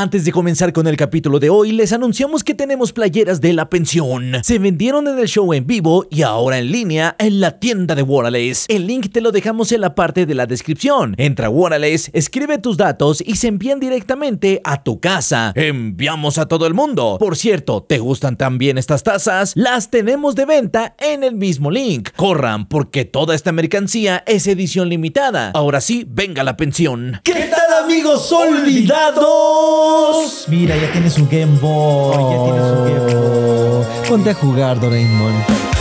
Antes de comenzar con el capítulo de hoy, les anunciamos que tenemos playeras de la pensión. Se vendieron en el show en vivo y ahora en línea en la tienda de Warales. El link te lo dejamos en la parte de la descripción. Entra a Warales, escribe tus datos y se envían directamente a tu casa. Enviamos a todo el mundo. Por cierto, ¿te gustan también estas tazas? Las tenemos de venta en el mismo link. Corran porque toda esta mercancía es edición limitada. Ahora sí, venga la pensión. ¿Qué tal amigos olvidados? Mira, ya tienes un Game Boy. Ya tienes un Game Boy. Ponte a jugar, Doraemon.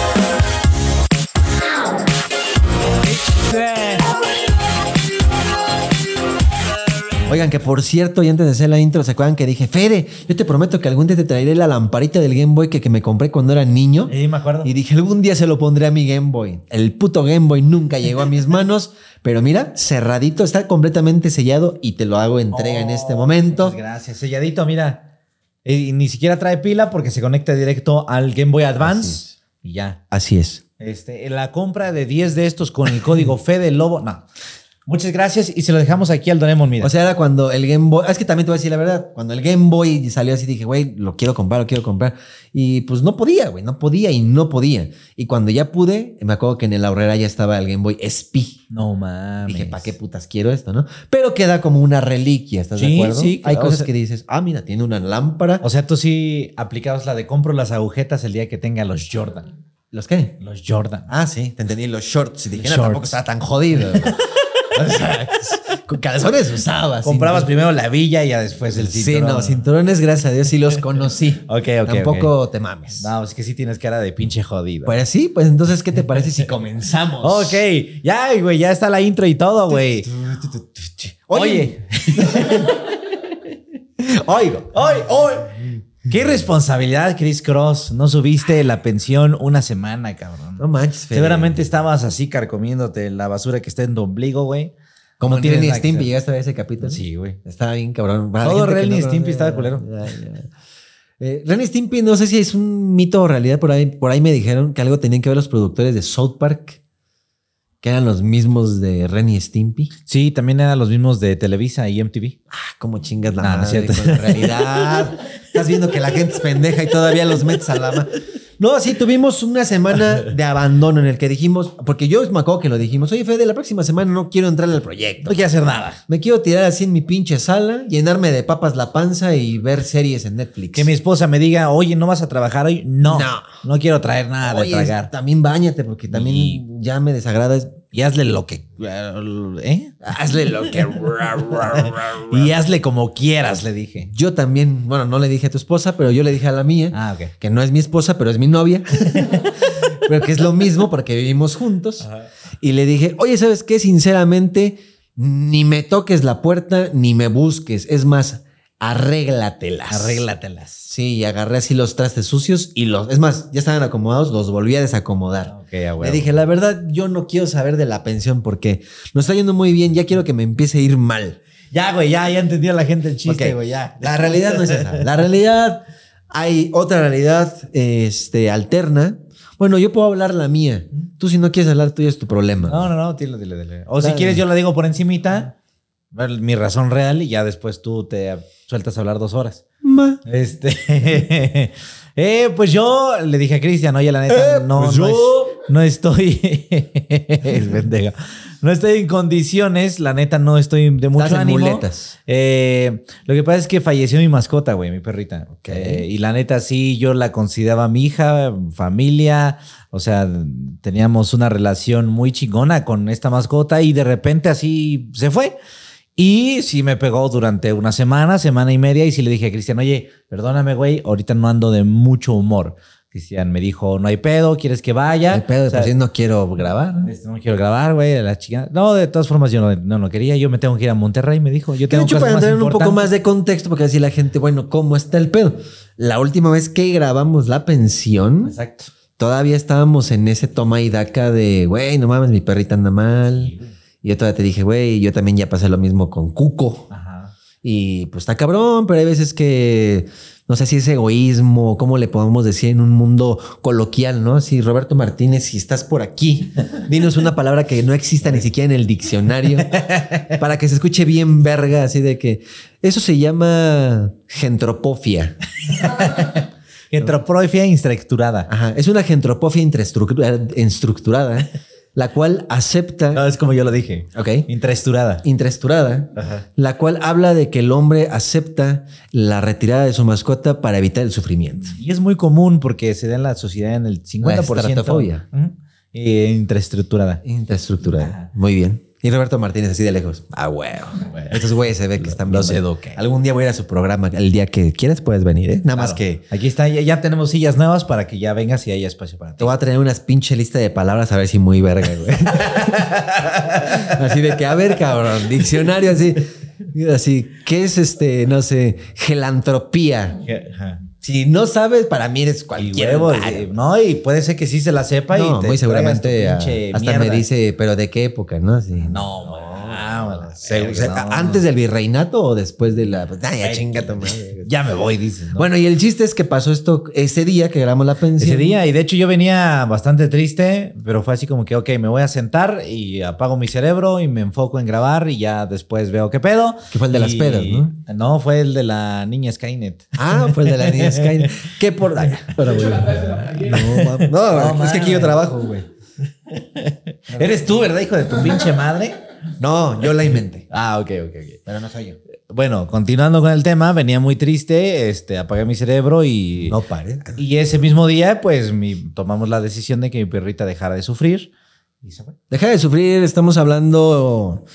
Oigan, que por cierto, y antes de hacer la intro, ¿se acuerdan que dije, Fede, yo te prometo que algún día te traeré la lamparita del Game Boy que, que me compré cuando era niño? Sí, me acuerdo. Y dije, algún día se lo pondré a mi Game Boy. El puto Game Boy nunca llegó a mis manos, pero mira, cerradito, está completamente sellado y te lo hago entrega en este momento. Muchas gracias. Selladito, mira. Y ni siquiera trae pila porque se conecta directo al Game Boy Advance. Y ya. Así es. Este, la compra de 10 de estos con el código Fede Lobo. No. Muchas gracias y se lo dejamos aquí al Doraemon, mira. O sea, era cuando el Game Boy. Es que también te voy a decir la verdad. Cuando el Game Boy salió así, dije, güey, lo quiero comprar, lo quiero comprar. Y pues no podía, güey, no podía y no podía. Y cuando ya pude, me acuerdo que en el ahorrera ya estaba el Game Boy SP. no mames. Dije, ¿para qué putas quiero esto, no? Pero queda como una reliquia, ¿estás de acuerdo? sí, Hay claro, cosas o sea- que dices, ah, mira, tiene una lámpara. O sea, tú sí aplicabas la de compro las agujetas el día que tenga los Jordan. ¿Los qué? Los Jordan. Ah, sí, te entendí los shorts. Y dije, no, tampoco estaba tan jodido. o sea, con calzones usabas. Comprabas primero la villa y ya después el Sí, cinturón. no, cinturones, gracias a Dios, sí los conocí. Ok, ok, Tampoco te mames. No, es que sí tienes cara de pinche jodido. Pues sí, pues entonces, ¿qué te parece si comenzamos? Ok, ya, güey, ya está la intro y todo, güey. Oye. Oigo, oye, oye. Qué responsabilidad, Chris Cross. No subiste la pensión una semana, cabrón. No manches, Fede. Seguramente estabas así carcomiéndote la basura que está en tu ombligo, güey. Como tiene ni Stimpy, llegaste a ver ese capítulo. Sí, güey. Estaba bien cabrón. Para Todo Ren y no- Stimpy estaba culero. Ya, ya. Eh, Ren y Stimpy, no sé si es un mito o realidad. Por ahí, por ahí me dijeron que algo tenían que ver los productores de South Park, que eran los mismos de Ren y Stimpy. Sí, también eran los mismos de Televisa y MTV. Ah, cómo chingas la No, no es madre cierto. la realidad. Estás viendo que la gente es pendeja y todavía los metes a la ma- No, sí, tuvimos una semana de abandono en el que dijimos, porque yo me acuerdo que lo dijimos, oye Fede, la próxima semana no quiero entrar al proyecto. No quiere hacer nada. Me quiero tirar así en mi pinche sala, llenarme de papas la panza y ver series en Netflix. Que mi esposa me diga, oye, ¿no vas a trabar hoy? No. No. No quiero traer nada de tragar. también bañate porque también Y- ya me desagrada. Y hazle lo que. ¿Eh? Hazle lo que... Y hazle como quieras, le dije. Yo también, bueno, no le dije a tu esposa, pero yo le dije a la mía, Ah, que no es mi esposa, pero es mi novia. pero que es lo mismo porque vivimos juntos. Y le dije, oye, ¿sabes qué? Sinceramente, ni me toques la puerta, ni me busques. Es más, arréglatelas. Arréglatelas. Sí, y agarré así los trastes sucios y los... Es más, ya estaban acomodados, los volví a desacomodar. Ok, a huevo. Le dije, la verdad, yo no quiero saber de la pensión porque nos está yendo muy bien, ya quiero que me empiece a ir mal. Ya, güey, ya, ya entendió la gente el chiste, güey, ya. La realidad no es esa. La realidad, hay otra realidad este, alterna. Bueno, yo puedo hablar la mía. Tú si no quieres hablar tuya es tu problema. No, no, no, dile, dile, dile. O si quieres, yo la digo por encimita, mi razón real, y ya después tú te sueltas a hablar dos horas. Ma. Este. eh, pues yo le dije a Cristian, oye, la neta, Eh, no, pues no, yo- es- no estoy. es pendejo. No estoy en condiciones, la neta, no estoy de mucho Estás en ánimo. muletas. Eh, lo que pasa es que falleció mi mascota, güey, mi perrita. Eh, y la neta, sí, yo la consideraba mi hija, familia. O sea, teníamos una relación muy chingona con esta mascota y de repente así se fue. Y sí me pegó durante una semana, semana y media. Y sí le dije a Cristian, oye, perdóname, güey, ahorita no ando de mucho humor. Cristian me dijo, no hay pedo, ¿quieres que vaya? El pedo de O sea, sí no quiero grabar. no quiero grabar, güey, la chica. No, de todas formas, yo no, no, no quería. Yo me tengo que ir a Monterrey, me dijo. Yo De tengo hecho, cosas para en un poco más de contexto, porque así la gente, bueno, ¿cómo está el pedo? La última vez que grabamos la pensión, Exacto. todavía estábamos en ese toma y daca de, güey, no mames, mi perrita anda mal. Y yo todavía te dije, güey, yo también ya pasé lo mismo con Cuco. Ajá. Y pues está cabrón, pero hay veces que no sé si es egoísmo, cómo le podemos decir en un mundo coloquial, ¿no? Si Roberto Martínez, si estás por aquí, dinos una palabra que no exista ni siquiera en el diccionario para que se escuche bien verga, así de que eso se llama gentropofia. Gentropofia instructurada. Ajá, es una gentropofia instructurada la cual acepta. No, es como yo lo dije. Ok. Intraestructurada. Intraestructurada, la cual habla de que el hombre acepta la retirada de su mascota para evitar el sufrimiento. Y es muy común porque se da en la sociedad en el 50%. La estratofobia. Eh, intraestructurada. Intraestructurada. Muy bien. Y Roberto Martínez así de lejos. Ah, huevo. Estos güeyes se ve que están Los eduque. Algún día voy a ir a su programa. El día que quieras puedes venir, ¿eh? Nada más que... Aquí está, ya, tenemos sillas nuevas para que ya vengas y haya espacio para ti. Te voy a tener unas pinche lista de palabras a ver si muy verga, güey. así de que, a ver, cabrón, diccionario así. Así, ¿qué es este, no sé, gelantropía? Si no sabes, para mí eres cualquier No, y puede ser que sí se la sepa y te muy seguramente hasta me dice, pero ¿de qué época? No, sí. no, ¿Antes del virreinato o después de la.? Pues, ya, chinga Ya me voy, dices. Bueno, y el chiste es que pasó esto ese día que grabamos la pensión. Ese día, y de hecho yo venía bastante triste, pero fue así como que, ok, me voy a sentar y apago mi cerebro y me enfoco en grabar y ya después veo qué pedo. Que fue el de las pedas, ¿no? No, fue el de la niña Skynet. Ah, fue el de la niña Skynet. ¿Qué por.? Pero, no, no, es que aquí yo trabajo, güey. Eres tú, ¿verdad, hijo de tu pinche madre? No, yo la inventé. Ah, ok, ok, ok. Pero no soy yo. Bueno, continuando con el tema, venía muy triste, este, apagué mi cerebro y... No pare. Y ese mismo día, pues, mi, tomamos la decisión de que mi perrita dejara de sufrir. Y se fue. Deja de sufrir, estamos hablando...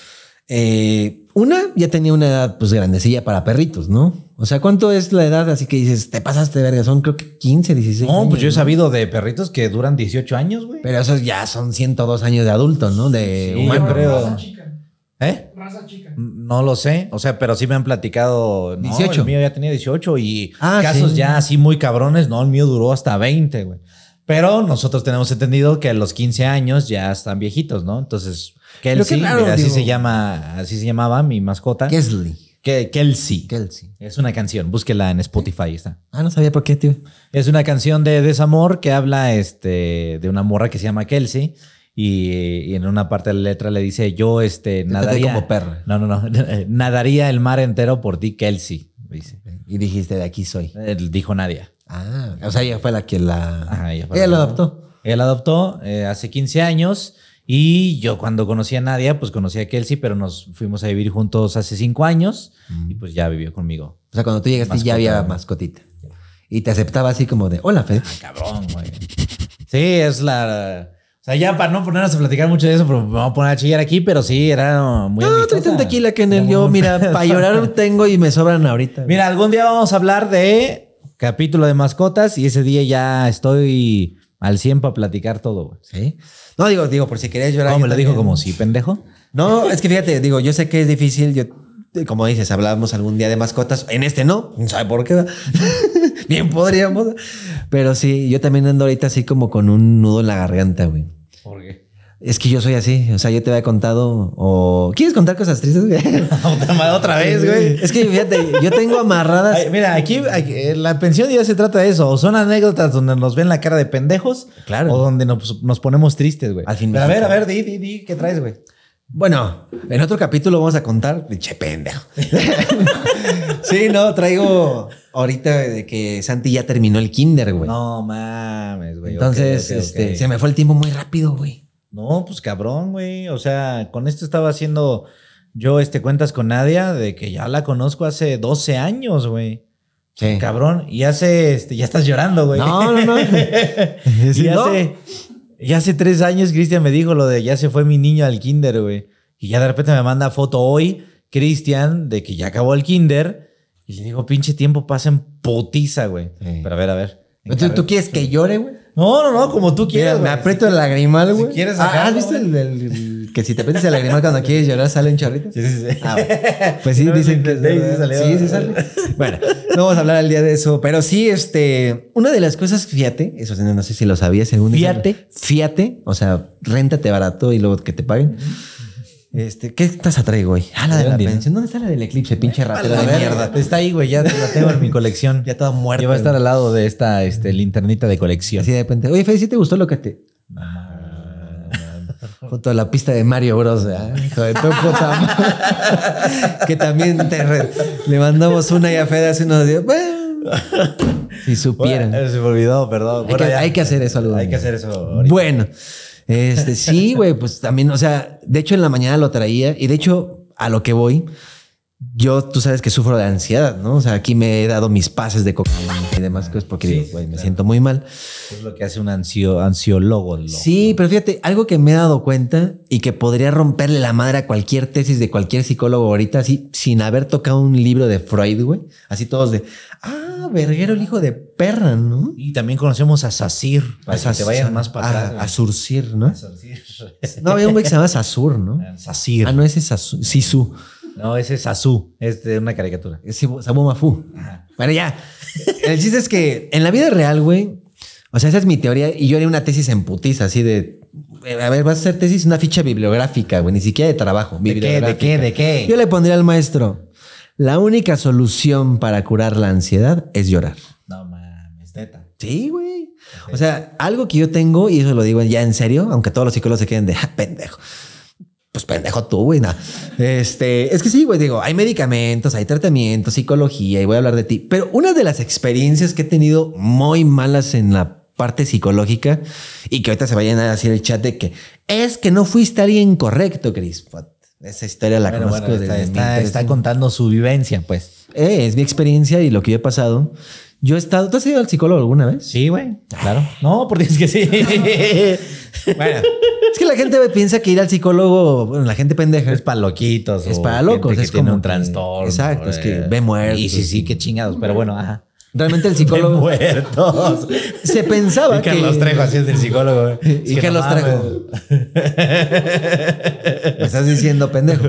Eh, una ya tenía una edad pues grandecilla para perritos, ¿no? O sea, ¿cuánto es la edad? Así que dices, te pasaste de verga, son creo que 15, 16 No, pues yo he sabido de perritos que duran 18 años, güey. Pero esos ya son 102 años de adultos, ¿no? De sí, Yo creo. ¿Eh? Raza chica. No lo sé. O sea, pero sí me han platicado. 18. el mío ya tenía 18 y ah, casos ya así muy cabrones. No, el mío duró hasta 20, güey. Pero nosotros tenemos entendido que a los 15 años ya están viejitos, ¿no? Entonces, Kelsey, así se llama, así se llamaba mi mascota. Kesley. Que, Kelsey. Kelsey. Es una canción, búsquela en Spotify, está. Ah, no sabía por qué, tío. Es una canción de desamor que habla este, de una morra que se llama Kelsey y, en una parte de la letra le dice, yo este, nadaría... como perra. No, no, no. nadaría el mar entero por ti, Kelsey. Dice. Y dijiste, de aquí soy. Él dijo Nadia. Ah, o sea, ella fue la que la... Ajá, ella, fue ella la adoptó. Ella la adoptó eh, hace 15 años y yo cuando conocí a Nadia, pues conocí a Kelsey, pero nos fuimos a vivir juntos hace 5 años y pues ya vivió conmigo. O sea, cuando tú llegaste ya había mascotita. Y te aceptaba así como de, hola, Fede. cabrón, güey. Sí, es la... O sea, ya para no ponernos a platicar mucho de eso, pero me vamos a poner a chillar aquí, pero sí, era muy No, tráete un tequila, Kennel. Yo, mira, para llorar tengo y me sobran ahorita. Mira, algún día vamos a hablar de capítulo de mascotas y ese día ya estoy al 100 para platicar todo, güey. ¿Sí? No, digo, digo, por si querías llorar. ¿Cómo me lo dijo como sí, pendejo? No, es que fíjate, digo, yo sé que es difícil. Yo, como dices, hablábamos algún día de mascotas. En este no, no sabe por qué. Bien podríamos. Pero sí, yo también ando ahorita así como con un nudo en la garganta, güey. ¿Por qué? Es que yo soy así, o sea, yo te había contado, o ¿quieres contar cosas tristes? Güey? otra, vez, güey. Es que fíjate, yo tengo amarradas. mira, aquí, la pensión ya se trata de eso. O son anécdotas donde nos ven la cara de pendejos, claro. O donde nos, ponemos tristes, güey. Al fin. a ver, a ver, di, di, di, ¿qué traes, güey? Bueno, en otro capítulo vamos a contar. Che, pendejo. sí, no, traigo ahorita de que Santi ya terminó el kinder, güey. No mames, güey. Entonces, este, se me fue el tiempo muy rápido, güey. No, pues cabrón, güey. O sea, con esto estaba haciendo yo este cuentas con Nadia de que ya la conozco hace 12 años, güey. Sí. Cabrón. Y hace, este, ya estás llorando, güey. No, no, no. y hace, y hace tres años Cristian me dijo lo de ya se fue mi niño al kinder, güey. Y ya de repente me manda foto hoy, Cristian, de que ya acabó el kinder. Y le digo, pinche tiempo pasa en putiza, güey. Pero a ver, a ver. ¿Tú, quieres que llore, güey? No, no, no, como tú quieras. me aprieto el lagrimal, güey. Si quieres ah, ¿Has visto el, que si te aprietas el lagrimal cuando quieres llorar sale un chorrito? Sí, sí, sí. Ah, Pues sí, dicen que sí, sí sale. bueno, no vamos a hablar al día de eso, pero sí, este, una de las cosas, fíjate, eso no sé si lo sabías, según Fíjate. Fíjate, o sea, réntate barato y luego que te paguen. Este, ¿qué taza traigo hoy? Ah, la de la pensión. ¿Dónde está la del eclipse, pinche ratero de ver, mierda? Está ahí, güey, ya la tengo en mi colección. Ya toda muerta. Y va a estar al lado de esta este, linternita de colección. Así de repente. Oye, Fede, ¿sí te gustó lo que te. Junto a la pista de Mario Bros. ¿verdad? Hijo de tu puta que también te re- le mandamos una y a Fede hace unos días. Si supieran. Bueno, se me olvidó, perdón. Hay Bueno, que- hay que hacer eso algún Hay que hacer eso. ahorita. Bueno, este sí, güey, pues también, o sea, de hecho en la mañana lo traía y de hecho a lo que voy, yo tú sabes que sufro de ansiedad, ¿no? O sea, aquí me he dado mis pases de cocaína y demás cosas porque Sí, digo, güey, me siento muy mal. Es lo que hace un ansio, ansiólogo. lo- Sí, pero fíjate, algo que me he dado cuenta y que podría romperle la madre a cualquier tesis de cualquier psicólogo ahorita, así sin haber tocado un libro de Freud, güey. Así todos de, ah, verguero, el hijo de perra, ¿no? Y también conocemos a Sasir, para que te vayan más para atrás. A, a Surcir, ¿no? No, había un güey que se llama Sasur, ¿no? Sasir. Ah, no, ese es Sasu- Sisu. No, ese es Sasu. Es de una caricatura. Es Sabu Mafu. Bueno, ya. El chiste es que en la vida real, güey, o sea, esa es mi teoría y yo haría una tesis en putiza, así de. A ver, vas a hacer tesis, una ficha bibliográfica, güey, ni siquiera de trabajo. ¿De qué? ¿De qué? ¿De qué? Yo le pondría al maestro: la única solución para curar la ansiedad es llorar. No mames, neta. Sí, güey. O sea, algo que yo tengo, y eso lo digo ya en serio, aunque todos los psicólogos se queden de "Ja, pendejo. Pues pendejo tú, güey. nah. Este, es que sí, güey, digo, hay medicamentos, hay tratamientos, psicología, y voy a hablar de ti. Pero una de las experiencias que he tenido muy malas en la parte psicológica y que ahorita se vayan a decir el chat de que es que no fuiste alguien correcto, Chris. Esa historia la Bueno, conozco bueno, está contando su vivencia, pues. Eh, es mi experiencia y lo que yo he pasado. Yo he estado. ¿Tú has ido al psicólogo alguna vez? Sí, güey. Claro. No, porque es que sí. Bueno, es que la gente piensa que ir al psicólogo, bueno, la gente pendeja. es para loquitos. Es para locos, es como un trastorno. exacto, es que eh, ve muertos. Y sí, sí, qué chingados. Pero bueno, ajá. Realmente el psicólogo muertos. se pensaba Y Carlos que. Trejo así es del psicólogo. güey. Es ¿Y que Carlos no. Trejo? Me estás diciendo pendejo.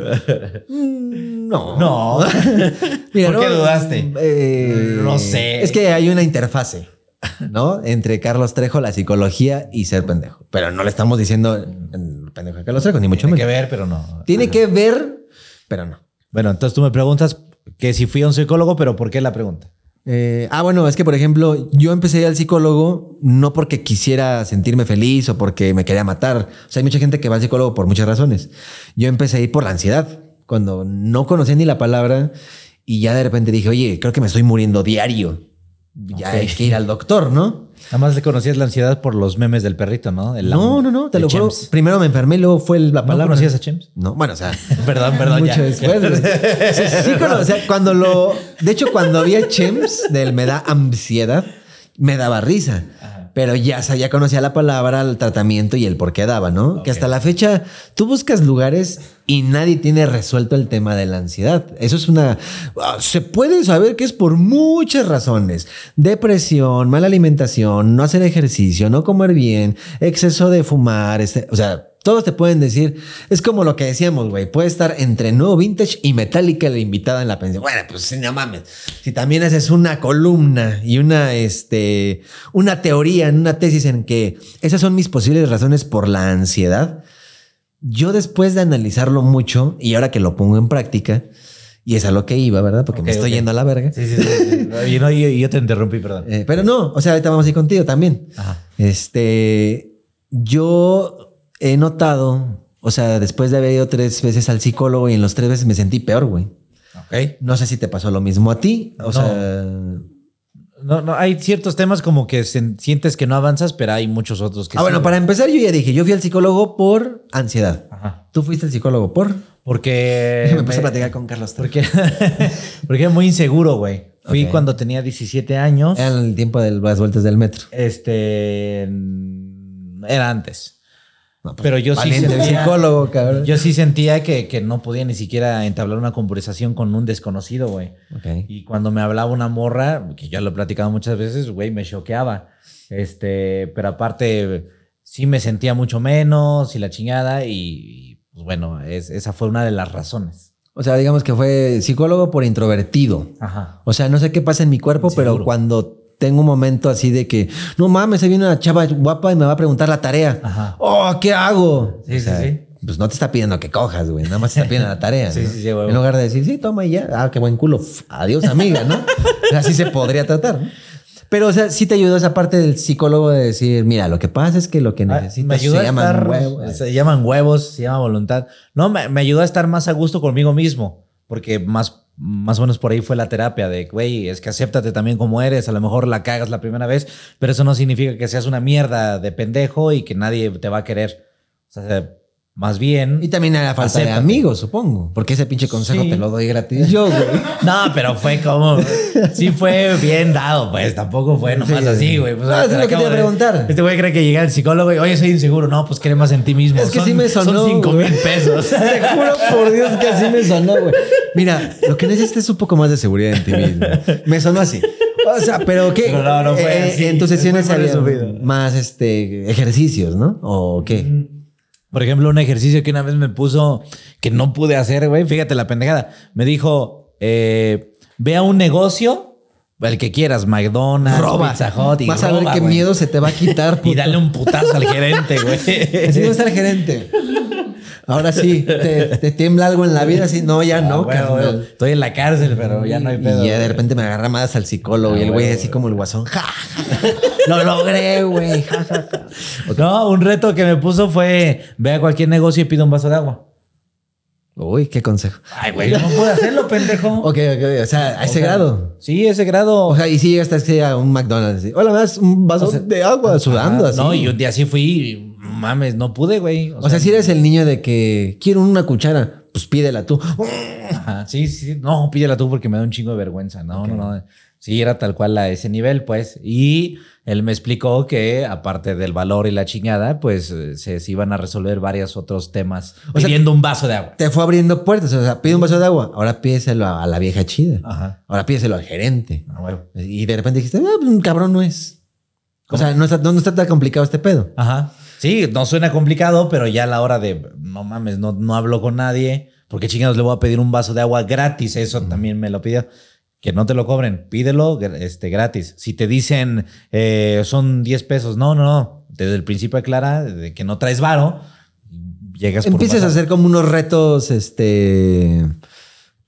No. No. Mira, ¿Por qué dudaste? eh, No sé. Es que hay una interfase, ¿no? Entre Carlos Trejo, la psicología y ser pendejo. Pero no le estamos diciendo el pendejo a Carlos Trejo, ni mucho Tiene menos. que ver, pero no. Tiene que ver, pero no. Bueno, entonces tú me preguntas que si fui a un psicólogo, pero ¿por qué la pregunta? Eh, ah, bueno, es que por ejemplo, yo empecé a ir al psicólogo no porque quisiera sentirme feliz o porque me quería matar. O sea, hay mucha gente que va al psicólogo por muchas razones. Yo empecé a ir por la ansiedad, cuando no conocía ni la palabra y ya de repente dije, oye, creo que me estoy muriendo diario. Ya Ok. hay que ir al doctor, ¿no? Nada más le conocías la ansiedad por los memes del perrito, ¿no? El no, no, no, te de lo juro. Chems. Primero me enfermé y luego fue la ¿No palabra. conocías a Chems? No, bueno, o sea, Perdón, perdón. mucho ya. después. Sí, sí, cono- o sea, cuando lo. De hecho, cuando había Chems del me da ansiedad, me daba risa. Pero ya, o sea, ya conocía la palabra, el tratamiento y el por qué daba, ¿no? Que hasta la fecha tú buscas lugares y nadie tiene resuelto el tema de la ansiedad. Eso es una. ah, Se puede saber que es por muchas razones: depresión, mala alimentación, no hacer ejercicio, no comer bien, exceso de fumar, este, o sea. Todos te pueden decir, es como lo que decíamos, güey, puede estar entre nuevo vintage y Metallica la invitada en la pensión. Bueno, pues no mames. Si también haces una columna y una, este, una teoría, en una tesis en que esas son mis posibles razones por la ansiedad, yo después de analizarlo mucho y ahora que lo pongo en práctica, y es a lo que iba, ¿verdad? Porque me estoy yendo a la verga. Sí, sí, sí. sí. Y, no, y- y yo te interrumpí, perdón. Eh, pero no, o sea, ahorita vamos a ir contigo también. Ajá. Este, yo he notado, o sea, después de haber ido tres veces al psicólogo y en los tres veces me sentí peor, güey. Ok. No sé si te pasó lo mismo a ti. O No. sea, No, no, hay ciertos temas como que se- sientes que no avanzas, pero hay muchos otros que ah, bueno, para empezar, yo ya dije, yo fui al psicólogo por ansiedad. Ajá. Tú fuiste al psicólogo por. Porque. me puse a platicar con Carlos. Porque, porque era muy inseguro, güey. Fui cuando tenía 17 años. Era en el tiempo de las vueltas del metro. Este. Era antes. No, pues, Pero yo sí sentía- psicólogo, cabrón. Yo sí sentía que, que no podía ni siquiera entablar una conversación con un desconocido, güey. Y cuando me hablaba una morra, que ya lo he platicado muchas veces, güey, me choqueaba. Este, pero aparte, sí me sentía mucho menos y la chingada. Y, y, pues bueno, es- esa fue una de las razones. O sea, digamos que fue psicólogo por introvertido. Ajá. O sea, no sé qué pasa en mi cuerpo, pero cuando tengo un momento así de que, no mames, ahí viene una chava guapa y me va a preguntar la tarea. Ajá. Oh, ¿qué hago? Sí, O sea, sí, sí. pues no te está pidiendo que cojas, güey. Nada más te está pidiendo la tarea. Sí, ¿no? sí, sí, güey. En lugar de decir, sí, toma y ya. Ah, qué buen culo. Adiós, amiga, ¿no? Así se podría tratar, ¿no? Pero, o sea, sí te ayudó esa parte del psicólogo de decir, mira, lo que pasa es que lo que Ah, necesitas se a llaman estar, huevos. Se llaman huevos, se llama voluntad. No, me, me ayudó a estar más a gusto conmigo mismo, porque más, más o menos por ahí fue la terapia de, güey, es que acéptate también como eres, a lo mejor la cagas la primera vez, pero eso no significa que seas una mierda de pendejo y que nadie te va a querer. O sea, más bien... Y también era falta de amigos, supongo. Porque ese pinche consejo Sí. te lo doy gratis yo, güey. No, pero fue como. Sí, fue bien dado, pues. Tampoco fue nomás Sí. así, güey. Pues, No, eso es lo que te iba a preguntar. Este güey cree que llega el psicólogo y, oye, soy inseguro. No, pues cree más en ti mismo. Es que Son- sí me sonó, Son cinco mil pesos. Te juro por Dios que así me sonó, güey. Mira, lo que necesitas es un poco más de seguridad en ti mismo. Me sonó así. O sea, pero ¿qué? Pero no, no fue Eh, así. En tus sesiones había más este, ejercicios, ¿no? ¿O qué? Por ejemplo, un ejercicio que una vez me puso que no pude hacer, güey. Fíjate la pendejada. Me dijo, eh, ve a un negocio, el que quieras, McDonald's, Roba. Pizza Hut, y Vas a ver qué güey. miedo se te va a quitar. Y dale un putazo al gerente, güey. Así no está el gerente. Ahora sí, te, te tiembla algo en la vida, así, no, ya no, Ah, carnal. güey. Estoy en la cárcel, pero ya no hay pedo. Y ya de repente me agarra más al psicólogo Ah, y el güey güey, así como el guasón. Ja, ja, ja. Lo logré, güey. No, un reto que me puso fue ve a cualquier negocio y pide un vaso de agua. Uy, qué consejo. Ay, güey, no puedo hacerlo, pendejo. Ok, ok, o sea, a ese grado. Sí, ese grado. O sea, y si llegaste así a un McDonald's. así, Hola, ¿me das un vaso O sea, de agua sudando Ajá. así. No, y un día sí fui mames, no pude, güey. O sea, si eres el niño de que quiero una cuchara, pues pídela tú. Ajá, sí, sí. No, pídela tú porque me da un chingo de vergüenza. No, no, no. Sí, era tal cual a ese nivel, pues. Y él me explicó que, aparte del valor y la chingada, pues eh, se, se iban a resolver varios otros temas O sea, pidiendo un vaso de agua. Te fue abriendo puertas. O sea, pide un vaso de agua. Ahora pídeselo a, a la vieja chida. Ajá. Ahora pídeselo al gerente. Ah, bueno. Y de repente dijiste, ah, pues, un cabrón no es. O sea, no está, no, no está tan complicado este pedo. Ajá. Sí, no suena complicado, pero ya a la hora de, no mames, no, no hablo con nadie, porque chingados le voy a pedir un vaso de agua gratis, eso también me lo pidió. Que no te lo cobren, pídelo este, gratis. Si te dicen eh, son 10 pesos, no, no, no. Desde el principio aclara de que no traes varo, llegas por Empiezas a hacer como unos retos, este.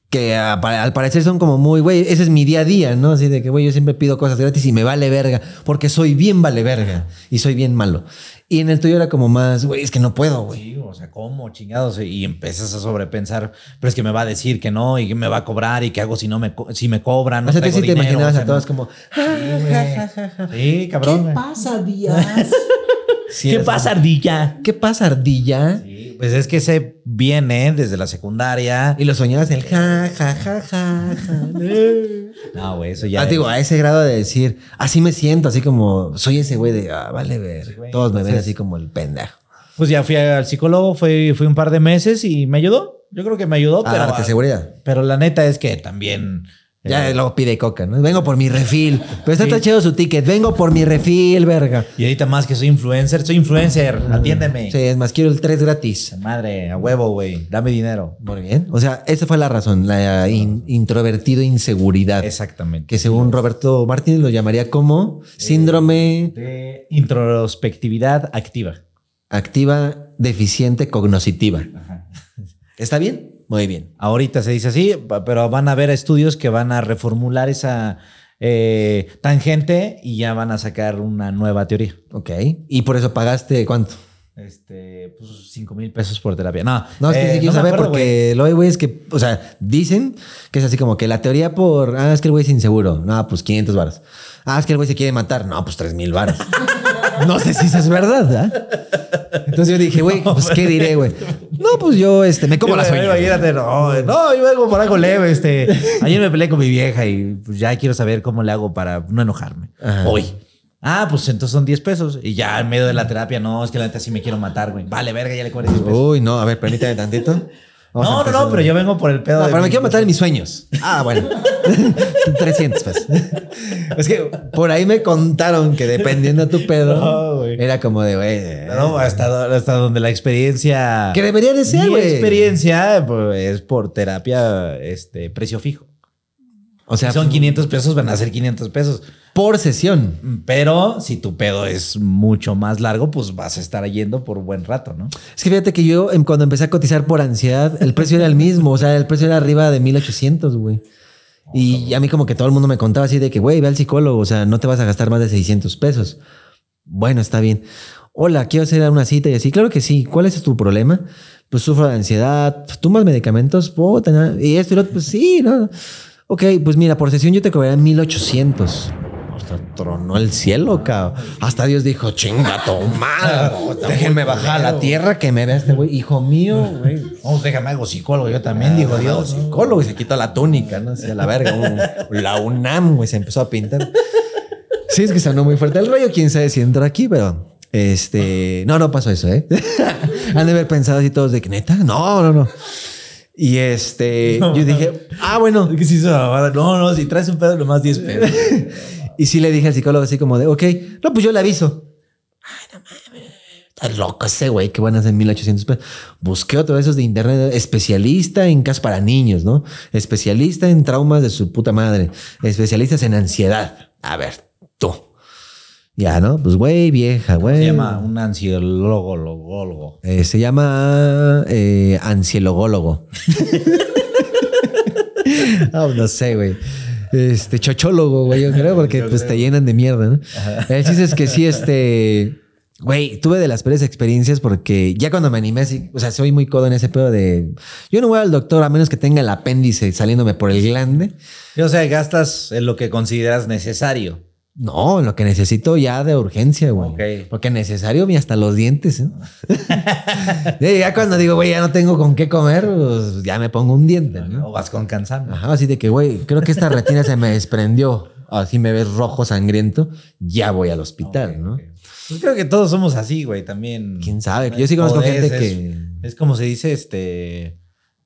Que a- al parecer son como muy, güey, ese es mi día a día, ¿no? Así de que, güey, yo siempre pido cosas gratis y me vale verga, porque soy bien vale verga y soy bien malo. Y en el tuyo era como más, güey, es que no puedo, güey. Sí, o sea, ¿cómo chingados? Y empiezas a sobrepensar, pero es que me va a decir que no y que me va a cobrar y qué hago si no me, co- si me cobran. No o sea, tú traigo sí te imaginabas o sea, a todos no- como, Sí, cabrón. güey. pasa, Díaz? Sí, ¿Qué pasa, como, ardilla? ¿Qué pasa, ardilla? Sí, pues es que se viene desde la secundaria. Y lo soñabas el ja, ja, ja, ja, ja. No, güey, eso ya. Ah, digo, a ese grado de decir, así me siento, así como soy ese güey de, ah, vale ver. Todos me ven así como el pendejo. Pues ya fui al psicólogo, fui, fui un par de meses y me ayudó. Yo creo que me ayudó, A pero. darte seguridad. Pero la neta es que también. Ya eh, luego pide coca, ¿no? Vengo por mi refil. Pero está tan chido su ticket. Vengo por mi refil, verga. Y ahorita más que soy influencer, soy influencer. Atiéndeme. Sí, es más, quiero el 3 gratis. Madre, a huevo, güey. Dame dinero. Muy bien. O sea, esa fue la razón, la in- introvertido inseguridad. Exactamente. Que según Roberto Martínez lo llamaría como síndrome De introspectividad activa. activa deficiente cognoscitiva. ¿Está bien? Muy bien. Ahorita se dice así, pero van a haber estudios que van a reformular esa eh, tangente y ya van a sacar una nueva teoría. Ok. Y por eso pagaste cuánto. Este, pues 5 mil pesos por terapia. No, No, es que eh, sí quiero saber acuerdo, porque lo güey es que, o sea, dicen que es así como que la teoría por, ah, es que el güey es inseguro. No, pues 500 varos. Ah, es que el güey se quiere matar. No, pues 3000 varos. no sé si eso es verdad, ¿ah? Entonces yo dije, güey, pues qué diré, güey. No, pues yo, este, me como Yo, las uñas. Imagínate, no, no, yo vengo por algo leve. Este, ayer me peleé con mi vieja y pues, ya quiero saber cómo le hago para no enojarme. Ajá. Hoy. Ah, pues entonces son 10 pesos. Y ya en medio de la terapia, no, es que la neta sí me quiero matar, güey. Vale, verga, ya le cobré 10 pesos. Uy, no, a ver, permítame tantito. No, no, no, pero yo vengo por el pedo No, de pero me quiero matar en mis sueños. Ah, bueno. 300 pues. Es que por ahí me contaron que dependiendo de tu pedo, No, güey. era como de, güey. No, hasta, do- hasta donde la experiencia. Que debería de ser, güey. experiencia pues, es por terapia, este, precio fijo. O sea, Si son 500 pesos, van a ser 500 pesos. por sesión. Pero si tu pedo es mucho más largo, pues vas a estar yendo por buen rato, ¿no? Es que fíjate que yo em, cuando empecé a cotizar por ansiedad, el precio era el mismo. O sea, el precio era arriba de 1800, güey. Y a mí como que todo el mundo me contaba así de que, güey, ve al psicólogo. O sea, no te vas a gastar más de 600 pesos. Bueno, está bien. Hola, quiero hacer una cita y así. Claro que sí. ¿Cuál es tu problema? Pues sufro de ansiedad. ¿Tomas medicamentos? Puta, na- Y esto y lo otro. Pues sí, ¿no? Ok, pues mira, por sesión yo te cobraría 1800. Hasta tronó el cielo, cabrón. Hasta Dios dijo, chinga tu madre. Déjenme bajar a la tierra que me vea este güey. Hijo mío, güey. Vamos, déjame hago psicólogo. Yo también digo, Dios. psicólogo y se quitó la túnica, ¿no? Así a la verga. un- la UNAM, güey, se empezó a pintar. Sí, es que sonó muy fuerte el rollo. Quién sabe si entra aquí, pero este. No, no pasó eso, ¿eh? Han de haber pensado así todos de que neta. No, no, no. Y este, yo dije, ah, bueno. No, no, si traes un pedo, nomás 10 pesos. Y sí le dije al psicólogo así como de, ok, no, pues yo le aviso. Ay, no mames. Está loco ese güey que van a hacer 1800 pesos. Busqué otro de esos de internet, especialista en casos para niños, ¿no? Especialista en traumas de su puta madre. Especialistas en ansiedad. A ver, tú. Ya, ¿no? Pues güey, vieja, güey. Se llama un ansiólogo, logólogo. Eh, se llama eh, ansiologólogo. Ah, no sé, güey. Este, chochólogo, güey, yo creo, porque pues te llenan de mierda, ¿no? El chiste es que sí, este. Güey, tuve de las peores experiencias porque ya cuando me animé, así, o sea, soy muy codo en ese pedo de. Yo no voy al doctor a menos que tenga el apéndice saliéndome por el glande. O sea, gastas en lo que consideras necesario. No, lo que necesito ya de urgencia, güey. Ok. Porque necesario y hasta los dientes. ¿eh? Ya cuando digo, güey, ya no tengo con qué comer, pues ya me pongo un diente, ¿no? O vas con cansando. Ajá, así de que, güey, creo que esta retina se me desprendió. Así me ves rojo, sangriento, ya voy al hospital, ¿no? Pues creo que todos somos así, güey, también. ¿Quién sabe? Yo sí conozco gente es- que... Es como se dice, este.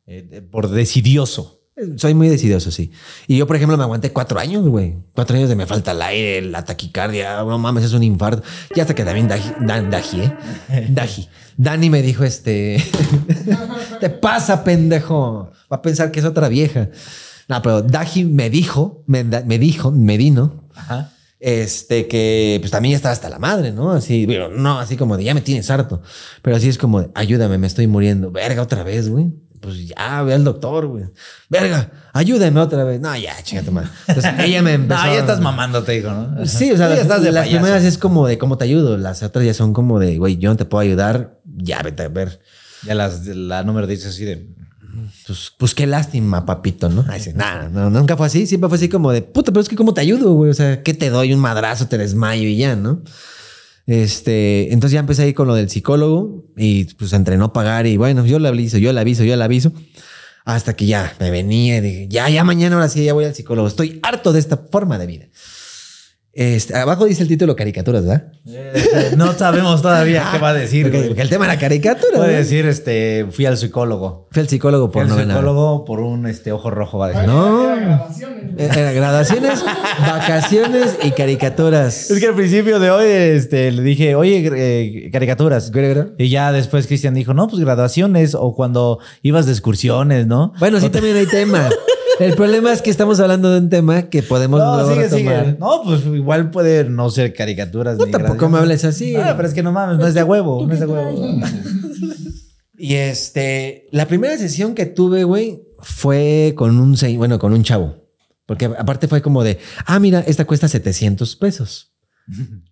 eh, por decidioso. Soy muy decidioso, sí. Y yo, por ejemplo, me aguanté cuatro años, güey. Cuatro años de me falta el aire, la taquicardia. No mames, es un infarto. Y hasta que también Daji, Dan- Daji, ¿eh? Daji. Dani me dijo, este... Te pasa, pendejo. Va a pensar que es otra vieja. No, pero Daji me dijo, me, me dijo, me vino, Ajá. este, que pues también ya estaba hasta la madre, ¿no? Así, digo, no, así como de ya me tienes harto. Pero así es como de, ayúdame, me estoy muriendo. Verga, otra vez, güey. Pues ya, ve al doctor, güey. Verga, ayúdame otra vez. No, ya, chingate madre. Entonces ella me empezó. No, ya estás mamando, te digo, ¿no? Sí, o sea, ya las, estás de las primeras es como de cómo te ayudo. Las otras ya son como de, güey, yo no te puedo ayudar. Ya vete a ver. Ya las, la número dice así de. Pues, pues qué lástima, papito, ¿no? Ay, sí, nada, no, nunca fue así. Siempre fue así como de, puta, pero es que cómo te ayudo, güey. O sea, ¿qué te doy? Un madrazo, te desmayo y ya, ¿no? Este, entonces ya empecé ahí con lo del psicólogo y pues entre no pagar y bueno, yo le aviso, yo le aviso, yo le aviso. Hasta que ya me venía y dije, ya, ya mañana ahora sí, ya voy al psicólogo. Estoy harto de esta forma de vida. Este, abajo dice el título caricaturas, ¿verdad? No sabemos todavía qué va a decir. Porque, güey. porque el tema era caricatura. Puede ¿verdad? decir, este, fui al psicólogo. Fui al psicólogo Fui por al no ver nada. psicólogo por un este, ojo rojo, va a decir. No. Era grabaciones. Eh, Era vacaciones y caricaturas. Es que al principio de hoy este, le dije, oye, eh, caricaturas. Y ya después Cristian dijo, no, pues graduaciones o cuando ibas de excursiones, ¿no? Bueno, sí, también hay tema. El problema es que estamos hablando de un tema que podemos No, sigue, retomar. sigue. No, pues igual puede no ser caricaturas. No, ni tampoco me hables así. Ah, pero es que no mames, no es de huevo, no es de huevo. Y este, la primera sesión que tuve, güey, fue con un, bueno, con un chavo. Porque aparte fue como de, ah, mira, esta cuesta 700 pesos.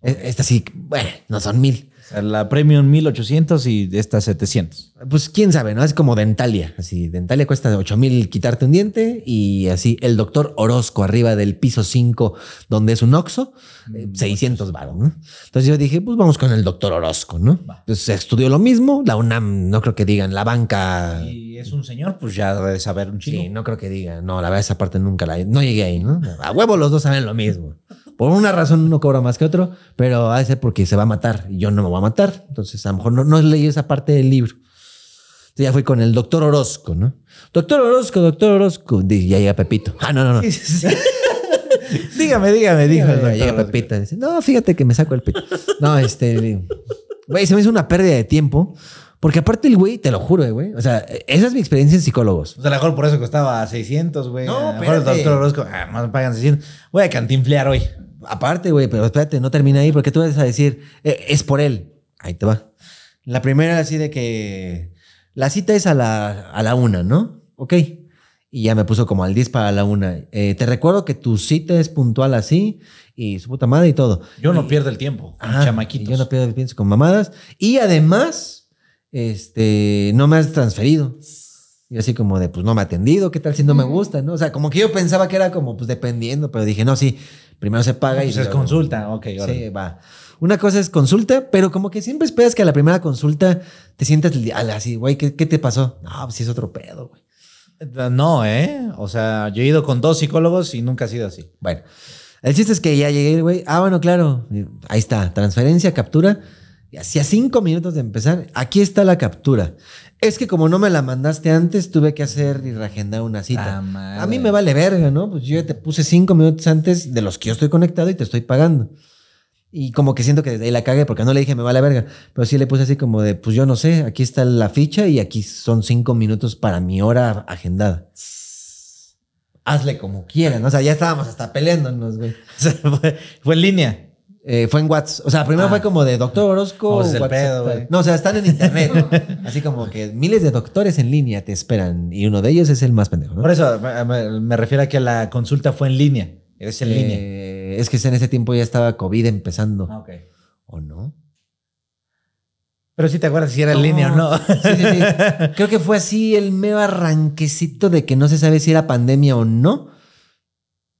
E- Esta sí, bueno, no son mil. La Premium 1800 y esta 700. Pues quién sabe, ¿no? Es como Dentalia. Así, Dentalia cuesta 8 mil quitarte un diente y así el doctor Orozco arriba del piso 5, donde es un Oxo, eh, 600 baros, ¿no? Entonces yo dije, pues vamos con el doctor Orozco, ¿no? Entonces estudió lo mismo. La UNAM, no creo que digan, la banca. Y es un señor, pues ya debe saber un chingo. Sí, no creo que diga. No, la verdad, esa parte nunca la. No llegué ahí, ¿no? A huevo los dos saben lo mismo. Por una razón uno cobra más que otro, pero ha de ser porque se va a matar y yo no me voy a matar. Entonces, a lo mejor no, no leí esa parte del libro. Entonces ya fui con el doctor Orozco, ¿no? Doctor Orozco, doctor Orozco. Y ya llega Pepito. Ah, no, no, no. dígame, dígame, dijo el Ya doctor llega. Pepita. Dice, no, fíjate que me saco el pito. No, este. Güey, se me hizo una pérdida de tiempo Porque aparte el güey, te lo juro, eh, güey. O sea, esa es mi experiencia en psicólogos. Pues a lo mejor por eso costaba 600, güey. No, a lo mejor el doctor Orozco, ah, más me pagan 600. Voy a cantinflear hoy. Aparte, güey, pero espérate, no termina ahí porque tú vas a decir, eh, es por él. Ahí te va. La primera así de que la cita es a la, a la una, ¿no? Ok. Y ya me puso como al 10 para la una. Eh, te recuerdo que tu cita es puntual así y su puta madre y todo. Yo no pierdo el tiempo. con Ajá, chamaquitos. Yo no pienso, pienso con mamadas. Y además, este, no me has transferido. Y así como de, pues no me ha atendido, ¿qué tal si no me gusta? ¿no? O sea, como que yo pensaba que era como, pues dependiendo, pero dije, no, sí, primero se paga y... Pues es consulta. Ok, ahora. Sí, va. Una cosa es consulta, pero como que siempre esperas que a la primera consulta te sientas así, güey, ¿qué, qué te pasó? No, pues sí es otro pedo, güey. No, ¿eh? O sea, yo he ido con dos psicólogos y nunca ha sido así. Bueno, el chiste es que ya llegué, güey. Ah, bueno, claro. Ahí está, transferencia, captura. Y hacía cinco minutos de empezar. Aquí está la captura. Es que como no me la mandaste antes, tuve que hacer y reagendar una cita. Ah. A mí me vale verga, ¿no? Pues yo ya te puse cinco minutos antes de los que yo estoy conectado y te estoy pagando. Y como que siento que desde ahí la cagué porque no le dije me vale verga. Pero sí le puse así como de, pues yo no sé, aquí está la ficha y aquí son cinco minutos para mi hora agendada. Hazle como quieran. O sea, ya estábamos hasta peleándonos, güey. O sea, fue, fue en línea. Eh, fue en WhatsApp. O sea, primero Ah. fue como de Doctor Orozco. Oh, el pedo, tal. güey. No, o sea, están en internet. Así como que miles de doctores en línea te esperan y uno de ellos es el más pendejo, ¿no? Por eso me, refiero a que la consulta fue en línea. Es en línea. Eh, es que en ese tiempo ya estaba COVID empezando. Ah, ok. ¿O no? Pero sí te acuerdas si era en línea o no. Sí, sí, sí. Creo que fue así el mero arranquecito de que no se sabe si era pandemia o no.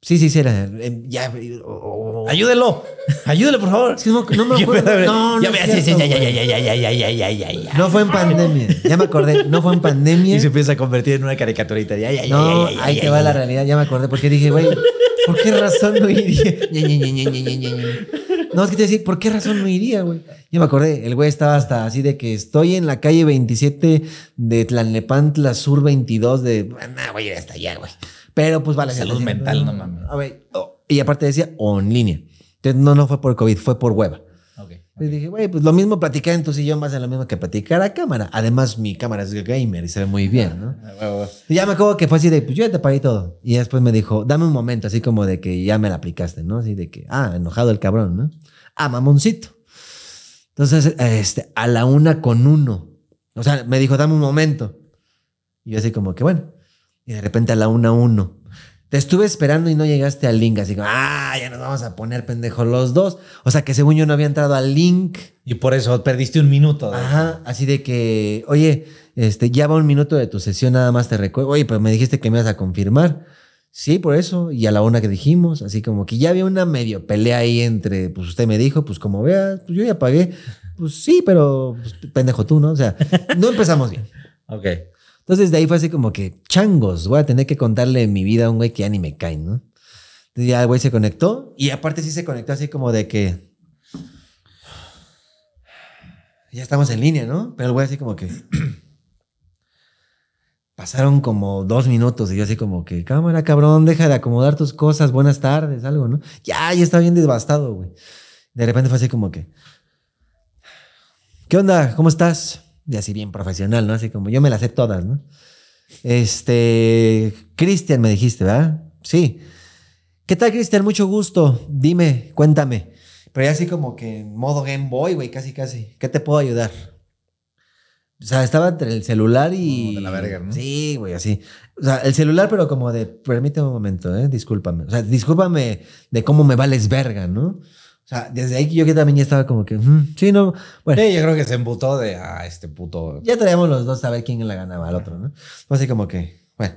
Sí, sí, sí era. Eh, Ya. o- o- Ayúdelo. Ayúdelo, por favor. No, no me ¿Qué acuerdo. No, no, ya cierto, ya, ya, ya, ya, ya, ya, ya, ya, ya. No fue en pandemia. Ya me acordé. No fue en pandemia. Y se empieza a convertir en una caricaturita. Ya, ya, ya, No, ya, ahí te va la realidad. Ya me acordé porque dije, güey, ¿por qué razón no iría? No, es que te decir, ¿por qué razón no iría, güey? Ya me acordé. El güey estaba hasta así de que estoy en la calle 27 de Tlalnepantla Sur 22 de... Nah, voy a ir hasta allá, güey. Pero pues vale. Salud decía, mental, no mames. A ver, oh, y aparte decía, o en línea. Entonces, no, no fue por COVID, fue por hueva. Ok. Y dije, güey, pues lo mismo platicar en tu sillón va a ser lo mismo que platicar a cámara. Además, mi cámara es gamer y se ve muy bien, ¿no? Ah. Y ya me acuerdo que fue así de, pues yo ya te pagué todo. Y después me dijo, dame un momento, así como de que ya me la aplicaste, ¿no? Así de que, ah, enojado el cabrón, ¿no? Ah, mamoncito. Entonces, este, a la una con uno. O sea, me dijo, dame un momento. Y yo así como que, bueno. Y de repente a la una uno. Te estuve esperando y no llegaste al link, así como, ah, ya nos vamos a poner pendejos los dos. O sea, que según yo no había entrado al link. Y por eso perdiste un minuto. de- Ajá, así de que, oye, este, ya va un minuto de tu sesión, nada más te recuerdo. Oye, pero me dijiste que me ibas a confirmar. Sí, por eso. Y a la una que dijimos, así como que ya había una medio pelea ahí entre, pues usted me dijo, pues como veas, pues yo ya pagué. Pues sí, pero pues, pendejo tú, ¿no? O sea, no empezamos bien. Ok. Entonces de ahí fue así como que, changos, voy a tener que contarle mi vida a un güey que ya ni me cae, ¿no? Entonces ya el güey se conectó y aparte sí se conectó así como de que... Ya estamos en línea, ¿no? Pero el güey así como que... Pasaron como dos minutos y yo así como que, cámara, cabrón, deja de acomodar tus cosas, buenas tardes, algo, ¿no? Ya, ya está bien devastado, güey. De repente fue así como que, ¿qué onda? ¿Cómo estás? Y así bien profesional, ¿no? Así como yo me las sé todas, ¿no? Este, Cristian me dijiste, ¿verdad? Sí. ¿Qué tal, Cristian? Mucho gusto. Dime, cuéntame. Pero ya así como que en modo Game Boy, güey, casi, casi. ¿Qué te puedo ayudar? O sea, estaba entre el celular y... Como de la verga, ¿no? Sí, güey, así. O sea, el celular, pero como de, permíteme un momento, ¿eh? Discúlpame. O sea, discúlpame de cómo me vales verga, ¿no? O sea, desde ahí yo que también ya estaba como que, "Mm, sí, no, bueno. Sí, yo creo que se emputó de, ah, este puto. Ya traíamos los dos a ver quién le ganaba al otro, ¿no? Así como que, bueno.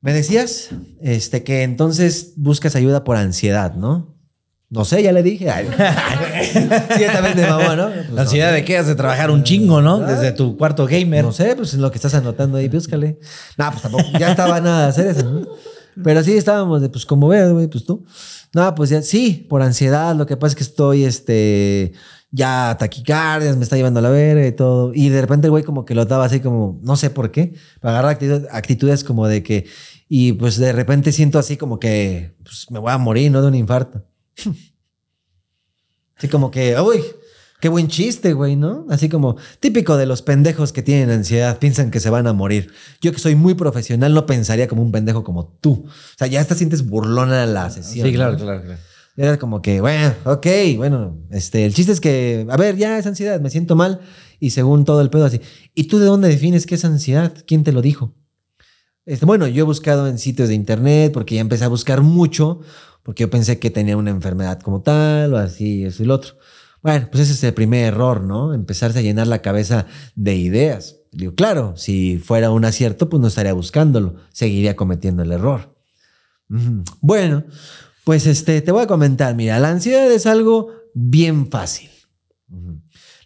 Me decías este, que entonces buscas ayuda por ansiedad, ¿no? No sé, ya le dije. Ay, sí, mamá, ¿no? Pues La ansiedad de qué? Has de trabajar un chingo, ¿no? Desde tu cuarto gamer. No sé, pues lo que estás anotando ahí, búscale. No, pues tampoco, ya estaba nada de hacer eso, ¿no? Pero sí estábamos de, pues como veas, güey, pues tú. No, pues ya, sí, por ansiedad, lo que pasa es que estoy, este, ya taquicardias, me está llevando a la verga y todo. Y de repente el güey como que lo daba así como, no sé por qué, para agarrar actitud- actitudes como de que, y pues de repente siento así como que, pues me voy a morir, ¿no? De un infarto. Así como que, uy, Qué buen chiste, güey, ¿no? Así como típico de los pendejos que tienen ansiedad, piensan que se van a morir. Yo que soy muy profesional no pensaría como un pendejo como tú. O sea, ya hasta sientes burlona la sesión. Sí, claro, ¿no? claro, claro. Era como que, bueno, ok, bueno, este, el chiste es que, a ver, ya es ansiedad, me siento mal y según todo el pedo así. ¿Y tú de dónde defines qué es ansiedad? ¿Quién te lo dijo? Este, bueno, yo he buscado en sitios de internet porque ya empecé a buscar mucho porque yo pensé que tenía una enfermedad como tal o así, eso y lo otro. Bueno, pues ese es el primer error, ¿no? Empezarse a llenar la cabeza de ideas. Digo, claro, si fuera un acierto, pues no estaría buscándolo, seguiría cometiendo el error. Bueno, pues este, te voy a comentar, mira, la ansiedad es algo bien fácil.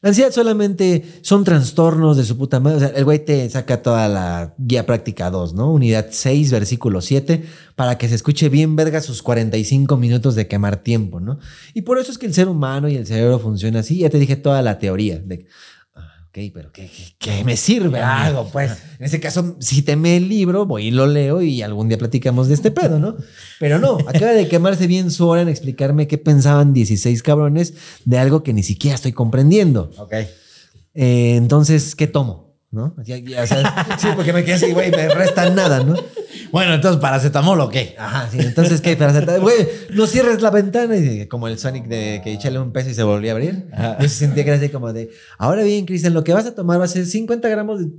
La ansiedad solamente son trastornos de su puta madre. O sea, el güey te saca toda la guía práctica 2, ¿no? Unidad 6, versículo 7, para que se escuche bien verga sus 45 minutos de quemar tiempo, ¿no? Y por eso es que el ser humano y el cerebro funciona así. Ya te dije toda la teoría de, ok, pero ¿qué, qué, qué me sirve? ¿Qué hago, pues? En ese caso, si teme el libro, voy y lo leo y algún día platicamos de este pedo, ¿no? Pero no, acaba de quemarse bien su hora en explicarme qué pensaban 16 cabrones de algo que ni siquiera estoy comprendiendo. Ok. Eh, entonces, ¿qué tomo? ¿No? Ya- ya, o sea, sí, porque me quedé así, güey, me resta nada, ¿no? Bueno, entonces, ¿paracetamol o qué? Ajá, sí, entonces, ¿qué? Para hacer, güey, no cierres la ventana y como el Sonic de que échale un peso y se volvía a abrir. Ajá. Yo sentía que era así como de, ahora bien, Cristian, lo que vas a tomar va a ser 50 gramos de...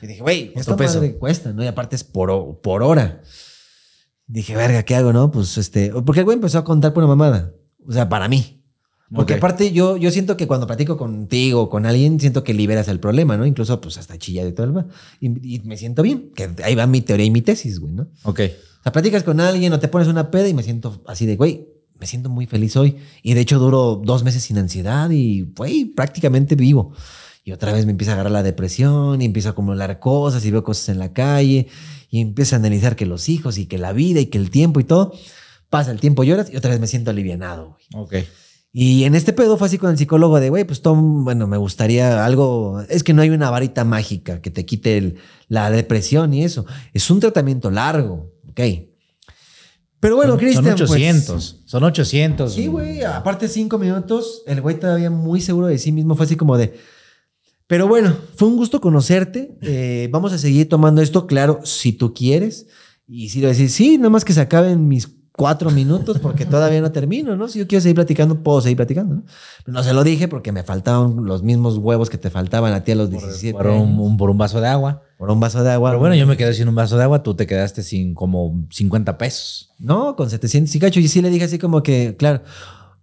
Y dije, güey, esto peso. madre cuesta, ¿no? Y aparte es por, por hora. Dije, verga, ¿qué hago, no? Pues este, porque el güey empezó a contar por una mamada. O sea, para mí. Porque aparte yo, yo siento que cuando platico contigo o con alguien, siento que liberas el problema, ¿no? Incluso pues hasta chilla de todo el... Y, y me siento bien, que ahí va mi teoría y mi tesis, güey, ¿no? Ok. O sea, platicas con alguien o te pones una peda y me siento así de, güey, me siento muy feliz hoy. Y de hecho duro dos meses sin ansiedad y, güey, prácticamente vivo. Y otra vez me empieza a agarrar la depresión y empiezo a acumular cosas y veo cosas en la calle y empiezo a analizar que los hijos y que la vida y que el tiempo y todo. Pasa el tiempo, lloras y otra vez me siento alivianado, güey. Ok. Y en este pedo fue así con el psicólogo de, güey, pues Tom, bueno, me gustaría algo, es que no hay una varita mágica que te quite el- la depresión y eso. Es un tratamiento largo, ok. Pero bueno, Son- Cristian, Son pues, 800. Son 800. sí, güey, aparte cinco minutos, el güey todavía muy seguro de sí mismo fue así como de... Pero bueno, fue un gusto conocerte. eh, vamos a seguir tomando esto, claro, si tú quieres. Y si le decir, sí, nada más que se acaben mis cuatro minutos porque todavía no termino, ¿no? Si yo quiero seguir platicando, puedo seguir platicando, ¿no? Pero no se lo dije porque me faltaban los mismos huevos que te faltaban a ti a los 17 Por un, un- por un vaso de agua. por un vaso de agua. Pero bueno, yo me quedé sin un vaso de agua, tú te quedaste sin como 50 pesos. No, con 700 y cacho. Y sí le dije así como que, claro,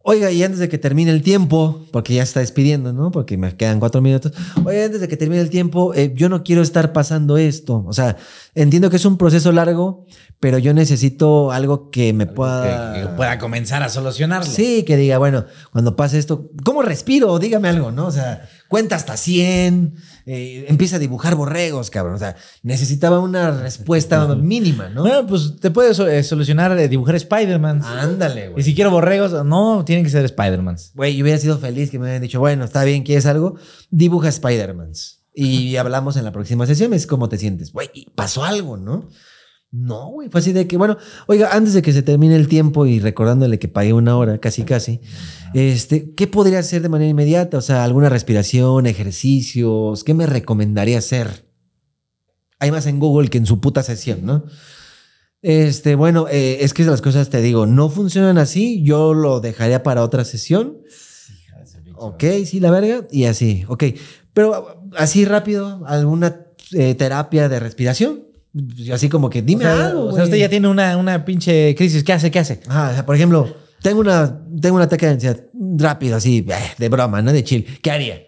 oiga, y antes de que termine el tiempo, porque ya está despidiendo, ¿no? Porque me quedan cuatro minutos. Oiga, antes de que termine el tiempo, eh, yo no quiero estar pasando esto. O sea, entiendo que es un proceso largo, pero yo necesito algo que me pueda... Que, que pueda comenzar a solucionarlo. Sí, que diga, bueno, cuando pase esto, ¿cómo respiro? Dígame algo, ¿no? O sea, cuenta hasta 100, eh, empieza a dibujar borregos, cabrón. O sea, necesitaba una respuesta mínima, ¿no? Bueno, pues te puedes eh, solucionar eh, dibujar Spider-Man. Ándale, y güey. si quiero borregos, no, tienen que ser Spider-Man. Güey, yo hubiera sido feliz que me hubieran dicho, bueno, está bien, ¿quieres algo? Dibuja Spider-Mans. Y hablamos en la próxima sesión, es cómo te sientes. Güey, y pasó algo, ¿no? No, güey, fue así de que, bueno, oiga, antes de que se termine el tiempo y recordándole que pagué una hora, casi, casi, este, ¿qué podría hacer de manera inmediata? O sea, alguna respiración, ejercicios, ¿qué me recomendaría hacer? Hay más en Google que en su puta sesión, ¿no? Este, bueno, eh, es que las cosas te digo, no funcionan así, yo lo dejaría para otra sesión. Ok, sí, la verga. Y así, ok. Pero así rápido, alguna eh, terapia de respiración. Así como que dime o sea, algo. o sea, usted ya tiene una, una pinche crisis. ¿Qué hace? ¿Qué hace? Ajá, o sea, por ejemplo, tengo, una, tengo un ataque de ansiedad rápido, así, eh, de broma, ¿no? De chill. ¿Qué haría?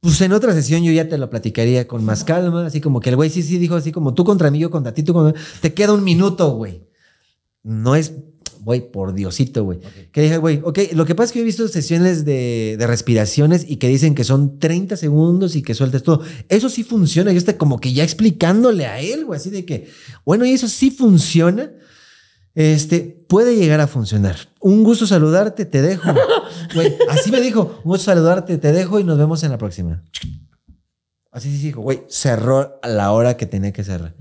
Pues en otra sesión yo ya te lo platicaría con más calma, así como que el güey sí, sí dijo así como tú contra mí, yo contra ti, tú contra Te queda un minuto, güey. No es, güey, por Diosito, güey. Que dije, güey, ok, lo que pasa es que yo he visto sesiones de, de respiraciones y que dicen que son 30 segundos y que sueltes todo. Eso sí funciona. Yo estoy como que ya explicándole a él, güey, así de que, bueno, y eso sí funciona. Este, puede llegar a funcionar. Un gusto saludarte, te dejo. Güey, así me dijo, un gusto saludarte, te dejo y nos vemos en la próxima. Así sí dijo, güey, cerró a la hora que tenía que cerrar.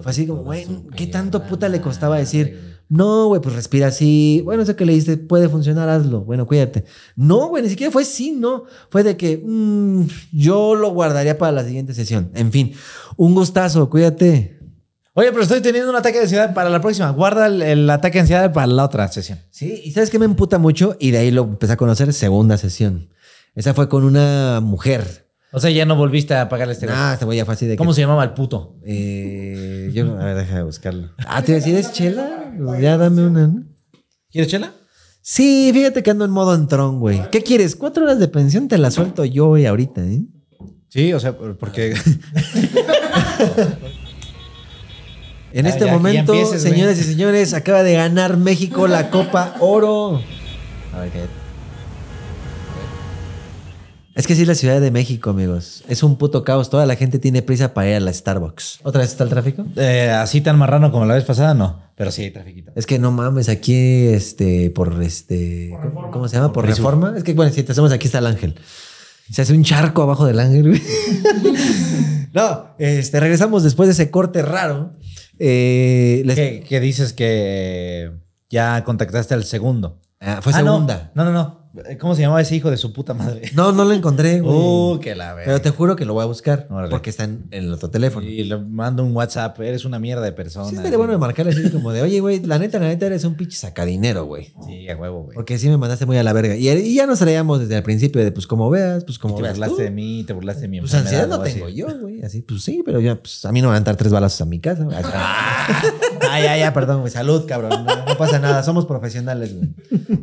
Fue así como, güey, ¿qué tanto puta le costaba decir? No, güey, pues respira así. Bueno, eso que le diste puede funcionar, hazlo. Bueno, cuídate. No, güey, ni siquiera fue sí, no. Fue de que mm, yo lo guardaría para la siguiente sesión. En fin, un gustazo, cuídate. Oye, pero estoy teniendo un ataque de ansiedad para la próxima. Guarda el, el ataque de ansiedad para la otra sesión. Sí, y ¿sabes qué me emputa mucho? Y de ahí lo empecé a conocer, segunda sesión. Esa fue con una mujer. O sea, ya no volviste a pagarle este güey. Ah, esta güey ya fue así de que- ¿Cómo se llamaba el puto? Eh, yo, a ver, deja de buscarlo. Ah, ¿te decides chela? Ya dame una, ¿no? ¿Quieres chela? Sí, fíjate que ando en modo entrón, güey. ¿Qué quieres? Cuatro horas de pensión te la suelto yo, güey, ahorita, ¿eh? Sí, o sea, porque. En este ya, que ya momento, empieces, güey. señores y señores, acaba de ganar México la Copa Oro. A ver, ¿qué? Es que sí, la Ciudad de México, amigos. Es un puto caos. Toda la gente tiene prisa para ir a la Starbucks. ¿Otra vez está el tráfico? eh, así tan marrano como la vez pasada, no. Pero sí hay trafiquito. Es que no mames, aquí, este, por este. ¿Cómo se llama? Por reforma. Es que, bueno, si te hacemos aquí está el ángel. Se hace un charco abajo del ángel, güey. no, este, regresamos después de ese corte raro. Eh, les- ¿Qué, qué dices que ya contactaste al segundo? Ah, fue Ah, no. segunda. No, no, no. ¿Cómo se llamaba ese hijo de su puta madre? No, no lo encontré, güey. Uh, que la verga. Pero te juro que lo voy a buscar Órale. porque está en, en el otro teléfono. Y le mando un WhatsApp. Eres una mierda de persona. Sí, estaría bueno marcarle así como de, oye, güey, la neta, la neta, eres un pinche sacadinero, güey. Sí, a huevo, güey. Porque sí me mandaste muy a la verga. Y, y ya nos traíamos desde el principio de, pues, como veas, pues, como te veas burlaste tú. de mí, te burlaste de mi Pues ansiedad no así. tengo yo, güey. Así, pues sí, pero ya, pues a mí no me van a dar tres balazos a mi casa. güey. Ah, ya, ya, perdón, güey. Salud, cabrón. No, no pasa nada. Somos profesionales, güey.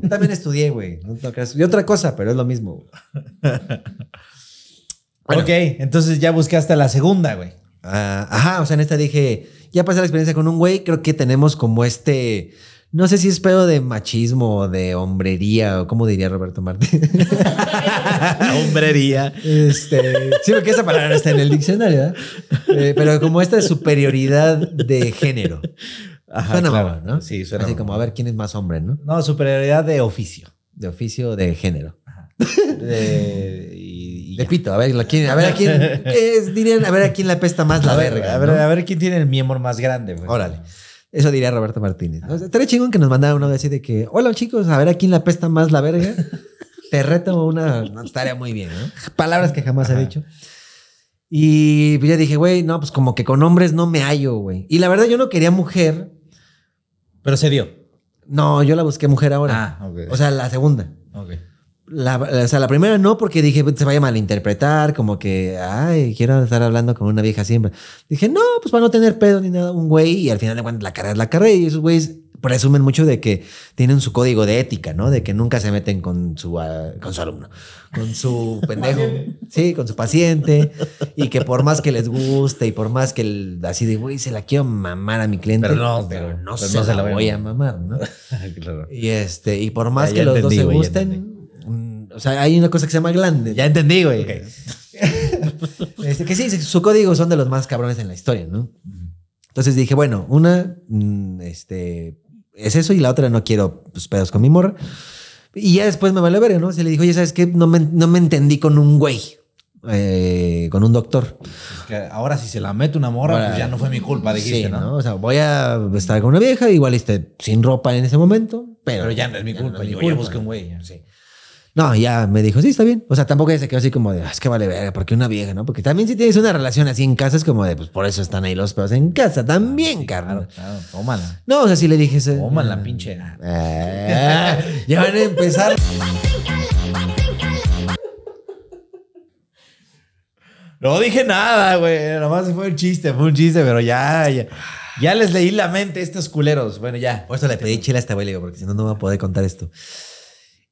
Yo también estudié, güey. No, no creas. Y otra cosa, pero es lo mismo. Bueno. Ok, entonces ya buscaste la segunda, güey. Ah, ajá, o sea, en esta dije, ya pasé la experiencia con un güey, creo que tenemos como este, no sé si es pedo de machismo o de hombrería o como diría Roberto Martín. Hombrería. Este, sí, porque esa palabra no está en el diccionario, ¿verdad? Eh, pero como esta superioridad de género. Ajá, suena claro. ¿no? Sí, suena Así como a ver quién es más hombre, ¿no? No, superioridad de oficio. De oficio de género. De, y, y De ya. pito, a ver, la- quién- a ver a quién, dirían, a ver a quién le apesta más la a ver, verga. a ver, ¿no? a ver quién tiene el miembro más grande, güey. Órale. Eso diría Roberto Martínez. O sea, estaría chingón que nos mandara uno así de que, hola chicos, a ver a quién le apesta más la verga. Te reto una. No, estaría muy bien, ¿no? Palabras que jamás he dicho. Y pues ya dije, güey, no, pues como que con hombres no me hallo, güey. Y la verdad, yo no quería mujer. Pero se dio. No, yo la busqué mujer ahora. Ah, ok. O sea, la segunda. Ok. La, o sea, la primera no, porque dije, se vaya a malinterpretar, como que, ay, quiero estar hablando con una vieja siempre. Dije, no, pues para no tener pedo ni nada, un güey, y al final de cuentas la carrera es la carrera, y esos güeyes presumen mucho de que tienen su código de ética, ¿no? De que nunca se meten con su, ah, con su alumno, con su pendejo, sí, con su paciente, y que por más que les guste y por más que el- así de, güey, se la quiero mamar a mi cliente, Pero no, pero no, pero se, no se la voy a voy a mamar, ¿no? claro. Y este, y por más Ya, que ya los entendí, dos se gusten, o sea, hay una cosa que se llama glande. Ya entendí, güey. Este, que sí, su código son de los más cabrones en la historia, ¿no? Entonces dije, bueno, una, mm, este, es eso y la otra no quiero pues, pedos con mi morra. Y ya después me vale ver, ¿no? Se le dijo, oye, ¿sabes qué? No me, no me entendí con un güey, eh, con un doctor. Es que ahora si se la mete una morra, Ahora, pues ya no fue mi culpa, dijiste, Sí, ¿no? O sea, voy a estar con una vieja, igual esté sin ropa en ese momento, pero, Pero ya no es mi culpa. es mi yo ya culpa. busqué un güey. ya. Sí. No, ya me dijo, sí, está bien. O sea, tampoco se quedó así como de, "Ah, es que vale verga, porque una vieja, ¿no? Porque también si tienes una relación así en casa es como de, pues por eso están ahí los pedos en casa también, Claro, carnal. claro, tómala. No, o sea, sí le dije eso. Tómala, pinche. Ah, ya van a empezar. No dije nada, güey. Nomás fue un chiste, fue un chiste, pero ya, ya. Ya les leí la mente a estos culeros. Bueno, ya. Por eso le pedí chile a este güey, porque si no, no va a poder contar esto.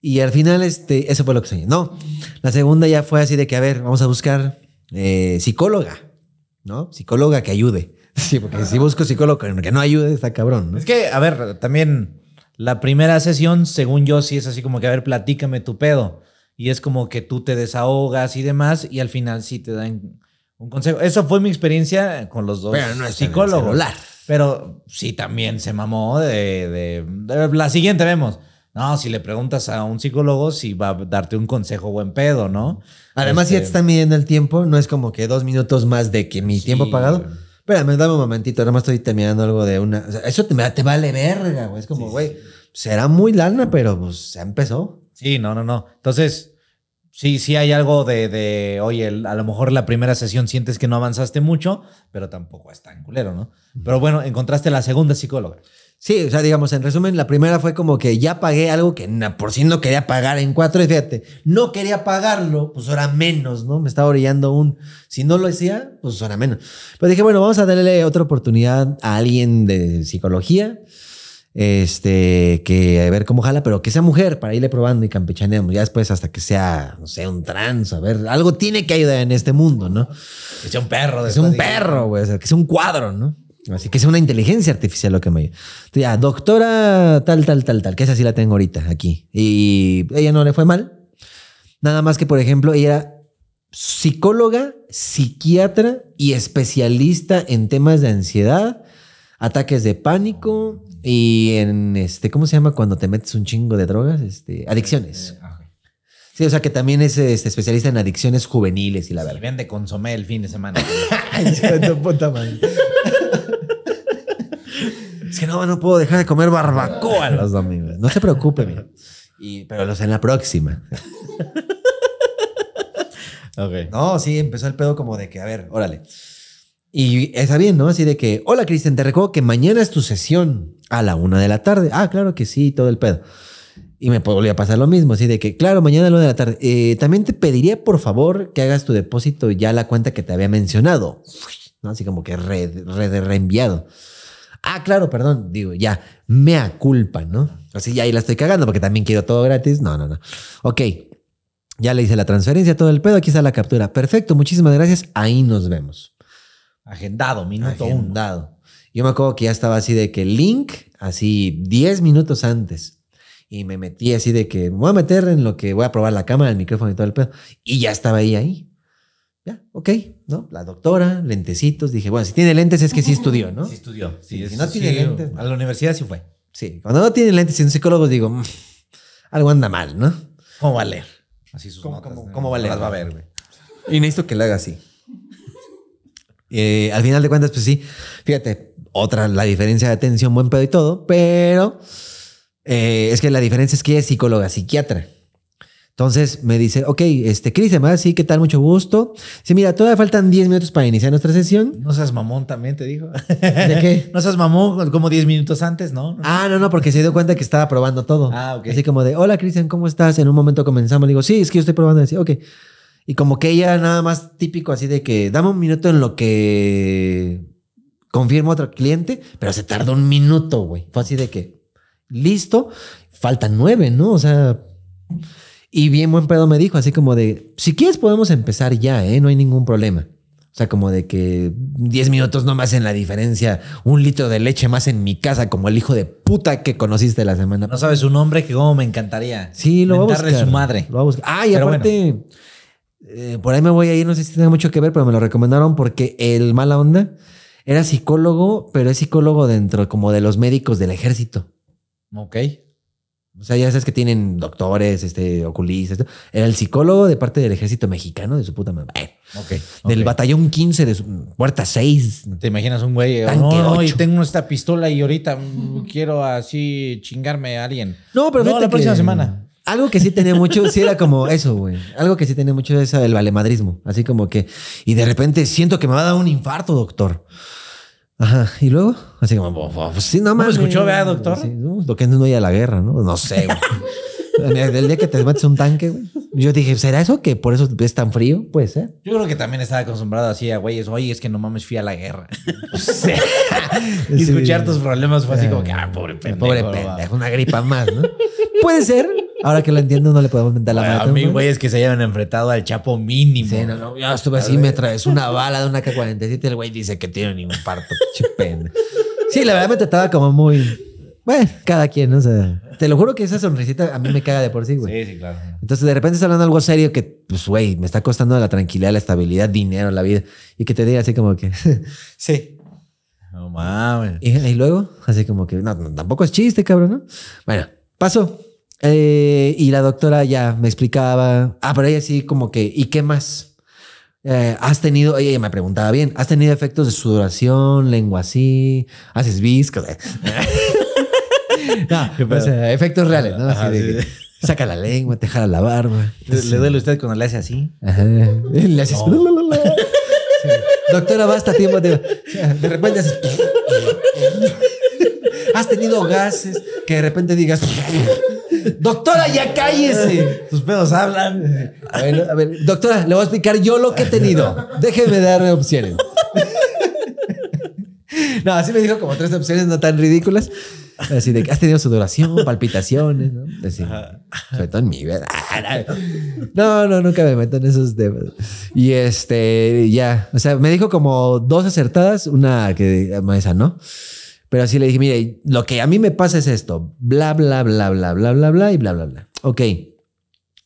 Y al final, este, eso fue lo que soñé. No, la segunda ya fue así de que, a ver, vamos a buscar eh, psicóloga, ¿no? Psicóloga que ayude. Sí, porque si busco psicólogo que no ayude, está cabrón, ¿no? Es que, a ver, también la primera sesión, según yo, sí es así como que, a ver, platícame tu pedo. Y es como que tú te desahogas y demás, y al final sí te dan un consejo. Eso fue mi experiencia con los dos Pero no psicólogos. Pero sí también se mamó de, de- de- La siguiente vemos. No, si le preguntas a un psicólogo, si va a darte un consejo buen pedo, ¿no? Además, si ya te Este, están midiendo el tiempo, no es como que dos minutos más de que mi Sí, tiempo pagado. güey. Espérame, dame un momentito, nada más estoy terminando algo de una. o sea, eso te, te vale verga, güey. Es como, güey, será muy lana, pero pues ya empezó. Sí, no, no, no. Entonces, sí, sí hay algo de, de oye, a lo mejor la primera sesión sientes que no avanzaste mucho, pero tampoco es tan culero, ¿no? Pero bueno, encontraste la segunda psicóloga. Sí, o sea, digamos, en resumen, la primera fue como que ya pagué algo que por si no quería pagar en cuatro. Y fíjate, no quería pagarlo, pues ahora menos, ¿no? Me estaba orillando un. Si no lo hacía, pues ahora menos. Pero dije, bueno, vamos a darle otra oportunidad a alguien de psicología. Este, que a ver cómo jala, pero que sea mujer para irle probando y campechaneamos. Ya después, hasta que sea, no sé, un trans, a ver, algo tiene que ayudar en este mundo, ¿no? Que sea un perro. Que sea un perro, güey. Que sea un cuadro, ¿no? Así que sea una inteligencia artificial lo que me ya, doctora tal, tal, tal, tal, que esa sí la tengo ahorita aquí. Y ella no le fue mal. Nada más que, por ejemplo, ella era psicóloga, psiquiatra y especialista en temas de ansiedad, ataques de pánico y en este, ¿cómo se llama cuando te metes un chingo de drogas? Este, adicciones. Ok. Sí, o sea que también es este, especialista en adicciones juveniles y la verdad. vende consomé el fin de semana. Es que no, no puedo dejar de comer barbacoa los domingos. No se preocupe, mira. Y, pero los en la próxima. ok. No, sí, empezó el pedo como de que, a ver, órale. Y está bien, ¿no? Así de que, hola Cristian, te recuerdo que mañana es tu sesión a la una de la tarde. Ah, claro que sí, todo el pedo. Y me volvió a pasar lo mismo, así de que, claro, mañana a la una de la tarde. Eh, también te pediría, por favor, que hagas tu depósito ya a la cuenta que te había mencionado. ¿No? Así como que re, re- reenviado. Ah, claro, perdón. Digo, ya, mea culpa, ¿no? Así ya ahí la estoy cagando porque también quiero todo gratis. No, no, no. Ok. Ya le hice la transferencia, todo el pedo. Aquí está la captura. Perfecto, muchísimas gracias. Ahí nos vemos. Agendado, minuto. Agendado. Yo me acuerdo que ya estaba así de que link, así 10 minutos antes. Y me metí así de que me voy a meter en lo que voy a probar la cámara, el micrófono y todo el pedo. Y ya estaba ahí, ahí. Ya, ok, ¿no? La doctora, lentecitos. Dije, bueno, si tiene lentes es que sí estudió, ¿no? Sí estudió. Sí, Sí, si no tiene sí, lentes. A la universidad sí fue. Sí, cuando no tiene lentes y son psicólogos digo, "Mm, algo anda mal, ¿no? ¿Cómo va a leer? Así sus ¿Cómo- notas. cómo- ¿no? cómo va a leer? las va a ver, güey. Y necesito que lo haga así. Eh, al final de cuentas, pues sí, fíjate, otra, la diferencia de atención, buen pedo y todo, pero eh, es que la diferencia es que ella es psicóloga, psiquiatra. Entonces me dice, ok, este, Cristian, ¿verdad? sí, ¿qué tal? Mucho gusto. Sí, mira, todavía faltan 10 minutos para iniciar nuestra sesión. No seas mamón también, te digo. ¿De qué? No seas mamón como 10 minutos antes, ¿no? Ah, no, no, porque se dio cuenta que estaba probando todo. Ah, ok. Así como de, hola Cristian, ¿cómo estás? En un momento comenzamos. Le digo, sí, es que yo estoy probando. Así, ok. Y como que ella nada más típico así de que dame un minuto en lo que confirmo otro cliente, pero se tardó un minuto, güey. Fue así de que, listo, faltan nueve, ¿no? O sea, y bien buen pedo me dijo, así como de, si quieres podemos empezar ya, ¿eh? No hay ningún problema. O sea, como de que 10 minutos no me hacen la diferencia, un litro de leche más en mi casa, como el hijo de puta que conociste la semana No sabes su nombre, que como me encantaría. Sí, lo voy a buscar. su madre. Lo voy a buscar. Ah, y Pero aparte, eh, por ahí me voy a ir, no sé si tiene mucho que ver, pero me lo recomendaron porque el mala onda era psicólogo, pero es psicólogo dentro como de los médicos del ejército. Ok. O sea, ya sabes que tienen doctores, este, oculistas. esto. Era el psicólogo de parte del ejército mexicano, de su puta madre. Eh, Ok. Del ok. batallón 15 de su puerta 6. ¿Te imaginas un güey? No, no, y tengo esta pistola y ahorita mm, quiero así chingarme a alguien. No, pero No, la próxima semana. Algo que sí tenía mucho, sí era como eso, güey. Algo que sí tenía mucho es el valemadrismo. Así como que, y de repente siento que me va a dar un infarto, doctor. Ajá. Y luego, así como, "Oh, oh, pues sí, no me mames. escuchó, vea, doctor? Sí, no, lo que no iba a la guerra, ¿no? No sé, güey. Del día que te metes un tanque, güey. Yo dije, ¿será eso que por eso es tan frío? Puede ser. Yo creo que también estaba acostumbrado así a güeyes. Oye, es que no mames, fui a la guerra. y Sí. escuchar tus problemas fue así como que, ah, pobre pendejo. Pobre pendejo, una gripa más, ¿no? Puede ser. Ahora que lo entiendo, no le podemos mentar la va. A mí, güey. güeyes que se hayan enfrentado al Chapo mínimo. Sí, no, no, yo estuve así, me traes una bala de una K-47 y el güey dice que tiene un infarto, pinche pena. Sí, la verdad me trataba como muy... Bueno, cada quien, ¿no? O sea, te lo juro que esa sonrisita a mí me caga de por sí, güey. Sí, sí, claro. Entonces de repente está hablando algo serio que, pues, güey, me está costando la tranquilidad, la estabilidad, dinero, la vida. Y que te diga así como que, sí. No mames. Y, y luego, así como que, no, no, tampoco es chiste, cabrón, ¿no? Bueno, pasó. Eh, y la doctora ya me explicaba, ah, pero ella sí como que, ¿y qué más? Eh, ¿Has tenido, ella me preguntaba bien, ¿has tenido efectos de sudoración, lengua así, haces viscos? no, o sea, efectos reales, ¿no? Así Ajá, de que sí. saca la lengua, te jala la barba. Le, le duele a usted cuando le hace así. Ajá. Le haces. Sí. Doctora, basta tiempo. De, de repente haces. Has tenido gases que de repente digas. Doctora, ya cállese. Tus pedos hablan. Bueno, a ver, doctora, le voy a explicar yo lo que he tenido. Déjeme darme opciones. No, así me dijo como tres opciones no tan ridículas. Así de que has tenido sudoración, palpitaciones, ¿no? Así, sobre todo en mi vida. No, no, nunca me meto en esos temas. Y este, ya, o sea, me dijo como dos acertadas, una que esa, ¿no? Pero así le dije, mire, lo que a mí me pasa es esto, bla, bla, bla, bla, bla, bla, bla, y bla, bla, bla. Ok.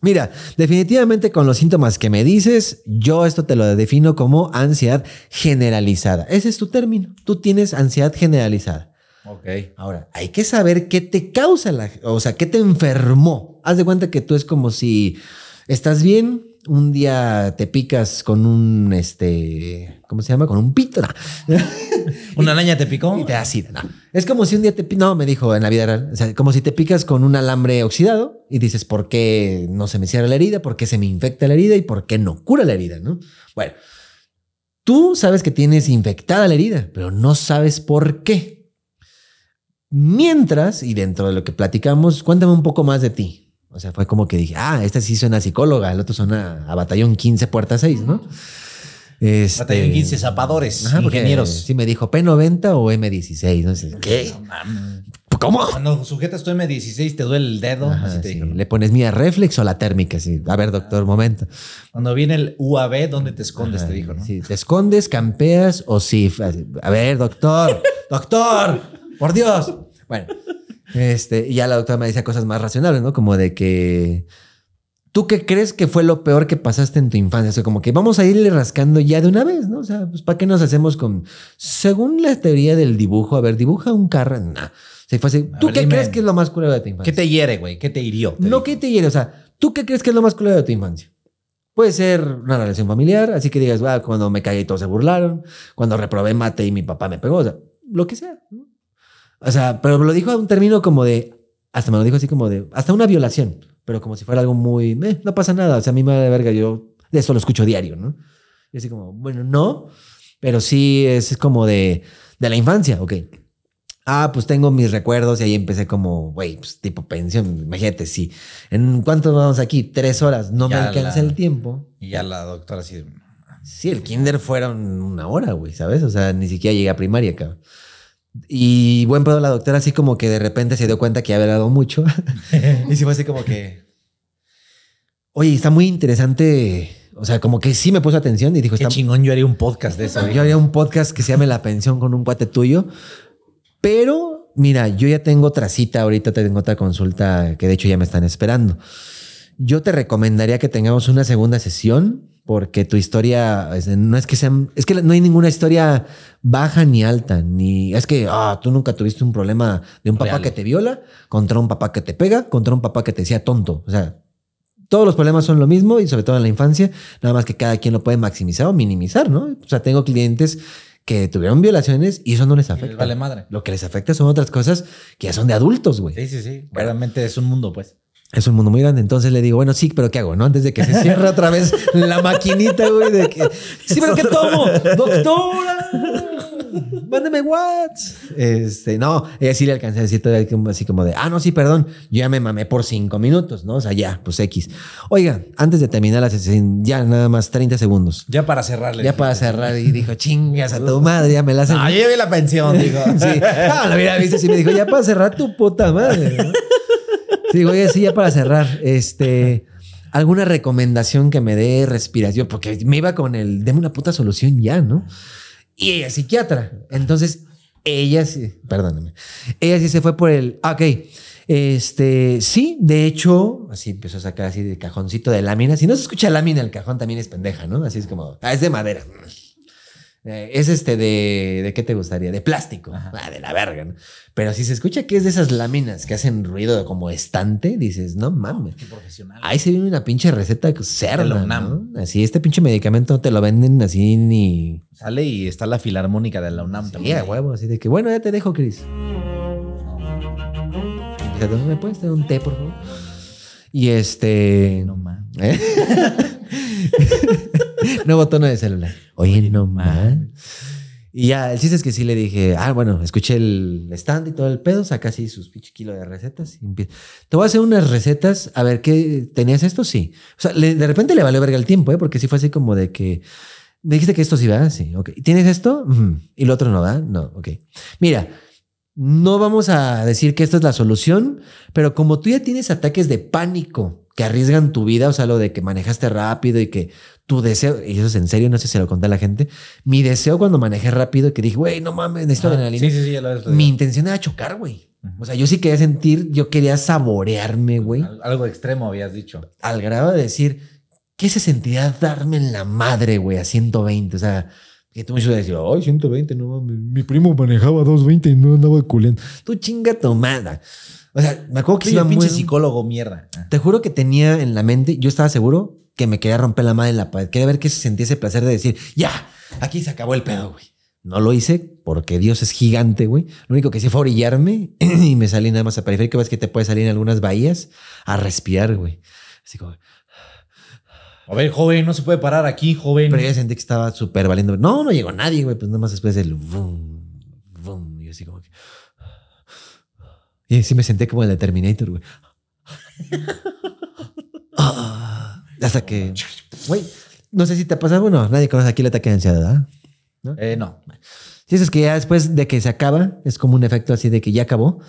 Mira, definitivamente con los síntomas que me dices, yo esto te lo defino como ansiedad generalizada. Ese es tu término. Tú tienes ansiedad generalizada. Ok. Ahora, hay que saber qué te causa la, o sea, qué te enfermó. Haz de cuenta que tú es como si estás bien, un día te picas con un, este, ¿cómo se llama? Con un pito. No. ¿Una araña te picó? Y te sida, no. Es como si un día te no, me dijo en la vida real, o sea, como si te picas con un alambre oxidado y dices, ¿por qué no se me cierra la herida? ¿Por qué se me infecta la herida? ¿Y por qué no cura la herida? ¿no? Bueno, tú sabes que tienes infectada la herida, pero no sabes por qué. Mientras, y dentro de lo que platicamos, cuéntame un poco más de ti. O sea, fue como que dije, ah, esta sí suena a psicóloga, el otro suena a batallón 15, puerta 6, ¿no? Este, Batallón 15 zapadores, Ajá, ingenieros. Sí, me dijo P90 o M16. No sé, ¿Qué? No. ¿Cómo? Cuando sujetas tu M16 te duele el dedo. Ajá, así te sí. Le pones mía reflex o la térmica. Sí. A ver, doctor, momento. Cuando viene el UAB, ¿dónde te escondes? Ajá, te dijo, ¿no? sí, ¿Te escondes, campeas o sí? A ver, doctor, doctor, por Dios. Bueno, este, y ya la doctora me dice cosas más racionales, ¿no? Como de que. ¿Tú qué crees que fue lo peor que pasaste en tu infancia? O sea, como que vamos a irle rascando ya de una vez, ¿no? O sea, pues ¿para qué nos hacemos con. Según la teoría del dibujo, a ver, dibuja un carro. Nah. O sea, fue así, ¿Tú ver, qué dime. crees que es lo más culero de tu ¿Qué infancia? te hiere, güey? ¿Qué te hirió? Te No dijo. que te hiere, o sea, ¿tú qué crees que es lo más culero de tu infancia? Puede ser una relación familiar, así que digas, "Ah, cuando me cagué y todos se burlaron, cuando reprobé mate y mi papá me pegó, o sea, lo que sea. ¿no? O sea, pero lo dijo a un término como de, hasta me lo dijo así como de, hasta una violación, pero como si fuera algo muy, "Eh, no pasa nada, o sea, a mí me da de verga, yo de eso lo escucho diario, ¿no? Y así como, bueno, no, pero sí es como de, de la infancia, ok. Ah, pues tengo mis recuerdos y ahí empecé como, güey, pues tipo pensión. Imagínate, si en cuánto vamos aquí, tres horas, no me alcanza la- el tiempo. Y ya la doctora así. Sí, el kinder fueron una hora, güey, ¿sabes? O sea, ni siquiera llegué a primaria, cabrón. Y buen pedo la doctora así como que de repente se dio cuenta que había hablado mucho. y sí fue así como que, oye, está muy interesante. O sea, como que sí me puso atención y dijo, Qué está, chingón, yo haría un podcast de eso. yo haría un podcast que se llame La Pensión con un cuate tuyo. Pero mira, yo ya tengo otra cita, ahorita tengo otra consulta que de hecho ya me están esperando. Yo te recomendaría que tengamos una segunda sesión porque tu historia no es que sean, es que no hay ninguna historia baja ni alta, ni es que ah, tú nunca tuviste un problema de un papá Real. que te viola contra un papá que te pega, contra un papá que te decía tonto. O sea, todos los problemas son lo mismo y sobre todo en la infancia, nada más que cada quien lo puede maximizar o minimizar, ¿no? O sea, tengo clientes que tuvieron violaciones y eso no les afecta. les vale madre. Lo que les afecta son otras cosas que ya son de adultos, güey. Sí, sí, sí. Realmente es un mundo, pues. Es un mundo muy grande. Entonces le digo, bueno, sí, pero ¿qué hago? ¿No? Antes de que se cierre otra vez la maquinita, güey, de que. Sí, pero ¿qué tomo? ¡Doctora! Mándame WhatsApp. Este, no, ella sí le alcancé a decir todavía así como de, ah, no, sí, perdón, yo ya me mamé por cinco minutos, ¿no? O sea, ya, pues X. Oiga, antes de terminar la sesión, ya nada más 30 segundos. Ya para cerrarle. Ya para cerrar y dijo, chingas a tu madre, ya me la hacen. Ah, yo ya vi la pensión, digo. Sí. Ah, lo hubiera visto si me dijo, ya para cerrar tu puta madre. ¿no? Sí, oye, sí, ya para cerrar, este, alguna recomendación que me dé respiración, porque me iba con el, deme una puta solución ya, ¿no? Y ella es psiquiatra. Entonces, ella sí, perdóname, ella sí se fue por el, ah, ok, este, sí, de hecho, así empezó a sacar así de cajoncito de lámina. Si no se escucha lámina, el cajón también es pendeja, ¿no? Así es como, ah, es de madera. Eh, es este de. ¿De qué te gustaría? De plástico. Ah, de la verga, ¿no? Pero si se escucha que es de esas láminas que hacen ruido como estante, dices, no mames. Qué profesional. Ahí se viene una pinche receta cerda, ¿no? UNAM. Así, este pinche medicamento no te lo venden así ni. Sale y está la filarmónica de la UNAM Sí, también. a huevo, así de que, bueno, ya te dejo, Chris. Empieza, ¿Me puedes dar un té, por favor? Y este. No mames. ¿Eh? Nuevo tono de celular. Oye, no más. Y ya, el chiste es que sí le dije, ah, bueno, escuché el stand y todo el pedo, saca así sus pinche kilo de recetas. Y empie- Te voy a hacer unas recetas, a ver, ¿qué tenías esto? Sí. O sea, le- de repente le valió verga el tiempo, ¿eh? Porque sí fue así como de que, me dijiste que esto sí, ¿verdad? Sí, ok. ¿Tienes esto? Y lo otro no, ¿verdad? No, ok. Mira, no vamos a decir que esta es la solución, pero como tú ya tienes ataques de pánico que arriesgan tu vida, o sea, lo de que manejaste rápido y que tu deseo, y eso es en serio, no sé si se lo conté a la gente, mi deseo cuando manejé rápido y que dije, güey, no mames, necesito Ah, adrenalina. Sí, sí, sí, ya lo Mi intención era chocar, güey. O sea, yo sí quería sentir, yo quería saborearme, güey, Al- Algo extremo habías dicho. al grado de decir, ¿qué se sentirá darme en la madre, güey, a 120? O sea, que tú me a decir, ay, 120, no mames, mi primo manejaba 220 y no andaba culiando. Tú chinga tu madre. O sea, me acuerdo que Sí, iba pinche muy... psicólogo mierda. Te juro que tenía en la mente, yo estaba seguro que me quería romper la madre en la pared. Quería ver que se sentía ese placer de decir, ya, aquí se acabó el pedo, güey. No lo hice porque Dios es gigante, güey. Lo único que hice fue orillarme y me salí nada más a periférico. Ves que te puedes salir en algunas bahías a respirar, güey. Así como, A ver, joven, no se puede parar aquí, joven. pero yo sentí que estaba súper valiendo. No, no llegó nadie, güey. Pues nada más después del boom, boom. Y yo así como que. Y sí me senté como el de Terminator, güey. Ah, Hasta que. Güey, no sé si te ha pasado. Bueno, nadie conoce aquí el ataque de ansiedad, ¿verdad? Eh, no. Si es que ya después de que se acaba, es como un efecto así de que ya acabó.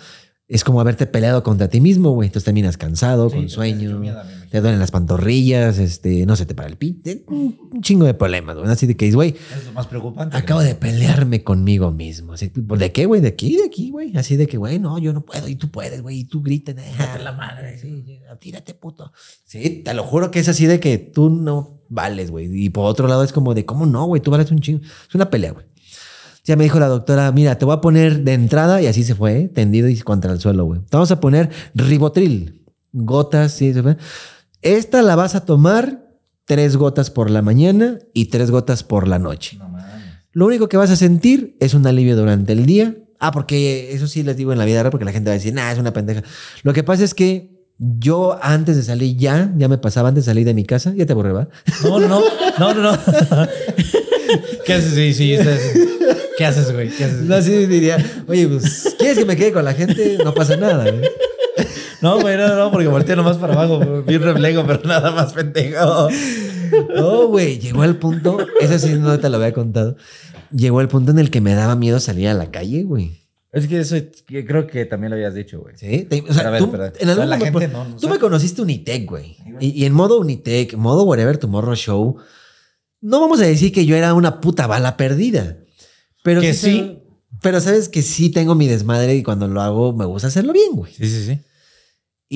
Es como haberte peleado contra ti mismo, güey. Entonces terminas cansado, Sí, con sueño, mierda, me imagino. Te duelen las pantorrillas, este, no se te para el pit. Un chingo de problemas, güey. Así de que, güey, Es lo más preocupante. Acabo de pelearme conmigo mismo. Así, ¿De qué, güey? ¿De aquí? ¿De aquí, güey? Así de que, güey, no, yo no puedo y tú puedes, güey. Y tú gritas. Date la madre. Sí, tírate, puto. Sí, te lo juro que es así de que tú no vales, güey. Y por otro lado es como de, ¿cómo no, güey? Tú vales un chingo. Es una pelea, güey. Ya me dijo la doctora, mira, te voy a poner de entrada, y así se fue, ¿eh? tendido y contra el suelo, güey. Te vamos a poner ribotril. Gotas, sí, se fue. Esta la vas a tomar tres gotas por la mañana y tres gotas por la noche. No. Lo único que vas a sentir es un alivio durante el día. Ah, porque eso sí les digo en la vida real, porque la gente va a decir, nah, es una pendeja. Lo que pasa es que yo antes de salir ya, ya me pasaba antes de salir de mi casa, ya te borré, ¿va? No, no, no. No, no. ¿Qué haces? Sí, sí, ¿Qué haces, güey? ¿Qué haces? No, sí diría, oye, pues, ¿quieres que me quede con la gente? No pasa nada, güey. No, güey, no, no, porque volteo nomás para abajo. Bien reflejo, pero nada más pendejo. No, güey, llegó al punto, eso sí no te lo había contado, llegó al punto en el que me daba miedo salir a la calle, güey. Es que eso que creo que también lo habías dicho, güey. Sí, te- o sea, ver, tú, pero- en algún la momento- gente no- no tú sabe. me conociste Unitec, güey. Y, y en modo Unitec, modo Whatever Tomorrow Show, no vamos a decir que yo era una puta bala perdida. Pero Que sí. pero sabes que sí tengo mi desmadre y cuando lo hago me gusta hacerlo bien, güey. Sí, sí, sí.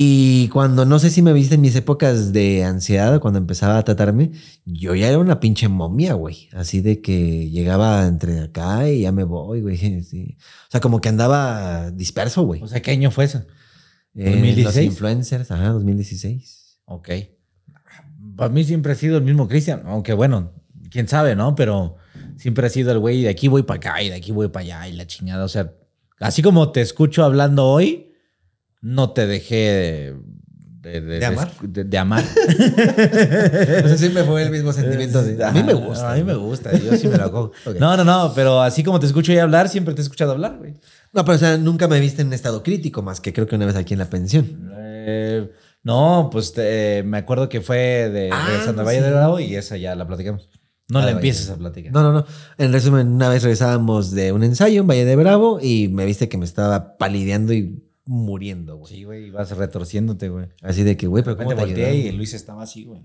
Y cuando no sé si me viste en mis épocas de ansiedad, cuando empezaba a tratarme, yo ya era una pinche momia, güey. Así de que llegaba entre acá y ya me voy, güey. sí. O sea, como que andaba disperso, güey. O sea, ¿qué año fue eso? Eh, 2016. Los influencers, ajá, 2016. Ok. Para mí siempre ha sido el mismo Cristian, aunque bueno, quién sabe, ¿no? Pero siempre ha sido el güey de aquí voy para acá y de aquí voy para allá y la chingada. O sea, así como te escucho hablando hoy, no te dejé de, ¿De amar? De, de amar. O sea, siempre fue el mismo sentimiento de. A mí me gusta. A mí me gusta, yo sí me lo. Ok. No, no, no, pero así como te escucho hoy hablar, siempre te he escuchado hablar, güey. No, pero o sea, nunca me viste en estado crítico, más que creo que una vez aquí en la pensión. Eh, no, pues te- me acuerdo que fue de Ah, regresando a sí. Valle de Bravo y esa ya la platicamos. No Ah, la empieces a platicar. No, no, no. En resumen, una vez regresábamos de un ensayo en Valle de Bravo y me viste que me estaba palideando y muriendo, güey. Sí, güey, ibas retorciéndote, güey. Así de que, güey, pero ¿cómo te repente volteé ayudó? y Luis estaba así, güey.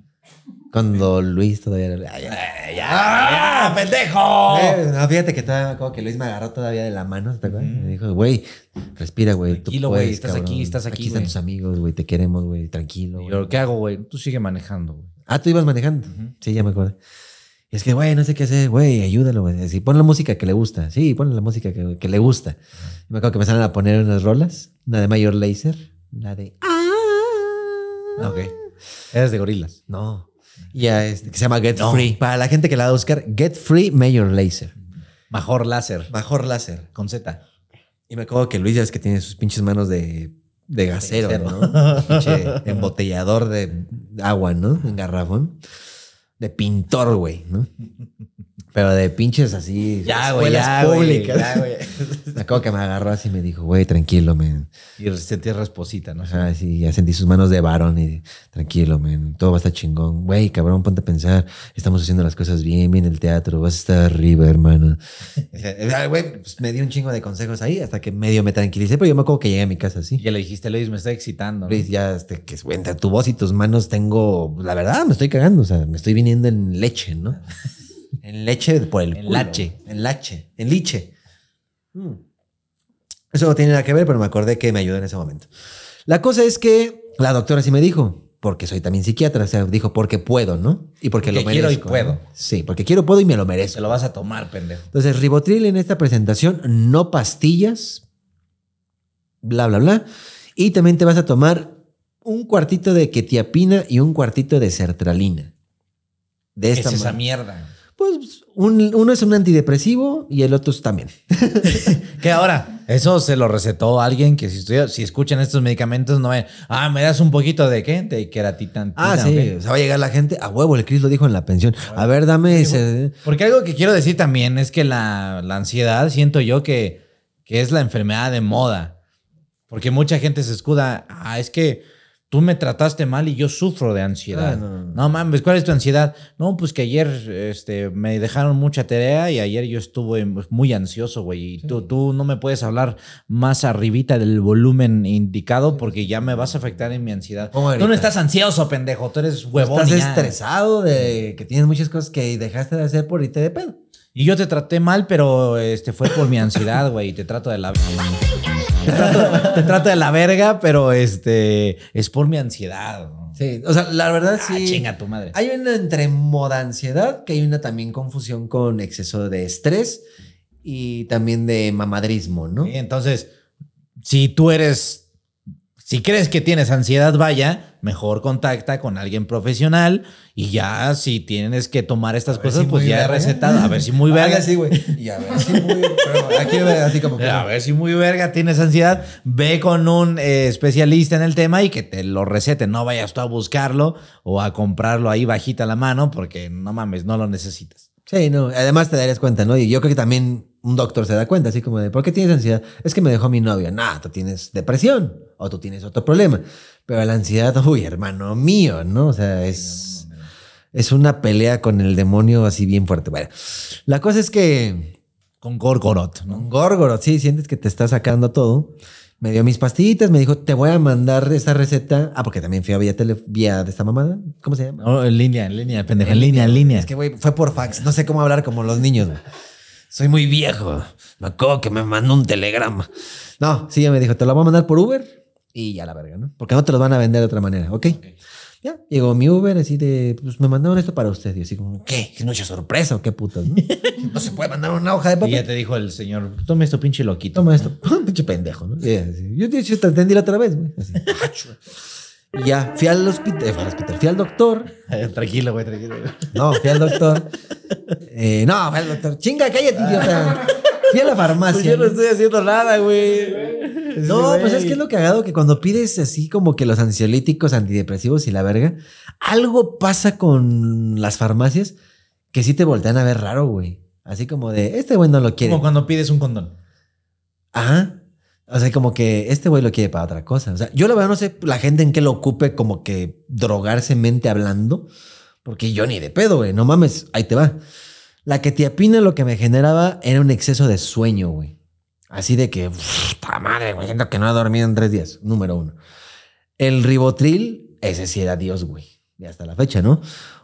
Cuando Luis todavía era. Ay, ay, ¡Ah, pendejo! Eh, no, fíjate que todavía, como que Luis me agarró todavía de la mano, ¿te acuerdas? Me dijo, güey, respira, güey. Tranquilo, güey, estás cabrón. aquí, estás aquí, Aquí están güey". tus amigos, güey, te queremos, güey, tranquilo. Y yo, ¿qué hago, güey? Tú sigue manejando, güey. Ah, tú ibas manejando. Sí, ya me acuerdo. Y es que, güey, no sé qué hacer, güey, ayúdalo, güey. Así, pon la música que le gusta. Sí, pon la música que, que le gusta. Y me acuerdo que me salen a poner unas rolas. Una de Mayor Laser. La de. Ah, ok. Eres de gorilas. No. Ya, este, que se llama Get Free. Para la gente que la va a buscar, Get Free Mayor Laser. Mejor láser. Mejor láser. Con Z. Y me acuerdo que Luis ya es que tiene sus pinches manos de, de gasero, gasero. ¿no? Pinche embotellador de agua, ¿no? En garrafón. De pintor, güey, ¿no? Pero de pinches así. escuelas públicas. ya, güey. Me acuerdo que me agarró así y me dijo, güey, tranquilo, men. Y sentí rasposita, ¿no? Ajá, sí, ya sentí sus manos de varón y tranquilo, men. Todo va a estar chingón. Güey, cabrón, ponte a pensar. Estamos haciendo las cosas bien, bien el teatro. Vas a estar arriba, hermano. Sea, Güey, pues me dio un chingo de consejos ahí hasta que medio me tranquilicé, pero yo me acuerdo que llegué a mi casa así. Y ya le dijiste, Luis, me está excitando. ¿no? Luis, ya este, que güey, entre tu voz y tus manos tengo, la verdad, me estoy cagando, o sea, me estoy viniendo en leche, ¿no? en leche por el En culo. lache. En lache, en liche. Mm. Eso no tiene nada que ver, pero me acordé que me ayudó en ese momento. La cosa es que la doctora sí me dijo, porque soy también psiquiatra, o sea, dijo porque puedo, ¿no? Y porque, Porque lo quiero merezco. y puedo. ¿no? Sí, porque quiero, puedo y me lo merezco. Se lo vas a tomar, pendejo. Entonces, ribotril en esta presentación, no pastillas, bla, bla, bla. Y también te vas a tomar un cuartito de ketiapina y un cuartito de sertralina. De ¿Qué esta es esa mierda? Pues un- uno es un antidepresivo y el otro es también. ¿Qué ahora? Eso se lo recetó alguien que si, estudia- si escuchan estos medicamentos no ven. Ah, me das un poquito de qué? De queratitan. Ah, sí. O sea, va a llegar la gente. A huevo, el Cris lo dijo en la pensión. A ver, dame ese. Porque algo que quiero decir también es que la, la ansiedad, siento yo que, que es la enfermedad de moda. Porque mucha gente se escuda, ah, es que tú me trataste mal y yo sufro de ansiedad. Ah, no, no, no. no mames, ¿cuál es tu ansiedad? No, pues que ayer este, me dejaron mucha tarea y ayer yo estuve muy ansioso, güey. Y tú, tú no me puedes hablar más arribita del volumen indicado porque ya me vas a afectar en mi ansiedad. ¿Cómo Tú no estás ansioso, pendejo. Tú eres huevón. Estás ya. estresado de que tienes muchas cosas que dejaste de hacer por irte de pedo. Y yo te traté mal, pero este fue por mi ansiedad, güey. y Te trato de la. Te trato, te trato de la verga, pero este es por mi ansiedad. ¿no? Sí, o sea, la verdad Ah, sí. chinga tu madre. Hay una entre moda ansiedad, que hay una también confusión con exceso de estrés y también de mamadrismo, ¿no? Sí, Entonces, si tú eres. Si crees que tienes ansiedad, vaya, mejor contacta con alguien profesional y ya si tienes que tomar estas cosas, si pues ya he verga. recetado. A ver si muy verga. Güey. Y a ver si muy. Pero aquí así como que. A ver si muy verga tienes ansiedad, ve con un eh, especialista en el tema y que te lo recete. No vayas tú a buscarlo o a comprarlo ahí bajita la mano porque no mames, no lo necesitas. Sí, no. Además te darías cuenta, ¿no? Y yo creo que también un doctor se da cuenta, así como de, ¿por qué tienes ansiedad? Es que me dejó mi novia. Nah, tú tienes depresión o tú tienes otro problema. Pero la ansiedad, uy, hermano mío, ¿no? O sea, es, es una pelea con el demonio así bien fuerte. Bueno, la cosa es que Con Gorgorot, ¿no? un górgoro, sí, sientes que te está sacando todo. Me dio mis pastillitas, me dijo, te voy a mandar esta receta. Ah, porque también fui a vía, tele, vía de esta mamada. ¿Cómo se llama? En línea, en línea, pendejo, en línea, en línea. Es que, güey, fue por fax. No sé cómo hablar como los niños. Soy muy viejo. Me acuerdo que me mandó un telegrama. No, sí, ya me dijo, te lo voy a mandar por Uber y ya la verga, ¿no? Porque no te los van a vender de otra manera, ¿ok? Ya, llegó mi Uber así de, pues me mandaron esto para usted. Y así como, ¿qué? ¿Es mucha sorpresa o qué putas? No, no se puede mandar una hoja de Y papel. ya te dijo el señor, tome esto pinche loquito. Toma esto. Pinche pendejo, ¿no? Y así, Yo de hecho te entendí la otra vez, güey. Así, "Acho". Y ya, fui al hospital, fui al hospital, fui al doctor. tranquilo, güey, tranquilo. güey. No, fui al doctor. Eh, no, fui al doctor. Chinga, cállate, idiota. Fui a la farmacia. Pues yo no estoy haciendo nada, güey. No, pues es que es lo cagado que cuando pides así como que los ansiolíticos, antidepresivos y la verga, algo pasa con las farmacias que sí te voltean a ver raro, güey. Así como de, este güey no lo quiere. Como cuando pides un condón. Ajá. O sea, como que este güey lo quiere para otra cosa. O sea, yo la verdad no sé la gente en qué lo ocupe como que drogarse mente hablando. Porque yo ni de pedo, güey. No mames, ahí te va. La ketiapina lo que me generaba era un exceso de sueño, güey. Así de que, puta madre, güey, siento que no he dormido en tres días. Número uno. El ribotril, ese sí era Dios, güey. Y hasta la fecha, ¿no?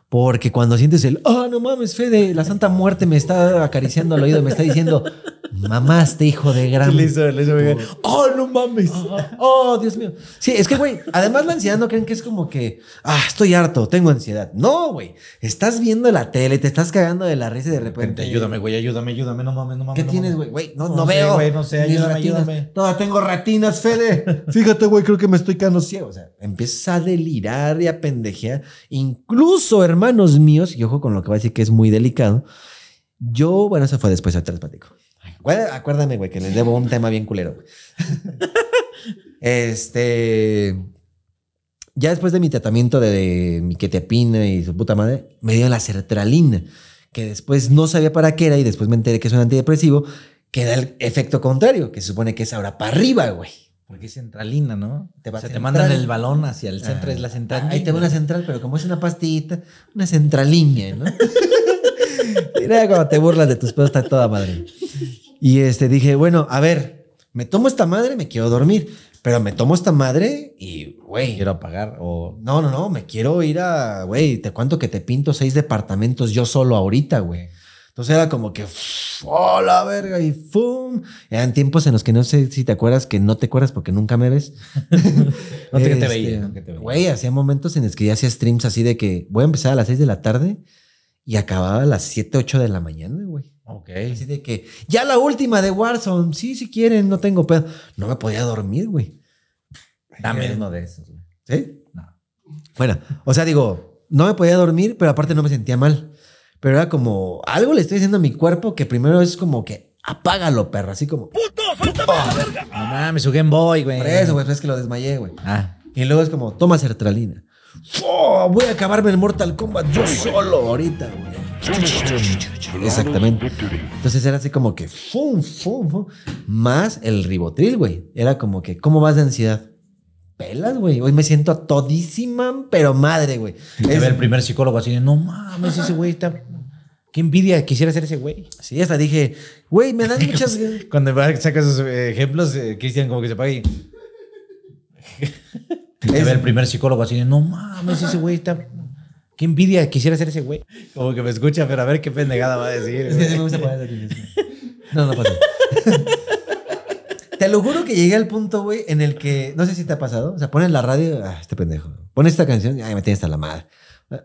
Porque cuando sientes el, ah, no mames, Fede, la Santa Muerte me está acariciando al oído, me está diciendo, mamaste, hijo de gran. Le hizo, le hizo. Oh, no mames. Oh, Dios mío. Sí, es que, güey, además la ansiedad no creen que es como que, ah, estoy harto, tengo ansiedad. No, güey. Estás viendo la tele, te estás cagando de la risa y de repente. Ayúdame, güey, ayúdame, ayúdame, no mames, no mames. ¿Qué no tienes, güey? Güey, no, No no, sé, veo. güey, no sé, ayúdame, ratinas. ayúdame. Toda tengo ratinas, Fede. Fíjate, güey, creo que me estoy quedando ciego. O sea, empiezas a delirar y a pendejear. Incluso, hermanos míos, y ojo con lo que voy a decir que es muy delicado. Yo, bueno, eso fue después, ahorita les platico. Acuérdame, güey, que les debo un tema bien culero. güey. este. Ya después de mi tratamiento de, de mi ketepina y su puta madre, me dio la sertralina, que después no sabía para qué era y después me enteré que es un antidepresivo, que da el efecto contrario, que se supone que es ahora para arriba, güey. Porque es centralina, ¿no? Te o sea, te mandan el balón hacia el centro, Ah, es la central. Ahí te va una central, pero como es una pastillita, una centraliña, ¿no? Mira cuando te burlas de tus pedos, está toda madre. Y este dije, bueno, a ver, me tomo esta madre, me quiero dormir, pero me tomo esta madre y, güey, Quiero apagar o... no, no, no, me quiero ir a, güey, te cuento que te pinto seis departamentos yo solo ahorita, güey. Entonces era como que, ¡oh, la verga! Y ¡fum! Eran tiempos en los que no sé si te acuerdas, que no te acuerdas porque nunca me ves. No te, Este, veía, no que te veía. Güey, hacía momentos en los que ya hacía streams así de que voy a empezar a las 6 de la tarde y acababa a las 7, 8 de la mañana, güey. Ok. Así de que, ya la última de Warzone, sí, si quieren, no tengo pedo. No me podía dormir, güey. Dame uno de esos, güey. ¿Sí? No. Bueno, o sea, digo, no me podía dormir, pero aparte no me sentía mal. Pero era como, algo le estoy diciendo a mi cuerpo que primero es como que, apágalo, perro, así como, No mames, su Game Boy, güey. por eso, güey, pues es que lo desmayé, güey. Ah. Y luego es como, toma sertralina. ¡Oh! voy a acabarme el Mortal Kombat yo solo ahorita, güey. Exactamente. Entonces era así como que, ¡fum, fum, fum! Más el ribotril, güey. Era como que, ¿cómo vas de ansiedad? Pelas, güey. Hoy me siento a todísima, pero madre, güey. Es- el primer psicólogo así de, no mames, ese güey está... Qué envidia quisiera ser ese güey. Sí, hasta dije, güey, me dan muchas. Cuando saca esos eh, ejemplos, eh, Cristian como que se paga y... Es- el primer psicólogo así de, no mames, ese güey está... Qué envidia quisiera ser ese güey. Como que me escucha, pero a ver qué pendejada va a decir. Sí me gusta. No, no pasa. Te lo juro que llegué al punto, güey, en el que, no sé si te ha pasado, o sea, pones la radio, ah, este pendejo, pones esta canción, y ay, me tiene hasta la madre.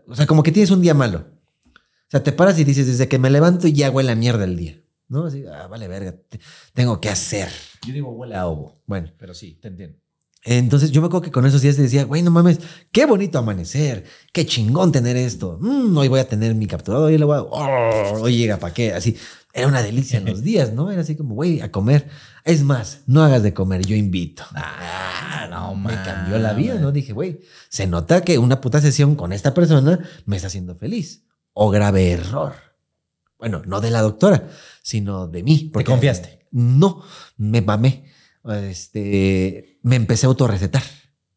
O sea, como que tienes un día malo. O sea, te paras y dices, desde que me levanto ya huele a mierda el día. ¿No? Así, ah, vale, verga, te- tengo que hacer. Yo digo huele a ovo. Bueno, Pero sí, te entiendo. Entonces yo me acuerdo que con esos días decía, güey, no mames, qué bonito amanecer, qué chingón tener esto. Mm, hoy voy a tener mi capturador, hoy le voy a, oh, hoy llega para qué, así. Era una delicia en los días, ¿no? Era así como, güey, a comer. Es más, no hagas de comer, yo invito. Ah, no Me mames. cambió la vida, ¿no? Dije, güey, se nota que una puta sesión con esta persona me está haciendo feliz. O grave error. Bueno, no de la doctora, sino de mí. ¿Te confiaste? No, me mamé. Este, me empecé a autorrecetar.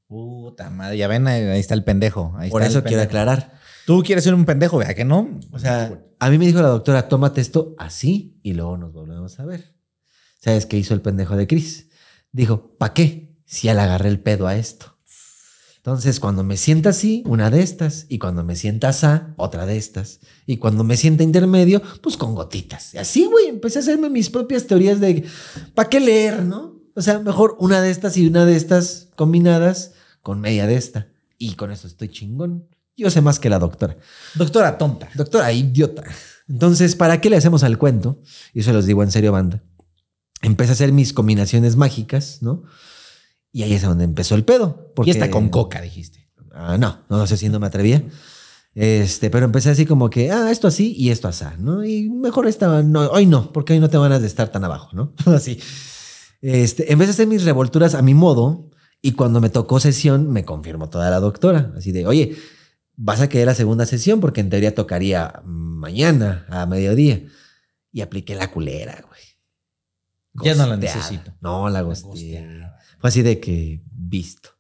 Puta madre, ya ven, ahí ahí está el pendejo. Ahí Por está eso quiero aclarar. Tú quieres ser un pendejo, ¿verdad que no? O sea, a mí me dijo la doctora, tómate esto así y luego nos volvemos a ver. ¿Sabes qué hizo el pendejo de Chris? Dijo, ¿pa' qué? Si ya le agarré el pedo a esto. Entonces, cuando me sienta así, una de estas. Y cuando me sienta asá, otra de estas. Y cuando me sienta intermedio, pues con gotitas. Y así, güey, empecé a hacerme mis propias teorías de ¿para qué leer, no? O sea, mejor una de estas y una de estas combinadas con media de esta. Y con eso estoy chingón. Yo sé más que la doctora. Doctora tonta. Doctora, idiota. Entonces, ¿para qué le hacemos al cuento? Y eso los digo en serio, banda. Empecé a hacer mis combinaciones mágicas, ¿no? Y ahí es donde empezó el pedo. Porque... Y está con coca, dijiste. Ah, no, no, no sé si no me atrevía. Este, pero empecé así como que, ah, esto así y esto así, ¿no? Y mejor estaba, no, hoy no, porque hoy no te ganas de estar tan abajo, ¿no? así. Este, en vez de hacer mis revolturas a mi modo, y cuando me tocó sesión, me confirmó toda la doctora, así de, oye, vas a querer la segunda sesión porque en teoría tocaría mañana a mediodía. Y apliqué la culera, güey. Ya no la necesito. No, la gosteada. Fue así de que, visto.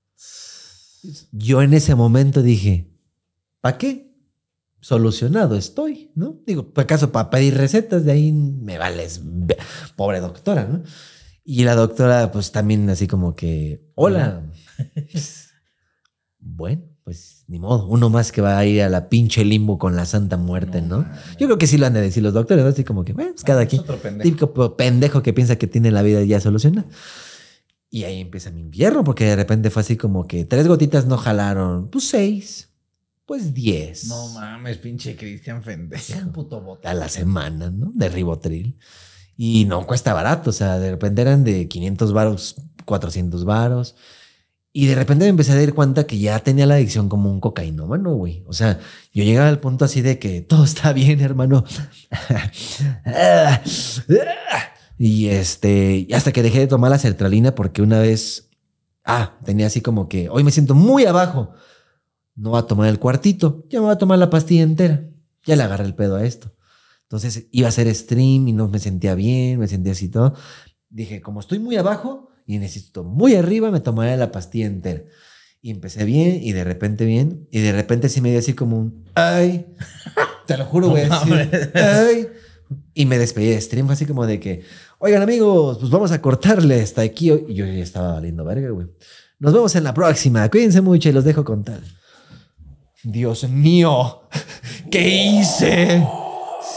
Yo en ese momento dije, ¿para qué? Solucionado estoy, ¿no? Digo, ¿por acaso para pedir recetas? De ahí me vales, pobre doctora, ¿no? Y la doctora, pues también así como que, hola. bueno, pues ni modo, uno más que va a ir a la pinche limbo con la santa muerte, ¿no? Yo creo que sí lo han de decir los doctores, ¿no? Así como que, bueno, pues cada es quien. pendejo. Típico pendejo que piensa que tiene la vida ya solucionada. Y ahí empieza mi invierno, porque de repente fue así como que tres gotitas no jalaron, pues seis, pues diez. No mames, pinche Cristian pendejo. un puto bote a la semana, ¿no? De ribotril. Y no cuesta barato, o sea, de repente eran de 500 varos, 400 varos. Y de repente me empecé a dar cuenta que ya tenía la adicción como un cocainómano, güey. O sea, yo llegaba al punto así de que todo está bien, hermano. y este, hasta que dejé de tomar la sertralina porque una vez, ah, tenía así como que hoy me siento muy abajo. No va a tomar el cuartito, ya me voy a tomar la pastilla entera. Ya le agarré el pedo a esto. Entonces iba a hacer stream y no me sentía bien, me sentía así todo. Dije, como estoy muy abajo y necesito muy arriba, me tomaré la pastilla entera. Y empecé bien y de repente bien. Y de repente sí me dio así como un, ay, te lo juro, güey. así, ay. Y me despedí de stream, fue así como de que, oigan amigos, pues vamos a cortarle hasta aquí. Y yo ya estaba valiendo verga, güey. Nos vemos en la próxima. Cuídense mucho y los dejo con tal. Dios mío, ¿qué hice?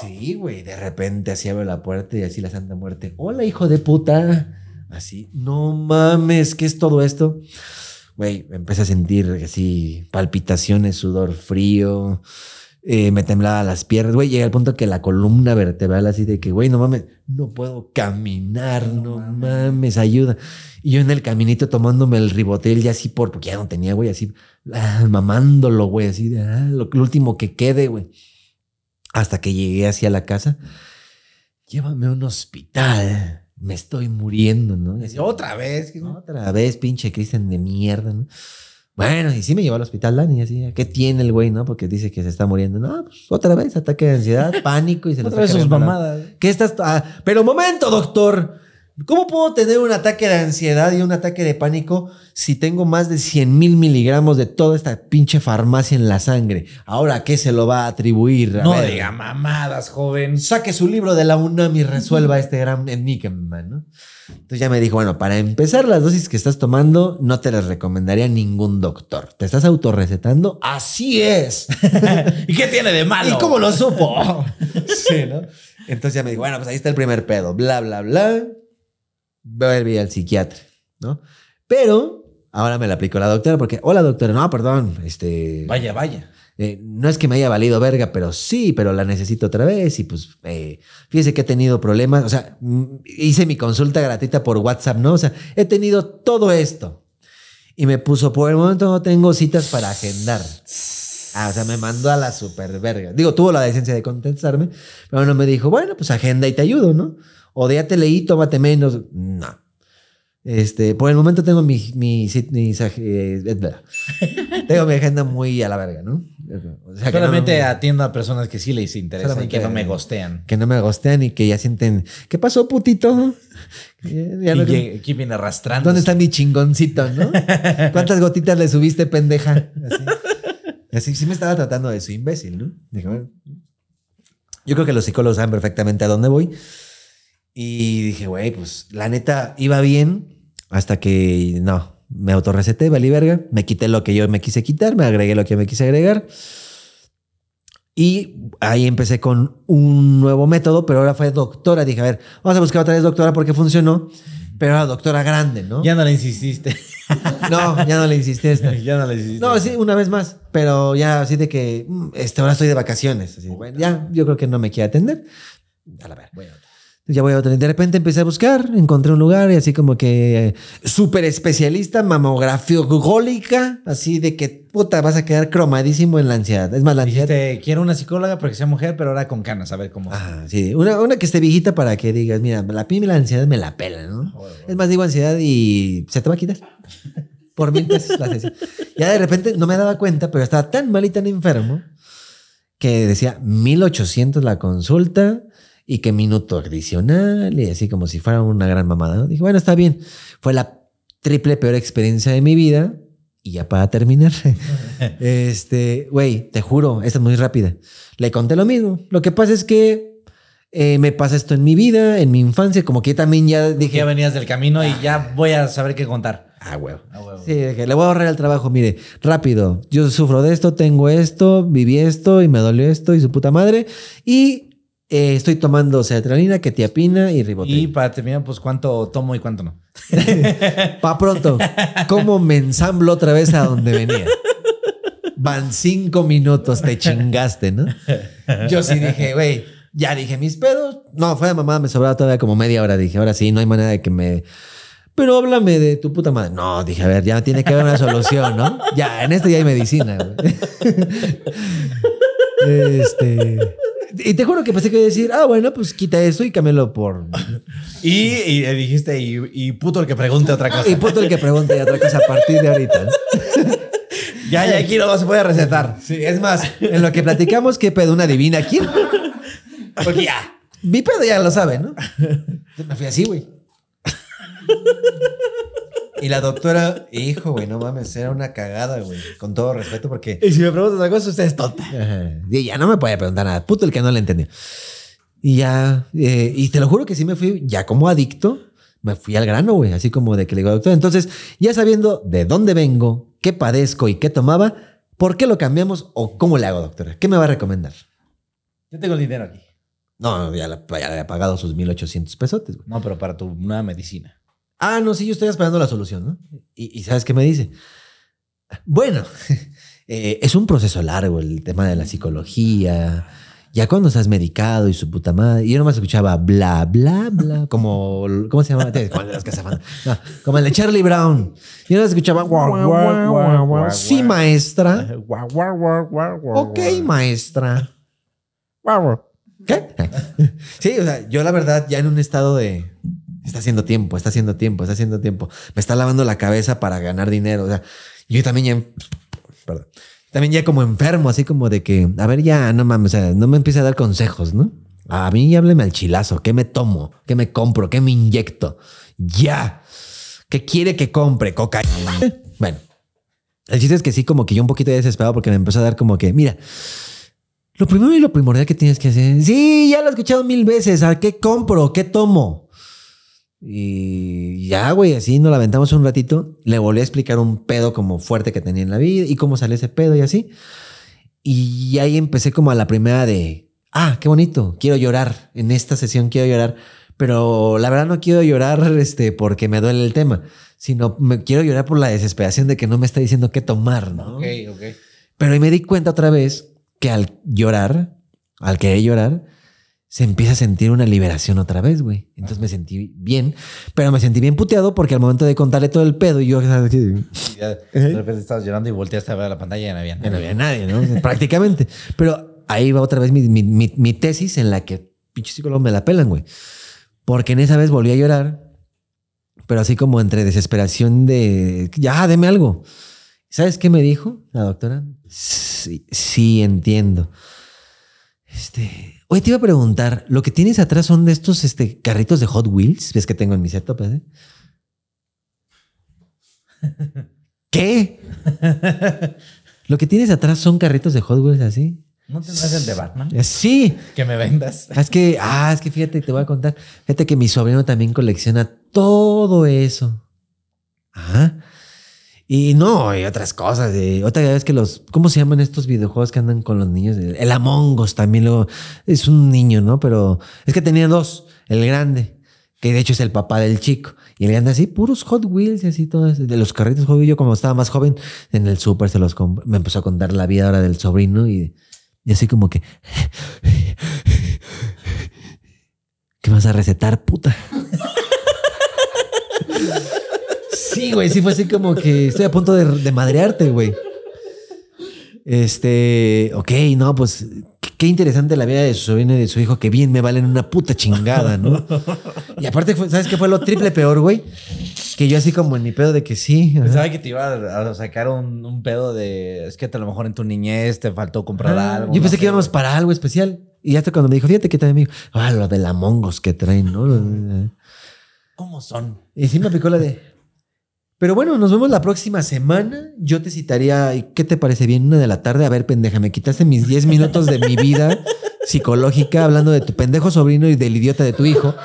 Sí, güey, de repente así abre la puerta y así la Santa Muerte. Hola, hijo de puta. Así, no mames, ¿qué es todo esto? Güey, empecé a sentir así palpitaciones, sudor frío, eh, me temblaba las piernas, güey, llegué al punto que la columna vertebral así de que, güey, no mames, no puedo caminar, no, mames. ayuda. Y yo en el caminito tomándome el ribotel ya así por, porque ya no tenía, güey, así, ah, mamándolo, güey, así de, ah, lo, lo último que quede, güey. Hasta que llegué hacia la casa, llévame a un hospital, me estoy muriendo, ¿no? Y así, otra vez, otra vez, pinche Cristian de mierda, ¿no? Bueno, y sí me llevó al hospital Dani, así, ¿qué tiene el güey, no? Porque dice que se está muriendo. No, pues otra vez, ataque de ansiedad, pánico y se lo Otra vez sus mamadas. ¿Qué estás? ah, pero momento, doctor. ¿Cómo puedo tener un ataque de ansiedad y un ataque de pánico si tengo más de 100 mil miligramos de toda esta pinche farmacia en la sangre? Ahora, ¿a ¿qué se lo va a atribuir? A No ver, diga mamadas, joven. Saque su libro de la UNAM y resuelva este gran enigma, ¿no? Entonces ya me dijo, bueno, para empezar las dosis que estás tomando, no te las recomendaría ningún doctor. ¿Te estás autorrecetando? Así es. ¿Y qué tiene de malo? ¿Y cómo lo supo? sí, ¿no? Entonces ya me dijo, bueno, pues ahí está el primer pedo, bla, bla, bla. Voy al psiquiatra, ¿no? Pero ahora me la aplicó la doctora porque, hola doctora, no, perdón, este... Vaya, vaya. eh, no es que me haya valido verga, pero sí, pero la necesito otra vez y pues eh, fíjese que he tenido problemas, o sea, mm, hice mi consulta gratuita por WhatsApp, ¿no? O sea, he tenido todo esto. Y me puso, por el momento no tengo citas para agendar. Ah, o sea, me mandó a la super verga. Digo, tuvo la decencia de contestarme, pero no me dijo, bueno, pues agenda y te ayudo, ¿no? O de ya te leí, tómate menos. No. Este, por el momento tengo mi, mi, ag- eh, tengo mi agenda muy a la verga, ¿no? O sea, que no- Solamente atiendo a personas que sí les interesa y Solamente- que no me gostean. que no me gostean y que ya sienten, ¿qué pasó, putito? Ya- y no- lleg- aquí viene arrastrando. ¿Dónde está mi chingoncito, no? ¿Cuántas gotitas le subiste, pendeja? Así. Así sí me estaba tratando de su imbécil, ¿no? Dije, bueno, yo creo que los psicólogos saben perfectamente a dónde voy. Y dije, güey, pues la neta iba bien hasta que no, me autorreceté, valí verga, me quité lo que yo me quise quitar, me agregué lo que yo me quise agregar. Y ahí empecé con un nuevo método, pero ahora fue doctora. Dije, a ver, vamos a buscar otra vez doctora porque funcionó, pero era doctora grande, ¿no? Ya no le insististe. No, ya no le esta. ya no le insististe. No, sí, una vez más, pero ya así de que mm, este, ahora estoy de vacaciones. Así, bueno, ya, yo creo que no me quiere atender. A la ver. Ya voy a otra. De repente empecé a buscar, encontré un lugar y así como que eh, súper especialista, mamografiogólica, así de que puta, vas a quedar cromadísimo en la ansiedad. Es más, la ansiedad. Dijiste, quiero una psicóloga porque sea mujer, pero ahora con canas, a ver cómo. Ah, sí, una, una que esté viejita para que digas, mira, la pime la ansiedad me la pela, ¿no? Es más, digo ansiedad y se te va a quitar. Por mil pesos la sesión. Ya de repente no me daba cuenta, pero estaba tan mal y tan enfermo que decía 1800 la consulta y que minuto adicional y así como si fuera una gran mamada. ¿no? Dije, bueno, está bien. Fue la triple peor experiencia de mi vida. Y ya para terminar, este, güey, te juro, esta es muy rápida. Le conté lo mismo. Lo que pasa es que eh, me pasa esto en mi vida, en mi infancia, como que también ya Dije, dije, ya venías del camino y ya voy a saber qué contar. Ah, huevo. Ah, huevo. Sí, que le voy a ahorrar el trabajo, mire, rápido. Yo sufro de esto, tengo esto, viví esto y me dolió esto y su puta madre. Y eh, estoy tomando sertralina, ketiapina y ribotril. Y para terminar, pues cuánto tomo y cuánto no. Pa' pronto, ¿cómo me ensamblo otra vez a donde venía? Van cinco minutos, te chingaste, ¿no? Yo sí dije, güey, ya dije mis pedos. No, fue de mamá, me sobraba todavía como media hora. Dije, ahora sí, no hay manera de que me. Pero háblame de tu puta madre. No, dije, a ver, ya tiene que haber una solución, ¿no? Ya, en esto ya hay medicina, güey. Este. Y te juro que pensé que iba a decir, ah, bueno, pues quita eso y cámbialo por. Y, dijiste, y, y puto el que pregunte otra cosa. Y puto el que pregunte otra cosa a partir de ahorita. ya, ya aquí no se puede recetar. Sí, es más, en lo que platicamos, ¿qué pedo? ¿Una divina quién? Porque ya. Mi pedo ya lo sabe, ¿no? Me fui así, güey. Y la doctora, hijo, güey, no mames, era una cagada, güey. Con todo respeto, porque. Y si me preguntas otra cosa, usted es tonta. Y ya no me podía preguntar nada. Puto el que no le entendió. Y ya, eh, y te lo juro que sí me fui, ya como adicto, me fui al grano, güey. Así como de que le digo, doctor. Entonces, ya sabiendo de dónde vengo, qué padezco y qué tomaba, ¿por qué lo cambiamos o cómo le hago, doctora? ¿Qué me va a recomendar? Yo tengo el dinero aquí. No, ya, ya le había pagado sus 1800 pesotes, güey. No, pero para tu nueva medicina. Ah, no, sí, yo estoy esperando la solución, ¿no? Y, y ¿sabes qué me dice? Bueno, eh, es un proceso largo el tema de la psicología. Ya cuando estás medicado y su puta madre. Y yo nomás escuchaba bla, bla, bla. Como, ¿cómo se llama? Las que se llaman. No, como el de Charlie Brown. Y yo nomás escuchaba guau, guau, guau, guau. Sí, maestra. Ok, maestra. ¿Qué? Sí, o sea, yo la verdad ya en un estado de... Está haciendo tiempo, está haciendo tiempo, está haciendo tiempo. Me está lavando la cabeza para ganar dinero. O sea, yo también ya... Perdón. También ya como enfermo, así como de que, a ver, ya, no mames, o sea, no me empiece a dar consejos, ¿no? A mí hábleme al chilazo. ¿Qué me tomo? ¿Qué me compro? ¿Qué me inyecto? Ya. ¿Qué quiere que compre? Cocaína. Bueno, el chiste es que sí, como que yo un poquito desesperado porque me empezó a dar como que, mira, lo primero y lo primordial que tienes que hacer. Sí, ya lo he escuchado mil veces. ¿A qué compro? ¿Qué tomo? Y ya, güey, así nos la aventamos un ratito. Le volví a explicar un pedo como fuerte que tenía en la vida y cómo salió ese pedo y así. Y ahí empecé como a la primera de, ah, qué bonito, quiero llorar. En esta sesión quiero llorar. Pero la verdad no quiero llorar este, porque me duele el tema, sino me quiero llorar por la desesperación de que no me está diciendo qué tomar, ¿no? Ok, ok. Pero ahí me di cuenta otra vez que al llorar, al querer llorar, se empieza a sentir una liberación otra vez, güey. Entonces me sentí bien, pero me sentí bien puteado porque al momento de contarle todo el pedo, yo. Y ya de repente estabas llorando y volteaste a ver la pantalla y ya no había ya no nadie. había nadie, ¿no? Prácticamente. Pero ahí va otra vez mi, mi- mi- mi tesis en la que pinche psicólogo me la pelan, güey. Porque en esa vez volví a llorar, pero así como entre desesperación de, ya, deme algo. ¿Sabes qué me dijo la doctora? Sí, sí, entiendo. Este, oye, te iba a preguntar, lo que tienes atrás son de estos este, carritos de Hot Wheels, ves que tengo en mi setup, ¿eh? ¿Qué? Lo que tienes atrás son carritos de Hot Wheels así. ¿No tendrás el de Batman? Eh, Sí. Que me vendas. Es que, ah, es que fíjate, te voy a contar. Fíjate que mi sobrino también colecciona todo eso. Ajá. Y no, y otras cosas. De, otra vez que los, ¿cómo se llaman estos videojuegos que andan con los niños? El, Among Us también luego, es un niño, ¿no? Pero es que tenía dos. El grande, que de hecho es el papá del chico. Y le anda así, puros Hot Wheels y así, todos. De los carritos Hot Wheels, yo como estaba más joven, en el súper se los compré. Me empezó a contar la vida ahora del sobrino y, y así como que... ¿Qué vas a recetar, puta? Sí, güey, sí fue así como que estoy a punto de, de madrearte, güey. Este, ok, no, pues qué- interesante la vida de su sobrino y de su hijo, que bien me valen una puta chingada, ¿no? Y aparte, ¿sabes qué fue lo triple peor, güey? Que yo así como en mi pedo de que sí. ajá. Pensaba que te iba a sacar un, un pedo de. Es que a lo mejor en tu niñez te faltó comprar Ah, algo. Yo pensé sé, que íbamos para algo especial. Y hasta cuando me dijo, fíjate que también me dijo, ah, lo de la mongos que traen, ¿no? ¿Cómo son? Y sí me aplicó la de. Pero bueno, nos vemos la próxima semana. Yo te citaría, ¿y ¿qué te parece bien? Una de la tarde. A ver, pendeja, me quitaste mis 10 minutos de mi vida psicológica hablando de tu pendejo sobrino y del idiota de tu hijo.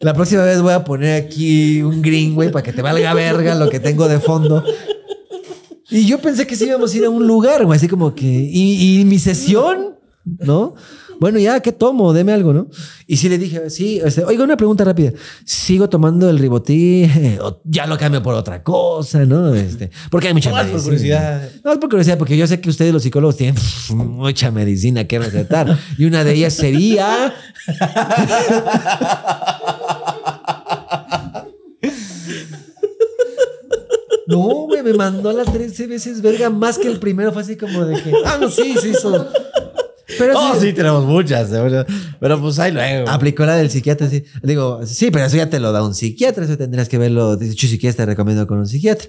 La próxima vez voy a poner aquí un green, para que te valga verga lo que tengo de fondo. Y yo pensé que sí íbamos a ir a un lugar, güey, así como que. Y mi sesión, ¿no? Bueno, ya, ¿qué tomo? Deme algo, ¿no? Y sí le dije, sí, este, oiga, una pregunta rápida. ¿Sigo tomando el ribotí? ¿O ya lo cambio por otra cosa, ¿no? Este, porque hay mucha por medicina. curiosidad. No, es por curiosidad, porque yo sé que ustedes, los psicólogos, tienen mucha medicina que recetar. Y una de ellas sería. No, güey, me mandó a las 13 veces verga más que el primero. Fue así como de que. Ah, no, sí, sí. Pero Oh, sí, sí, tenemos muchas. Pero pues ahí luego. Aplicó la del psiquiatra, sí. Digo, sí, pero eso ya te lo da un psiquiatra, eso tendrías que verlo. Si quieres te recomiendo con un psiquiatra.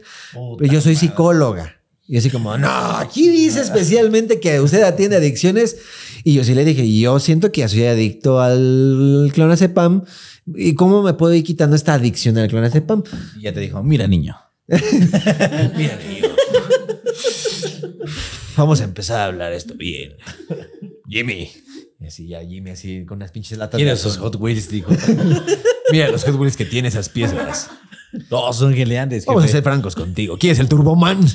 pero yo soy psicóloga. Y así como, no, aquí dice especialmente que usted atiende adicciones. Y yo sí le dije, yo siento que ya soy adicto al clonazepam. ¿Y cómo me puedo ir quitando esta adicción al clonazepam? Y ya te dijo, mira, niño. Mira, niño. Vamos a empezar a hablar esto bien. Jimmy. Y así ya Jimmy así con unas pinches latas. De esos. Hot Wheels, dijo. Mira los Hot Wheels que tiene esas piezas. Todos son geleantes. Vamos a ser francos contigo. ¿Quieres el Turboman?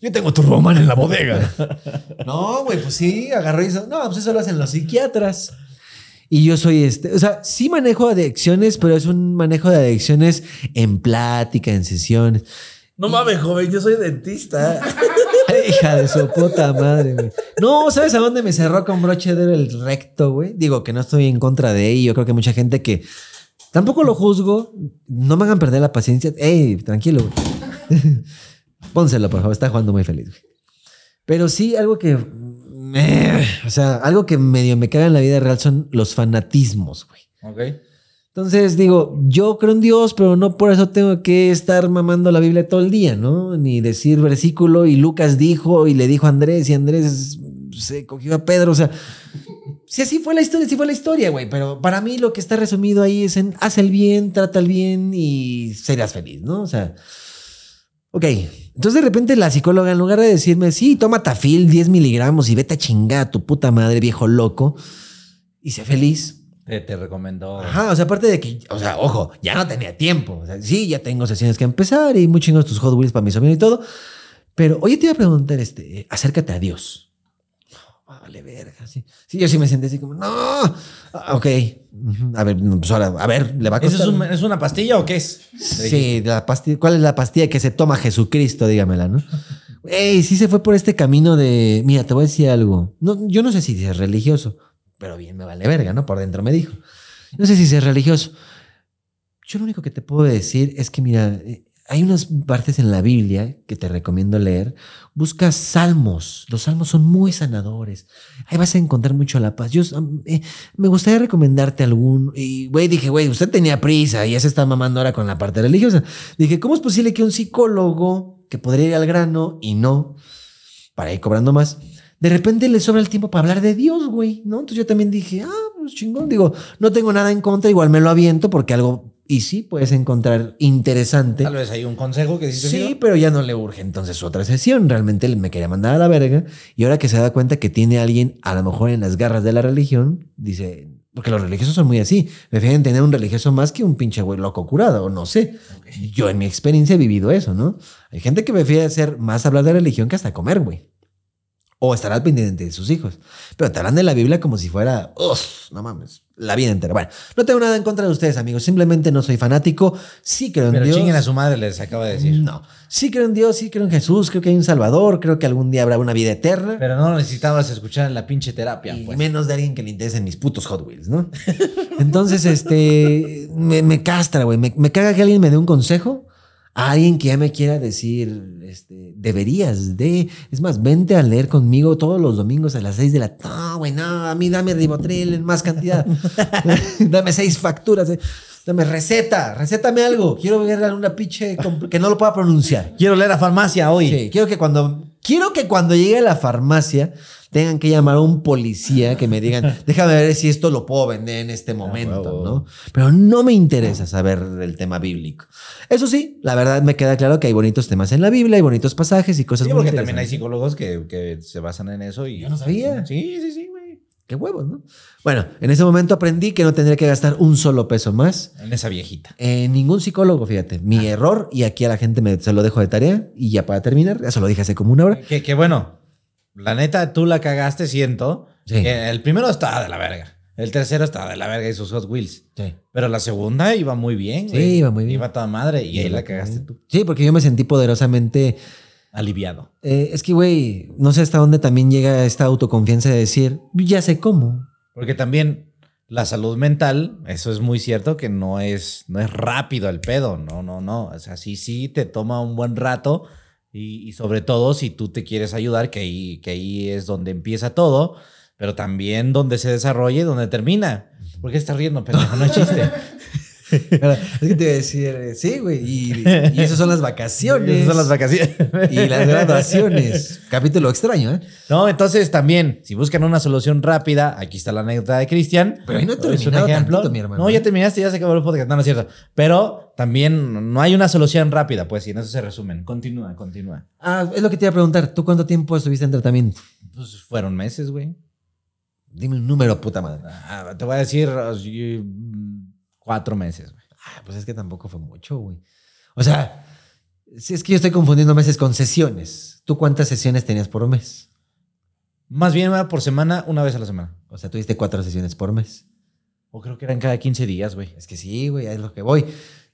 Yo tengo Turboman en la bodega. No, güey, pues sí, agarró y hizo. No, pues eso lo hacen los psiquiatras. Y yo soy este, o sea, sí manejo adicciones, pero es un manejo de adicciones en plática, en sesiones. No mames, joven, yo soy dentista. Hija de su puta madre, güey. No, ¿sabes a dónde me cerró con broche de el recto, güey? Digo que no estoy en contra de ello. Creo que mucha gente que tampoco lo juzgo. No me hagan perder la paciencia. Ey, tranquilo, güey. Pónselo, por favor. Está jugando muy feliz, güey. Pero sí, algo que. o sea, algo que medio me caga en la vida real son los fanatismos, güey. ok. Entonces digo, yo creo en Dios, pero no por eso tengo que estar mamando la Biblia todo el día, ¿no? Ni decir versículo y Lucas dijo y le dijo a Andrés y Andrés se cogió a Pedro, o sea, si así fue la historia, sí fue la historia, güey, pero para mí lo que está resumido ahí es en haz el bien, trata el bien y serás feliz, ¿no? O sea, ok, entonces de repente la psicóloga en lugar de decirme, sí, toma tafil 10 miligramos y vete a chingar a tu puta madre, viejo loco, y sé feliz, Te, te recomendó. Ajá, o sea, aparte de que, o sea, ojo, ya no tenía tiempo. O sea, sí, ya tengo sesiones que empezar y muy chingos tus Hot Wheels para mi sobrino y todo. Pero oye, te iba a preguntar, este, acércate a Dios. No, vale, verga. Sí, sí yo sí me senté así como, no. Ah, ok. A ver, pues ahora, a ver, le va a ¿Eso costar. es, un- es una pastilla o qué es? Sí, la pastilla, ¿cuál es la pastilla que se toma Jesucristo? Dígamela, ¿no? Ey, sí se fue por este camino de, mira, te voy a decir algo. No, yo no sé si es religioso, pero bien me vale verga, ¿no? Por dentro me dijo. No sé si es religioso. Yo lo único que te puedo decir es que, mira, eh, hay unas partes en la Biblia que te recomiendo leer. Busca salmos. Los salmos son muy sanadores. Ahí vas a encontrar mucho la paz. Yo eh, me gustaría recomendarte algún. Y, güey, dije, güey, usted tenía prisa y ya se está mamando ahora con la parte religiosa. Dije, ¿cómo es posible que un psicólogo que podría ir al grano y no, para ir cobrando más, de repente le sobra el tiempo para hablar de Dios, güey, ¿no? Entonces yo también dije, ah, pues chingón. Digo, no tengo nada en contra, igual me lo aviento porque algo. Y sí, puedes encontrar interesante. Tal vez hay un consejo que dices. Sí, pero ya no le urge entonces otra sesión. Realmente me quería mandar a la verga. Y ahora que se da cuenta que tiene a alguien, a lo mejor en las garras de la religión, dice, porque los religiosos son muy así. Prefieren tener un religioso más que un pinche güey loco curado, o no sé. Yo en mi experiencia he vivido eso, ¿no? Hay gente que prefiere hacer más hablar de religión que hasta comer, güey. O estar al pendiente de sus hijos. Pero te hablan de la Biblia como si fuera, "Uf, no mames, la vida entera. Bueno, no tengo nada en contra de ustedes, amigos. Simplemente no soy fanático. Sí creo en Pero Dios. chinguen a su madre, les acaba de decir. No. Sí creo en Dios, sí creo en Jesús, creo que hay un Salvador, creo que algún día habrá una vida eterna. Pero no necesitabas escuchar en la pinche terapia, y pues. menos de alguien que le interesen mis putos Hot Wheels, ¿no? Entonces, este, me, me castra, güey. Me, me caga que alguien me dé un consejo alguien que ya me quiera decir, este, deberías de. Es más, vente a leer conmigo todos los domingos a las seis de la. No, güey, no, a mí dame ribotril en más cantidad. dame seis facturas. eh. Dame receta, recétame algo. Quiero ver alguna pinche que no lo pueda pronunciar. Quiero leer a farmacia hoy. Sí, quiero que cuando quiero que cuando llegue a la farmacia tengan que llamar a un policía que me digan, déjame ver si esto lo puedo vender en este momento, huevo. ¿no? Pero no me interesa saber del tema bíblico. Eso sí, la verdad me queda claro que hay bonitos temas en la Biblia, hay bonitos pasajes y cosas Sí, muy porque también hay psicólogos que, que se basan en eso y. Yo no sabía. Sí, sí, sí, güey. qué huevos, ¿no? Bueno, en ese momento aprendí que no tendría que gastar un solo peso más En esa viejita. en ningún psicólogo, fíjate. Mi error, y aquí a la gente me, se lo dejo de tarea, y ya para terminar, eso lo dije hace como una hora. Que, que bueno, la neta, tú la cagaste, siento. Sí. Que el primero estaba de la verga. El tercero estaba de la verga y sus Hot Wheels. Sí. Pero la segunda iba muy bien. Sí, güey. iba muy bien. Iba toda madre y ahí la cagaste tú. Sí, porque yo me sentí poderosamente. Aliviado. eh, es que, güey, no sé hasta dónde también llega esta autoconfianza de decir, ya sé cómo. Porque también la salud mental, eso es muy cierto que no es, no es rápido el pedo. No, no, no. O sea, sí, sí, te toma un buen rato. Y, y sobre todo si tú te quieres ayudar, que ahí, que ahí es donde empieza todo, pero también donde se desarrolla y donde termina. ¿Por qué estás riendo, pendejo? No es chiste. Es que te iba a decir, eh, sí, güey, y, y esas son las vacaciones. Esas son las vacaciones. Y las graduaciones. Capítulo extraño, ¿eh? No, entonces también, si buscan una solución rápida, aquí está la anécdota de Cristian. Pero ahí no he Es un terminado ejemplo. tantito, mi hermano. No, ya terminaste, ya se acabó el podcast. No, no es cierto. Pero también no hay una solución rápida, pues, y en eso se resumen. Continúa, continúa. Ah, es lo que te iba a preguntar. ¿Tú cuánto tiempo estuviste en tratamiento? Pues fueron meses, güey. Dime un número, puta madre. Ah, te voy a decir cuatro meses, güey. Ah, pues es que tampoco fue mucho, güey. O sea, si es que yo estoy confundiendo meses con sesiones. ¿Tú cuántas sesiones tenías por mes? Más bien era por semana, una vez a la semana. O sea, tuviste cuatro sesiones por mes. O creo que eran cada 15 días, güey. Es que sí, güey, es lo que voy.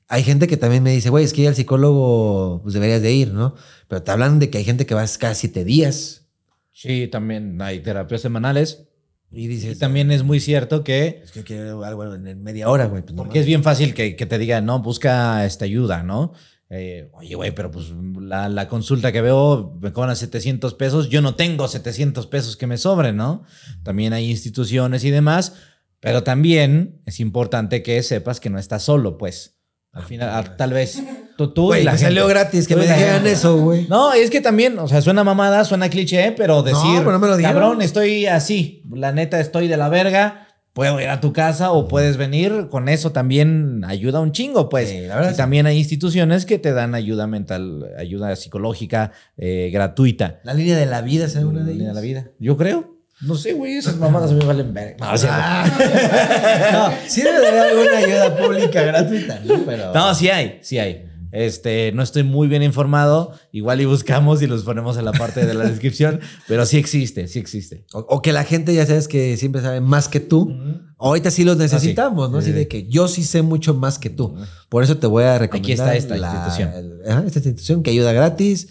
Hay gente que también me dice, güey, es que al psicólogo, pues deberías de ir, ¿no? Pero te hablan de que hay gente que vas cada siete días. Sí, también hay terapias semanales. Y Y dices, también es muy cierto que es que quiero algo en media hora, güey. Pues no Porque es bien fácil que, que te digan, no, busca esta ayuda, ¿no? Eh, Oye, güey, pero pues la, la consulta que veo me cobran 700 pesos. Yo no tengo 700 pesos que me sobren, ¿no? También hay instituciones y demás, pero también es importante que sepas que no estás solo, pues. Al final, ah, tal vez y Güey, la me gente. salió gratis que me la dijeran gente. eso, güey. No, es que también, o sea, suena mamada, suena cliché, pero decir, pero no me lo dijeron. cabrón, estoy así, la neta estoy de la verga, puedo ir a tu casa o puedes venir, con eso también ayuda un chingo, pues. Sí, la verdad y sí. también hay instituciones que te dan ayuda mental, ayuda psicológica eh, gratuita. La línea de la vida, ¿sabes una de Línea ellas? de la vida. Yo creo. No sé, güey, esas mamadas a mí me valen verga. No, o sea, No, sí debe de haber alguna ayuda pública gratuita, ¿no? Pero... No, sí hay, sí hay. Este, no estoy muy bien informado. Igual y buscamos y los ponemos en la parte de la descripción, pero sí existe, sí existe. O, o que la gente ya sabes que siempre sabe más que tú. Ahorita sí los necesitamos, ¿no? Sí, Así sí. de que yo sí sé mucho más que tú. Por eso te voy a recomendar. Aquí está esta institución. el- ajá, esta institución que ayuda gratis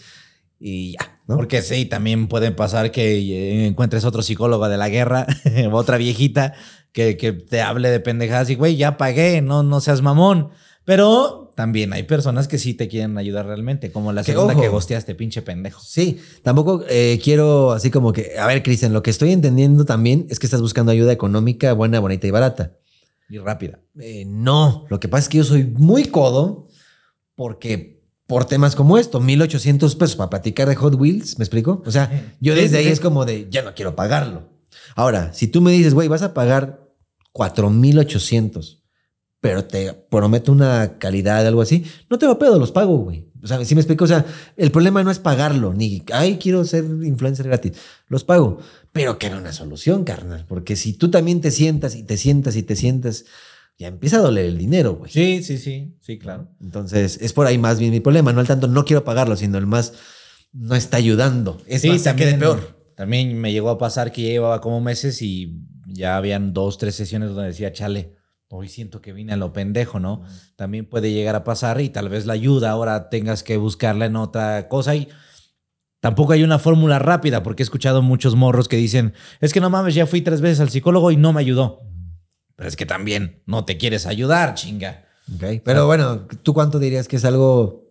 y ya, ¿no? Porque sí, también puede pasar que eh, encuentres otro psicólogo de la guerra, otra viejita, que, que te hable de pendejadas y, güey, ya pagué, no, no seas mamón. Pero también hay personas que sí te quieren ayudar realmente, como la Que, segunda ojo. que gosteaste, pinche pendejo. Sí, tampoco eh, quiero así como que, a ver, Cristian, lo que estoy entendiendo también es que estás buscando ayuda económica buena, bonita y barata. Y rápida. Eh, no, lo que pasa es que yo soy muy codo porque por temas como esto, 1800 pesos para platicar de Hot Wheels, ¿me explico? O sea, yo desde ahí es como de, ya no quiero pagarlo. Ahora, si tú me dices, güey, vas a pagar 4800, pero te prometo una calidad de algo así, no tengo pedo, los pago, güey. O sea, si me explico, o sea, el problema no es pagarlo, ni, ay, quiero ser influencer gratis, los pago, pero que era una solución, carnal, porque si tú también te sientas y te sientas y te sientas, ya empieza a doler el dinero, güey. Sí, sí, sí, sí, claro. Entonces, es por ahí más bien mi problema, no el tanto no quiero pagarlo, sino el más no está ayudando. Es Sí, más, quede peor. También me llegó a pasar que ya llevaba como meses y ya habían dos, tres sesiones donde decía, chale, hoy siento que vine a lo pendejo, ¿no? También puede llegar a pasar y tal vez la ayuda ahora tengas que buscarla en otra cosa y tampoco hay una fórmula rápida porque he escuchado muchos morros que dicen, es que no mames, ya fui tres veces al psicólogo y no me ayudó. Pero es que también no te quieres ayudar, chinga. Ok, Pero bueno, ¿tú cuánto dirías que es algo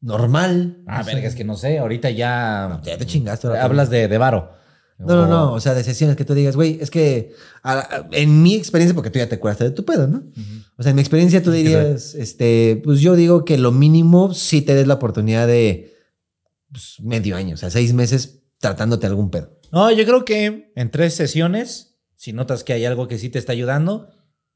normal? Ah, No verga, es que no sé, ahorita ya Ya te chingaste. hablas de, de varo. No, no, no. O sea, de sesiones que tú digas, güey, es que a- a- en mi experiencia, porque tú ya te curaste de tu pedo, ¿no? O sea, en mi experiencia tú dirías, este, pues yo digo que lo mínimo sí te des la oportunidad de pues, medio año, o sea, seis meses tratándote algún pedo. No, yo creo que en tres sesiones, si notas que hay algo que sí te está ayudando,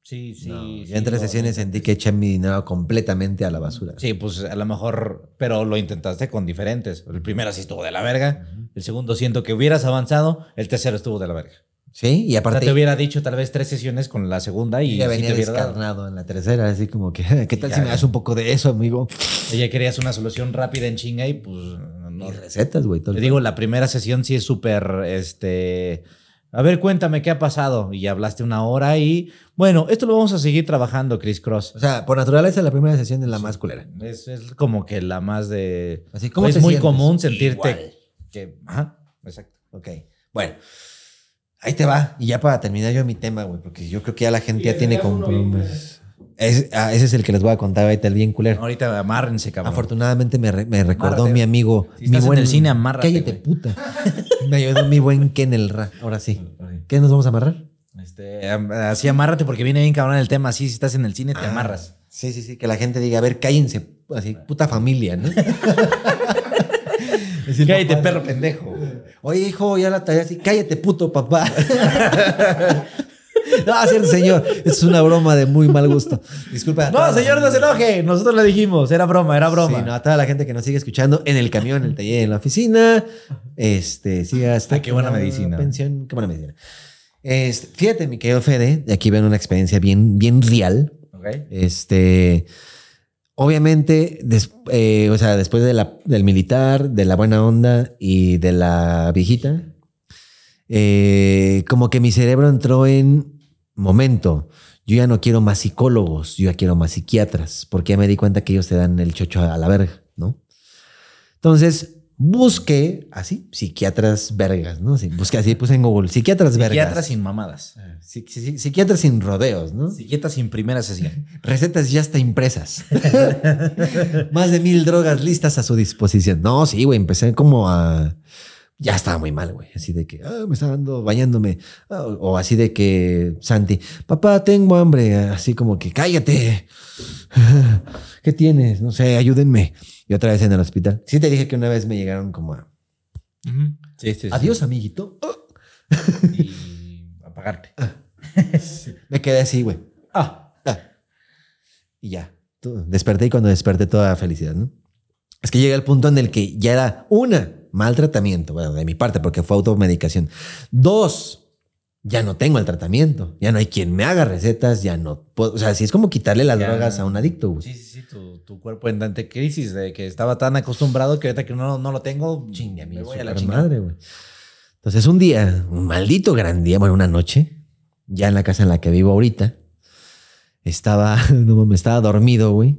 sí, sí. No, sí, yo en tres lo- sesiones sentí que eché mi dinero completamente a la basura. Sí, pues a lo mejor, pero lo intentaste con diferentes. El primero sí estuvo de la verga, el segundo siento que hubieras avanzado, el tercero estuvo de la verga. Sí, y O sea, aparte te hubiera dicho tal vez tres sesiones con la segunda y ya sí venía dado. descarnado en la tercera, así como que, ¿qué tal ya, si me das un poco de eso, amigo? Ella querías una solución rápida en chinga y pues no. Y recetas, güey. Te digo, la primera sesión sí es súper, este... A ver, cuéntame qué ha pasado. Y hablaste una hora y... Bueno, esto lo vamos a seguir trabajando, Chris Cross. O sea, por naturaleza la primera sesión es la más culera. Es, es como que la más de... Así, ¿cómo es te muy sientes? común sentirte Igual. que... Ajá, exacto. Ok. Bueno. Ahí te va. Y ya para terminar yo mi tema, güey, porque yo creo que ya la gente ya tiene compromisos. Es- ah, ese es el que les voy a contar ahorita, el bien culero. Ahorita amárrense, cabrón. Afortunadamente me, re- me recordó Amárrate. mi amigo. Si mi estás en el cine, amárrate, Cállate, güey. puta. me ayudó mi buen Ken el Ra. Ahora sí. ¿Qué nos vamos a amarrar? Este, así amárrate porque viene bien cabrón el tema. Así, si estás en el cine, te amarras. Sí, sí, sí. Que la gente diga, a ver, cállense. Así, puta familia, ¿no? Cállate, perro pendejo. Oye, hijo, ya la tarea así. Cállate, puto papá. no, cierto, señor. Es una broma de muy mal gusto. Disculpa. No, señor, no se enoje. Nosotros le dijimos. Era broma, era broma. Sí, no, a toda la gente que nos sigue escuchando en el camión, en el taller, en la oficina. Este, siga hasta Ah, qué buena medicina. Pensión, qué buena medicina. Este, fíjate, mi querido Fede, de aquí ven una experiencia bien, bien real. Ok. Este, obviamente, des- eh, o sea, después de la- del militar, de la buena onda y de la viejita, eh, como que mi cerebro entró en momento. Yo ya no quiero más psicólogos, yo ya quiero más psiquiatras, porque ya me di cuenta que ellos te dan el chocho a la verga, ¿no? Entonces, busqué así, psiquiatras vergas, ¿no? Sí, busqué así, puse en Google, psiquiatras vergas. Psiquiatra sin mamadas. Psi- psiquiatras sin rodeos, ¿no? Psiquiatra sin primera sesión. Recetas ya está impresas. Más de mil drogas listas a su disposición. No, sí, güey, empecé como a... Ya estaba muy mal, güey. Así de que, ah, me está dando, bañándome. Ah, o así de que, Santi, papá, tengo hambre. Así como que, cállate. ¿Qué tienes? No sé, ayúdenme. Y otra vez en el hospital. Sí te dije que una vez me llegaron como a, Sí, sí, sí. adiós, amiguito. Oh. Y apagarte. Me quedé así, güey. Ah. Ah. Y ya. Desperté y cuando desperté toda felicidad, ¿no? Es que llegué al punto en el que ya era una, mal tratamiento, bueno, de mi parte, porque fue automedicación. Dos, ya no tengo el tratamiento. Ya no hay quien me haga recetas, ya no puedo. O sea, sí es como quitarle las Ya. drogas a un adicto, güey. Sí, sí, sí. Tu, tu cuerpo en tanta crisis de que estaba tan acostumbrado que ahorita que no, no lo tengo, Chingue a mí, me voy a la madre, güey. Entonces, un día, un maldito gran día, bueno, una noche, ya en la casa en la que vivo ahorita, estaba, no me estaba dormido, güey.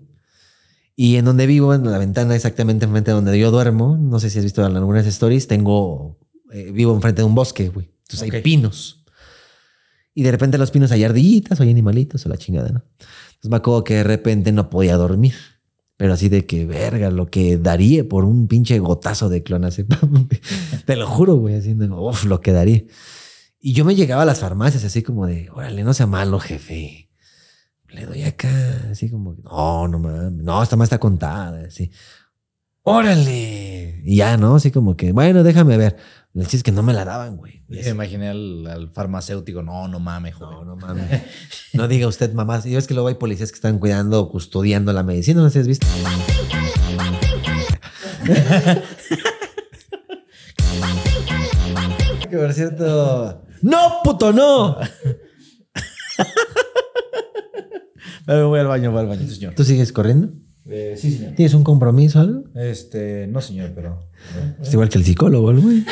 Y en donde vivo, en la ventana exactamente enfrente de donde yo duermo, no sé si has visto algunas stories, tengo, eh, vivo enfrente de un bosque, güey. Entonces hay pinos. Y de repente los pinos hay ardillitas, o hay animalitos, o la chingada, ¿no? Entonces me acuerdo que de repente no podía dormir. Pero así de que, verga, lo que daría por un pinche gotazo de clonazepam. Te lo juro, güey, así, de, uf, lo que daría. Y yo me llegaba a las farmacias así como de, órale, no sea malo, jefe. Le doy acá, así como, no, no mames, no, esta más está contada, así. Órale. Y ya, ¿no? Así como que, bueno, déjame ver. El chiste es que no me la daban, güey. Me imaginé al, al farmacéutico. No, no mames, joven. no, no mames. No diga usted, mamá. Y es que luego hay policías que están cuidando o custodiando la medicina. No sé si has visto. que por cierto. ¡No, puto, no! Eh, Voy al baño, voy al baño, señor. ¿Tú sigues corriendo? Eh, sí, señor. ¿Tienes un compromiso o algo? Este, no, señor, pero. Es igual que el psicólogo, el güey.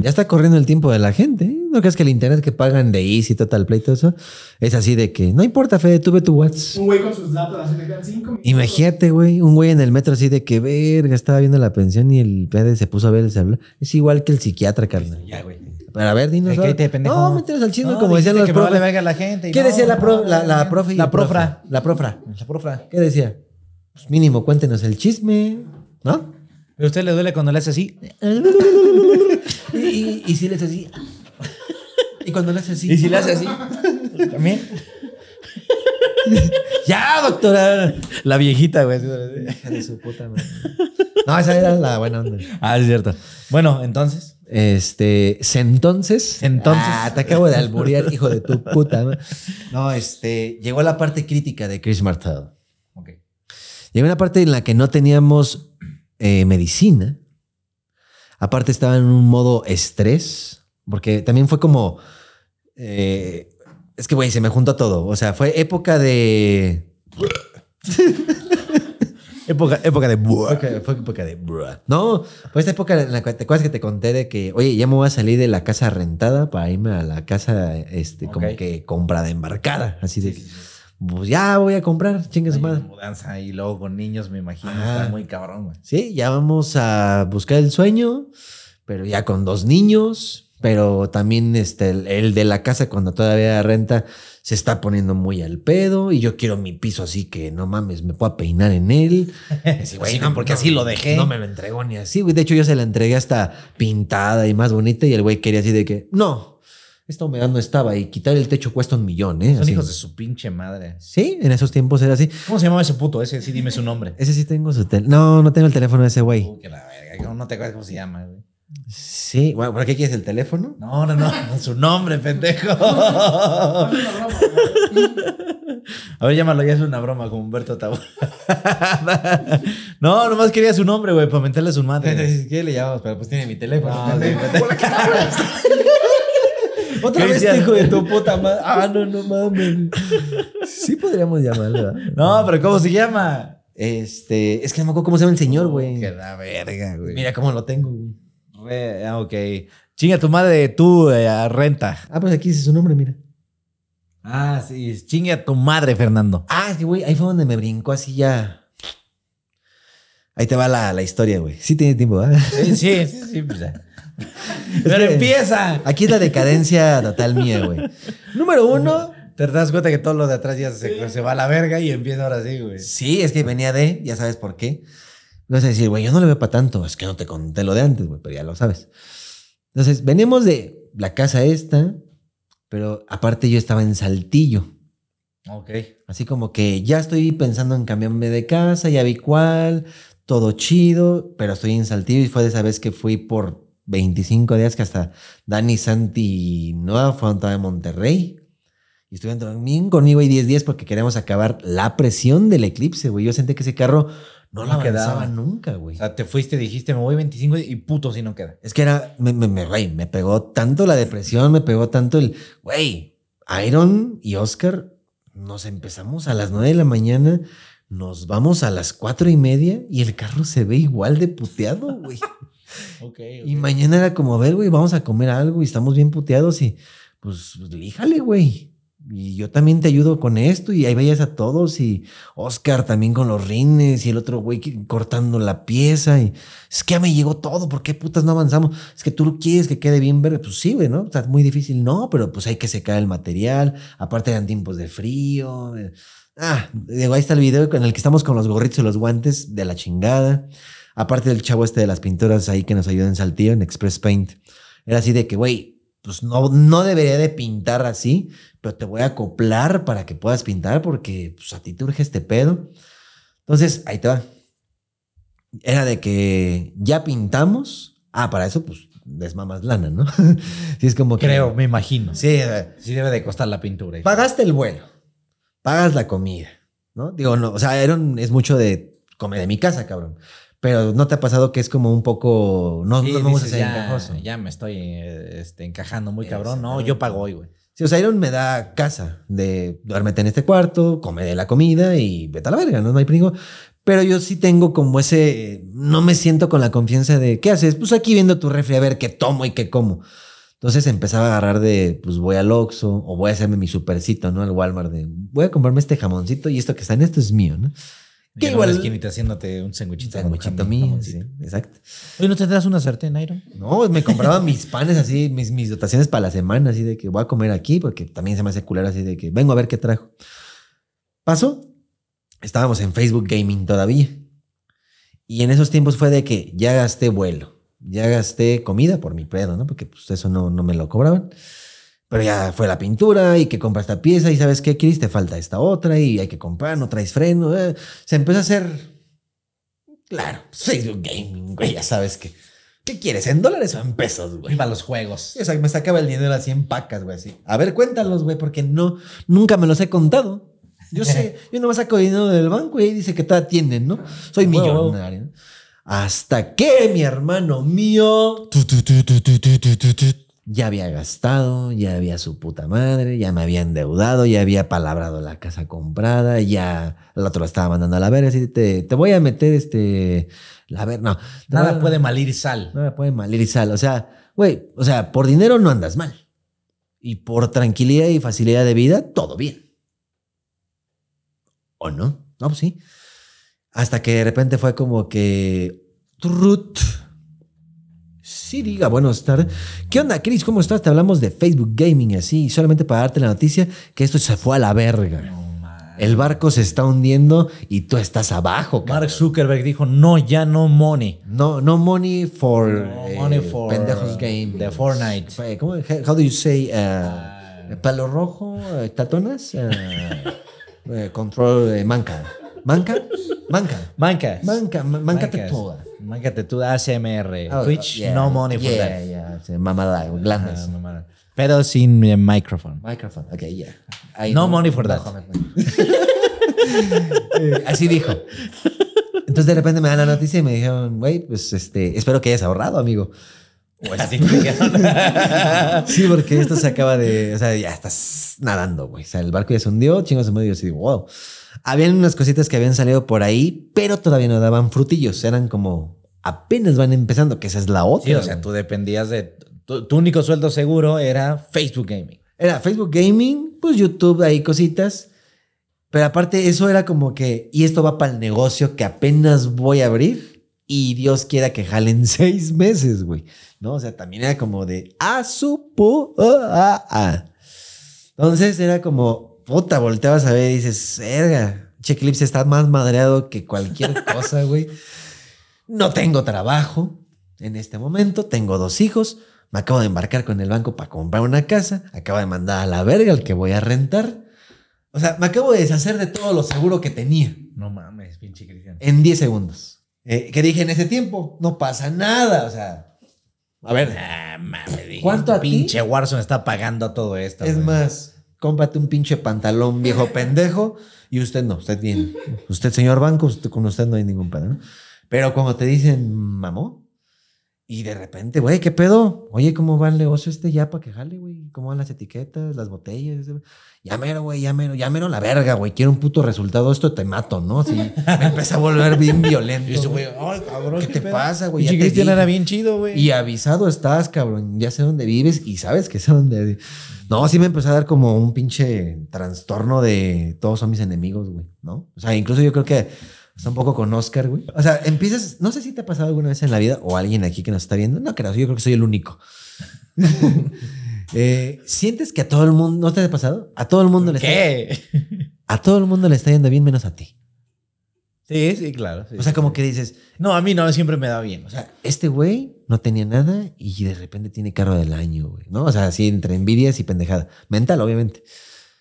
ya está corriendo el tiempo de la gente. ¿eh? ¿No crees que el internet que pagan de Easy, Total Play, todo eso? Es así de que no importa, Fede, tuve tu WhatsApp. Un güey con sus datos así le quedan cinco minutos. Imagínate, güey, un güey en el metro así de que verga, estaba viendo la pensión y el Fede se puso a ver el celular. Es igual que el psiquiatra, carnal. Ya, güey. Pero a ver, dinos. Cállate, pendejo. No, mételos al chisme No, como decían los que me vale profes. verga la gente ¿Qué no, decía la, pro, la, la profe? La el profra. La profra. La profra. ¿Qué decía? Pues mínimo, cuéntenos el chisme, ¿no? ¿Pero a usted le duele cuando le hace así? Y, y, y si le hace así. Y cuando le hace así. ¿Y si le hace así? ¿También? ¡Ya, doctora! La viejita, güey. De su puta madre. No, esa era la buena onda. Ah, es cierto. Bueno, entonces. Este, entonces. Entonces. Ah, te acabo de alburear, hijo de tu puta. No, este, llegó la parte crítica de Chris Martel. Ok. Llegó una parte en la que no teníamos eh, medicina. Aparte estaba en un modo estrés, Porque también fue como. eh, es que, güey, se me juntó todo. O sea, fue época de. Época, época de... Época- fue época de. No, fue esta época en la que te acuerdas que te conté de que, oye, ya me voy a salir de la casa rentada para irme a la casa, este, como que comprada, embarcada. Así de. Pues ya voy a comprar, chingue su madre. Mudanza y luego con niños, me imagino. Está muy cabrón, güey. Sí, ya vamos a buscar el sueño, pero ya con dos niños, pero también este, el, el de la casa cuando todavía renta se está poniendo muy al pedo y yo quiero mi piso así que no mames, me pueda peinar en él. Así, Sí, no, porque así lo dejé. No me lo entregó ni así, güey. De hecho, yo se la entregué hasta pintada y más bonita y el güey quería así de que, no, esta humedad no estaba y quitar el techo cuesta un millón, ¿eh? Son Así. hijos de su pinche madre. Sí, en esos tiempos era así. ¿Cómo se llamaba ese puto? Ese sí, dime su nombre. Ese sí tengo su teléfono. No, no tengo el teléfono de ese güey. Uy, que la verga. ¿cómo No te acuerdas cómo se llama, güey. Sí, bueno, ¿para qué quieres el teléfono? No, no, no. Su nombre, pendejo. A ver, llámalo, ya es una broma con Humberto Tabú. no, nomás quería su nombre, güey, para mentarle a su madre. ¿Qué le llamamos? Pero pues tiene mi teléfono. No. Otra vez este hijo de tu puta madre. Ah, no, no mames. Sí podríamos llamarlo. ¿verdad? No, pero ¿cómo se llama? Este, es que no me acuerdo cómo se llama el señor, güey. Que la verga, güey. Mira cómo lo tengo. güey. Re- ah, ok. Chinga tu madre, tú, eh, a renta. Ah, pues aquí dice su nombre, mira. Ah, sí. Chinga tu madre, Fernando. Ah, que, güey, ahí fue donde me brincó así ya. Ahí te va la, la historia, güey. Sí tiene tiempo, ¿verdad? Sí, sí, sí, sí, pues. Pero empieza. Aquí es la decadencia total mía, güey. Número uno. Te das cuenta que todo lo de atrás ya se, se va a la verga y empieza ahora sí, güey. Sí, es que venía de, ya sabes por qué. Vas a decir, güey, yo no le veo para tanto. Es que no te conté lo de antes, güey, pero ya lo sabes. Entonces, venimos de la casa esta, pero aparte yo estaba en Saltillo. Ok. Así como que ya estoy pensando en cambiarme de casa, ya vi cuál, todo chido, pero estoy en Saltillo y fue de esa vez que fui por 25 días que hasta Dani Santi Noah fueron todavía a Monterrey. Y estuvieron también conmigo y 10 días porque queríamos acabar la presión del eclipse, güey. Yo sentí que ese carro no No la quedaba. nunca, güey. O sea, te fuiste, dijiste, me voy 25 y puto si no queda. Es que era, me, me, me, güey, me pegó tanto la depresión, me pegó tanto el, güey, Iron y Oscar, nos empezamos a las 9 de la mañana, nos vamos a las cuatro y media y el carro se ve igual de puteado, güey. Ok. Y mañana era como, a ver, güey, vamos a comer algo y estamos bien puteados y pues, pues líjale, güey. Y yo también te ayudo con esto y ahí veías a todos y Oscar también con los rines y el otro güey cortando la pieza y es que ya me llegó todo, ¿por qué putas no avanzamos? Es que tú quieres que quede bien verde, pues sí, güey, ¿no? Sea, muy difícil, no, pero pues hay que secar el material, aparte eran tiempos de frío. eh. Ah, digo, ahí está el video en el que estamos con los gorritos y los guantes de la chingada. Aparte del chavo este de las pinturas ahí que nos ayuda en Saltillo, en Express Paint. Era así de que, güey, pues no, no debería de pintar así, pero te voy a acoplar para que puedas pintar porque pues, a ti te urge este pedo. Entonces, ahí te va. Era de que ya pintamos. Ah, para eso, pues, desmamas lana, ¿no? sí, es como que... Creo, me imagino. Sí, Sí debe de costar la pintura. pagaste el vuelo, pagas la comida, ¿no? Digo, no, o sea, un- es mucho de comer de mi casa, cabrón. Pero ¿no te ha pasado que es como un poco... No, Sí, no gusta dices, ser ya, encajoso. ya me estoy este, encajando muy cabrón. No, ¿no? yo pago hoy, güey. Sí, o sea, Iron me da casa de duérmete en este cuarto, come de la comida y vete a la verga, ¿no? No hay pringo. Pero yo sí tengo como ese... No me siento con la confianza de... ¿Qué haces? Pues aquí viendo tu refri a ver qué tomo y qué como. Entonces empezaba a agarrar de... Pues voy al Oxxo o voy a hacerme mi supercito, ¿no? Al Walmart de... Voy a comprarme este jamoncito y esto que está en esto es mío, ¿no? Que igual. esquinita haciéndote un Sanguchito jamón, mío, sí, exacto. Oye, ¿no tendrás una sartén, Iron? No, me compraba mis panes así, mis, mis dotaciones para la semana, así de que voy a comer aquí, porque también se me hace culero así de que vengo a ver qué trajo. Pasó, estábamos en Facebook Gaming todavía. Y en esos tiempos fue de que ya gasté vuelo, ya gasté comida por mi pedo, ¿no? Porque pues eso no, no me lo cobraban. Pero ya fue la pintura y que compra esta pieza y sabes qué, Chris, te falta esta otra y hay que comprar, no traes freno. eh. Se empezó a hacer... Claro, Facebook Gaming, güey, ya sabes que... ¿Qué quieres? ¿En dólares o en pesos, güey? Viva los juegos. O sea, me sacaba el dinero así en pacas, güey, así. A ver, cuéntalos, güey, porque no, nunca me los he contado. Yo sé, yo no me saco dinero del banco y ahí dice que te atienden, ¿no? Soy millonario. Hasta que mi hermano mío Ya había gastado, ya había su puta madre, ya me había endeudado, ya había palabrado la casa comprada, ya el otro lo estaba mandando a la verga, así te, te voy a meter este, la ver, no. Nada no, puede malir sal. Nada puede malir y sal, o sea, güey, o sea, por dinero no andas mal. Y por tranquilidad y facilidad de vida, todo bien. ¿O no? No, pues sí. Hasta que de repente fue como que. Trut. Sí, diga, buenas tardes. ¿Qué onda, Chris? ¿Cómo estás? Te hablamos de Facebook Gaming así. Solamente para darte la noticia que esto se fue a la verga. El barco se está hundiendo y tú estás abajo, cabrón. Mark Zuckerberg dijo, no, ya no money. No, no money for, No eh, money for pendejos game. the Fortnite. ¿Cómo? How do you say? uh, palo rojo, eh, tatonas, control, eh, manca. ¿Manca? Manca. Mancas. Manca, ma- mancate toda. Máncate tú, ASMR. Oh, Twitch, yeah, no money for yeah, that. yeah, sí, mamada, glandes. Ah, mamá. Pero sin eh, micrófono. Microphone, ok, yeah. No money for that. Así dijo. Entonces de repente me dan la noticia y me dijeron, güey, pues este, espero que hayas ahorrado, amigo. Así te dijeron. Sí, porque esto se acaba de. O sea, ya estás nadando, güey. O sea, el barco ya se hundió, chingos de medio. Y digo, wow. Habían unas cositas que habían salido por ahí, pero todavía no daban frutillos. Eran como apenas van empezando, que esa es la otra. Sí, o sea, tú dependías de... Tu, tu único sueldo seguro era Facebook Gaming. Era Facebook Gaming, pues YouTube, ahí cositas. Pero aparte, eso era como que. Y esto va para el negocio que apenas voy a abrir. Y Dios quiera que jalen seis meses, güey. ¿No? O sea, también era como de. A su pu. ah, ah, ah". Entonces era como. Puta, volteabas a ver y dices, verga. Che Clips está más madreado que cualquier cosa, güey. No tengo trabajo en este momento. Tengo dos hijos. Me acabo de embarcar con el banco para comprar una casa. Acabo de mandar a la verga al que voy a rentar. O sea, me acabo de deshacer de todo lo seguro que tenía No mames, pinche Cristian. en 10 segundos. Eh, que dije en ese tiempo, no pasa nada. O sea, a ver, Ah, mames, ¿Cuánto a ti? Pinche Warzone está pagando todo esto. es güey. más, cómprate un pinche pantalón viejo pendejo y usted no, usted bien. Usted, señor banco, usted- con usted no hay ningún pedo, ¿no? Pero cuando te dicen, mamó, y de repente, güey, ¿qué pedo? Oye, ¿cómo va el negocio este ya para que jale, güey? ¿Cómo van las etiquetas, las botellas? Ya mero, güey, ya mero, ya mero la verga, güey. Quiero un puto resultado, esto te mato, ¿no? Sí, me empieza a volver bien violento. Y ese güey. ay, cabrón, ¿Qué te pedo? pasa, güey? Te Cristian era bien chido, güey. Y avisado estás, cabrón. Ya sé dónde vives y sabes que sé dónde. No, sí me empezó a dar como un pinche trastorno de todos son mis enemigos, güey, ¿no? O sea, incluso yo creo que está un poco con Oscar, güey. O sea, empiezas, no sé si te ha pasado alguna vez en la vida o alguien aquí que nos está viendo. No creo, yo creo que soy el único. Eh, ¿Sientes que a todo el mundo, no te ha pasado? A todo el mundo le está, ¿Qué? a todo el mundo le está yendo bien menos a ti. Sí, sí, claro. sí. O sea, como que dices, No, a mí no, siempre me da bien. O sea, este güey no tenía nada y de repente tiene carro del año, güey, ¿no? O sea, así entre envidias y pendejada. Mental, obviamente.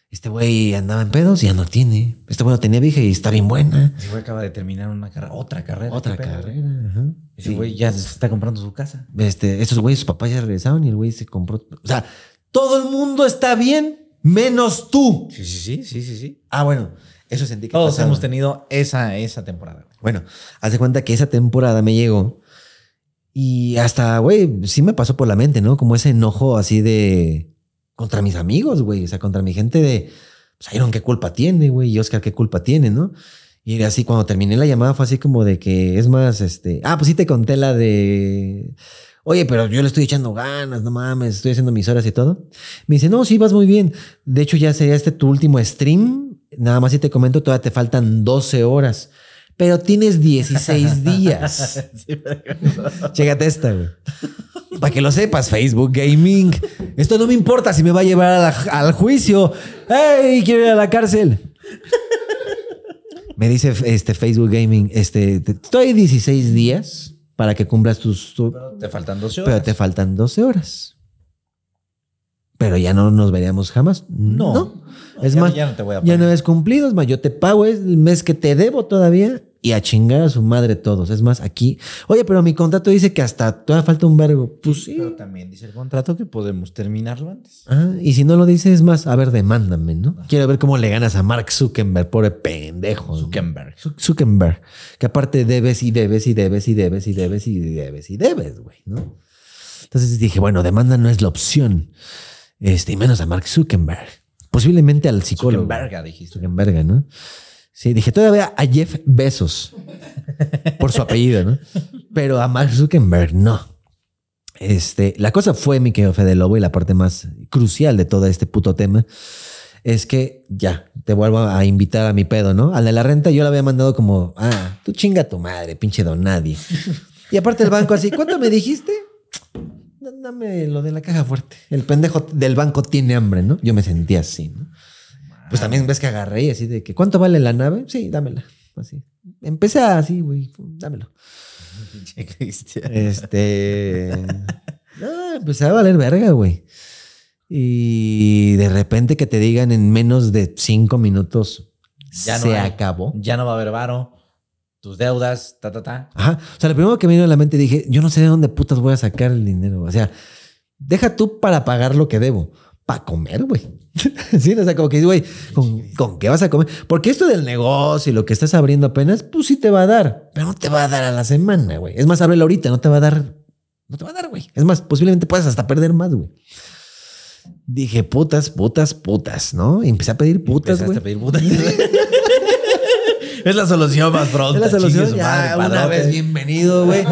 Este güey andaba en pedos y ya no tiene. Este güey no tenía vieja y está bien buena. Ese güey acaba de terminar una carrera, otra carrera. Otra carrera. güey. ajá. Ese Sí. güey ya se está comprando su casa. Este, estos güeyes, sus papás ya regresaron y el güey se compró. O sea, todo el mundo está bien, menos tú. Sí, sí, sí, sí, sí, sí. Ah, bueno, eso sentí que Todos pasaba. hemos tenido esa, esa temporada. güey. Bueno, haz de cuenta que esa temporada me llegó y hasta, güey, sí me pasó por la mente, ¿no? Como ese enojo así de contra mis amigos, güey, o sea, contra mi gente de, pues, Iron, ¿qué culpa tiene, güey? Y Oscar, ¿qué culpa tiene, no? Y era así, cuando terminé la llamada fue así como de que, es más, este, ah, pues sí te conté la de, oye, pero yo le estoy echando ganas, no mames, estoy haciendo mis horas y todo. Me dice, no, sí, vas muy bien. De hecho, ya sería este tu último stream. Nada más si te comento, todavía te faltan 12 horas. Pero tienes 16 días. Chécate esta, güey. Para que lo sepas, Facebook Gaming. Esto no me importa si me va a llevar a la- al juicio. ¡Ey! Quiero ir a la cárcel. Me dice este Facebook Gaming, este, te estoy 16 días para que cumplas tus, tu- Te faltan 12 horas. pero te faltan 12 horas. Pero ya no nos veríamos jamás. No. Es ya- más, ya no te voy a ya pagar. no es cumplido. Es más, yo te pago el mes que te debo todavía y a chingar a su madre todos. Es más, aquí. Oye, pero mi contrato dice que hasta todavía falta un vergo. Pues sí. Pero también dice el contrato que podemos terminarlo antes. Ah, y si no lo dice, es más, a ver, demándame, ¿no? Quiero ver cómo le ganas a Mark Zuckerberg, pobre pendejo. Zuckerberg. Zu- Zuckerberg. Que aparte debes y debes y debes y debes y debes y debes y debes, güey, ¿no? Entonces dije, bueno, demanda no es la opción. Este, y menos a Mark Zuckerberg. Posiblemente al psicólogo. Zuckerberg, dijiste. Zuckerberg, ¿no? Sí, dije todavía a Jeff Bezos por su apellido, ¿no? Pero a Mark Zuckerberg no. Este, la cosa fue, mi querido Fede Lobo, y la parte más crucial de todo este puto tema es que ya te vuelvo a invitar a mi pedo, ¿no? Al de la renta yo le había mandado como, ah, tú chinga a tu madre, pinche don nadie. Y aparte el banco así, ¿cuánto me dijiste? Dame lo de la caja fuerte. El pendejo del banco tiene hambre, ¿no? Yo me sentía así, ¿no? Pues también ves que agarré y así de que, ¿cuánto vale la nave? Sí, dámela. Así. Empecé así, güey, dámelo. Este. No, empecé a valer verga, güey. Y de repente que te digan en menos de cinco minutos Ya no se hay. acabó. Ya no va a haber varo. Tus deudas, ta, ta, ta. Ajá. O sea, lo primero que me vino a la mente dije, yo no sé de dónde putas voy a sacar el dinero. O sea, deja tú para pagar lo que debo. Para comer, güey. sí, o sea, como que, güey, ¿con, ¿con qué vas a comer? Porque esto del negocio y lo que estás abriendo apenas, pues sí te va a dar. Pero no te va a dar a la semana, güey. Es más, ábrelo ahorita, no te va a dar. No te va a dar, güey. Es más, posiblemente puedas hasta perder más, güey. Dije, putas, putas, putas, ¿no? Y empecé a pedir putas, güey. a pedir putas. es la solución más pronta. Es la solución. Ya, madre, una padrote. vez bienvenido, güey.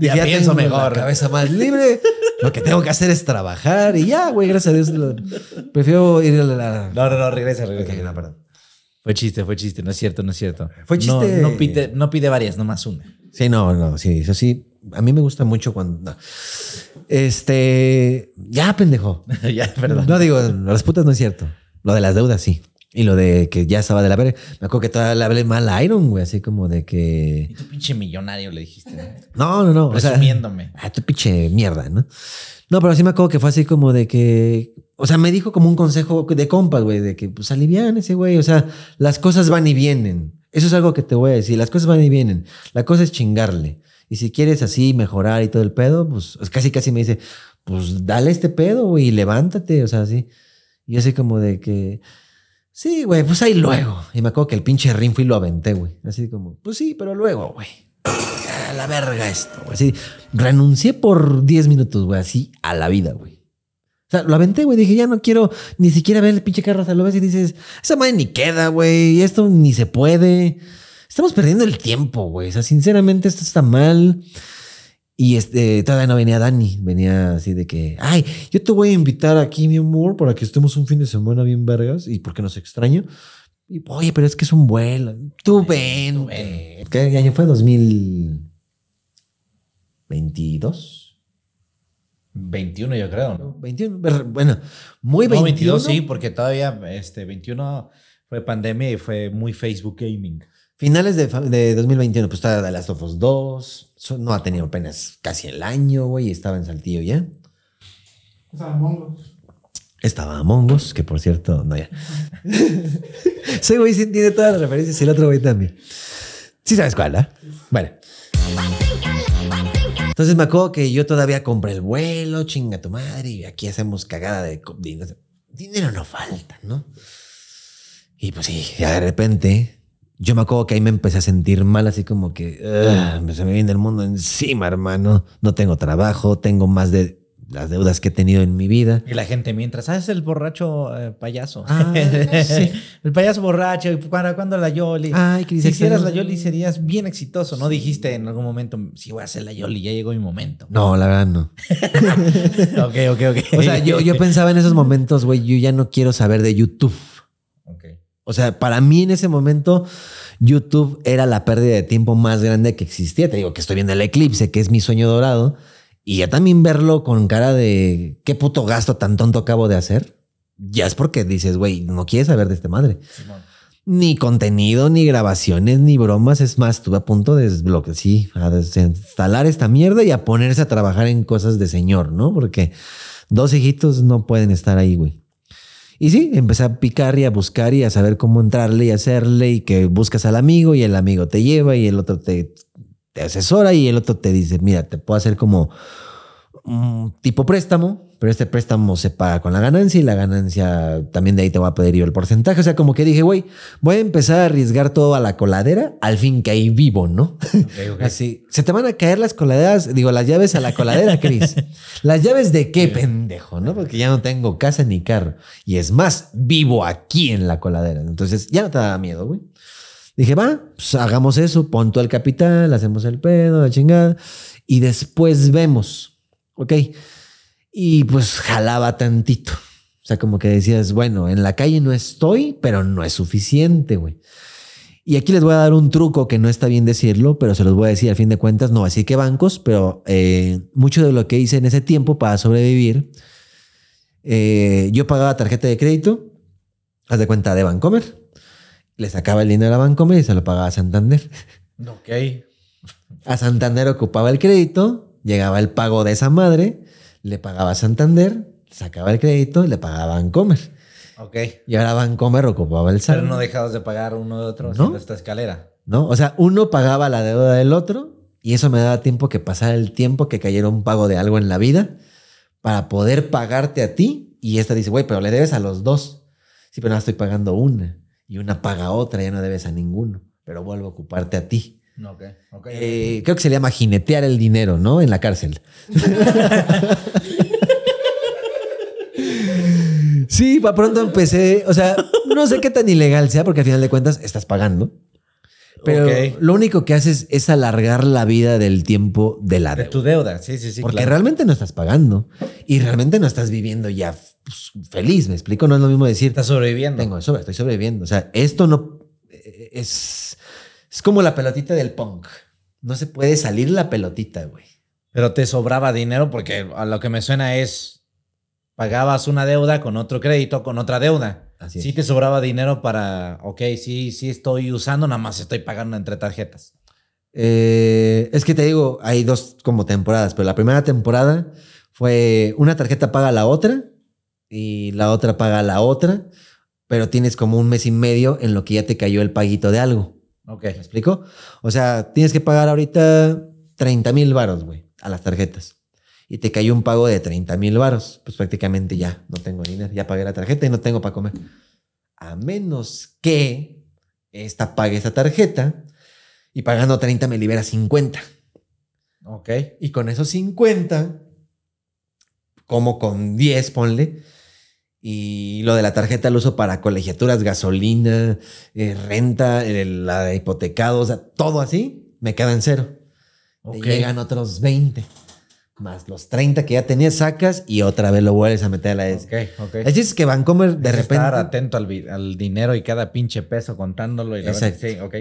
Ya pienso tengo mejor. La cabeza más libre. Lo que tengo que hacer es trabajar y ya, güey, gracias a Dios. lo- prefiero ir a la. No, no, no, regresa, regresa. No, perdón. Fue chiste, fue chiste. No es cierto, no es cierto. Fue No- chiste. No, pide, no pide varias, nomás una. Sí, no, no, sí, eso sí. A mí me gusta mucho cuando. no. Este. Ya, pendejo. ya, perdón. No digo, las putas no es cierto. Lo de las deudas, sí. Y lo de que ya estaba de la verga. Me acuerdo que todavía le hablé mal a Iron, güey, así como de Y que. tu pinche millonario le dijiste. No, ¿no? no, no. o sea, Presumiéndome. Ah, tu pinche mierda, ¿no? No, pero sí me acuerdo que fue así como de que. O sea, me dijo como un consejo de compas, güey, de que pues alivian ese güey. O sea, las cosas van y vienen. Eso es algo que te voy a decir. Las cosas van y vienen. La cosa es chingarle. Y si quieres así mejorar y todo el pedo, pues casi, casi me dice, pues dale este pedo, güey, y levántate. O sea, así. Y así como de que. Sí, güey, pues ahí luego. Y me acuerdo que el pinche rin fui y lo aventé, güey. Así como, pues sí, pero luego, güey. A la verga esto, güey. Así, renuncié por 10 minutos, güey, así a la vida, güey. O sea, lo aventé, güey. Dije, ya no quiero ni siquiera ver el pinche carro. O lo ves y dices, esa madre ni queda, güey. Esto ni se puede. Estamos perdiendo el tiempo, güey. O sea, sinceramente, esto está mal. Y este, todavía no venía Dani. Venía así de que, ay, yo te voy a invitar aquí, mi amor, para que estemos un fin de semana bien vergas. Y porque nos extraño. Y, oye, pero es que es un vuelo. Tú ven. ven. ¿Qué año fue? ¿2022? 21 yo creo, ¿no? 21. Ver- Bueno, muy 21. No, 22 sí, porque todavía este 21 fue pandemia y fue muy Facebook Gaming. Finales de, de 2021, pues estaba The Last of Us 2. So- No ha tenido apenas casi el año, güey. Estaba en Saltillo ya. O sea, Mongo. Estaba Among Us, que por cierto, no ya. Ese güey sí tiene todas las referencias y el otro güey también. Sí sabes cuál, ¿ah? Bueno. Entonces me acuerdo que yo todavía compré el vuelo, chinga tu madre, y aquí hacemos cagada de dinero. Dinero no falta, ¿no? Y pues sí, ya de repente, yo me acuerdo que ahí me empecé a sentir mal, así como que "Ugh, se me viene el mundo encima, hermano. No tengo trabajo, tengo más de las deudas que he tenido en mi vida. Y la gente mientras, ah, es el borracho eh, payaso. Ah, sí. el payaso borracho, ¿para cuándo la Yoli? Ay, que si hicieras la Yoli serías bien exitoso. No dijiste en algún momento, sí voy a hacer la Yoli, ya llegó mi momento. No, la verdad no. ok, ok, ok. O sea, yo, yo pensaba en esos momentos, güey, yo ya no quiero saber de YouTube. O sea, para mí en ese momento, YouTube era la pérdida de tiempo más grande que existía. Te digo que estoy viendo el eclipse, que es mi sueño dorado. Y ya también verlo con cara de qué puto gasto tan tonto acabo de hacer. Ya es porque dices, güey, no quieres saber de esta madre. Ni contenido, ni grabaciones, ni bromas. Es más, estuve a punto de desbloquear, sí, a desinstalar esta mierda y a ponerse a trabajar en cosas de señor, ¿no? Porque dos hijitos no pueden estar ahí, güey. Y sí, empecé a picar y a buscar y a saber cómo entrarle y hacerle y que buscas al amigo y el amigo te lleva y el otro te, te asesora y el otro te dice, mira, te puedo hacer como un tipo préstamo pero este préstamo se paga con la ganancia y la ganancia también de ahí te va a pedir yo el porcentaje. O sea, como que dije, güey, voy a empezar a arriesgar todo a la coladera, al fin que ahí vivo, ¿no? Así, se te van a caer las coladeras, digo, las llaves a la coladera, Cris. ¿Las llaves de qué, pendejo? ¿No? Porque ya no tengo casa ni carro. Y es más, vivo aquí en la coladera. Entonces ya no te da miedo, güey. Dije, va, pues hagamos eso, pon todo el capital, hacemos el pedo, la chingada, y después vemos, ¿ok? Y pues jalaba tantito. O sea, como que decías, bueno, en la calle no estoy, pero no es suficiente, güey. Y aquí les voy a dar un truco que no está bien decirlo, pero se los voy a decir a fin de cuentas, no así que bancos, pero eh, mucho de lo que hice en ese tiempo para sobrevivir, eh, yo pagaba tarjeta de crédito, haz de cuenta de Bancomer, le sacaba el dinero a Bancomer y se lo pagaba a Santander. Ok. A Santander ocupaba el crédito, llegaba el pago de esa madre, le pagaba Santander, sacaba el crédito y le pagaba Bancomer. Ok. Y ahora Bancomer ocupaba el Pero saldo. no dejabas de pagar uno de otro ¿No? esta escalera. ¿no? O sea, uno pagaba la deuda del otro y eso me daba tiempo que pasara el tiempo que cayera un pago de algo en la vida para poder pagarte a ti. Y esta dice, güey, pero le debes a los dos. Sí, pero no estoy pagando una y una paga otra, ya no debes a ninguno, pero vuelvo a ocuparte a ti. Ok. Ok. Eh, creo que se le llama jinetear el dinero, ¿no? En la cárcel. sí, para pronto empecé, o sea, no sé qué tan ilegal sea porque al final de cuentas estás pagando. Pero lo único que haces es alargar la vida del tiempo de la de deuda. tu deuda. Sí, sí, sí. porque claro. realmente no estás pagando y realmente no estás viviendo ya pues, feliz, ¿me explico? No es lo mismo decir, Estás sobreviviendo. tengo sobre, estoy sobreviviendo. O sea, esto no eh, es, es como la pelotita del punk. No se puede salir la pelotita, güey. Pero te sobraba dinero porque a lo que me suena es pagabas una deuda con otro crédito, con otra deuda. Así sí es. te sobraba dinero para, ok, sí, sí estoy usando, nada más estoy pagando entre tarjetas. Eh, es que te digo, hay dos como temporadas, pero la primera temporada fue una tarjeta paga la otra y la otra paga la otra, pero tienes como un mes y medio en lo que ya te cayó el paguito de algo. Ok. ¿Me explico? O sea, tienes que pagar ahorita 30 mil varos, güey, a las tarjetas. Y te cayó un pago de 30 mil varos. Pues prácticamente ya no tengo dinero. Ya pagué la tarjeta y no tengo para comer. A menos que esta pague esta tarjeta y pagando 30 me libera 50. Ok. Y con esos 50, como con 10, ponle. Y lo de la tarjeta lo uso para colegiaturas, gasolina, eh, renta, eh, la de hipotecado, o sea, todo así, me queda en cero. Te llegan otros 20. Más los 30 que ya tenías, sacas y otra vez lo vuelves a meter a la S. Ok, ok. El chiste es que Vancomer de Es repente. Estar atento al, al dinero y cada pinche peso contándolo. Y la verdad, Exacto. sí, ok.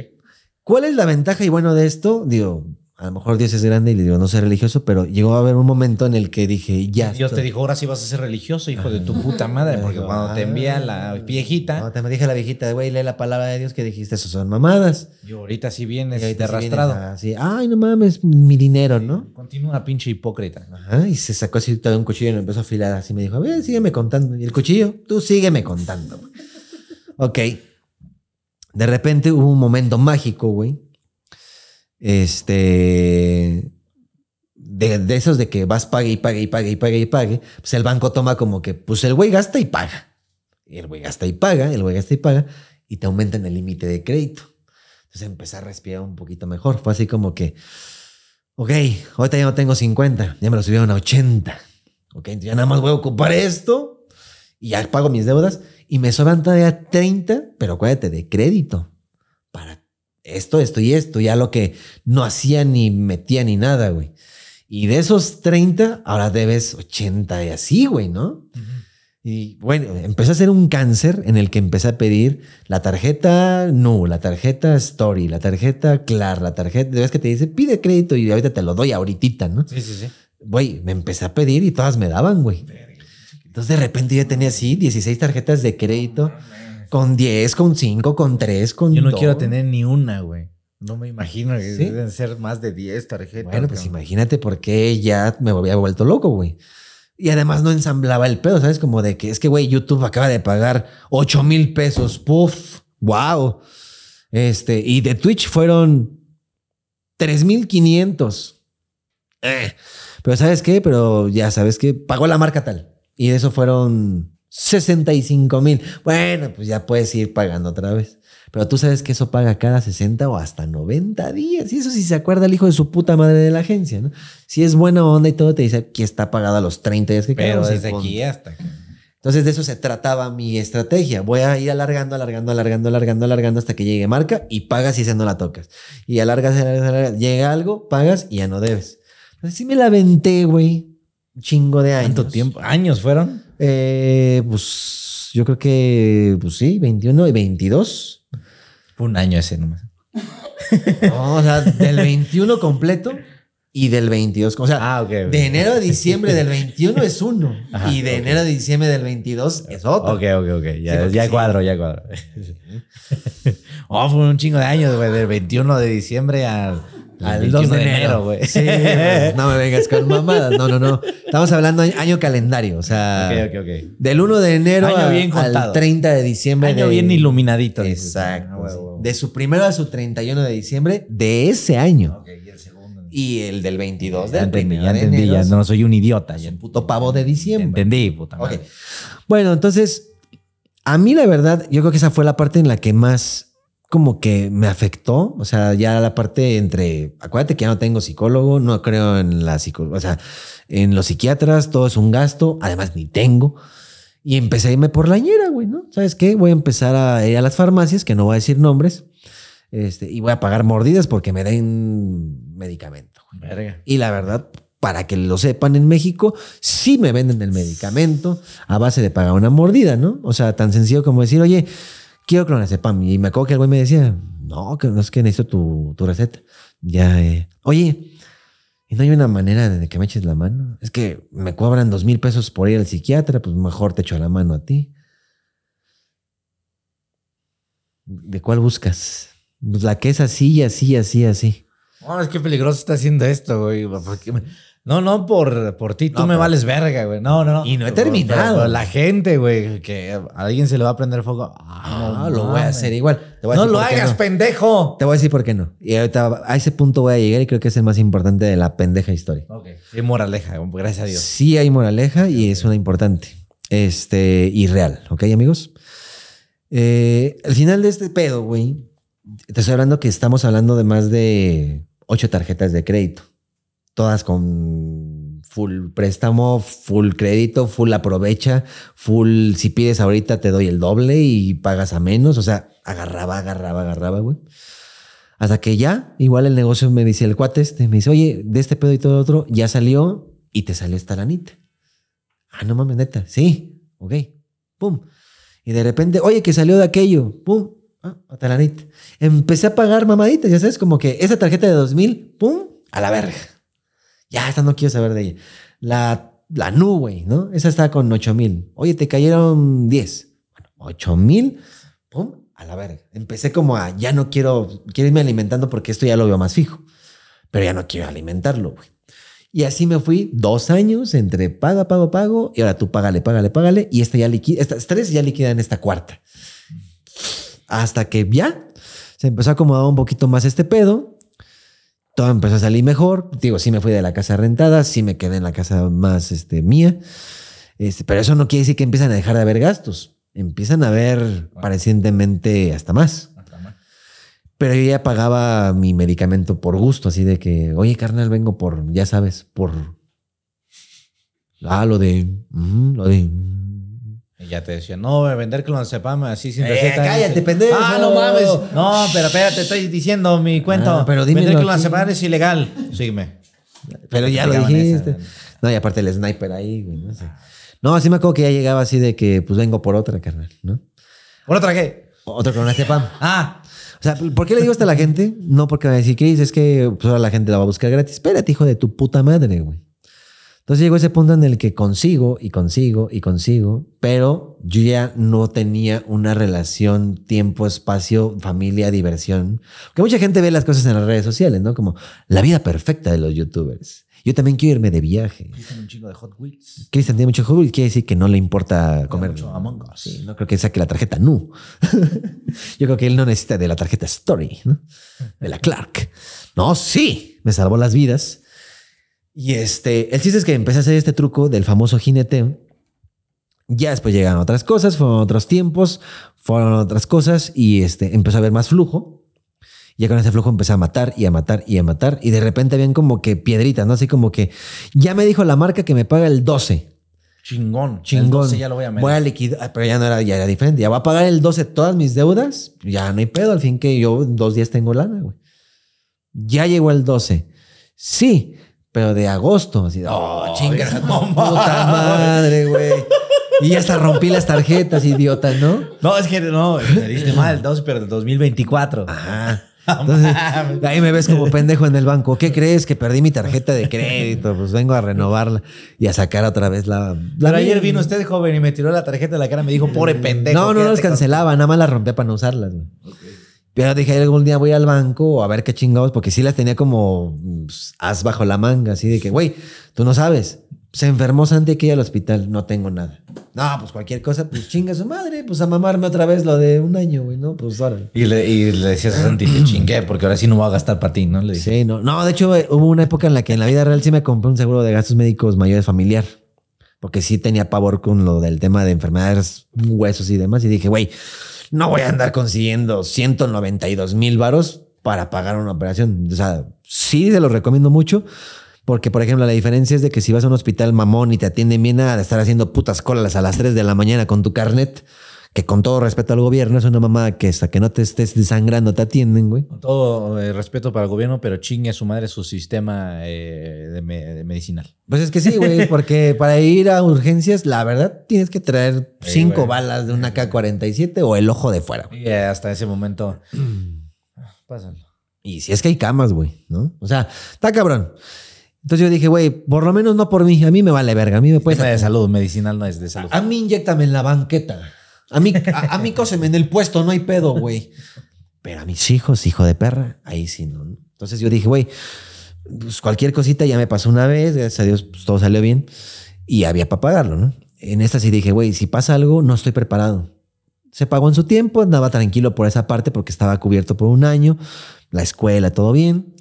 ¿Cuál es la ventaja y bueno de esto? Digo, a lo mejor Dios es grande y le digo, no soy religioso, pero llegó a haber un momento en el que dije, ya. Dios te dijo, ahora sí vas a ser religioso, hijo de tu puta madre, porque Digo, cuando te envía ah. la viejita, No, te me dije la viejita, güey, lee la palabra de Dios que dijiste, eso son mamadas. yo ahorita sí Y vienes ahorita vienes arrastrado. Así, ay, no mames, mi dinero, ¿no? Continúa, pinche hipócrita. Ajá, y se sacó así todo un cuchillo y lo empezó a afilar así. Me dijo, a ver, sígueme contando. Y el cuchillo, tú sígueme contando. ok. De repente hubo un momento mágico, güey. Este. De, esos de que vas, pague y pague y pague y pague y pague. Pues el banco toma como que, pues el güey gasta y paga. Y el güey gasta y paga, el güey gasta y paga. Y te aumentan el límite de crédito. Entonces empecé a respirar un poquito mejor. Fue así como que, ok, ahorita ya no tengo 50, ya me lo subieron a 80. Ok, ya nada más voy a ocupar esto y ya pago mis deudas y me sobran todavía 30, pero acuérdate de crédito para esto, esto y esto, ya lo que no hacía ni metía ni nada, güey. Y de esos 30, ahora debes 80 y así, güey, ¿no? Y bueno, empecé a hacer un cáncer en el que empecé a pedir la tarjeta Nu, la tarjeta Story, la tarjeta Clar, la tarjeta, ves que te dice pide crédito y ahorita te lo doy ahorita, ¿no? Sí, sí, sí. Güey, me empecé a pedir y todas me daban, güey. Entonces de repente yo tenía así 16 tarjetas de crédito con 10, con 5, con 3, con Yo no dos. quiero tener ni una, güey. No me imagino que ¿Sí? deben ser más de 10 tarjetas. Bueno, pues imagínate por qué ya me había vuelto loco, güey. Y además no ensamblaba el pedo, ¿sabes? Como de que es que, güey, YouTube acaba de pagar 8 mil pesos. Puf, wow. Este, y de Twitch fueron 3 mil 500. Eh. Pero ¿sabes qué? Pero ya sabes que pagó la marca tal. Y de eso fueron 65 mil. Bueno, pues ya puedes ir pagando otra vez. Pero tú sabes que eso paga cada 60 o hasta 90 días. Y eso sí se acuerda el hijo de su puta madre de la agencia, ¿no? Si es buena onda y todo, te dice que está pagada a los 30 días que Pero desde aquí hasta que... Entonces de eso se trataba mi estrategia. Voy a ir alargando, alargando, alargando, alargando, alargando hasta que llegue marca y pagas y esa no la tocas. Y alargas, alargas, alargas. Llega algo, pagas y ya no debes. Entonces sí me la aventé, güey. Chingo de años. ¿Cuánto tiempo? ¿Años fueron? Eh, pues yo creo que, pues sí, 21 y 22. Fue un año ese nomás. No, o sea, del 21 completo y del 22. O sea, Ah, ok, ok. de enero a diciembre del 21 es uno. Ajá, y de ok. enero a diciembre del 22 es otro. Ok, ok, ok. Ya, porque ya sí. cuadro, ya cuadro. oh, fue un chingo de años, güey. Del 21 de diciembre al, al 2 de enero, güey. Sí, pues, no me vengas con mamadas. No, no, no. Estamos hablando año, año calendario. O sea, Ok, ok, ok. del 1 de enero Año a- bien al contado. 30 de diciembre. Año de- bien iluminadito. Exacto. Ah. De su primero a su 31 de diciembre de ese año. Y el segundo. Y el del 22 Ya del entendí, ya de entendí. enero. Ya no soy un idiota. Ya un puto pavo de diciembre. entendí, puta madre. Bueno, entonces, a mí la verdad, yo creo que esa fue la parte en la que más como que me afectó. O sea, ya la parte entre, acuérdate que ya no tengo psicólogo, no creo en la psicología, o sea, en los psiquiatras, todo es un gasto, además ni tengo. Y empecé a irme por la ñera, güey, ¿no? ¿Sabes qué? Voy a empezar a ir a las farmacias, que no voy a decir nombres, este, y voy a pagar mordidas porque me den medicamento. Verga. Y la verdad, para que lo sepan en México, sí me venden el medicamento a base de pagar una mordida, ¿no? O sea, tan sencillo como decir, oye, quiero clonazepam. Y me acuerdo que el güey me decía, no, que no es que necesito tu, tu receta. Ya, eh, oye, ¿y no hay una manera de que me eches la mano? Es que me cobran dos mil pesos por ir al psiquiatra, pues mejor te echo la mano a ti. ¿De cuál buscas? Pues la que es así, así, así, así. No, es que peligroso está haciendo esto, güey. porque No, no por, por ti, tú No, me vales verga, güey. No, no, no. Y no he terminado. pero la gente, güey, que a alguien se le va a prender fuego. Ah, no lo voy a hacer igual. Te voy a No decir lo hagas, no. pendejo. Te voy a decir por qué no. Y ahorita a ese punto voy a llegar y creo que es el más importante de la pendeja historia. Ok. Sí, moraleja, gracias a Dios. Sí hay moraleja y es una importante. Este, y real, ¿ok, amigos? Eh, al final de este pedo, güey, te estoy hablando que estamos hablando de más de ocho tarjetas de crédito. Todas con full préstamo, full crédito, full aprovecha, full si pides ahorita te doy el doble y pagas a menos. O sea, agarraba, agarraba, agarraba, güey. Hasta que ya, igual el negocio me dice el cuate este, me dice, oye, de este pedo y todo otro, ya salió y te salió esta lanita. Ah, no mames, neta. Sí, ok. Pum. Y de repente, oye, que salió de aquello. Pum. Ah, otra. Empecé a pagar mamaditas, ya sabes, como que esa tarjeta de 2000, pum, a la verga. Ya, esta no quiero saber de ella. La, la Nu, güey, ¿no? Esa está con 8000. Oye, te cayeron 10. Bueno, 8000, pum, a la verga. Empecé como a, ya no quiero, quiero irme alimentando porque esto ya lo veo más fijo. Pero ya no quiero alimentarlo, güey. Y así me fui dos años entre paga, pago, pago. Y ahora tú págale, págale, págale. Y esta ya liquida, estas tres ya liquidan esta cuarta. Hasta que ya se empezó a acomodar un poquito más este pedo. Todo empezó a salir mejor. Digo, sí me fui de la casa rentada, sí me quedé en la casa más este, mía. Este, pero eso no quiere decir que empiezan a dejar de haber gastos. Empiezan a haber parecentemente hasta más. Pero yo ya pagaba mi medicamento por gusto, así de que, oye, carnal, vengo por, ya sabes, por. Ah, lo de. mm, lo de. Y ya te decía, no, vender clonazepam así sin Eh, receta. cállate, pendejo. Ah, no mames. No, pero espérate, estoy diciendo mi cuento. Ah, pero dímelo Vender clonazepam es ilegal. Sígueme. Pero ya lo dijiste. esa. No, y aparte el sniper ahí, güey, no sé. No, así me acuerdo que ya llegaba así de que, pues vengo por otra, carnal, ¿no? ¿Por otra qué? Otro clonazepam. Ah, O sea, ¿por qué le digo esto a la gente? No porque me va a decir, Chris, es que pues, ahora la gente la va a buscar gratis. Espérate, hijo de tu puta madre, güey. Entonces llegó ese punto en el que consigo y consigo y consigo, pero yo ya no tenía una relación tiempo, espacio, familia, diversión. Porque mucha gente ve las cosas en las redes sociales, ¿no? Como la vida perfecta de los youtubers. Yo también quiero irme de viaje. un chingo de Hot Wheels. Cristian tiene mucho jugo y quiere decir que no le importa comer. mucho Among Us. Sí, no creo que saque la tarjeta NU. Yo creo que él no necesita de la tarjeta Story, ¿no? De la Clark. No, sí, me salvó las vidas. Y este, el chiste es que empecé a hacer este truco del famoso jineteo Ya después llegaron otras cosas, fueron otros tiempos, fueron otras cosas y este, empezó a haber más flujo. Ya con ese flujo empecé a matar y a matar y a matar. Y de repente habían como que piedritas, ¿no? Así como que ya me dijo la marca que me paga el 12. Chingón. El Chingón. 12 ya lo voy a meter. Voy a liquidar, ah, pero ya no era, ya era diferente. Ya voy a pagar el 12 todas mis deudas. Ya no hay pedo. Al fin que yo dos días tengo lana, güey. Ya llegó el 12. Sí, pero de agosto. Así, oh, chinga, tu puta madre, güey. Y ya hasta rompí las tarjetas, idiota, ¿no? No, es que no, me diste mal 12, pero del 2024. Ajá. Entonces, ahí me ves como pendejo en el banco. ¿Qué crees? Que perdí mi tarjeta de crédito. Pues vengo a renovarla y a sacar otra vez la. la Pero ayer vino usted joven y me tiró la tarjeta de la cara y me dijo, pobre pendejo. No, no las cancelaba, nada más las rompía para no usarlas. güey. Pero dije, algún día voy al banco a ver qué chingados, porque sí las tenía como pues, as bajo la manga, así de que, güey, tú no sabes. Se enfermó Santi aquí al hospital, no tengo nada. No, pues cualquier cosa, pues chinga su madre, pues a mamarme otra vez lo de un año, güey, ¿no? Pues órale. Y le, y le decías a Santi, te chingué, porque ahora sí no voy a gastar para ti, ¿no? Le dije. Sí, no. No, de hecho, eh, hubo una época en la que en la vida real sí me compré un seguro de gastos médicos mayores familiar. Porque sí tenía pavor con lo del tema de enfermedades, huesos y demás. Y dije, güey, no voy a andar consiguiendo 192 mil varos para pagar una operación. O sea, sí se los recomiendo mucho. Porque, por ejemplo, la diferencia es de que si vas a un hospital mamón y te atienden bien, de estar haciendo putas colas a las 3 de la mañana con tu carnet, que con todo respeto al gobierno es una mamada que hasta que no te estés desangrando te atienden, güey. Con todo eh, respeto para el gobierno, pero chingue a su madre su sistema eh, de, me- de medicinal. Pues es que sí, güey, porque para ir a urgencias, la verdad, tienes que traer Sí, cinco güey. balas de una K-47 o el ojo de fuera. güey. Y hasta ese momento. Pásalo. Y si es que hay camas, güey, ¿no? O sea, está cabrón. Entonces yo dije, güey, por lo menos no por mí. A mí me vale verga. A mí me puedes... Es de salud, medicinal no es de salud. A mí inyectame en la banqueta. A mí, a, a mí cóseme en el puesto, no hay pedo, güey. Pero a mis hijos, hijo de perra, ahí sí, ¿no? Entonces yo dije, güey, pues cualquier cosita ya me pasó una vez, gracias a Dios pues, todo salió bien y había para pagarlo, ¿no? En esta sí dije, güey, si pasa algo, no estoy preparado. Se pagó en su tiempo, andaba tranquilo por esa parte porque estaba cubierto por un año, la escuela, todo bien.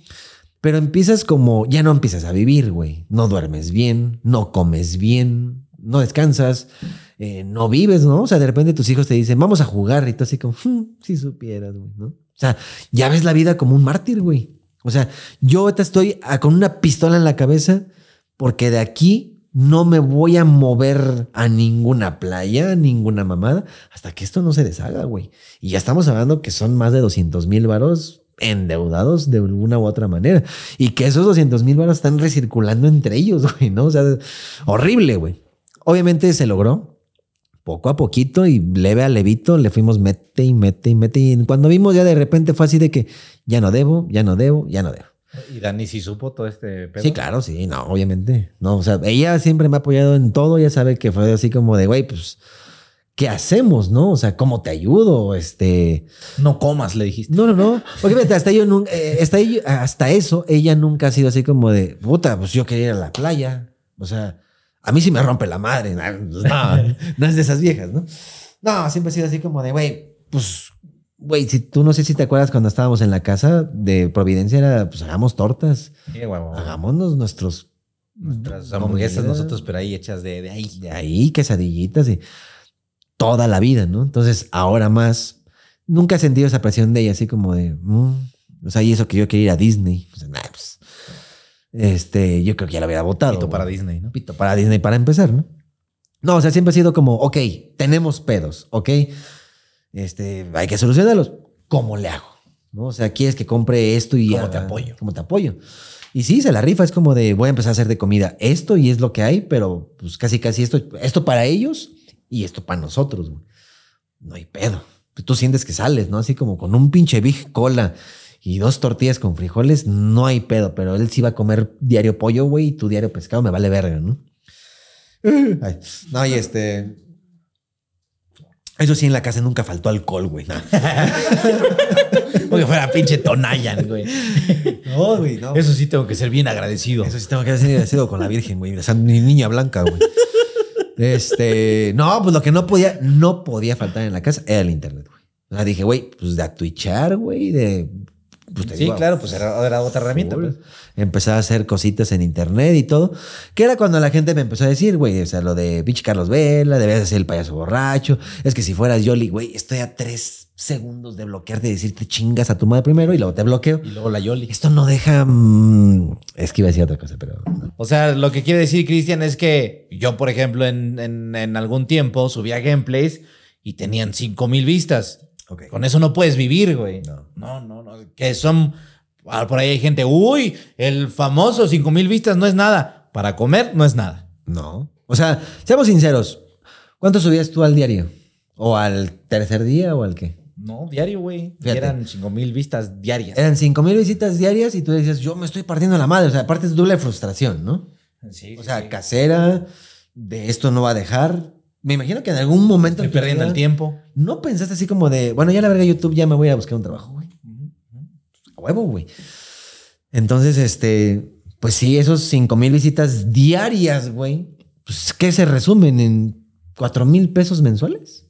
Pero empiezas como, ya no empiezas a vivir, güey. No duermes bien, no comes bien, no descansas, eh, no vives, ¿no? O sea, de repente tus hijos te dicen, vamos a jugar y tú así como, "Hmm, si supieras, güey, ¿no? O sea, ya ves la vida como un mártir, güey. O sea, yo ahorita estoy ah, con una pistola en la cabeza porque de aquí no me voy a mover a ninguna playa, a ninguna mamada, hasta que esto no se deshaga, güey. Y ya estamos hablando que son más de 200 mil varos endeudados de alguna u otra manera. Y que esos 200 mil varos están recirculando entre ellos, güey, ¿no? O sea, horrible, güey. Obviamente se logró. Poco a poquito y leve a levito le fuimos mete y mete y mete. Y cuando vimos ya de repente fue así de que ya no debo, ya no debo, ya no debo. Y Dani sí supo todo este pedo. Sí, claro, sí, no, obviamente. No, o sea, ella siempre me ha apoyado en todo. Ya sabe que fue así como de, güey, pues, ¿qué hacemos, no? O sea, ¿cómo te ayudo? Este. No comas, le dijiste. No, no, no. Porque fíjate, hasta, yo nunca, eh, hasta, hasta eso, ella nunca ha sido así como de, puta, pues yo quería ir a la playa. O sea, a mí sí me rompe la madre. No, no, no es de esas viejas, ¿no? No, siempre ha sido así como de, güey, pues, güey, si tú no sé si te acuerdas cuando estábamos en la casa de Providencia, era, pues hagamos tortas, Sí, huevo. hagámonos nuestros Nuestras hamburguesas nosotros, pero ahí hechas de, de ahí. de ahí, quesadillitas y toda la vida, ¿no? Entonces, ahora más, nunca he sentido esa presión de ella, así como de, mm, o sea, y eso que yo quería ir a Disney. O sea, nah, pues, este, yo creo que ya lo hubiera votado. Pito para. Disney, ¿no? Pito para Disney para empezar, ¿no? No, o sea, siempre ha sido como, ok, tenemos pedos, ok, este, hay que solucionarlos. ¿Cómo le hago? ¿No? O sea, quieres que compre esto y ¿Cómo haga- te apoyo? ¿Cómo te apoyo? Y sí, se la rifa, es como de voy a empezar a hacer de comida esto y es lo que hay, pero pues casi casi esto, esto para ellos y esto para nosotros. güey. No hay pedo. Tú sientes que sales, ¿no? Así como con un pinche Big Cola y dos tortillas con frijoles, no hay pedo, pero él sí va a comer diario pollo, güey, y tu diario pescado me vale verga, ¿no? Ay, no, y este. Eso sí, en la casa nunca faltó alcohol, güey. No, Porque fuera pinche Tonayan, güey. no güey, no. Eso sí tengo que ser bien agradecido. Eso sí tengo que ser agradecido con la Virgen, güey. O sea, mi niña blanca, güey. Este, no, pues lo que no podía, no podía faltar en la casa era el internet, güey. O sea, dije, güey, pues de a twitchar, güey, de pues te Sí, digo, claro, pues era, era otra herramienta. pues. Empecé a hacer cositas en internet y todo. Que era cuando la gente me empezó a decir, güey, o sea, lo de pinche Carlos Vela, debías de ser el payaso borracho. Es que si fueras Yoli, güey, estoy a tres segundos de bloquearte y decirte chingas a tu madre primero y luego te bloqueo. Y luego la Yoli. Esto no deja. mm, es que iba a decir otra cosa, pero. no. O sea, lo que quiere decir Cristian es que yo, por ejemplo, en, en- en algún tiempo subía gameplays y tenían 5 mil vistas. Con eso no puedes vivir, güey. No, no, no. no. Que son. ah, Por ahí hay gente, uy, el famoso 5 mil vistas no es nada. Para comer no es nada. No. O sea, seamos sinceros. ¿Cuánto subías tú al diario? ¿O al tercer día o al qué? No, diario, güey. Eran 5 mil vistas diarias. Eran cinco mil visitas diarias y tú decías, yo me estoy partiendo la madre. O sea, aparte es doble frustración, ¿no? Sí, O sea, casera, de esto no va a dejar. Me imagino que en algún momento. estoy perdiendo el tiempo. No pensaste así como de, bueno, ya la verga YouTube, ya me voy a buscar un trabajo, güey. A huevo, güey. Entonces, este, pues sí, esos cinco mil visitas diarias, güey. Pues, ¿qué se resumen en cuatro mil pesos mensuales?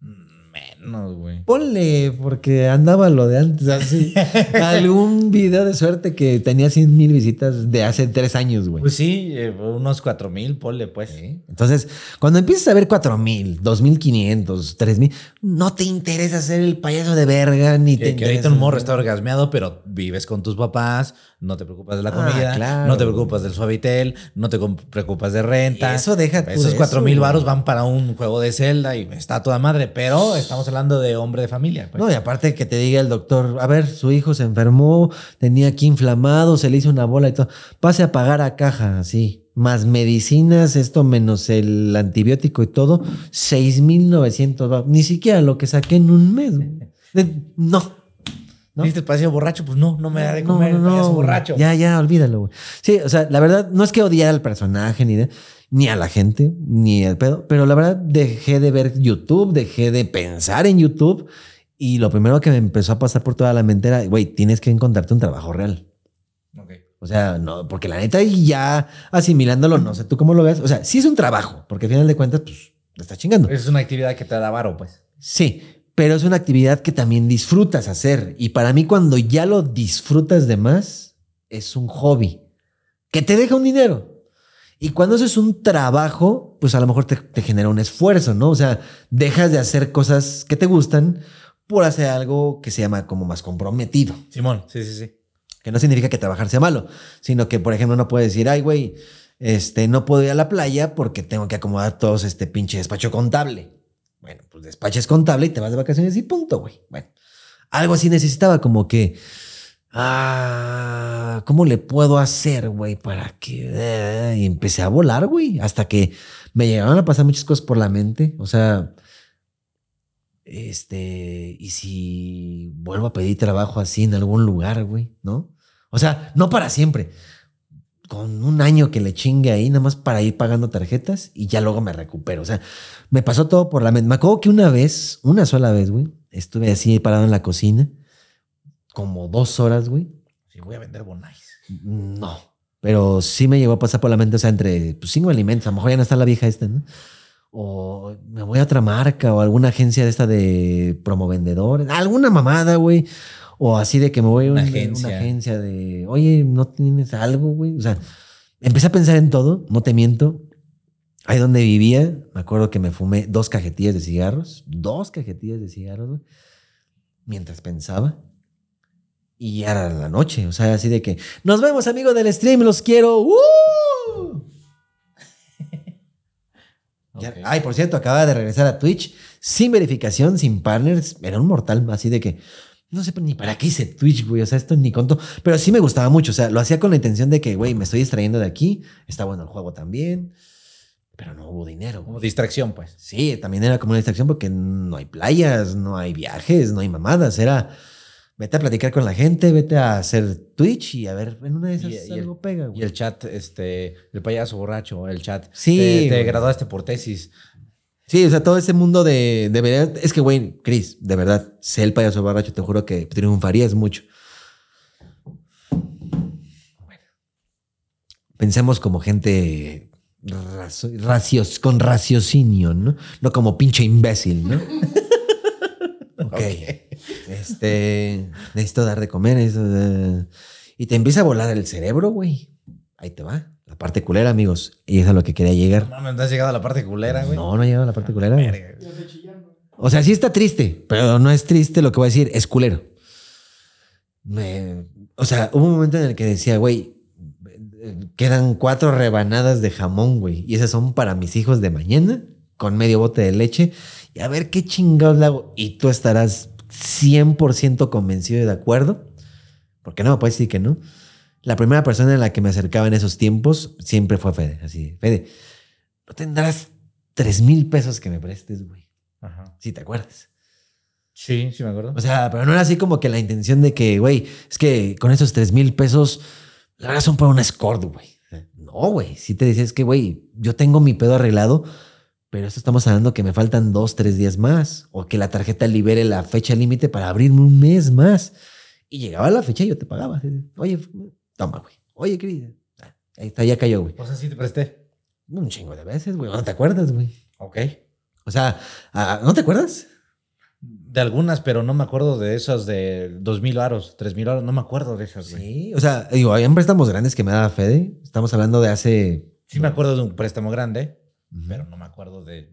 Menos, güey. Ponle, porque andaba lo de antes, así. Algún video de suerte que tenía 100 mil visitas de hace tres años, güey. Pues sí, eh, unos 4 mil, ponle pues. Entonces, cuando empiezas a ver 4 mil, 2 mil 500, 3 mil, no te interesa ser el payaso de verga, ni te Que, que ahorita interesa- un morro está orgasmeado, pero vives con tus papás, no te preocupas de la Ah, comida, claro. no te preocupas del suavitel, no te preocupas de renta. Y eso deja Esos de cuatro eso, mil güey. varos van para un juego de Zelda y está toda madre, pero estamos hablando de hombre de familia. pues. No, y aparte que te diga el doctor, a ver, su hijo se enfermó, tenía aquí inflamado, se le hizo una bola y todo. Pase a pagar a caja, así. Más medicinas, esto menos el antibiótico y todo, 6,900. va- Ni siquiera lo que saqué en un mes. no. ¿no? ¿Viste el payaso borracho? Pues no, no me da de comer no, el no, payaso güey. borracho. Ya, ya, olvídalo, güey. Sí, o sea, la verdad, no es que odiara al personaje ni de, ni a la gente, ni al pedo, pero la verdad dejé de ver YouTube, dejé de pensar en YouTube y lo primero que me empezó a pasar por toda la mente era, güey, tienes que encontrarte un trabajo real. O sea, no, porque la neta y ya asimilándolo, no sé tú cómo lo ves. O sea, sí es un trabajo, porque al final de cuentas, pues, te está chingando. Es una actividad que te da varo, pues. Sí, pero es una actividad que también disfrutas hacer. Y para mí, cuando ya lo disfrutas de más, es un hobby que te deja un dinero. Y cuando eso es un trabajo, pues a lo mejor te, te genera un esfuerzo, ¿no? O sea, dejas de hacer cosas que te gustan por hacer algo que se llama como más comprometido. Simón, sí, sí, sí. Que no significa que trabajar sea malo, sino que, por ejemplo, no puedes decir, ay, güey, este, no puedo ir a la playa porque tengo que acomodar todos este pinche despacho contable. Bueno, pues despaches contable y te vas de vacaciones y punto, güey. Bueno, algo así necesitaba como que, ah, ¿cómo le puedo hacer, güey, para que... eh? Y empecé a volar, güey, hasta que me llegaron a pasar muchas cosas por la mente. O sea, este, y si vuelvo a pedir trabajo así en algún lugar, güey, ¿no? O sea, no para siempre. Con un año que le chingue ahí, nada más para ir pagando tarjetas y ya luego me recupero. O sea, me pasó todo por la mente. Me acuerdo que una vez, una sola vez, güey, estuve así parado en la cocina, como dos horas, güey. Sí, voy a vender bonais. No, pero sí me llegó a pasar por la mente, o sea, entre pues, cinco alimentos, a lo mejor ya no está la vieja esta, ¿no? O me voy a otra marca o alguna agencia de esta de promovendedores, alguna mamada, güey. O así de que me voy a Una una, agencia. una agencia de, oye, ¿no tienes algo, güey? O sea, empecé a pensar en todo, no te miento. Ahí donde vivía, me acuerdo que me fumé dos cajetillas de cigarros, dos cajetillas de cigarros, güey, mientras pensaba. Y ya era la noche, o sea, así de que nos vemos, amigos del stream, los quiero. ¡Uh! Ya-. Ay, por cierto, acaba de regresar a Twitch sin verificación, sin partners. Era un mortal, así de que no sé ni para qué hice Twitch, güey. O sea, esto ni conto. Pero sí me gustaba mucho. O sea, lo hacía con la intención de que, güey, me estoy distrayendo de aquí. Está bueno el juego también. Pero no hubo dinero. Como distracción, pues. Sí, también era como una distracción porque no hay playas, no hay viajes, no hay mamadas. Era vete a platicar con la gente, vete a hacer Twitch y a ver, en una de esas Y- y el- algo pega, güey. Y el chat, este, el payaso borracho, el chat. Sí, Te, te graduaste por tesis. Sí, o sea, todo ese mundo de, de verdad. Es que, güey, Chris, de verdad, sé el payaso borracho, te juro que triunfarías mucho. Bueno. Pensemos como gente racios, con raciocinio, ¿no? No como pinche imbécil, ¿no? ok. Este, necesito dar de comer. necesito de- Y te empieza a volar el cerebro, güey. Ahí te va. La parte culera, amigos. Y es a lo que quería llegar. No, no has llegado a la parte culera, güey. No, no ha llegado a la parte culera. estoy chillando. O sea, sí está triste, pero no es triste lo que voy a decir, es culero. Me- o sea, hubo un momento en el que decía, güey, quedan cuatro rebanadas de jamón, güey, y esas son para mis hijos de mañana, con medio bote de leche, y a ver qué chingados le hago. Y tú estarás 100% convencido y de acuerdo, porque no me puedes decir que no. La primera persona en la que me acercaba en esos tiempos siempre fue Fede, así, Fede, ¿no tendrás tres mil pesos que me prestes, güey? Ajá. Si te acuerdas. Sí, sí me acuerdo. O sea, pero no era así como que la intención de que, güey, es que con esos tres mil pesos, la verdad son para un escort, güey. No, güey. Si te dices que, güey, yo tengo mi pedo arreglado, pero esto estamos hablando que me faltan dos, tres días más. O que la tarjeta libere la fecha límite para abrirme un mes más. Y llegaba la fecha y yo te pagaba. Oye, toma, güey. Oye, querida. Ah, Ahí está, ya cayó, güey. O sea, sí te presté. Un chingo de veces, güey. No te acuerdas, güey. Ok. O sea, ah, ¿no te acuerdas? De algunas, pero no me acuerdo de esas de dos mil varos, tres mil varos. No me acuerdo de esas, güey. Sí, o sea, digo, habían préstamos grandes que me daba Fede. Estamos hablando de hace. Sí me acuerdo de un préstamo grande, pero no me acuerdo de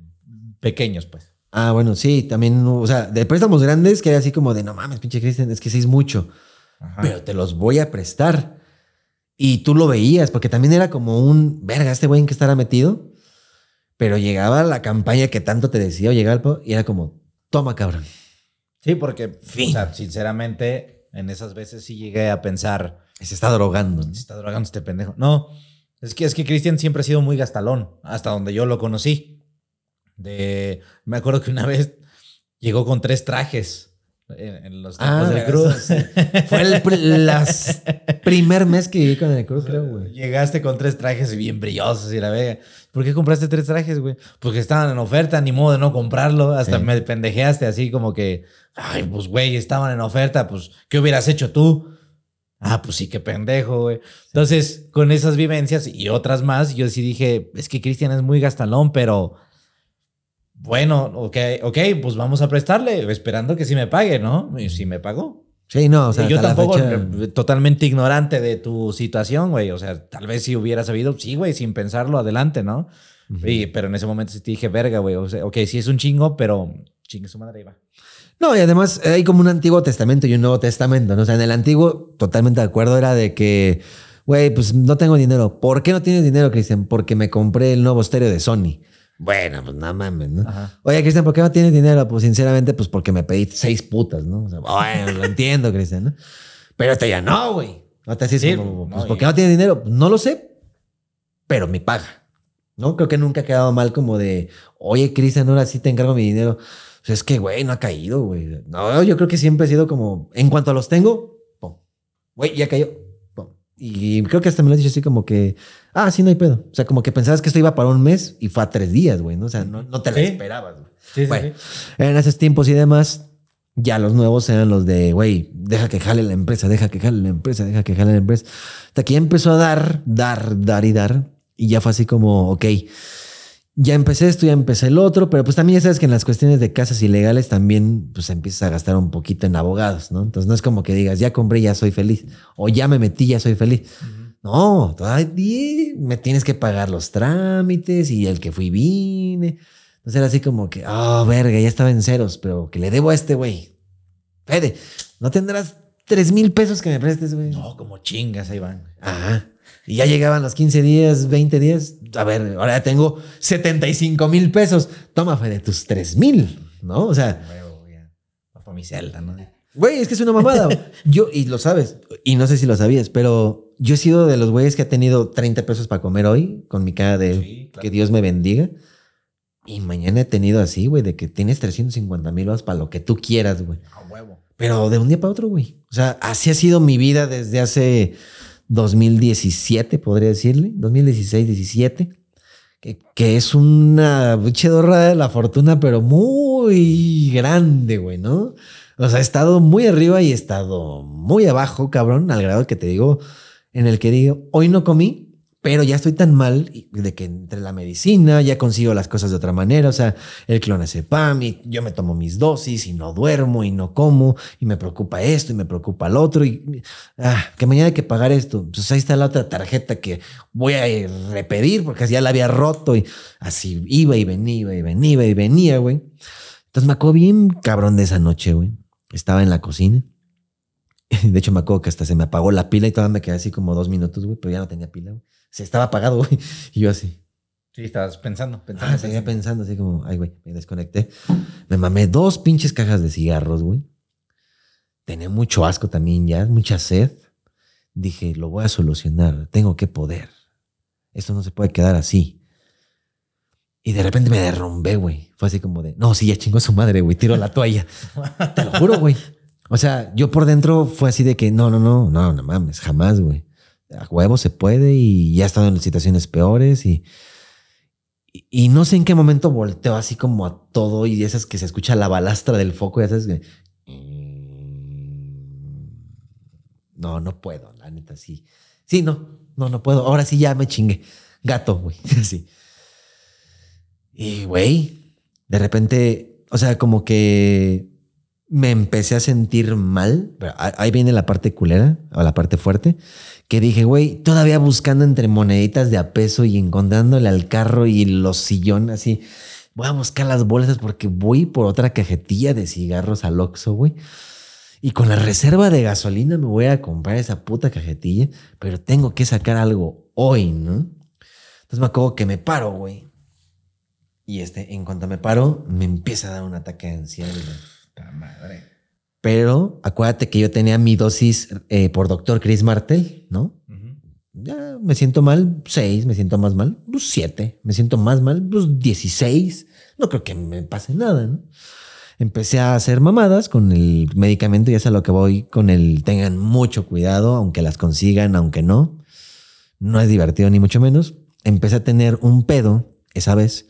pequeños, pues. Ah, bueno, sí, también, o sea, de préstamos grandes que era así como de no mames, pinche Cristian, es que sí es mucho, Ajá. pero te los voy a prestar. Y tú lo veías, porque también era como un verga, este güey en que estará metido. Pero llegaba la campaña que tanto te decía, o llegaba y era como, toma, cabrón. Sí, porque, Fin. o sea, sinceramente, en esas veces sí llegué a pensar, Se está drogando. se está drogando este pendejo. No, es que, es que Cristian siempre ha sido muy gastalón, hasta donde yo lo conocí. De, me acuerdo que una vez llegó con tres trajes en, en los tiempos Ah, del cruz. Fue el las primer mes que viví con el cruz, creo, güey. Llegaste con tres trajes bien brillosos y la vega. ¿Por qué compraste tres trajes, güey? Porque estaban en oferta, ni modo de no comprarlo. Hasta Sí. me pendejeaste así como que, ay, pues, güey, estaban en oferta, pues, ¿qué hubieras hecho tú? Ah, pues sí, qué pendejo, güey. Entonces, con esas vivencias y otras más, yo sí dije, es que Cristian es muy gastalón, pero bueno, ok, ok, pues vamos a prestarle, esperando que sí me pague, ¿no? Y sí me pagó. Sí, no, o sea, yo tampoco, fecha- eh, totalmente ignorante de tu situación, güey. O sea, tal vez si hubiera sabido, sí, güey, sin pensarlo, adelante, ¿no? Y- pero en ese momento sí te dije, verga, güey. O sea, ok, sí es un chingo, pero chingue su madre, va. No, y además eh, hay como un Antiguo Testamento y un Nuevo Testamento, ¿no? O sea, en el Antiguo, totalmente de acuerdo, era de que, güey, pues no tengo dinero. ¿Por qué no tienes dinero, Cristian? Porque me compré el nuevo estéreo de Sony. Bueno, pues no mames, ¿no? Ajá. Oye, Cristian, ¿por qué no tienes dinero? Pues sinceramente, pues porque me pedí seis putas, ¿no? O sea, bueno, lo entiendo, Cristian, ¿no? Pero te ya no, güey. No te haces Sí, como, no, pues, y- ¿por qué no tienes dinero? Pues, no lo sé, pero me paga. ¿No? Creo que nunca ha quedado mal como de, oye, Cristian, ahora sí te encargo mi dinero. O sea, es que, güey, no ha caído, güey. No, yo creo que siempre he sido como, en cuanto a los tengo, pum. Güey, ya cayó. pum. Y creo que hasta me lo has dicho así como que, ah, sí, no hay pedo. O sea, como que pensabas que esto iba para un mes y fue a tres días, güey, ¿no? O sea, no, no te la Sí. esperabas, güey. Sí, Bueno, en esos tiempos y demás, ya los nuevos eran los de, güey, deja que jale la empresa, deja que jale la empresa, deja que jale la empresa. Hasta que ya empezó a dar, dar, dar y dar. Y ya fue así como, ok, ya empecé esto, ya empecé el otro, pero pues también ya sabes que en las cuestiones de casas ilegales también pues empiezas a gastar un poquito en abogados, ¿no? Entonces no es como que digas, ya compré, ya soy feliz, o ya me metí, ya soy feliz. No, todavía me tienes que pagar los trámites y el que fui vine. Entonces era así como que, oh, verga, ya estaba en ceros, pero que le debo a este güey. Fede, ¿no tendrás tres mil pesos que me prestes, güey? No, como chingas, ahí van. Ajá. Y ya llegaban los 15 días, 20 días. A ver, ahora ya tengo 75 mil pesos. Toma, Fede, tus 3 mil, ¿no? O sea, para mi celda, ¿no? Güey, es que es una mamada. Yo, y lo sabes, y no sé si lo sabías, pero yo he sido de los güeyes que ha tenido 30 pesos para comer hoy, con mi cara de Sí, claro. que Dios me bendiga. Y mañana he tenido así, güey, de que tienes 350 mil para lo que tú quieras, güey. A huevo. Pero de un día para otro, güey. O sea, así ha sido mi vida desde hace 2017, podría decirle. 2016, 17. Que, que es una chedorra de la fortuna, pero muy grande, güey, ¿no? O sea, he estado muy arriba y he estado muy abajo, cabrón, al grado que te digo, en el que digo, hoy no comí Pero ya estoy tan mal de que entre la medicina ya consigo las cosas de otra manera. O sea, el clonazepam y yo me tomo mis dosis y no duermo y no como y me preocupa esto y me preocupa el otro. Y ah, que mañana hay que pagar esto. Pues ahí está la otra tarjeta que voy a ir repetir porque ya la había roto y así iba y venía, y venía y venía, güey. Entonces me acuerdo bien cabrón de esa noche, güey. Estaba en la cocina. De hecho, me acuerdo que hasta se me apagó la pila y todavía me quedé así como dos minutos, güey, pero ya no tenía pila, güey. Se estaba apagado, güey. Y yo así. Sí, estabas pensando, pensando. Ah, seguía pensando así como, ay, güey, me desconecté. Me mamé dos pinches cajas de cigarros, güey. Tenía mucho asco también ya, mucha sed. Dije, lo voy a solucionar, tengo que poder. Esto no se puede quedar así. Y de repente me derrumbé, güey. Fue así como de, no, sí, ya chingó a su madre, güey, tiro la toalla. Te lo juro, güey. O sea, yo por dentro fue así de que, no, no, no, no, no mames, jamás, güey. A huevo se puede y ya he estado en situaciones peores y, y, no sé en qué momento volteo así como a todo y esas que se escucha la balastra del foco, ya sabes que... No, no puedo, la neta, sí. Sí, no, no, no puedo. Ahora sí ya me chingué. Gato, güey, así. Y, güey, de repente, o sea, como que me empecé a sentir mal. Ahí viene la parte culera o la parte fuerte. Que dije, güey, todavía buscando entre moneditas de a peso y encontrándole al carro y los sillones así. Voy a buscar las bolsas porque voy por otra cajetilla de cigarros al Oxxo, güey. Y con la reserva de gasolina me voy a comprar esa puta cajetilla, pero tengo que sacar algo hoy, ¿no? Entonces me acuerdo que me paro, güey. Y este, en cuanto me paro, me empieza a dar un ataque de ansiedad. güey. Madre. Pero acuérdate que yo tenía mi dosis eh, por doctor Chris Martel, ¿no? Ya me siento mal, seis, me siento más mal, pues siete, me siento más mal, pues 16. No creo que me pase nada, ¿no? Empecé a hacer mamadas con el medicamento, ya sé a lo que voy, con el tengan mucho cuidado, aunque las consigan, aunque no. No es divertido ni mucho menos. Empecé a tener un pedo esa vez.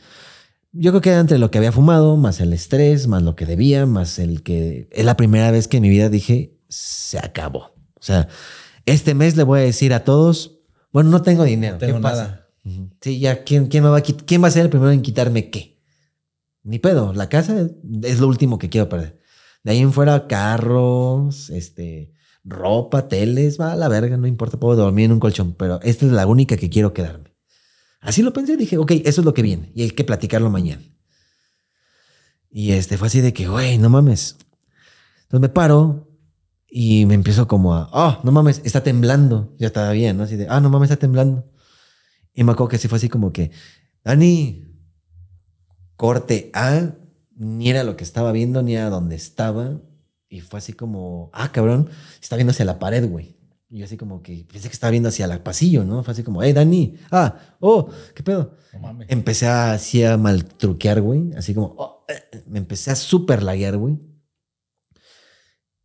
Yo creo que era entre lo que había fumado, más el estrés, más lo que debía, más el que es la primera vez que en mi vida dije, se acabó. O sea, este mes le voy a decir a todos, bueno, no tengo dinero. No tengo ¿qué pasa? nada. Ujú. Sí, ya, ¿quién, quién, me va a, ¿quién va a ser el primero en quitarme qué? Ni pedo, la casa es lo último que quiero perder. De ahí en fuera, carros, este, ropa, teles, va a la verga, no importa, puedo dormir en un colchón, pero esta es la única que quiero quedarme. Así lo pensé, dije, ok, eso es lo que viene y hay que platicarlo mañana. Y este fue así de que, güey, no mames. Entonces me paro y me empiezo como a, oh, no mames, está temblando. Ya estaba bien, ¿no? Así de, ah, no mames, está temblando. Y me acuerdo que sí fue así como que, Dani, corte A, ni era lo que estaba viendo, ni era donde estaba. Y fue así como, ah, cabrón, está viendo hacia la pared, güey. Y yo así como que pensé que estaba viendo hacia el pasillo, ¿no? Fue así como, hey, Dani, ah, oh, ¿qué pedo? No mames. Empecé a, así a mal truquear, güey. Así como, oh, eh, me empecé a super laguear, güey.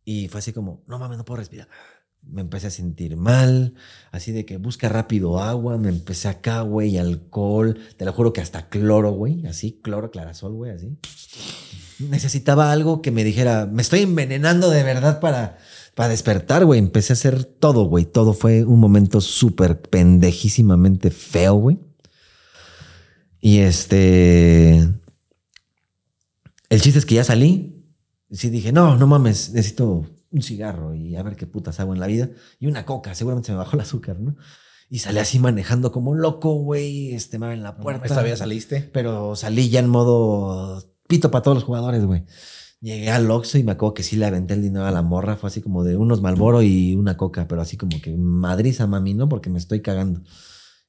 Y fue así como, no mames, no puedo respirar. Me empecé a sentir mal, así de que busca rápido agua. Me empecé acá, güey, alcohol. Te lo juro que hasta cloro, güey. Así, cloro, clarasol, güey, así. Necesitaba algo que me dijera, me estoy envenenando de verdad para, para despertar, güey. Empecé a hacer todo, güey. Todo fue un momento súper pendejísimamente feo, güey. Y este. El chiste es que ya salí. Sí dije, no, no mames, necesito un cigarro y a ver qué putas hago en la vida. Y una coca, seguramente se me bajó el azúcar, ¿no? Y salí así manejando como loco, güey. Este, me abren la puerta. ¿Esta vez saliste? Pero salí ya en modo pito para todos los jugadores, güey. Llegué al Oxxo y me acuerdo que sí le aventé el dinero a la morra. Fue así como de unos Malboro y una coca, pero así como que madriza, mami, ¿no? Porque me estoy cagando.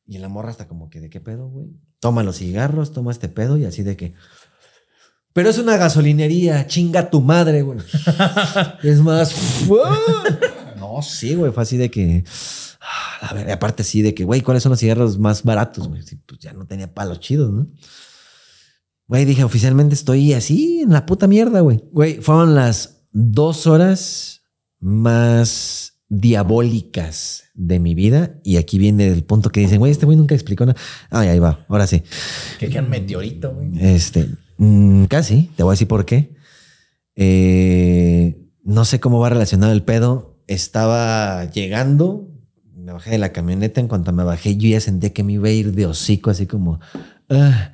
Y la morra hasta como que, ¿de qué pedo, güey? Toma los cigarros, toma este pedo y así de que... Pero es una gasolinería, chinga tu madre, güey. es más... no, sí, güey, fue así de que... ah, A ver, aparte sí de que, güey, ¿cuáles son los cigarros más baratos, güey? Sí, pues ya no tenía palos chidos, ¿no? Güey, dije, oficialmente estoy así en la puta mierda, güey. Güey, fueron las dos horas más diabólicas de mi vida. Y aquí viene el punto que dicen, güey, este güey nunca explicó nada. Ay, ahí va, ahora sí. Que queda un meteorito, güey. Este, mm, casi, te voy a decir por qué. Eh, no sé cómo va relacionado el pedo. Estaba llegando, me bajé de la camioneta. En cuanto me bajé, yo ya sentí que me iba a ir de hocico, así como. "Ah",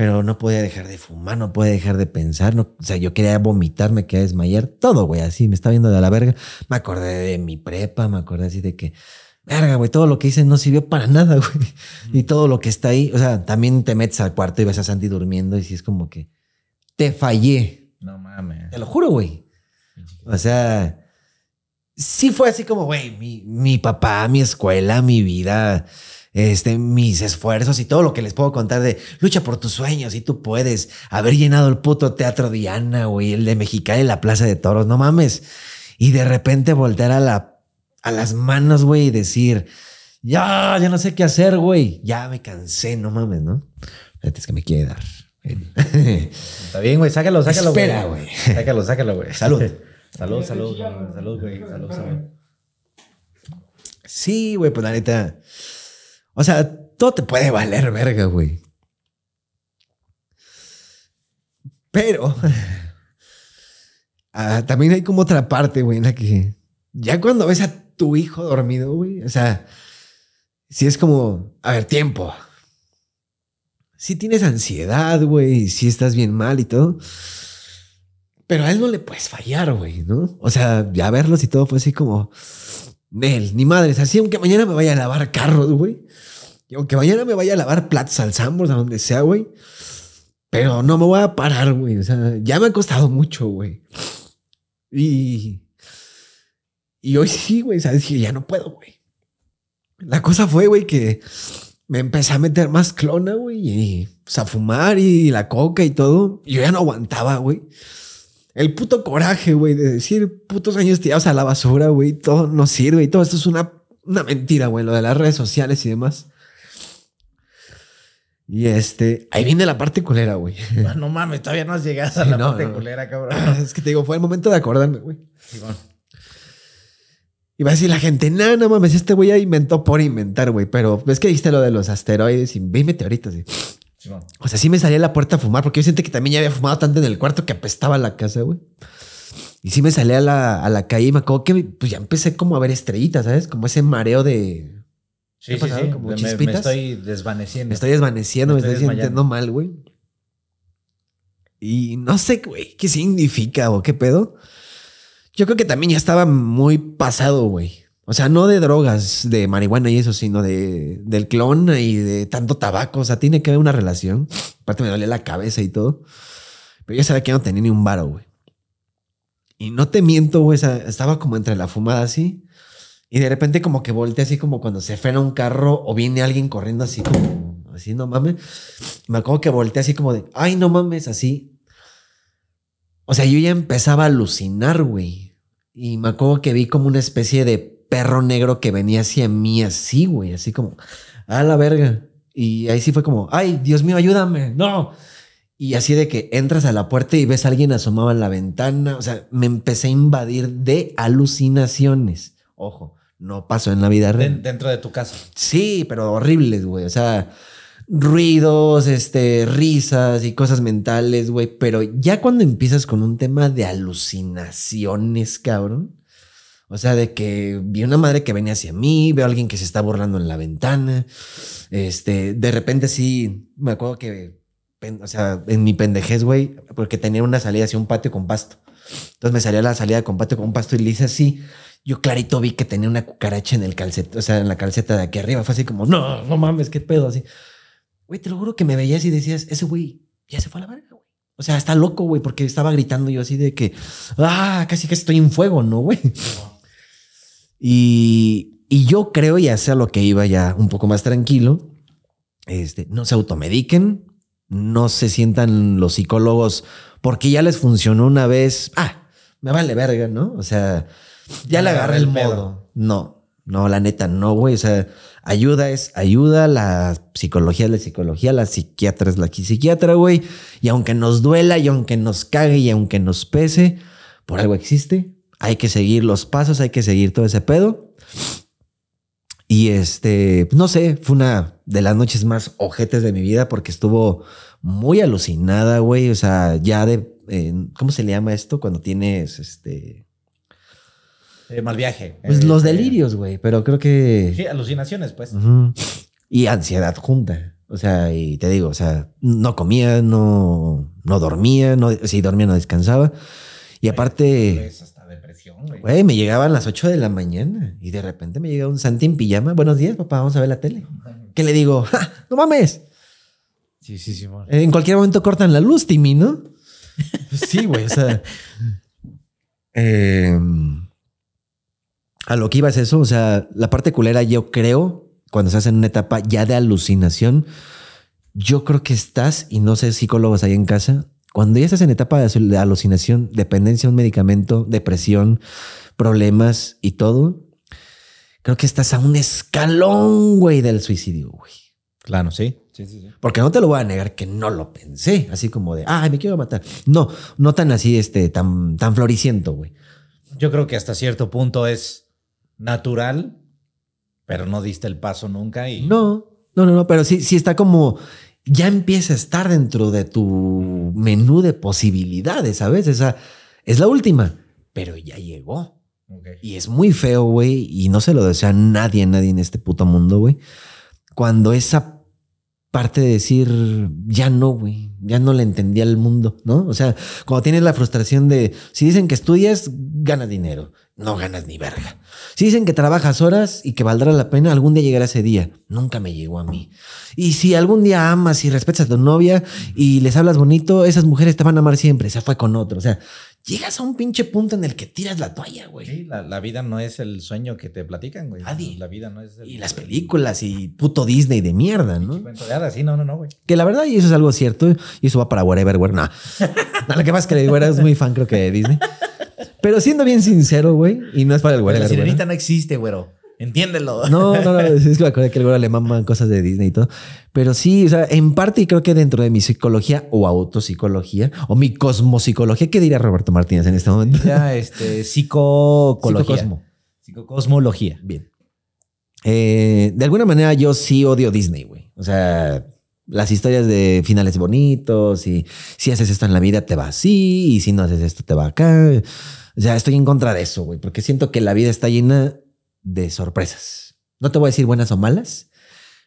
pero no podía dejar de fumar, no podía dejar de pensar. No, o sea, yo quería vomitar, me quería desmayar. Todo, güey, así me estaba viendo de la verga. Me acordé de mi prepa, me acordé así de que. Verga, güey, todo lo que hice no sirvió para nada, güey. Y todo lo que está ahí, o sea, también te metes al cuarto y ves a Santi durmiendo y sí es como que te fallé. No mames. Te lo juro, güey. O sea, sí fue así como, güey, mi, mi papá, mi escuela, mi vida, este, mis esfuerzos y todo lo que les puedo contar de lucha por tus sueños y tú puedes haber llenado el puto teatro Diana, güey, el de Mexicali, la Plaza de Toros, no mames. Y de repente voltear a, la, a las manos, güey, y decir, ya, ya no sé qué hacer, güey, ya me cansé, no mames, ¿no? Es que me quiere dar. Está bien, güey, sácalo, sácalo, güey. Espera, güey. Sácalo, sácalo, güey. Salud. Salud, salud, güey. salud, güey. Salud, salud. Sí, güey, pues la neta. O sea, todo te puede valer verga, güey. Pero ah, también hay como otra parte, güey, en la que ya cuando ves a tu hijo dormido, güey, o sea, si es como, a ver, tiempo. Si tienes ansiedad, güey, si estás bien mal y todo. Pero a él no le puedes fallar, güey, ¿no? O sea, ya verlos y todo fue así como, Nel, ni madres, así aunque mañana me vaya a lavar carros, güey. Y aunque mañana me vaya a lavar platos al Sambors, a donde sea, güey. Pero no me voy a parar, güey. O sea, ya me ha costado mucho, güey. Y. Y hoy sí, güey. ¿Sabes? Dije, ya no puedo, güey. La cosa fue, güey, que me empecé a meter más clona, güey. Y pues, a fumar y la coca y todo. Yo ya no aguantaba, güey. El puto coraje, güey, de decir putos años tirados a la basura, güey. Todo no sirve y todo esto es una, una mentira, güey. Lo de las redes sociales y demás. Y este, ahí viene la parte culera, güey. Ah, No mames, todavía no has llegado a la no, parte no. culera, cabrón. Es que te digo, fue el momento de acordarme, güey. Y va a decir la gente, no, no mames, este güey ya inventó por inventar, güey. Pero ves que dijiste lo de los asteroides y meteoritos. y- Simón. O sea, sí me salí a la puerta a fumar porque yo sentí que también ya había fumado tanto en el cuarto que apestaba la casa, güey. Y sí me salí a la, a la calle y me acuerdo que pues ya empecé como a ver estrellitas, ¿sabes? Como ese mareo de... Sí, ¿Qué sí, sí. ¿Como Me, estoy desvaneciendo. Me estoy desvaneciendo, me Me estoy sintiendo mal, güey. Y no sé, güey, qué significa o qué pedo. Yo creo que también ya estaba muy pasado, güey. O sea, no de drogas, de marihuana y eso, sino de, del clon y de tanto tabaco. O sea, tiene que haber una relación. Aparte me dolía la cabeza y todo. Pero yo sabía que no tenía ni un varo, güey. Y no te miento, güey. estaba como entre la fumada así. Y de repente como que volteé así como cuando se frena un carro o viene alguien corriendo así como... Así, no mames. Me acuerdo que volteé así como de... Ay, no mames, así. O sea, yo ya empezaba a alucinar, güey. Y me acuerdo que vi como una especie de perro negro que venía hacia mí así, güey. Así como... A la verga. Y ahí sí fue como... Ay, Dios mío, ayúdame. No. Y así de que entras a la puerta y ves a alguien asomado en la ventana. O sea, me empecé a invadir de alucinaciones. Ojo, no pasó en la vida real. Dentro de tu casa. Sí, pero horribles, güey. O sea, ruidos, este, risas y cosas mentales, güey. Pero ya cuando empiezas con un tema de alucinaciones, cabrón. O sea, de que vi una madre que venía hacia mí, veo a alguien que se está burlando en la ventana. Este, de repente sí, me acuerdo que, o sea, en mi pendejez, güey, porque tenía una salida hacia un patio con pasto. Entonces me salía la salida con patio con pasto y le hice así. Yo clarito vi que tenía una cucaracha en el calceto, o sea, en la calceta de aquí arriba. Fue así como, no, no mames, qué pedo, así. Güey, te lo juro que me veías y decías, ese güey ya se fue a la verga, güey. O sea, está loco, güey, porque estaba gritando yo así de que, ah, casi que estoy en fuego, ¿no, güey? Y, y yo creo, ya sea lo que iba ya un poco más tranquilo, este, no se automediquen, no se sientan los psicólogos porque ya les funcionó una vez. Ah, me vale verga, ¿no? O sea, ya le agarré el modo. No, no, la neta, no, güey. O sea, ayuda es ayuda, la psicología es la psicología, la psiquiatra es la psiquiatra, güey. Y aunque nos duela y aunque nos cague y aunque nos pese, por algo existe. Hay que seguir los pasos, hay que seguir todo ese pedo. Y este, no sé, fue una de las noches más ojetes de mi vida porque estuvo muy alucinada, güey. O sea, ya de, eh, ¿cómo se le llama esto? Cuando tienes, este... Eh, mal viaje. Pues Eh, los eh, delirios, güey, pero creo que... Sí, alucinaciones, pues. Y ansiedad junta. O sea, y te digo, o sea, no comía, no, no dormía, no, si dormía no descansaba. Y aparte, Pues hasta depresión, güey. güey, me llegaban las 8 de la mañana y de repente me llega un Santi en pijama. Buenos días, papá, vamos a ver la tele. ¿Qué le digo? "Ja, no mames. Sí, sí, sí. En cualquier momento cortan la luz, Timmy, ¿no? sí, güey, o sea. eh, a lo que iba es eso, o sea, la parte culera, yo creo, cuando estás en una etapa ya de alucinación, yo creo que estás, y no sé psicólogos ahí en casa, cuando ya estás en etapa de alu- de alucinación, dependencia de un medicamento, depresión, problemas y todo, creo que estás a un escalón, güey, del suicidio, güey. Claro, sí. Sí, sí, sí. Porque no te lo voy a negar que no lo pensé, así como de, ay, me quiero matar. No, no tan así, este, tan, tan floriciento, güey. Yo creo que hasta cierto punto es natural, pero no diste el paso nunca y No, no, no, no, pero sí, sí está como, ya empieza a estar dentro de tu menú de posibilidades, ¿sabes? Esa es la última, pero ya llegó. Y es muy feo, güey, y no se lo desea a nadie, nadie en este puto mundo, güey. Cuando esa parte de decir, ya no, güey, ya no le entendía al mundo, ¿no? O sea, cuando tienes la frustración de, si dicen que estudias, ganas dinero, no ganas ni verga. Si dicen que trabajas horas y que valdrá la pena, algún día llegará ese día. Nunca me llegó a mí. Y si algún día amas y respetas a tu novia y les hablas bonito, esas mujeres te van a amar siempre. Se fue con otro. O sea, llegas a un pinche punto en el que tiras la toalla, güey. Sí, la, la vida no es el sueño que te platican, güey. Nadie. La vida no es el, Y las películas y puto Disney de mierda, ¿no? de sí, no, no, no, güey. Que la verdad, y eso es algo cierto, y eso va para Wherever, Where, no. no. Lo que pasa es que el Wherever es muy fan, creo que de Disney. Pero siendo bien sincero, güey, y no es para el La Wherever, Where, sirenita no existe, güero. Entiéndelo. No, no, no, es que me acordé que el güero le maman cosas de Disney y todo. Pero sí, o sea, en parte y creo que dentro de mi psicología o autopsicología o mi cosmopsicología, ¿qué diría Roberto Martínez en este momento? Ya, este, psicocología. Psicocosmo. Psicocosmología. Bien. Eh, de alguna manera yo sí odio Disney, güey. O sea, las historias de finales bonitos y si haces esto en la vida te va así y si no haces esto te va acá. O sea, estoy en contra de eso, güey, porque siento que la vida está llena de sorpresas. No te voy a decir buenas o malas,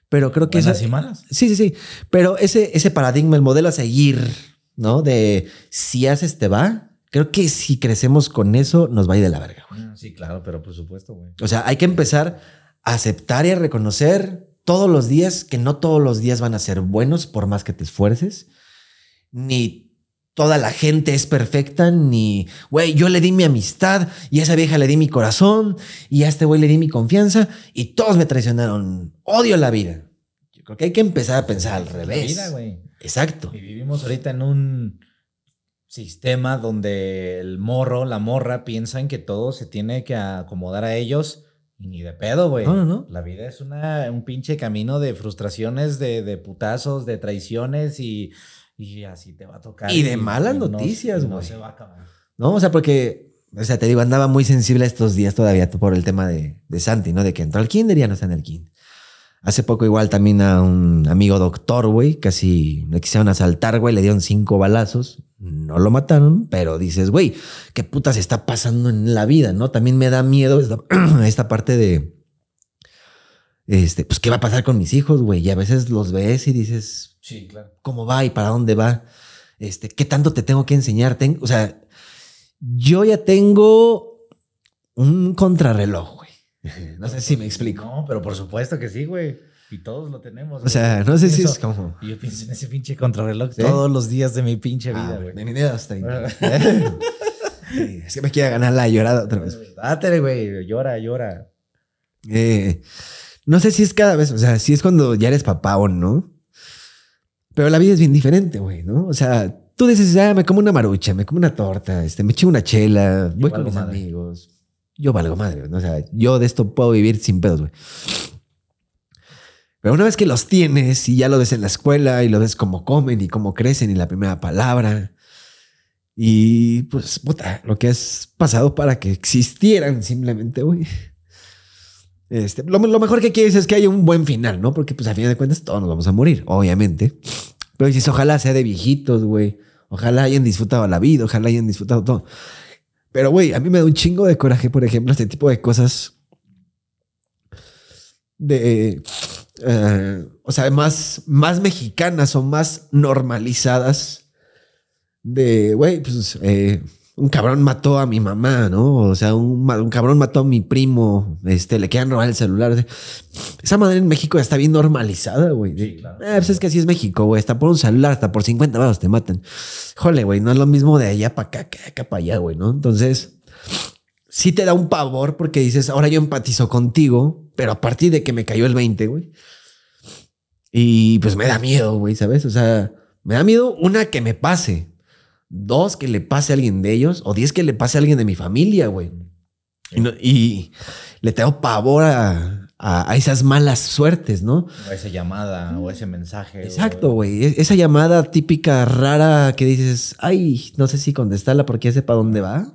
pero creo que Buenas esa- y malas. Sí, sí, sí. Pero ese, ese paradigma, el modelo a seguir, ¿no? De si haces te va. Creo que si crecemos con eso, nos va a ir de la verga, güey. Ah, Sí, claro, pero por supuesto, güey. O sea, hay que empezar a aceptar y a reconocer todos los días que no todos los días van a ser buenos por más que te esfuerces. Ni toda la gente es perfecta, ni, güey, yo le di mi amistad y a esa vieja le di mi corazón y a este güey le di mi confianza y todos me traicionaron. Odio la vida. Yo creo que hay que empezar a pensar al La revés. vida, güey. Exacto. Y vivimos ahorita en un sistema donde el morro, la morra piensan que todo se tiene que acomodar a ellos y ni de pedo, güey. No, no, no. La vida es una, un pinche camino de frustraciones, de, de putazos, de traiciones y, y así te va a tocar. Y de malas no- noticias, y no güey. se va a acabar. ¿No? O sea, porque, o sea, te digo, andaba muy sensible estos días todavía por el tema de, de Santi, ¿no? De que entró al kinder y ya no está en el kinder. Hace poco igual también a un amigo doctor, güey, casi le quisieron asaltar, güey, le dieron cinco balazos. No lo mataron, pero dices, güey, ¿qué putas está pasando en la vida, no? También me da miedo esta, esta parte de, este, pues, ¿qué va a pasar con mis hijos, güey? Y a veces los ves y dices, Sí, claro. cómo va y para dónde va. Este, ¿qué tanto te tengo que enseñar? Ten- o sea, yo ya tengo un contrarreloj, güey. No sé si me explico. No, pero por supuesto que sí, güey. Y todos lo tenemos. O sea, güey. no sé si es como. Yo pienso en ese pinche contrarreloj ¿Sí? todos los días de mi pinche Ah, vida, güey. bienvenido hasta ahí. Sí, Es que me quiere ganar la llorada otra vez. Dátele, güey. Llora, llora. Eh, no sé si es cada vez, o sea, si es cuando ya eres papá o no. Pero la vida es bien diferente, güey, ¿no? O sea, tú dices, ah, me como una marucha, me como una torta, este, me echo una chela, voy con mis madre. amigos. Yo valgo madre, ¿no? O sea, yo de esto puedo vivir sin pedos, güey. Pero una vez que los tienes y ya lo ves en la escuela y lo ves cómo comen y cómo crecen y la primera palabra. Y pues, puta, lo que has pasado para que existieran simplemente, güey. Este, lo, lo mejor que quieres es que haya un buen final, ¿no? Porque pues a fin de cuentas todos nos vamos a morir, obviamente. Pero dices, ojalá sea de viejitos, güey. Ojalá hayan disfrutado la vida, ojalá hayan disfrutado todo. Pero, güey, a mí me da un chingo de coraje, por ejemplo, este tipo de cosas. De. eh, o sea, más, más mexicanas o más normalizadas. De, güey, pues. eh, un cabrón mató a mi mamá, ¿no? O sea, un, un cabrón mató a mi primo. Este, le quedan robar el celular. Esa madre en México ya está bien normalizada, güey. Sí, claro. Eh, pues es que así es México, güey. Hasta por un celular, hasta por 50 baros te matan. Jole, güey, no es lo mismo de allá para acá que acá para allá, güey, ¿no? Entonces, sí te da un pavor porque dices, ahora yo empatizo contigo, pero a partir de que me cayó el 20, güey. Y pues me da miedo, güey, ¿sabes? O sea, me da miedo una que me pase, dos que le pase a alguien de ellos, o diez que le pase a alguien de mi familia, güey. Y, no- y le tengo pavor a, a- a esas malas suertes, ¿no? O esa llamada o ese mensaje. Exacto, güey. E- Esa llamada típica rara que dices, ay, no sé si contestarla porque ya sé para dónde va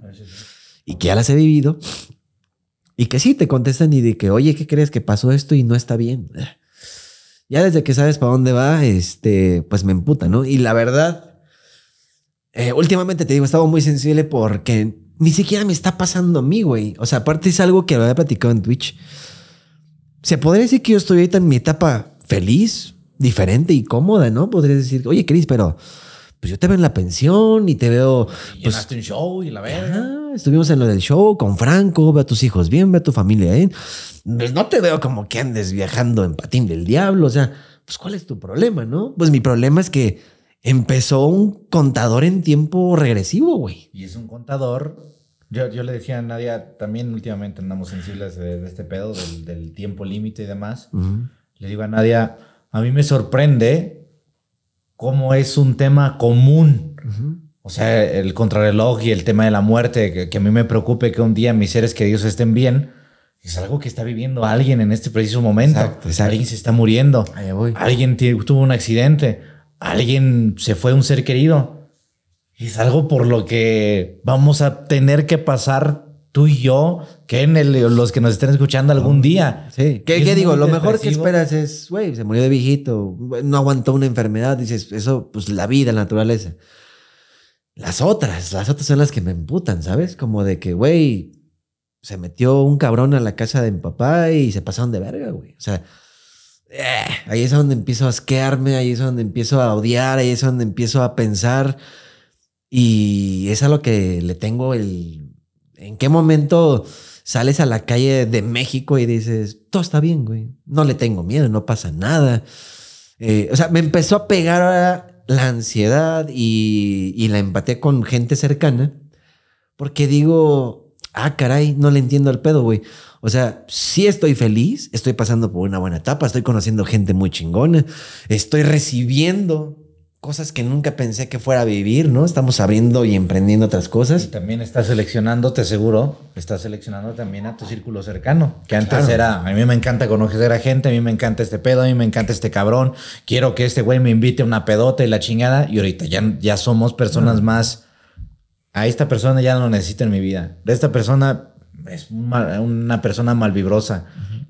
y que ya las he vivido. Y que sí te contestan y de que, oye, ¿qué crees que pasó esto y no está bien? Ya desde que sabes para dónde va, este, pues me emputa, ¿no? Y la verdad, eh, últimamente te digo, estaba muy sensible porque ni siquiera me está pasando a mí, güey. O sea, aparte es algo que lo había platicado en Twitch. Se podría decir que yo estoy ahorita en mi etapa feliz, diferente y cómoda, ¿no? Podría decir, oye, Cris, pero pues yo te veo en la pensión y te veo. Y Pues, un show y la verga. Estuvimos en lo del show con Franco, ve a tus hijos bien, ve a tu familia bien. Pues no te veo como que andes viajando en patín del diablo. O sea, pues ¿cuál es tu problema, no? Pues mi problema es que empezó un contador en tiempo regresivo, güey. Y es un contador. Yo, yo le decía a Nadia, también últimamente andamos sensibles de, de este pedo, del, del tiempo límite y demás. Le digo a Nadia, a mí me sorprende cómo es un tema común. O sea, el contrarreloj y el tema de la muerte, que, que a mí me preocupe que un día mis seres queridos estén bien, es algo que está viviendo alguien en este preciso momento. Exacto, exacto. Alguien se está muriendo. Voy. Alguien tuvo un accidente. Alguien se fue un ser querido. Es algo por lo que vamos a tener que pasar tú y yo, que en el- los que nos estén escuchando algún día. Sí. ¿Qué, digo? Lo mejor que esperas es, güey, se murió de viejito, no aguantó una enfermedad. Dices, eso, pues la vida, la naturaleza. Las otras, las otras son las que me emputan, ¿sabes? Como de que, güey, se metió un cabrón a la casa de mi papá y se pasaron de verga, güey. O sea, eh, ahí es donde empiezo a asquearme, ahí es donde empiezo a odiar, ahí es donde empiezo a pensar. Y es a lo que le tengo el. ¿En qué momento sales a la calle de México y dices, todo está bien, güey? No le tengo miedo, no pasa nada. Eh, o sea, me empezó a pegar la ansiedad y, la empatía con gente cercana porque digo, ah, caray, no le entiendo al pedo, güey. O sea, sí estoy feliz, estoy pasando por una buena etapa, estoy conociendo gente muy chingona, estoy recibiendo cosas que nunca pensé que fuera a vivir, ¿no? Estamos abriendo y emprendiendo otras Y cosas. también estás seleccionando, te seguro, estás seleccionando también a tu círculo cercano. Que antes Claro. era, a mí me encanta conocer a gente, a mí me encanta este pedo, a mí me encanta este cabrón. Quiero que este güey me invite a una pedota y la chingada. Y ahorita ya, ya somos personas más. A esta persona ya no lo necesito en mi vida. De esta persona es mal- una persona malvibrosa.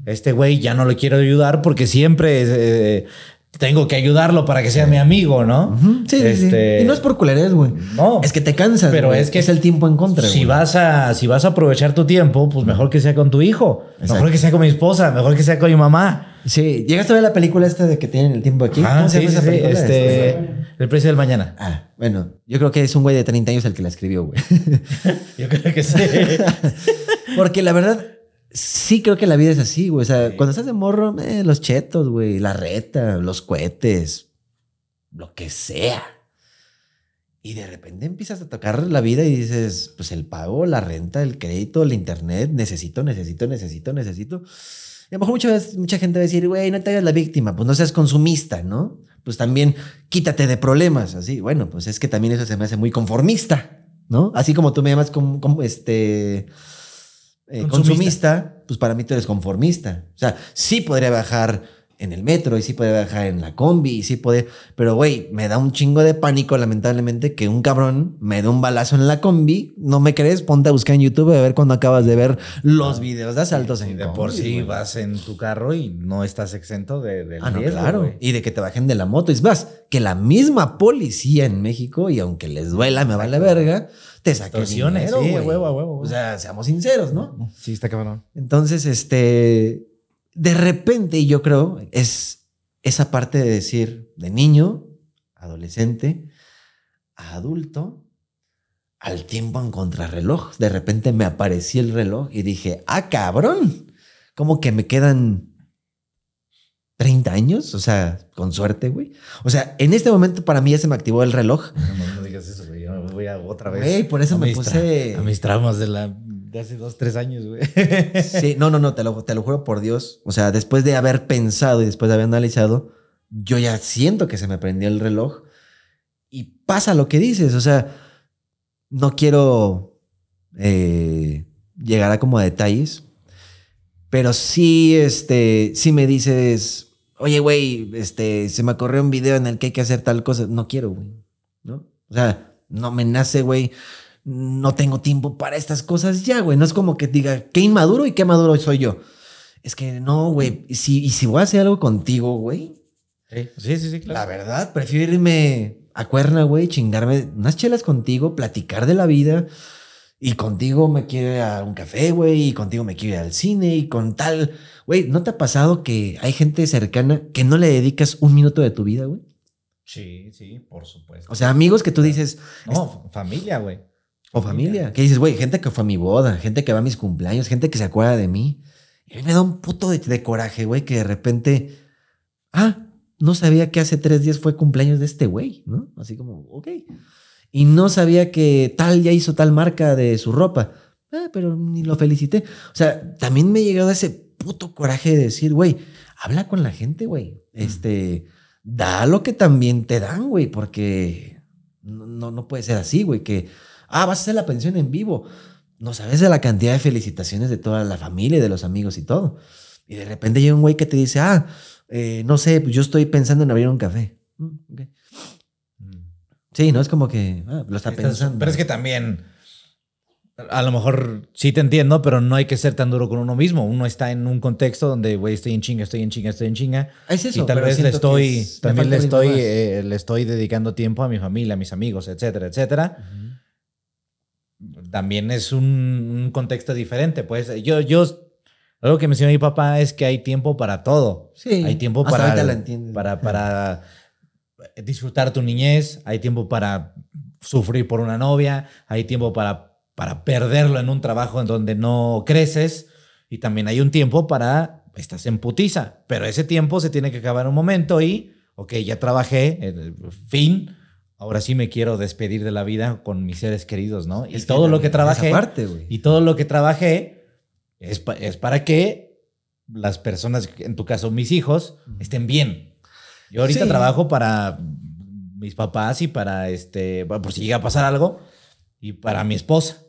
Este güey ya no le quiero ayudar porque siempre eh, tengo que ayudarlo para que sea mi amigo, ¿no? Ujú, Sí, sí, sí. Este, Y no es por culerés, güey. No. Es que te cansas, Pero es que es el tiempo en contra, Si vas, a, si vas a aprovechar tu tiempo, pues mejor que sea con tu hijo. Exacto. Mejor que sea con mi esposa. Mejor que sea con mi mamá. Sí, ¿llegaste a ver la película esta de que tienen el tiempo aquí? Ah, ¿Cómo se sí, llama sí, esa película? este, el precio del mañana. Ah, bueno, yo creo que es un güey de 30 años el que la escribió, güey. Yo creo que sí. Porque la verdad, sí creo que la vida es así, güey. O sea, cuando estás de morro, eh, los chetos, güey, la reta, los cohetes, lo que sea. Y de repente empiezas a tocar la vida y dices, pues el pago, la renta, el crédito, el internet, necesito, necesito, necesito, necesito. A lo mejor muchas veces, mucha gente va a decir, güey, no te hagas la víctima, pues no seas consumista, ¿no? Pues también quítate de problemas, así. Bueno, pues es que también eso se me hace muy conformista, ¿no? Así como tú me llamas como, como este eh, Consumista. consumista, pues para mí tú eres conformista. O sea, sí podría bajar en el metro y sí podía viajar en la combi y sí podía. Pero, güey, me da un chingo de pánico, lamentablemente, que un cabrón me dé un balazo en la combi. ¿No me crees? Ponte a buscar en YouTube a ver cuando acabas de ver los videos de asaltos en Y de combi, por sí güey. vas en tu carro y no estás exento de, del Ah, no, riesgo, claro. Y de que te bajen de la moto. Es más, que la misma policía en México, y aunque les duela, me vale verga, te saque Extorsiones, dinero, sí, huevo, huevo, O sea, seamos sinceros, ¿no? Sí, está cabrón. Entonces, este, de repente, yo creo, es esa parte de decir, de niño, adolescente, a adulto, al tiempo en contrarreloj. De repente me apareció el reloj y dije, ah, cabrón, como que me quedan 30 años, o sea, con suerte, güey. O sea, en este momento para mí ya se me activó el reloj. No, no digas eso, güey. Yo me voy a otra vez. Güey, por eso a me mis puse- A mis traumas de, la, de hace dos, tres años, güey. Sí, no, no, no, te lo, te lo juro por Dios. O sea, después de haber pensado y después de haber analizado, yo ya siento que se me prendió el reloj y pasa lo que dices. O sea, no quiero eh, llegar a como detalles, pero sí, este, sí me dices, oye, güey, este, se me ocurrió un video en el que hay que hacer tal cosa. No quiero, güey. ¿No? O sea, no me nace, güey. No tengo tiempo para estas cosas ya, güey. No es como que diga, qué inmaduro y qué maduro soy yo. Es que no, güey. Y si, y si voy a hacer algo contigo, güey, Sí, sí, sí, sí, claro. la verdad, prefiero irme a Cuerna, güey, chingarme unas chelas contigo, platicar de la vida. Y contigo me quiero ir a un café, güey, y contigo me quiero ir al cine, y con tal. Güey, ¿no te ha pasado que hay gente cercana que no le dedicas un minuto de tu vida, güey? Sí, sí, por supuesto. O sea, amigos que tú dices, no, familia, güey. O familia, que dices, güey, gente que fue a mi boda, gente que va a mis cumpleaños, gente que se acuerda de mí. Y a mí me da un puto de, de coraje, güey, que de repente, ah, no sabía que hace tres días fue cumpleaños de este güey, ¿no? Así como, ok. Y no sabía que tal ya hizo tal marca de su ropa. Ah, pero ni lo felicité. O sea, también me ha llegado ese puto coraje de decir, güey, habla con la gente, güey. Este, da lo que también te dan, güey, porque no, no, no puede ser así, güey, que, ah, vas a hacer la pensión en vivo. No sabes de la cantidad de felicitaciones de toda la familia y de los amigos y todo. Y de repente llega un güey que te dice, ah, eh, no sé, pues yo estoy pensando en abrir un café. Mm, ok. Sí, no es como que ah, lo está pensando. Pero es que también, a lo mejor sí te entiendo, pero no hay que ser tan duro con uno mismo. Uno está en un contexto donde, güey, estoy en chinga, estoy en chinga, estoy en chinga. Es eso, y tal vez le estoy, es- también le estoy, eh, le estoy dedicando tiempo a mi familia, a mis amigos, etcétera, etcétera. También es un, un contexto diferente. Pues yo, yo, algo que menciona mi papá es que hay tiempo para todo. Sí, Hay tiempo para, para, para disfrutar tu niñez, hay tiempo para sufrir por una novia, hay tiempo para, para perderlo en un trabajo en donde no creces y también hay un tiempo para, estás en putiza, pero ese tiempo se tiene que acabar en un momento y, ok, ya trabajé, fin, ahora sí me quiero despedir de la vida con mis seres queridos, ¿no? Y todo lo que trabajé, parte, y todo lo que trabajé es, pa- es para que las personas, en tu caso mis hijos, estén bien. Yo ahorita Sí. trabajo para mis papás y para este, bueno, por si llega a pasar algo, y para mi esposa,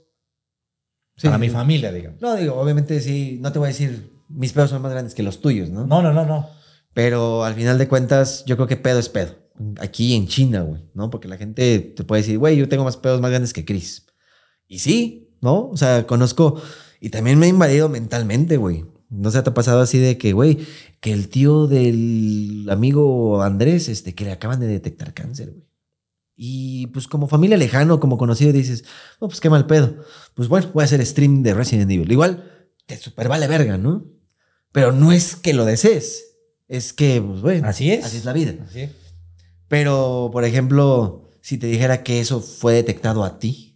Sí, para sí, mi familia, digamos. No, digo, obviamente sí, no te voy a decir, mis pedos son más grandes que los tuyos, ¿no? No, no, no, no. Pero al final de cuentas, yo creo que pedo es pedo. Aquí en China, güey, ¿no? Porque la gente te puede decir, güey, yo tengo más pedos más grandes que Chris. Y sí, ¿no? O sea, conozco. Y también me ha invadido mentalmente, güey. No sé, te ha pasado así de que, güey, que el tío del amigo Andrés, este, que le acaban de detectar cáncer, güey. Y pues como familia lejano, como conocido, dices, no, pues qué mal pedo. Pues bueno, voy a hacer stream de Resident Evil. Igual, te super vale verga, ¿no? Pero no es que lo desees. Es que, pues bueno. Así es. Así es la vida. Así es. Pero, por ejemplo, si te dijera que eso fue detectado a ti.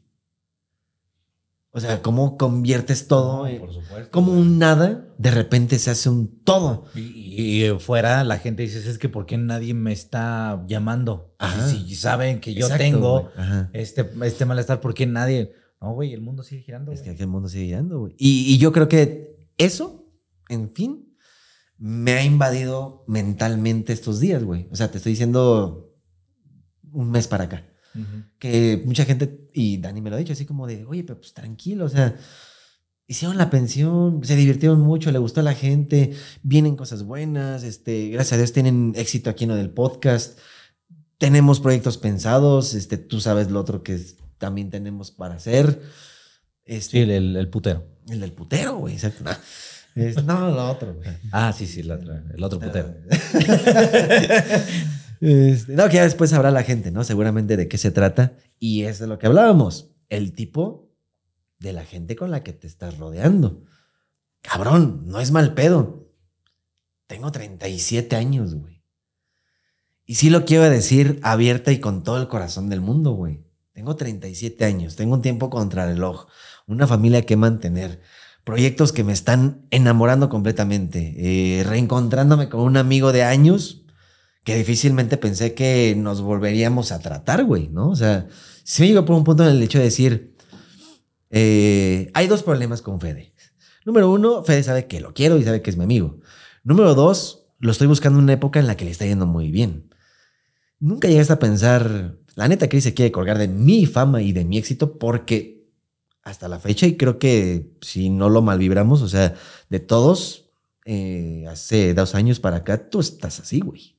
O sea, ¿cómo conviertes todo? en- Por supuesto. como un nada, de repente se hace un todo. Y, y- y fuera la gente dice, es que ¿por qué nadie me está llamando? Ajá. Si, si saben que yo Exacto, tengo este, este malestar, ¿por qué nadie? No, güey, el mundo sigue girando. Es que el mundo sigue girando, güey. Y, y yo creo que eso, en fin, me ha invadido mentalmente estos días, güey. O sea, te estoy diciendo un mes para acá. Que mucha gente, y Dani me lo ha dicho, así como de, oye, pero pues tranquilo, o sea, hicieron la pensión, se divirtieron mucho, le gustó a la gente, vienen cosas buenas, este, gracias a Dios tienen éxito aquí en lo del podcast. Tenemos proyectos pensados, este, tú sabes lo otro que es- también tenemos para hacer. Este, Sí, el- el putero. el del putero, güey. exacto. No, Es- no, lo otro, güey. Ah, sí, sí, la otra- el otro putero. Este, no, que ya después sabrá la gente, ¿no? Seguramente de qué se trata. Y es de lo que hablábamos. El tipo de la gente con la que te estás rodeando. Cabrón, no es mal pedo. Tengo 37 años, güey. Y sí lo quiero decir abierta y con todo el corazón del mundo, güey. Tengo 37 años, tengo un tiempo contra reloj, una familia que mantener, proyectos que me están enamorando completamente, eh, reencontrándome con un amigo de años que difícilmente pensé que nos volveríamos a tratar, güey, ¿no? O sea, sí me llegó por un punto en el hecho de decir, eh, hay dos problemas con Fede. Número uno, Fede sabe que lo quiero y sabe que es mi amigo. Número dos, lo estoy buscando en una época en la que le está yendo muy bien. Nunca llegaste a pensar, la neta, Chris se quiere colgar de mi fama y de mi éxito porque hasta la fecha, y creo que si no lo malvibramos, o sea, de todos, eh, hace dos años para acá, tú estás así, güey.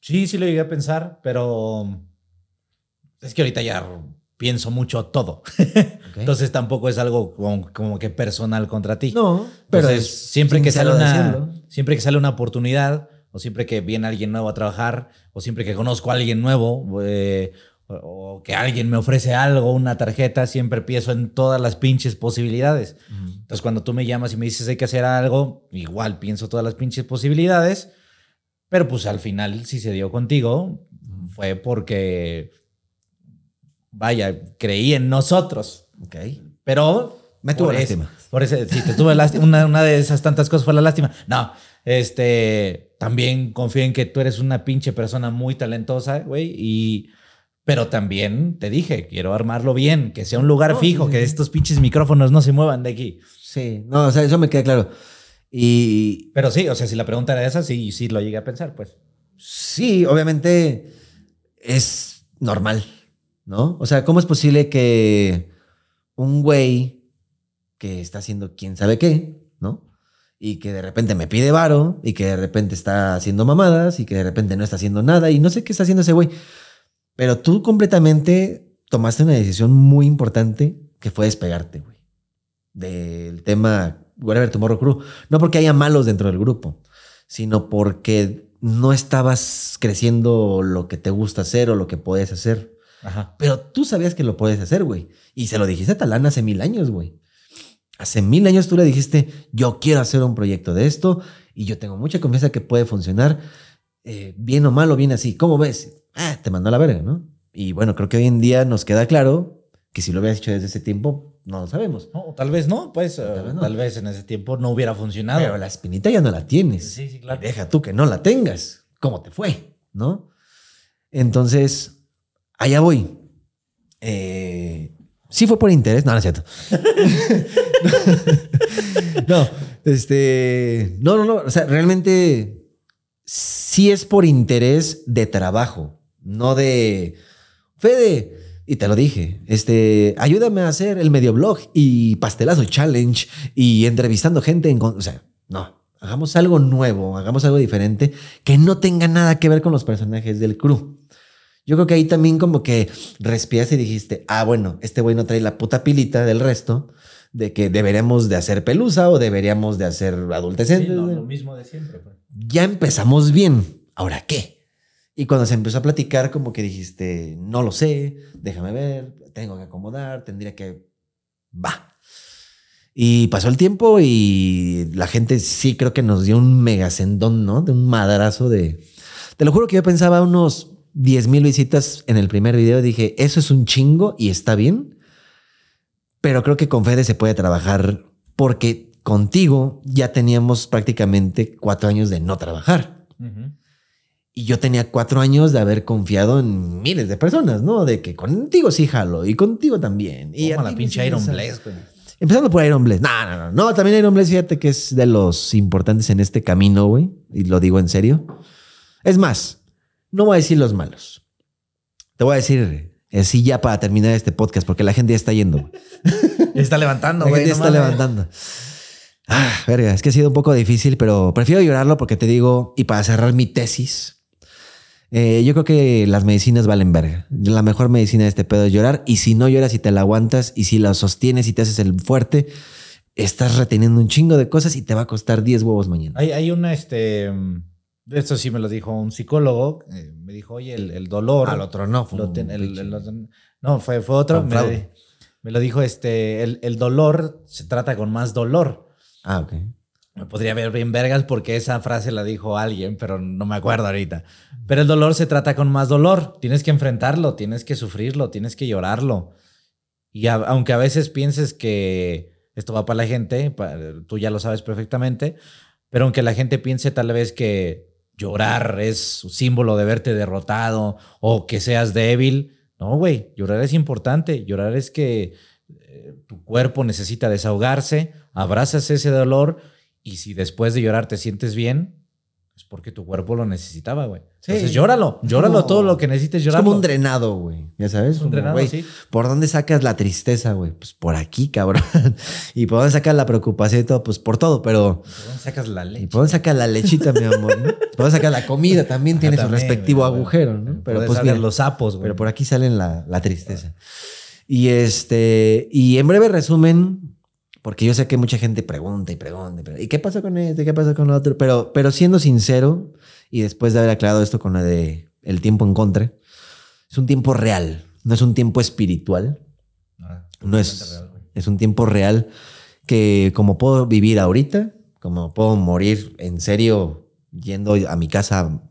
Sí, sí lo llegué a pensar, pero es que ahorita ya pienso mucho todo. Entonces tampoco es algo como, como que personal contra ti. no, pero Entonces, es siempre que sale una decirlo. siempre que sale una oportunidad o siempre que viene alguien nuevo a trabajar o siempre que conozco a alguien nuevo eh, o, que alguien me ofrece algo, una tarjeta, siempre pienso en todas las pinches posibilidades. Entonces cuando tú me llamas y me dices hay que hacer algo, igual pienso todas las pinches posibilidades, pero pues al final si se dio contigo fue porque vaya, creí en nosotros. Ok. Pero Me tuvo eso- lástima. por eso, si te tuve lástima, una, una de esas tantas cosas fue la lástima. No, este, también confío en que tú eres una pinche persona muy talentosa, güey, y, pero también te dije, quiero armarlo bien, que sea un lugar No, fijo, sí, que estos pinches micrófonos no se muevan de aquí. Sí, no, o sea, eso me queda claro. Y Pero sí, o sea, si la pregunta era esa, sí, sí lo llegué a pensar, pues. sí, obviamente es normal, ¿no? O sea, ¿cómo es posible que un güey que está haciendo quién sabe qué, ¿no? Y que de repente me pide varo y que de repente está haciendo mamadas y que de repente no está haciendo nada y no sé qué está haciendo ese güey. Pero tú completamente tomaste una decisión muy importante que fue despegarte, güey. Del tema Whatever Tomorrow Crew. No porque haya malos dentro del grupo, sino porque no estabas creciendo lo que te gusta hacer o lo que puedes hacer. Ajá. Pero tú sabías que lo puedes hacer, güey. Y se lo dijiste a Talán hace mil años, güey. Hace mil años tú le dijiste, yo quiero hacer un proyecto de esto y yo tengo mucha confianza que puede funcionar, eh, bien o mal o bien así. ¿Cómo ves? Ah, te mandó a la verga, ¿no? Y bueno, creo que hoy en día nos queda claro que si lo hubieras hecho desde ese tiempo, no lo sabemos. No, o tal vez no, pues, Tal vez no. tal vez en ese tiempo no hubiera funcionado. Pero la espinita ya no la tienes. Sí, sí, claro. Deja tú que no la tengas. ¿Cómo te fue? ¿No? Entonces, allá voy. Eh, sí fue por interés. No, no es cierto. no, este. No, no, no. O sea, realmente sí es por interés de trabajo, no de. Fede. Y te lo dije, este, ayúdame a hacer el medio blog y pastelazo challenge y entrevistando gente en, o sea, no, hagamos algo nuevo, hagamos algo diferente que no tenga nada que ver con los personajes del crew. Yo creo que ahí también como que respiraste y dijiste, ah, bueno, este güey no trae la puta pilita del resto de que deberíamos de hacer pelusa o deberíamos de hacer Sí, adultecentes. no, lo mismo de siempre. pues. ya empezamos bien, ¿ahora qué? Y cuando se empezó a platicar, como que dijiste, no lo sé, déjame ver, tengo que acomodar, tendría que... Va. Y pasó el tiempo y la gente sí creo que nos dio un megasendón, ¿no? De un madrazo de... Te lo juro que yo pensaba unos 10 mil visitas en el primer video. Dije, eso es un chingo y está bien. Pero creo que con Fede se puede trabajar porque contigo ya teníamos prácticamente cuatro años de no trabajar. Y yo tenía cuatro años de haber confiado en miles de personas, ¿no? De que contigo sí jalo y contigo también. Y Como a la pinche Iron sale. güey. Empezando por Iron Blade. No, no, no. No, también Iron Blade, fíjate que es de los importantes en este camino, güey. Y lo digo en serio. Es más, no voy a decir los malos. Te voy a decir Así ya para terminar este podcast, porque la gente ya está yendo. Está levantando, La güey. gente ya no está levantando. Ah, verga, es que ha sido un poco difícil, pero prefiero llorarlo porque te digo, y para cerrar mi tesis, eh, yo creo que las medicinas valen verga. La mejor medicina de este pedo es llorar, y si no lloras y te la aguantas, y si la sostienes y te haces el fuerte, estás reteniendo un chingo de cosas y te va a costar 10 huevos mañana. Hay, hay una, este. Esto sí me lo dijo un psicólogo. eh, me dijo, oye, el, el dolor. Al otro no, fue lo un ten- el- pinche- el otro- no, fue, fue otro. Me, me lo dijo, este. El, el dolor se trata con más dolor. Ah, ok. Me podría ver bien vergas porque esa frase la dijo alguien, pero no me acuerdo ahorita. Pero el dolor se trata con más dolor. Tienes que enfrentarlo, tienes que sufrirlo, tienes que llorarlo. Y a- aunque a veces pienses que esto va para la gente, pa- tú ya lo sabes perfectamente, pero aunque la gente piense tal vez que llorar es símbolo de verte derrotado o que seas débil, no, güey, llorar es importante. Llorar es que eh, tu cuerpo necesita desahogarse, abrazas ese dolor y si después de llorar te sientes bien, es porque tu cuerpo lo necesitaba, güey. Sí. Entonces llóralo, llóralo todo lo que necesites Es llorar. como un drenado, güey. Ya sabes. Un drenado, güey, sí. ¿Por dónde sacas la tristeza, güey? Pues por aquí, cabrón. ¿Y por dónde sacas la preocupación y todo? Pues por todo, pero... sacas la ¿Y leche. por dónde sacas la lechita, mi amor? ¿no? ¿Por dónde sacas la comida? También tiene su respectivo agujero. ¿no? Pero pues mira, los sapos, güey. pero por aquí salen la, la tristeza. Y este... Y en breve resumen, porque yo sé que mucha gente pregunta y pregunta. y pregunta, ¿Y qué pasó con este? ¿Qué pasó con lo otro? Pero, pero siendo sincero, y después de haber aclarado esto con lo de el tiempo en contra, es un tiempo real, no es un tiempo espiritual. Ah, No es, real, es un tiempo real que como puedo vivir ahorita, como puedo morir en serio yendo a mi casa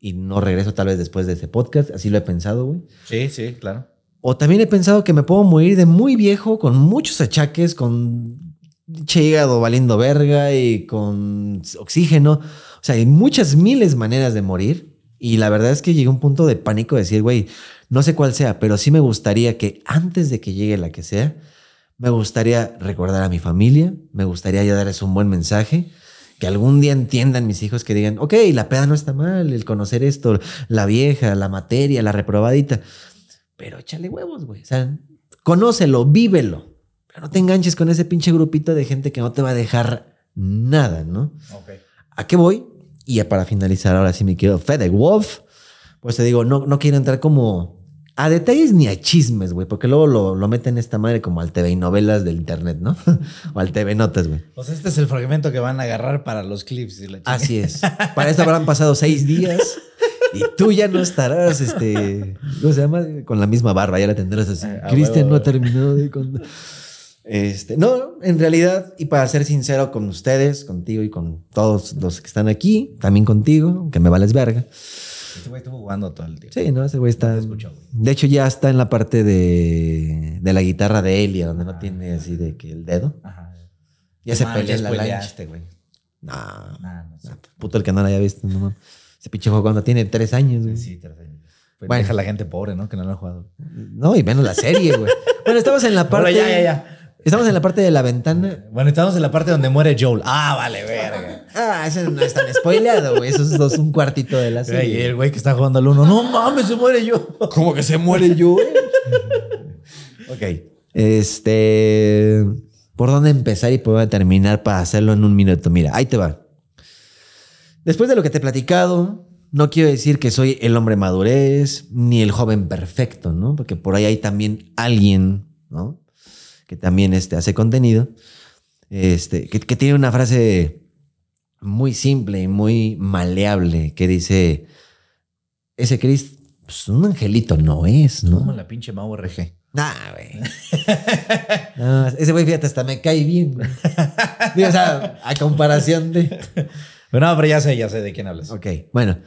y no regreso tal vez después de ese podcast, así lo he pensado, güey. Sí, sí, claro. O también he pensado que me puedo morir de muy viejo, con muchos achaques, con che hígado valiendo verga y con oxígeno. O sea, hay muchas miles maneras de morir. Y la verdad es que llegué a un punto de pánico de decir, güey, no sé cuál sea, pero sí me gustaría que antes de que llegue la que sea, me gustaría recordar a mi familia, me gustaría ya darles un buen mensaje, que algún día entiendan mis hijos que digan, ok, la peda no está mal, el conocer esto, la vieja, la materia, la reprobadita, pero échale huevos, güey. O sea, conócelo, vívelo, pero no te enganches con ese pinche grupito de gente que no te va a dejar nada, ¿no? Ok. ¿A qué voy? Y ya para finalizar, ahora sí me quiero Fede Wolf. Pues te digo, no, no quiero entrar como a detalles ni a chismes, güey, porque luego lo, lo meten esta madre como al TV y novelas del internet, ¿no? o al TV Notas, güey. O sea, este es el fragmento que van a agarrar para los clips. Y la. Así es. Para esto habrán pasado seis días y tú ya no estarás, este, ¿cómo se llama? Con la misma barba, ya la tendrás así. Ah, Cristian no ha terminado de contar. Este, no, en realidad, y para ser sincero con ustedes, contigo y con todos los que están aquí, también contigo, que me vales verga. Este güey estuvo jugando todo el tiempo. Sí, no, ese güey está. te escucho, güey. De hecho, ya está en la parte de, de la guitarra de Elia, donde no tiene así de que el dedo. Ajá. Ya se pelea en la lancha. güey. No, Nah, no sé. puto el que no la haya visto, no mames. Ese pinche juego cuando tiene tres años, güey. Sí, tres años. Pues Bueno. Deja a la gente pobre, ¿no? Que no lo ha jugado. No, y menos la serie, güey. bueno, estamos en la parte. Ya, ya, ya. Estamos en la parte de la ventana. Bueno, estamos en la parte donde muere Joel. Ah, vale, verga. Ah, ese no es tan spoileado, güey. Eso es dos, un cuartito de la Y serie. el güey que está jugando al uno. No mames, se muere yo. ¿Cómo que se muere yo, güey? ok. Este. ¿Por dónde empezar y por dónde terminar para hacerlo en un minuto? Mira, ahí te va. Después de lo que te he platicado, no quiero decir que soy el hombre madurez ni el joven perfecto, ¿no? Porque por ahí hay también alguien, ¿no? Que también este, hace contenido, este, que, que tiene una frase muy simple y muy maleable que dice, ese Chris, pues un angelito no es, Como ¿no? la pinche Mau RG. Nah, güey. No, ese güey, fíjate, hasta me cae bien, güey. Digo, o sea, a comparación de... Pero no, pero ya sé, ya sé de quién hablas. Ok, bueno.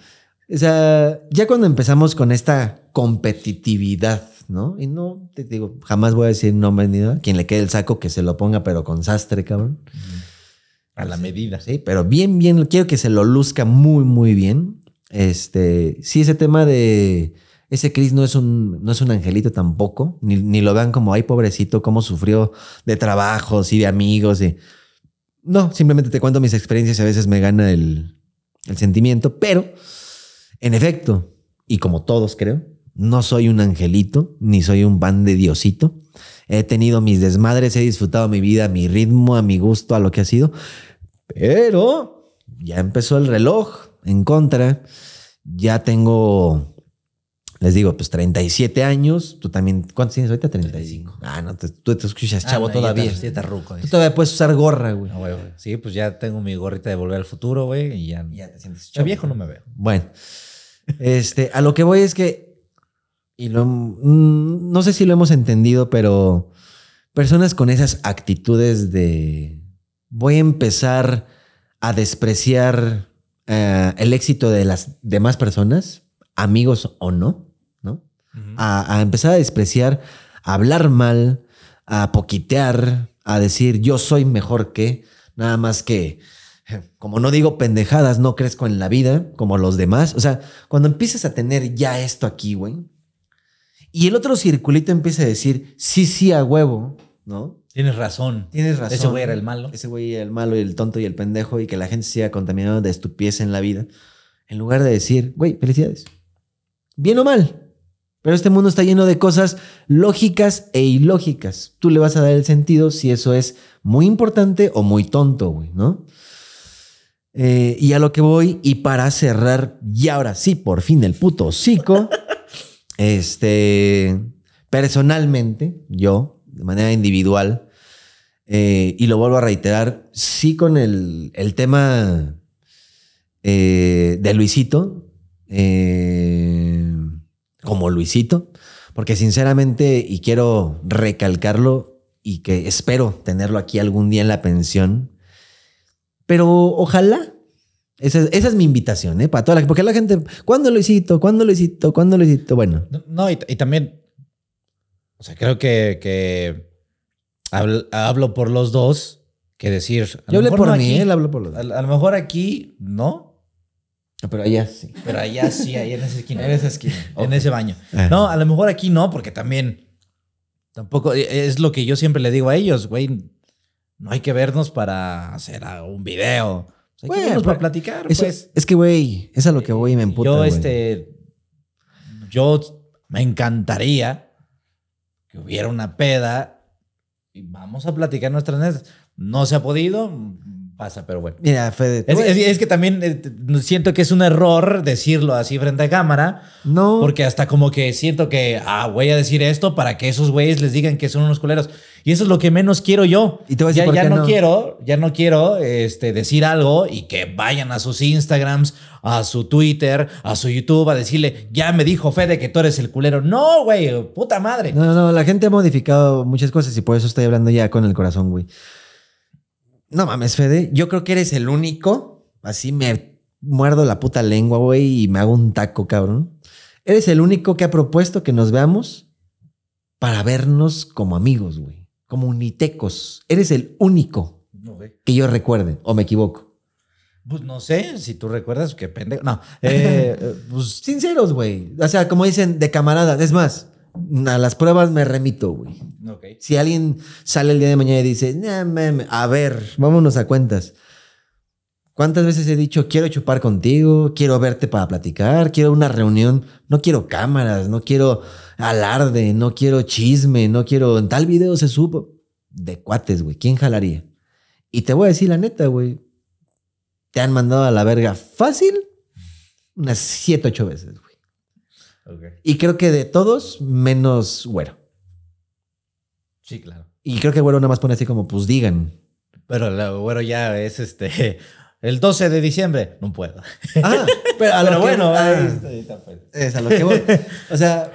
O sea, ya cuando empezamos con esta competitividad, ¿no? Y no, te digo, jamás voy a decir nombre ni nada. Quien le quede el saco, que se lo ponga, pero con sastre, cabrón. A la medida. Sí, pero bien, bien, quiero que se lo luzca muy, muy bien. Este, sí, ese tema de ese Chris no es un, no es un angelito tampoco, ni, ni lo vean como, ay, pobrecito, cómo sufrió de trabajos y de amigos. Y... No, simplemente te cuento mis experiencias y a veces me gana el, el sentimiento, pero en efecto, y como todos creo, No soy un angelito, ni soy un pan de diosito. He tenido mis desmadres, he disfrutado mi vida mi ritmo, a mi gusto, a lo que ha sido. Pero ya empezó el reloj en contra. Ya tengo, les digo, pues 37 años. Tú también, ¿cuántos tienes ahorita? 35. Ah, no, te- tú te escuchas chavo Ah, no, ya todavía. ya está ruco, Tú todavía puedes usar gorra, güey. Ah, güey, güey. Sí, pues ya tengo mi gorrita de volver al futuro, güey, y ya. Ya te sientes Ya chavo. viejo no me veo. Bueno, este, a lo que voy es que, y lo, mm, no sé si lo hemos entendido, pero personas con esas actitudes de voy a empezar a despreciar eh, el éxito de las demás personas, amigos o no, a, a empezar a despreciar, a hablar mal, a poquitear, a decir yo soy mejor que, nada más que, como no digo pendejadas, no crezco en la vida como los demás. O sea, cuando empiezas a tener ya esto aquí, güey, y el otro circulito empieza a decir sí, sí, a huevo, ¿no? Tienes razón. Tienes razón. Ese güey era el malo. Ese güey era el malo y el tonto y el pendejo y que la gente siga contaminado de estupidez en la vida. En lugar de decir, güey, felicidades. Bien o mal. Pero este mundo está lleno de cosas lógicas e ilógicas. Tú le vas a dar el sentido si eso es muy importante o muy tonto, güey, ¿no? Eh, y a lo que voy, y para cerrar, y ahora sí, por fin el puto hocico, este, personalmente, yo, de manera individual, eh, y lo vuelvo a reiterar, sí con el, el tema eh, de Luisito, eh, como Luisito, porque sinceramente, y quiero recalcarlo, y que espero tenerlo aquí algún día en la pensión, pero ojalá. Esa, es- esa es mi invitación, ¿eh? Para toda la Porque la gente, ¿cuándo Luisito? ¿Cuándo Luisito? ¿Cuándo Luisito? Bueno, No, y, y también, o sea, creo que, que hablo, hablo por los dos que decir. yo hablé por no mí, aquí, él habló por los a, a lo mejor aquí no, Pero allá sí. pero allá sí, ahí en esa esquina. En esa esquina. En ese baño. Ajá. No, a lo mejor aquí no, porque también tampoco eh, es lo que yo siempre le digo a ellos, güey. No hay que vernos para hacer un video. Hay Bueno, que vernos para platicar, Eso- pues. Es que, güey, es a lo que voy y me emputa. yo, güey. este, yo me encantaría que hubiera una peda y vamos a platicar nuestras netas. No se ha podido, pasa, pero bueno. Mira, Fede. Es, es- es que también eh, siento que es un error decirlo así frente a cámara, no. porque hasta como que siento que, ah, voy a decir esto para que esos güeyes les digan que son unos culeros. Y eso es lo que menos quiero yo. Y te voy a decir ya, por ya qué no, no. quiero, ya no quiero este, decir algo y que vayan a sus Instagrams, a su Twitter, a su YouTube a decirle, ya me dijo Fede que tú eres el culero. No, güey, puta madre. No, no, la gente ha modificado muchas cosas y por eso estoy hablando ya con el corazón, güey. No mames, Fede. Yo creo que eres el único. Así me muerdo la puta lengua, güey, y me hago un taco, cabrón. Eres el único que ha propuesto que nos veamos para vernos como amigos, güey. Como unitecos. Eres el único No, que yo recuerde, o me equivoco. Pues no sé, si tú recuerdas, qué pendejo. No, eh, eh, pues Sinceros, güey. O sea, como dicen, de camaradas. Es más, a las pruebas me remito, güey. ok. Si alguien sale el día de mañana y dice, "Nah, meme, a ver, vámonos a cuentas. ¿Cuántas veces he dicho, quiero chupar contigo, quiero verte para platicar, quiero una reunión? No quiero cámaras, no quiero alarde, no quiero chisme, no quiero... En tal video se supo. De cuates, güey. ¿Quién jalaría? Y te voy a decir la neta, güey. Te han mandado a la verga fácil unas siete, ocho veces, güey. Y creo que de todos, menos güero. Sí, claro. Y creo que güero nada más pone así como, pues digan. Pero lo bueno ya es este. El 12 de diciembre. No puedo. Ah, pero, a lo Pero que- bueno, ah, ahí está, ahí está, pues. es a lo que voy. O sea,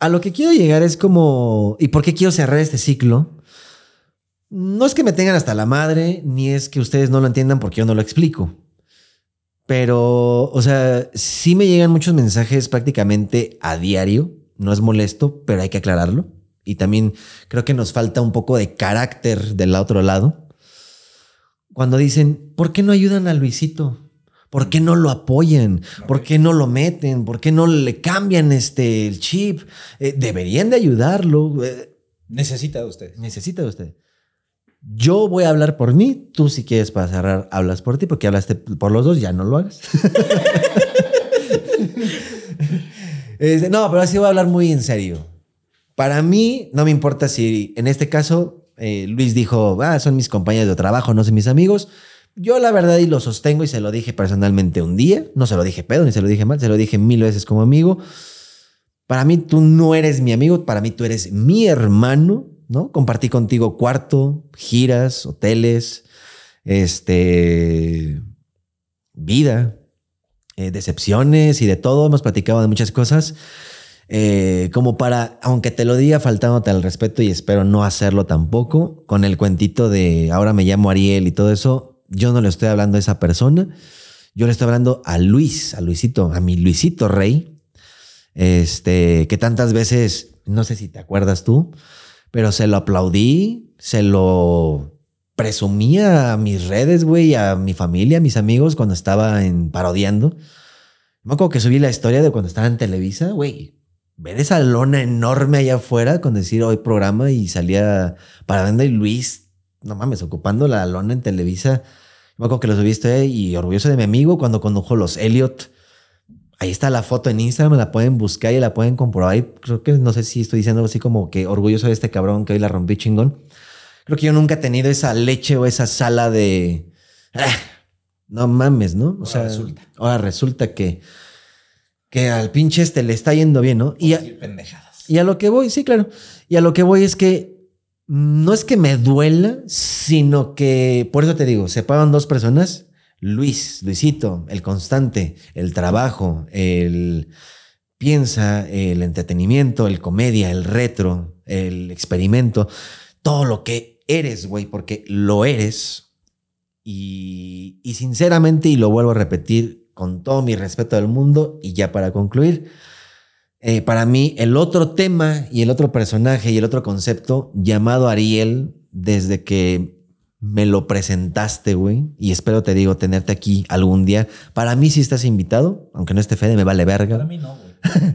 a lo que quiero llegar es como, ¿y por qué quiero cerrar este ciclo? No es que me tengan hasta la madre, ni es que ustedes no lo entiendan porque yo no lo explico. Pero, o sea, sí me llegan muchos mensajes prácticamente a diario. No es molesto, pero hay que aclararlo. Y también creo que nos falta un poco de carácter del otro lado. Cuando dicen, ¿por qué no ayudan a Luisito? ¿Por qué no lo apoyan? ¿Por qué no lo meten? ¿Por qué no le cambian este, el chip? Eh, deberían de ayudarlo. Eh, Necesita de ustedes. necesita de usted. Yo voy a hablar por mí. Tú, si quieres para cerrar, hablas por ti, porque hablaste por los dos, ya no lo hagas. Este, no, pero así voy a hablar muy en serio. Para mí, no me importa si en este caso eh, Luis dijo, ah, son mis compañeros de trabajo, no son mis amigos. Yo la verdad y lo sostengo y se lo dije personalmente un día. No se lo dije pedo ni se lo dije mal, se lo dije mil veces como amigo. Para mí tú no eres mi amigo, para mí tú eres mi hermano, ¿no? Compartí contigo cuarto, giras, hoteles, este, vida, eh, decepciones y de todo. Hemos platicado de muchas cosas. Eh, como para, aunque te lo diga faltándote al respeto y espero no hacerlo tampoco, con el cuentito de ahora me llamo Ariel y todo eso, yo no le estoy hablando a esa persona, yo le estoy hablando a Luis, a Luisito, a mi Luisito Rey, este, que tantas veces, no sé si te acuerdas tú, pero se lo aplaudí, se lo presumía a mis redes, güey, a mi familia, a mis amigos cuando estaba parodiando. Me acuerdo que subí la historia de cuando estaba en Televisa, güey. Ver esa lona enorme allá afuera con decir hoy programa y salía parando y Luis, no mames, ocupando la lona en Televisa. Me acuerdo que lo subiste y orgulloso de mi amigo cuando condujo los Elliot. Ahí está la foto en Instagram, la pueden buscar y la pueden comprobar. Y creo que no sé si estoy diciendo así como que orgulloso de este cabrón que hoy la rompí chingón. Creo que yo nunca he tenido esa leche o esa sala de. "Ah, no mames, ¿no? O sea, resulta. ahora resulta que, que al pinche este le está yendo bien, ¿no? Y a, y a lo que voy, sí, claro. Y a lo que voy es que no es que me duela, sino que, por eso te digo, se pagan dos personas. Luis, Luisito, el constante, el trabajo, el piensa, el entretenimiento, el comedia, el retro, el experimento, todo lo que eres, güey, porque lo eres. Y, y sinceramente, y lo vuelvo a repetir con todo mi respeto del mundo, y ya para concluir, eh, para mí el otro tema y el otro personaje y el otro concepto llamado Ariel, desde que me lo presentaste, güey, y espero te digo tenerte aquí algún día, para mí sí estás invitado, aunque no esté Fede, me vale verga. Para mí no, güey.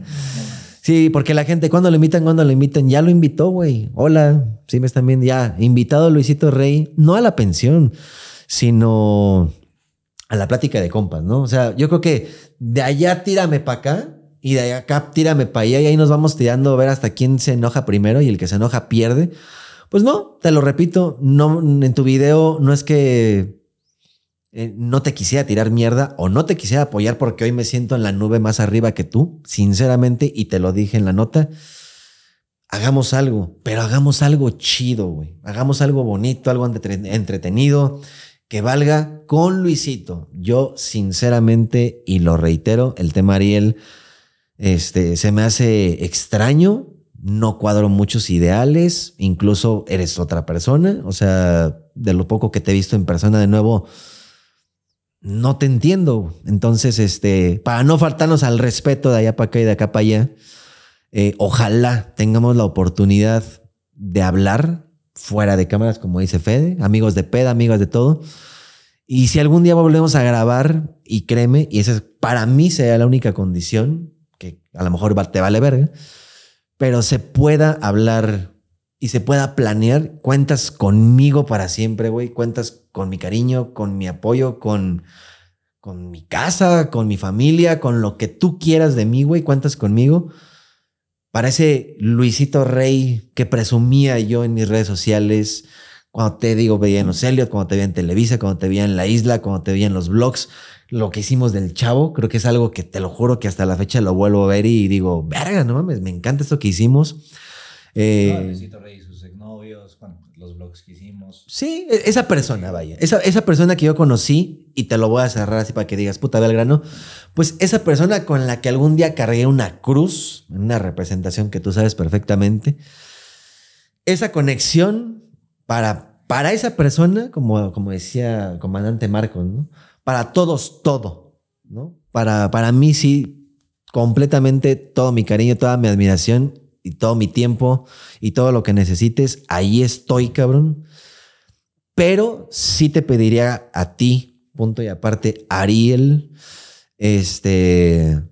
Sí, porque la gente, cuando lo invitan, cuando lo invitan, ya lo invitó, güey. Hola, sí me están viendo, ya. Invitado Luisito Rey, no a la pensión, sino a la plática de compas, ¿no? O sea, yo creo que de allá tírame para acá y de acá tírame para allá y ahí nos vamos tirando a ver hasta quién se enoja primero y el que se enoja pierde. Pues no, te lo repito, no, en tu video no es que eh, no te quisiera tirar mierda o no te quisiera apoyar porque hoy me siento en la nube más arriba que tú, sinceramente, y te lo dije en la nota. Hagamos algo, pero hagamos algo chido, güey. Hagamos algo bonito, algo entre- entretenido, que valga con Luisito. Yo, sinceramente, y lo reitero, el tema Ariel este, se me hace extraño. No cuadro muchos ideales, incluso eres otra persona. O sea, de lo poco que te he visto en persona de nuevo, no te entiendo. Entonces, este, para no faltarnos al respeto de allá para acá y de acá para allá, eh, ojalá tengamos la oportunidad de hablar fuera de cámaras, como dice Fede, amigos de peda, amigos de todo. Y si algún día volvemos a grabar, y créeme, y esa es para mí sería la única condición, que a lo mejor te vale verga, pero se pueda hablar y se pueda planear, cuentas conmigo para siempre, güey, cuentas con mi cariño, con mi apoyo, con, con mi casa, con mi familia, con lo que tú quieras de mí, güey, cuentas conmigo. Para ese Luisito Rey que presumía yo en mis redes sociales, cuando te digo, veía en los Elliot, cuando te veía en Televisa, cuando te veía en La Isla, cuando te veía en los blogs, lo que hicimos del chavo, creo que es algo que te lo juro que hasta la fecha lo vuelvo a ver y digo, verga, no mames, me encanta esto que hicimos. Eh, No, Rey y sus exnovios, bueno, los blogs que hicimos. Sí, e- esa persona, vaya. Esa, esa persona que yo conocí, y te lo voy a cerrar así para que digas, puta, ve al grano. Pues esa persona con la que algún día cargué una cruz, una representación que tú sabes perfectamente. Esa conexión para, para esa persona, como, como decía comandante Marcos, ¿no? Para todos, todo, ¿no? Para, para mí sí, completamente todo mi cariño, toda mi admiración y todo mi tiempo y todo lo que necesites, ahí estoy, cabrón. Pero sí te pediría a ti, punto y aparte, Ariel, este,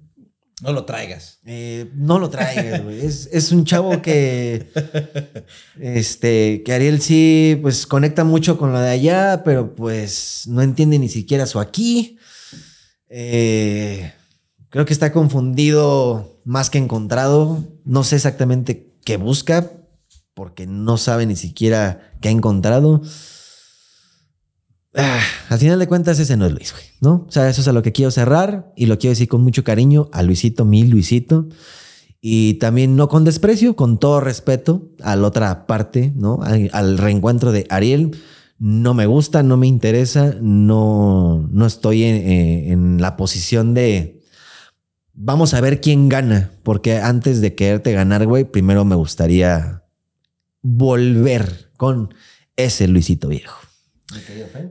No lo traigas. eh, no lo traigas, güey. Es, es un chavo que, este, que Ariel sí, pues conecta mucho con lo de allá, pero pues no entiende ni siquiera su aquí. Eh, Creo que está confundido más que encontrado. No sé exactamente qué busca, porque no sabe ni siquiera qué ha encontrado. Ah, al final de cuentas, ese no es Luis, güey, ¿no? O sea, eso es a lo que quiero cerrar y lo quiero decir con mucho cariño a Luisito, mi Luisito. Y también no con desprecio, con todo respeto a la otra parte, ¿no? Al, reencuentro de Ariel. No me gusta, no me interesa, no, no estoy en, eh, en la posición de vamos a ver quién gana, porque antes de quererte ganar, güey, primero me gustaría volver con ese Luisito viejo.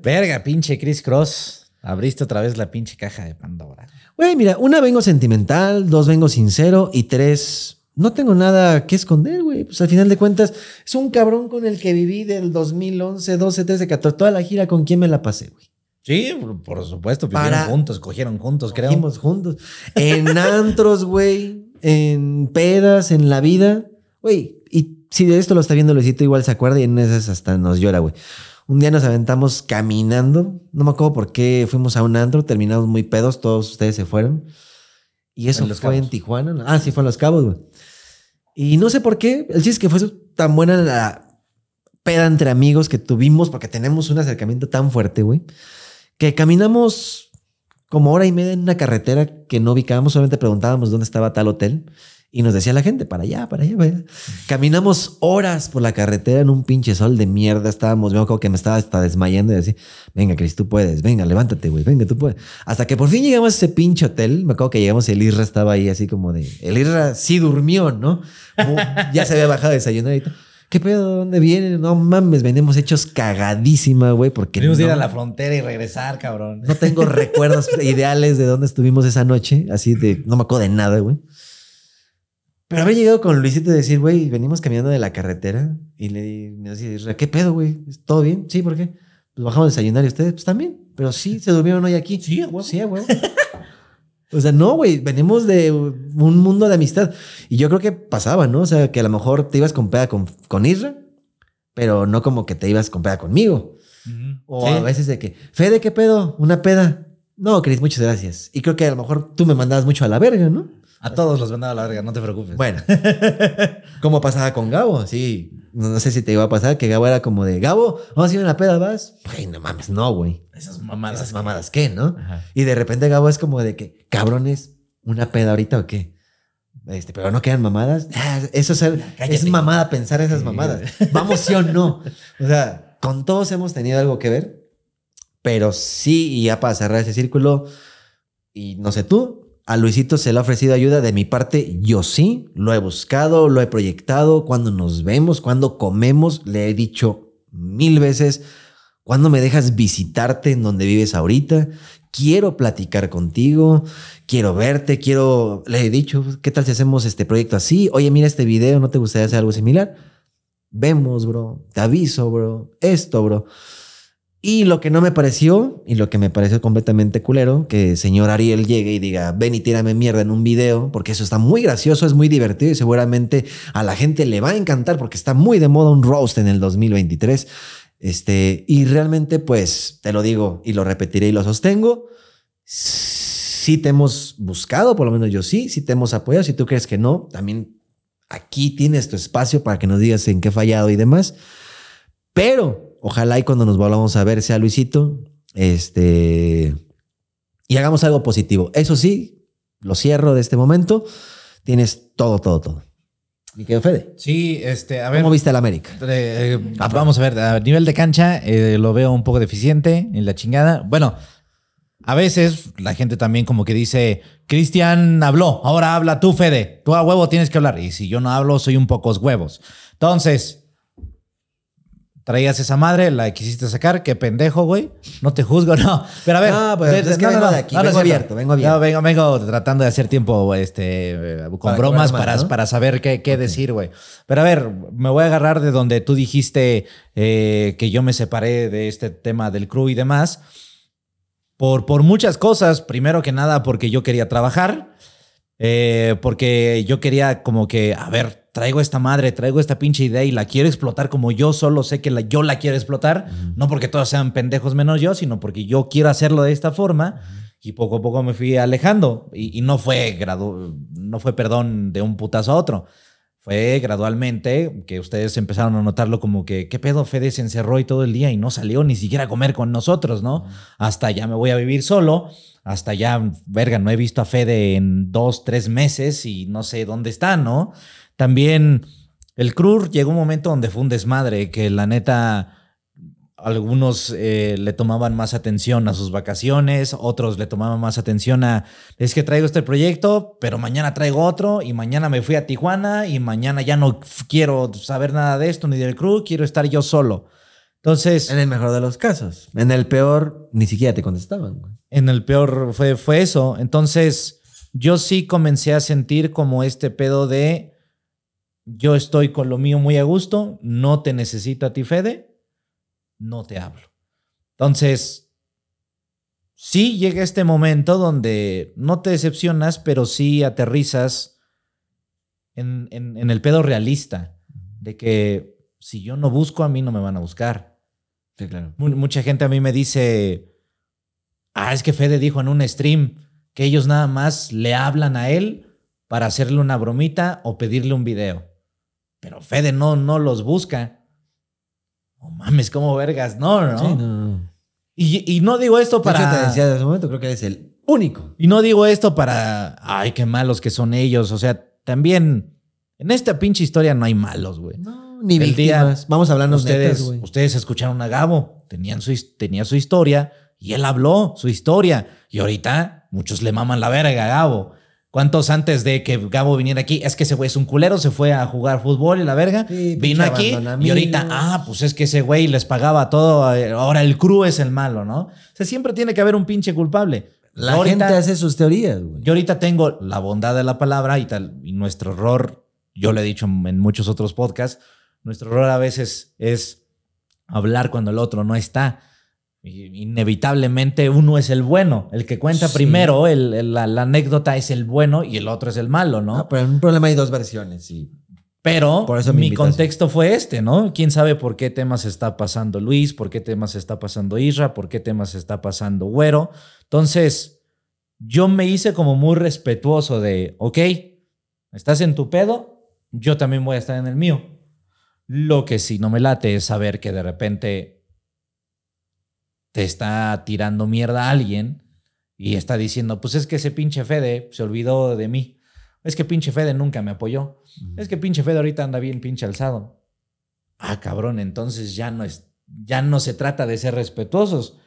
Verga, pinche Chris Cross. Abriste otra vez la pinche caja de Pandora. Güey, mira, una vengo sentimental, dos vengo sincero y tres no tengo nada que esconder, güey. Pues al final de cuentas es un cabrón con el que viví del 2011, 12, 13, 14, toda la gira con quien me la pasé, güey. Sí, por- supuesto. Vivieron Para- juntos, cogieron juntos, creo. Cogimos juntos. En antros, güey. En pedas, en la vida. Güey, y si de esto lo está viendo Luisito, igual se acuerda y en esas hasta nos llora, güey. Un día nos aventamos caminando. No me acuerdo por qué fuimos a un antro, terminamos muy pedos, todos ustedes se fueron. Y eso En Los fue en Cabos. Tijuana. ¿no? Ah, sí, fue en Los Cabos, güey. Y no sé por qué. El chiste es que fue tan buena la peda entre amigos que tuvimos, porque tenemos un acercamiento tan fuerte, güey, que caminamos como hora y media en una carretera que no ubicábamos, solamente preguntábamos dónde estaba tal hotel y nos decía la gente, para allá, para allá, para allá. Caminamos horas por la carretera en un pinche sol de mierda, estábamos, me acuerdo que me estaba hasta desmayando y decía, venga, Cris, tú puedes, venga, levántate, güey, venga, tú puedes. Hasta que por fin llegamos a ese pinche hotel, me acuerdo que llegamos y el Isra estaba ahí así como de, el Isra sí durmió, ¿no? Como ya se había bajado a desayunar y todo. ¿Qué pedo? ¿Dónde vienen? No mames, venimos hechos cagadísima, güey, porque Queremos ir no- a la frontera y regresar, cabrón. no tengo recuerdos ideales de dónde estuvimos esa noche, así de, no me acuerdo de nada, güey. Pero haber llegado con Luisito y decir, güey, venimos caminando de la carretera y le di, me decía, ¿qué pedo, güey? ¿Todo bien? Sí, ¿por qué? Pues bajamos a desayunar y ustedes, pues también. Pero sí, se durmieron hoy aquí. Sí, güey. Sí, güey. O sea, no, güey, venimos de un mundo de amistad. Y yo creo que pasaba, ¿no? O sea, que a lo mejor te ibas con peda con, con Isra, pero no como que te ibas con peda conmigo. O Sí. a veces de que, Fede, ¿qué pedo? ¿Una peda? No, Cris, muchas gracias. Y creo que a lo mejor tú me mandabas mucho a la verga, ¿no? A todos los mandaba a la verga, no te preocupes. Bueno, ¿cómo pasaba con Gabo? Sí, no, no sé si te iba a pasar que Gabo era como de, Gabo, vamos a ir a una peda, ¿vas? Güey, no mames, no, güey. Esas mamadas. Esas mamadas, ¿qué, no? Ajá. Y de repente Gabo es como de que, cabrones, ¿una peda ahorita o qué? Este, pero no quedan mamadas. Ah, eso es, es mamada pensar esas mamadas. Vamos sí o no. O sea, con todos hemos tenido algo que ver, pero sí, y ya para cerrar ese círculo, y no sé tú, a Luisito se le ha ofrecido ayuda de mi parte, yo sí, lo he buscado, lo he proyectado, cuando nos vemos, cuando comemos, le he dicho mil veces, ¿cuándo me dejas visitarte en donde vives ahorita? Quiero platicar contigo, quiero verte, quiero, le he dicho, ¿qué tal si hacemos este proyecto así? Oye, mira este video, ¿no te gustaría hacer algo similar? Vemos, bro, te aviso, bro, esto, bro. Y lo que no me pareció, y lo que me pareció completamente culero, que señor Ariel llegue y diga, ven y tírame mierda en un video, porque eso está muy gracioso, es muy divertido y seguramente a la gente le va a encantar porque está muy de moda un roast en el 2023. Este, y realmente, pues, te lo digo y lo repetiré y lo sostengo. Sí te hemos buscado, por lo menos yo sí, sí te hemos apoyado. Si tú crees que no, también aquí tienes tu espacio para que nos digas en qué he fallado y demás. Pero ojalá y cuando nos volvamos a ver sea Luisito, este, y hagamos algo positivo. Eso sí, lo cierro de este momento. Tienes todo, todo, todo. Mi querido Fede, Sí, este, a ver. ¿cómo viste el América? Eh, eh, vamos a ver, a nivel de cancha eh, lo veo un poco deficiente en la chingada. Bueno, a veces la gente también como que dice, Cristian habló, ahora habla tú, Fede, tú a huevo tienes que hablar. Y si yo no hablo, soy un pocos huevos. Entonces, traías esa madre, la quisiste sacar, qué pendejo, güey. No te juzgo, no. Pero a ver, No, pues, es que vengo de aquí, vengo abierto, vengo abierto. No, vengo, vengo tratando de hacer tiempo este, eh, con Para bromas más, para, ¿no? para saber qué, qué decir, güey. Pero a ver, me voy a agarrar de donde tú dijiste eh, que yo me separé de este tema del crew y demás. Por, por muchas cosas. Primero que nada, porque yo quería trabajar. eh, porque yo quería como que, a ver, traigo esta madre, traigo esta pinche idea y la quiero explotar como yo solo sé que la, yo la quiero explotar. No porque todos sean pendejos menos yo, sino porque yo quiero hacerlo de esta forma. Y poco a poco me fui alejando. Y, y no fue gradu no fue perdón de un putazo a otro. Fue gradualmente que ustedes empezaron a notarlo como que, ¿qué pedo? Fede se encerró y todo el día y no salió ni siquiera a comer con nosotros, ¿no? Hasta ya me voy a vivir solo, hasta ya, verga, no he visto a Fede en dos, tres meses y no sé dónde está, ¿no? También el CRUR llegó un momento donde fue un desmadre, que la neta algunos eh, le tomaban más atención a sus vacaciones, otros le tomaban más atención a, es que traigo este proyecto, pero mañana traigo otro y mañana me fui a Tijuana y mañana ya no quiero saber nada de esto ni del crew, quiero estar yo solo. Entonces... En el mejor de los casos. En el peor, ni siquiera te contestaban. Güey. En el peor fue, fue eso. Entonces, yo sí comencé a sentir como este pedo de, yo estoy con lo mío muy a gusto, no te necesito a ti, Fede no te hablo. Entonces, sí llega este momento donde no te decepcionas, pero sí aterrizas en, en, el pedo realista, de que si yo no busco, a mí no me van a buscar. Sí, claro. Mucha gente a mí me dice, ah, es que Fede dijo en un stream que ellos nada más le hablan a él para hacerle una bromita o pedirle un video. Pero Fede no, no los busca oh mames, como vergas, no, no. Sí, no. Y, y, no digo esto para. Yo te decía desde ese momento, creo que eres el único. Y no digo esto para. Ay, qué malos que son ellos. O sea, también. En esta pinche historia no hay malos, güey. No, ni El víctimas. Vamos a hablar ustedes. Netas, ustedes escucharon a Gabo. Tenían su, tenía su historia y él habló su historia. Y ahorita muchos le maman la verga a Gabo. ¿Cuántos antes de que Gabo viniera aquí? Es que ese güey es un culero, se fue a jugar fútbol y la verga. vino aquí y ahorita, ah, pues es que ese güey les pagaba todo. Eh, ahora el crew es el malo, ¿no? O sea, siempre tiene que haber un pinche culpable. La gente hace sus teorías, güey. Yo ahorita tengo la bondad de la palabra y tal. Y nuestro error, yo lo he dicho en muchos otros podcasts, nuestro error a veces es hablar cuando el otro no está inevitablemente uno es el bueno, el que cuenta primero, el, la, anécdota es el bueno y el otro es el malo, ¿no? pero en un problema hay dos versiones, sí. Pero por eso mi contexto fue este, ¿no? ¿Quién sabe por qué temas está pasando Luis, por qué temas está pasando Isra, por qué temas está pasando Güero? Entonces, yo me hice como muy respetuoso de, ok, estás en tu pedo, yo también voy a estar en el mío. Lo que sí no me late es saber que de repente te está tirando mierda a alguien y está diciendo, pues es que ese pinche Fede se olvidó de mí. Es que pinche Fede nunca me apoyó. Es que pinche Fede ahorita anda bien pinche alzado. Ah, cabrón, entonces ya no es, ya no se trata de ser respetuosos.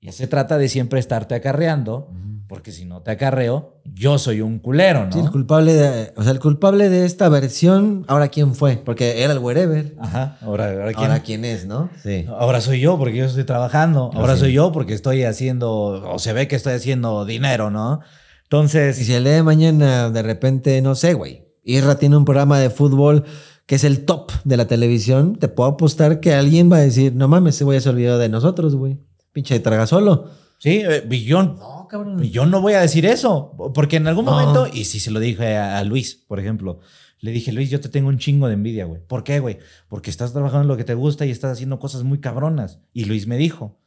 Ya se trata de siempre estarte acarreando, porque si no te acarreo, yo soy un culero, ¿no? Sí, el culpable de, o sea, el culpable de esta versión, ahora quién fue, porque era el wherever. Ajá, ahora, ahora quién. Ahora quién es, ¿no? Sí. Ahora soy yo porque yo estoy trabajando, ahora soy yo porque estoy haciendo, o se ve que estoy haciendo dinero, ¿no? Entonces. Y si el día de mañana, de repente, no sé, güey, Irra tiene un programa de fútbol que es el top de la televisión, te puedo apostar que alguien va a decir, no mames, se voy a olvidado de nosotros, güey. Pinche traga solo. Sí, eh, billón. No, cabrón. Yo no voy a decir eso, porque en algún momento, y si se lo dije a, Luis, por ejemplo, le dije, Luis, yo te tengo un chingo de envidia, güey. ¿Por qué, güey? Porque estás trabajando en lo que te gusta y estás haciendo cosas muy cabronas. Y Luis me dijo,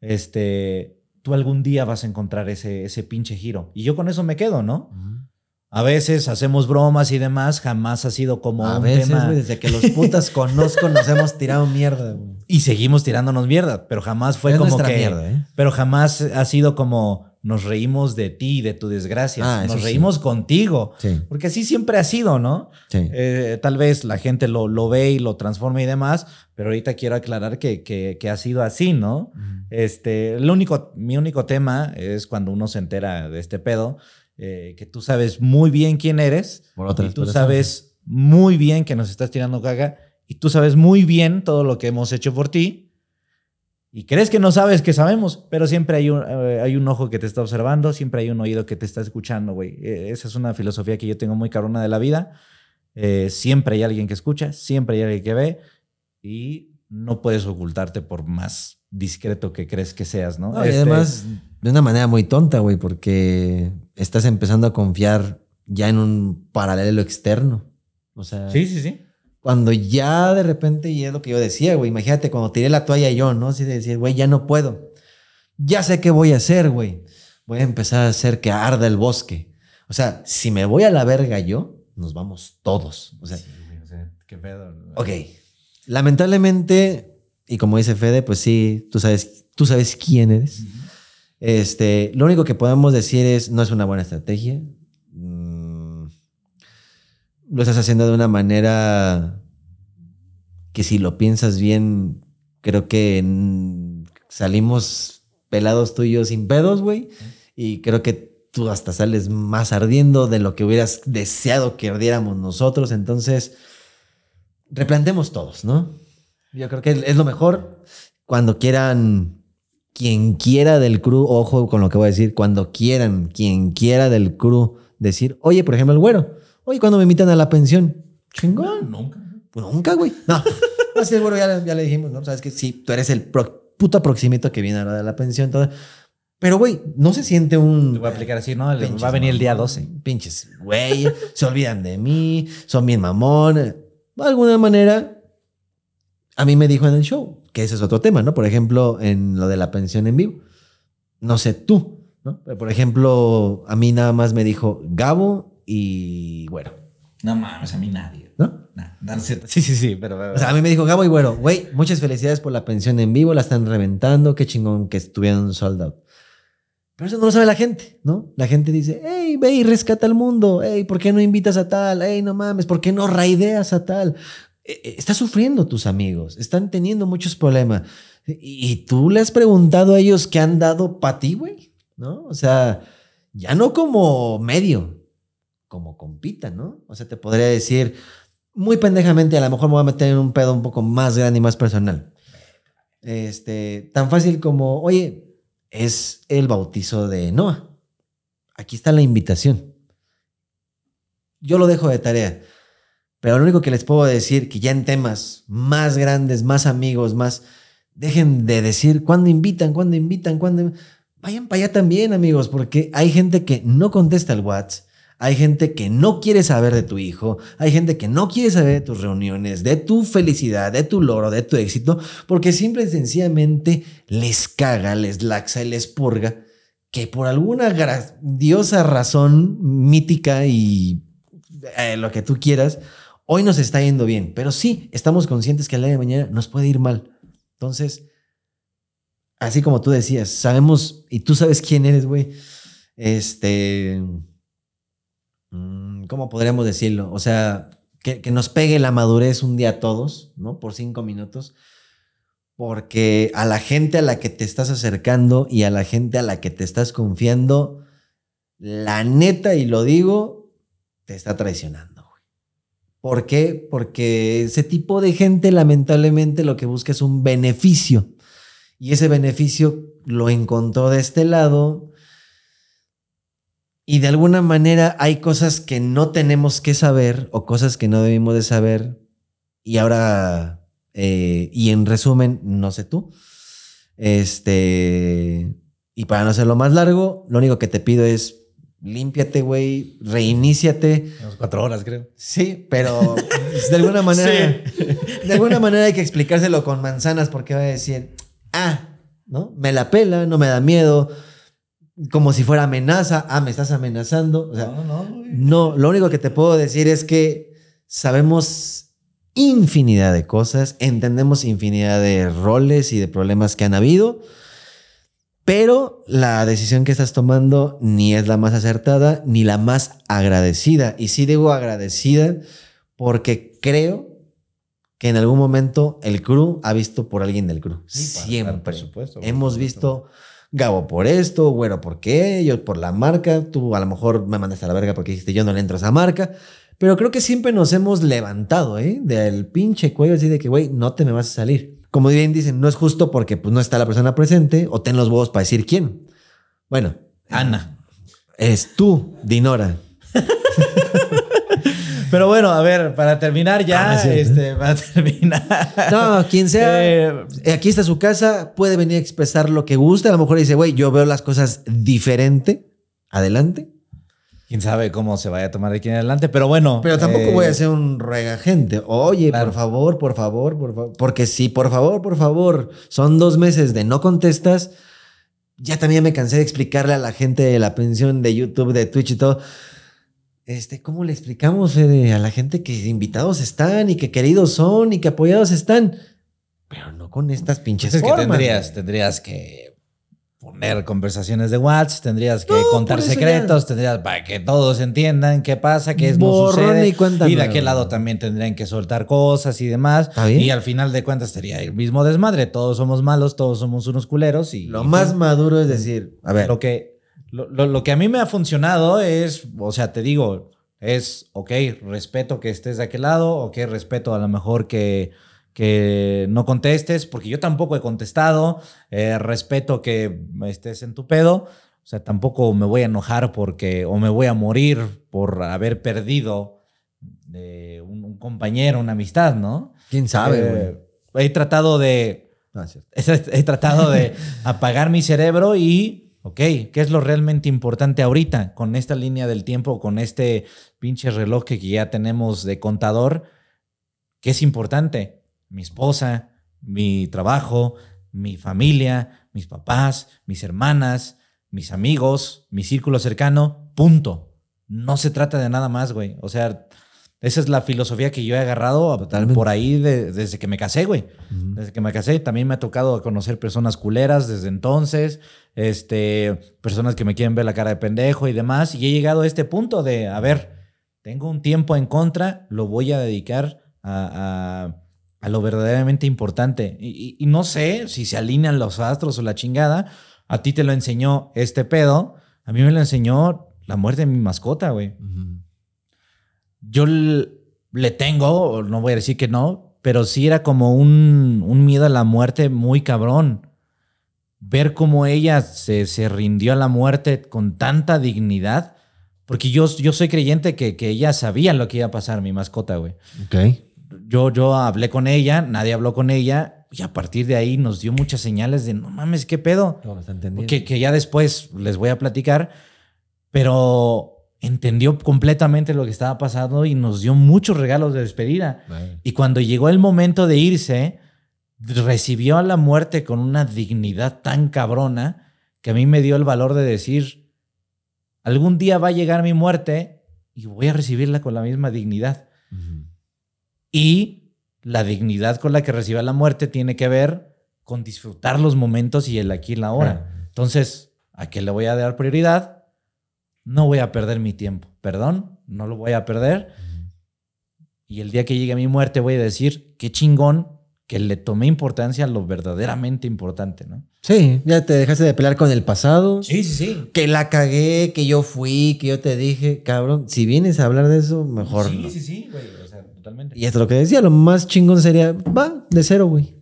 este, tú algún día vas a encontrar ese, ese pinche giro. Y yo con eso me quedo, ¿no? A veces hacemos bromas y demás, jamás ha sido como a veces, desde que los putas conozco nos hemos tirado mierda. Y seguimos tirándonos mierda, pero jamás fue como que mierda, ¿eh? pero jamás ha sido como nos reímos de ti, de tu desgracia, ah, nos reímos contigo, porque así siempre ha sido, ¿no? Eh, tal vez la gente lo, lo, ve y lo transforma y demás, pero ahorita quiero aclarar que, que, ha sido así, ¿no? Este, el único, mi único tema es cuando uno se entera de este pedo, eh, que tú sabes muy bien quién eres, Por y tú sabes muy bien que nos estás tirando caga, y tú sabes muy bien todo lo que hemos hecho por ti, y crees que no sabes que sabemos, pero siempre hay un, eh, hay un ojo que te está observando, siempre hay un oído que te está escuchando, güey. E, esa es una filosofía que yo tengo muy carona de la vida. Eh, siempre hay alguien que escucha, siempre hay alguien que ve, y no puedes ocultarte por más discreto que crees que seas, ¿no? y este además, de una manera muy tonta, güey, porque estás empezando a confiar ya en un paralelo externo. O sea. Sí, sí, sí. Cuando ya de repente, y es lo que yo decía, güey, imagínate cuando tiré la toalla yo, ¿no? Así de decir, güey, ya no puedo. Ya sé qué voy a hacer, güey. voy a empezar a hacer que arda el bosque. O sea, si me voy a la verga yo, nos vamos todos. O sea, qué pedo. ok. Lamentablemente, y como dice Fede, pues sí, tú sabes, tú sabes quién eres. Este, lo único que podemos decir es, no es una buena estrategia. Lo estás haciendo de una manera que si lo piensas bien, creo que salimos pelados tú y yo sin pedos, güey. Y creo que tú hasta sales más ardiendo de lo que hubieras deseado que ardiéramos nosotros. Entonces, replantemos todos, ¿no? Yo creo que es lo mejor. Cuando quieran, quien quiera del crew, ojo con lo que voy a decir, cuando quieran, quien quiera del crew, decir, oye, por ejemplo, el güero, oye, cuando me invitan a la pensión, chingón. Nunca. Pues nunca, güey. No. Así es, bueno, ya, ya le dijimos, ¿no? Sabes que sí, tú eres el pro- puto proximito que viene ahora de la pensión. Todo. Pero, güey, no se siente un. Te voy a aplicar así, ¿no? Pinches Va a venir el día mamón, 12. Pinches, güey, se olvidan de mí, son bien mamón. De alguna manera, a mí me dijo en el show, que ese es otro tema, ¿no? Por ejemplo, en lo de la pensión en vivo. No sé tú, ¿no? Pero, por ejemplo, a mí nada más me dijo Gabo y Güero, No mames, a mí nadie. ¿no? Nah, no, no. Sí, sí, sí, pero. O sea, a mí me dijo Gabo y Güero, güey, muchas felicidades por la pensión en vivo, la están reventando, qué chingón que estuvieron sold out. Pero eso no lo sabe la gente, ¿no? La gente dice, hey, ve y rescata al mundo, hey, ¿por qué no invitas a tal? Hey, no mames, ¿por qué no raideas a tal? Eh, Están sufriendo tus amigos, están teniendo muchos problemas. Y, y tú le has preguntado a ellos qué han dado para ti, güey, ¿no? O sea, ya no como medio, como compita, ¿no? O sea, te podría decir, muy pendejamente, a lo mejor me voy a meter en un pedo un poco más grande y más personal. Este, tan fácil como, oye, es el bautizo de Noah. Aquí está la invitación. Yo lo dejo de tarea. Pero lo único que les puedo decir, que ya en temas más grandes, más amigos, más... Dejen de decir cuándo invitan, cuándo invitan, cuándo... Vayan para allá también, amigos, porque hay gente que no contesta el WhatsApp. Hay gente que no quiere saber de tu hijo, hay gente que no quiere saber de tus reuniones, de tu felicidad, de tu logro, de tu éxito, porque simple y sencillamente les caga, les laxa y les purga que por alguna grandiosa razón mítica y eh, lo que tú quieras, hoy nos está yendo bien. Pero sí, estamos conscientes que el día de mañana nos puede ir mal. Entonces, así como tú decías, sabemos, y tú sabes quién eres, güey. Este. Mm, ¿Cómo podríamos decirlo? O sea, que, nos pegue la madurez un día a todos, ¿no? Por cinco minutos. Porque a la gente a la que te estás acercando y a la gente a la que te estás confiando, la neta, y lo digo, te está traicionando. ¿Por qué? Porque ese tipo de gente lamentablemente lo que busca es un beneficio. Y ese beneficio lo encontró de este lado. Y de alguna manera hay cosas que no tenemos que saber o cosas que no debimos de saber. Y ahora, eh, y en resumen, no sé tú. Este, y para no hacerlo más largo, lo único que te pido es límpiate, güey, reiníciate. Unas cuatro horas, creo. Sí, pero de alguna manera, de alguna manera hay que explicárselo con manzanas porque va a decir, ah, ¿no? Me la pela, no me da miedo, como si fuera amenaza, ah, me estás amenazando. O sea, no, no, no, lo único que te puedo decir es que sabemos infinidad de cosas, entendemos infinidad de roles y de problemas que han habido, pero la decisión que estás tomando ni es la más acertada ni la más agradecida. Y sí digo agradecida porque creo que en algún momento el crew ha visto por alguien del crew. Sí, para- Siempre. para- por supuesto, por Hemos supuesto. visto Gabo por esto, Güero por qué, yo por la marca, tú a lo mejor me mandaste a la verga porque dijiste yo no le entro a esa marca, pero creo que siempre nos hemos levantado, ¿eh? Del pinche cuello así de que, güey, no te me vas a salir. Como bien dicen, no es justo porque pues no está la persona presente o ten los huevos para decir quién. Bueno, Ana. es tú, Dinora. Pero bueno, a ver, para terminar ya, Ah, sí. este, para terminar. No, quien sea. Eh, Eh, Aquí está su casa, puede venir a expresar lo que guste. A lo mejor dice, güey, yo veo las cosas diferente. Adelante. Quién sabe cómo se vaya a tomar de aquí en adelante, pero bueno. Pero tampoco eh, voy a ser un ruega gente. Oye, Claro. por favor, por favor, por favor. Porque si por favor, por favor, son dos meses de no contestas, ya también me cansé de explicarle a la gente de la pensión de YouTube, de Twitch y todo. Este, ¿cómo le explicamos Fede, a la gente que invitados están y que queridos son y que apoyados están? Pero no con estas pinches Es que formas, tendrías, güey. tendrías que poner conversaciones de WhatsApp, tendrías que No, contar secretos, tendrías para que todos entiendan qué pasa, qué es no sucede. y cuenta de aquel lado también tendrían que soltar cosas y demás. Y al final de cuentas sería el mismo desmadre. Todos somos malos, todos somos unos culeros y Lo y más maduro es decir, a ver, Lo que, lo, lo- lo que a mí me ha funcionado es, o sea, te digo, es, ok, respeto que estés de aquel lado, ok, respeto a lo mejor que, que no contestes, porque yo tampoco he contestado, eh, respeto que estés en tu pedo, o sea, tampoco me voy a enojar porque, o me voy a morir por haber perdido eh, un, un compañero, una amistad, ¿no? quién sabe, Eh, he tratado de. He, he tratado de apagar mi cerebro y, ok, ¿qué es lo realmente importante ahorita con esta línea del tiempo, con este pinche reloj que ya tenemos de contador? ¿Qué es importante? Mi esposa, mi trabajo, mi familia, mis papás, mis hermanas, mis amigos, mi círculo cercano, punto. No se trata de nada más, güey. O sea, esa es la filosofía que yo he agarrado Totalmente. por ahí de- desde que me casé, güey. Desde que me casé, también me ha tocado conocer personas culeras desde entonces, este, personas que me quieren ver la cara de pendejo y demás. Y he llegado a este punto de, a ver, tengo un tiempo en contra, lo voy a dedicar a, a- a lo verdaderamente importante. Y, y- y no sé si se alinean los astros o la chingada. A ti te lo enseñó este pedo, a mí me lo enseñó la muerte de mi mascota, güey yo le tengo, no voy a decir que no, pero sí era como un, un miedo a la muerte muy cabrón. Ver cómo ella se, se rindió a la muerte con tanta dignidad, porque yo, yo soy creyente que, que ella sabía lo que iba a pasar, mi mascota, güey. Ok. Yo, yo hablé con ella, nadie habló con ella, y a partir de ahí nos dio muchas señales de, no mames, ¿qué pedo? No, que, que ya después les voy a platicar, pero entendió completamente lo que estaba pasando y nos dio muchos regalos de despedida. Y cuando llegó el momento de irse, recibió a la muerte con una dignidad tan cabrona que a mí me dio el valor de decir, algún día va a llegar mi muerte y voy a recibirla con la misma dignidad. Y la dignidad con la que reciba la muerte tiene que ver con disfrutar los momentos y el aquí y la ahora. Entonces, ¿a qué le voy a dar prioridad? No voy a perder mi tiempo. Perdón, no lo voy a perder. Y el día que llegue mi muerte voy a decir, qué chingón que le tomé importancia a lo verdaderamente importante, ¿no? Sí, ya te dejaste de pelear con el pasado. Sí, sí, sí. Que la cagué, que yo fui, que yo te dije, cabrón, si vienes a hablar de eso, mejor sí, no. sí, sí, güey. O sea, totalmente. Y esto es lo que decía, lo más chingón sería, va, de cero, güey.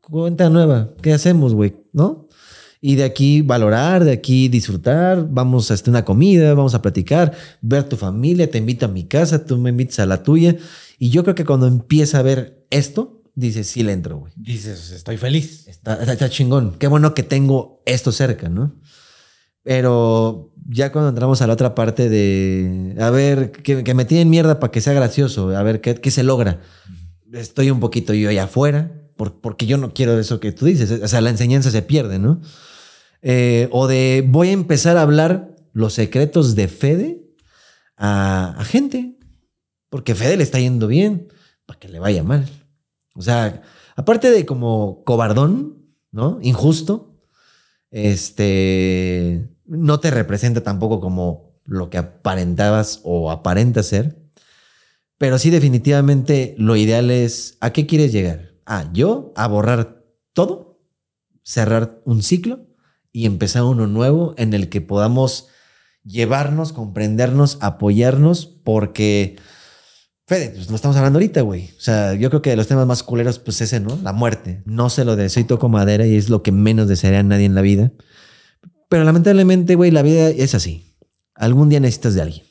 Cuenta nueva, ¿qué hacemos, güey? ¿No? Y de aquí valorar, de aquí disfrutar, vamos a hacer una comida, vamos a platicar, ver tu familia, te invito a mi casa, tú me invitas a la tuya. Y yo creo que cuando empieza a ver esto, dices, sí le entro, güey. Dices, estoy feliz. Está, está- está chingón. Qué bueno que tengo esto cerca, ¿no? Pero ya cuando entramos a la otra parte de, a ver, que, que me tienen mierda para que sea gracioso, a ver qué, qué se logra. Estoy un poquito yo allá afuera, por- porque yo no quiero eso que tú dices. O sea, la enseñanza se pierde, ¿no? Eh, o de voy a empezar a hablar los secretos de Fede a, a gente, porque Fede le está yendo bien, para que le vaya mal. O sea, aparte de como cobardón, ¿no? Injusto, este, no te representa tampoco como lo que aparentabas o aparenta ser, pero sí definitivamente lo ideal es, ¿a qué quieres llegar? Ah, yo a borrar todo, cerrar un ciclo y empezar uno nuevo en el que podamos llevarnos, comprendernos, apoyarnos, porque, Fede, pues lo estamos hablando ahorita, güey. O sea, yo creo que de los temas más culeros, pues ese, ¿no? La muerte. No se lo deseo y toco madera y es lo que menos desearía a nadie en la vida. Pero lamentablemente, güey, la vida es así. Algún día necesitas de alguien.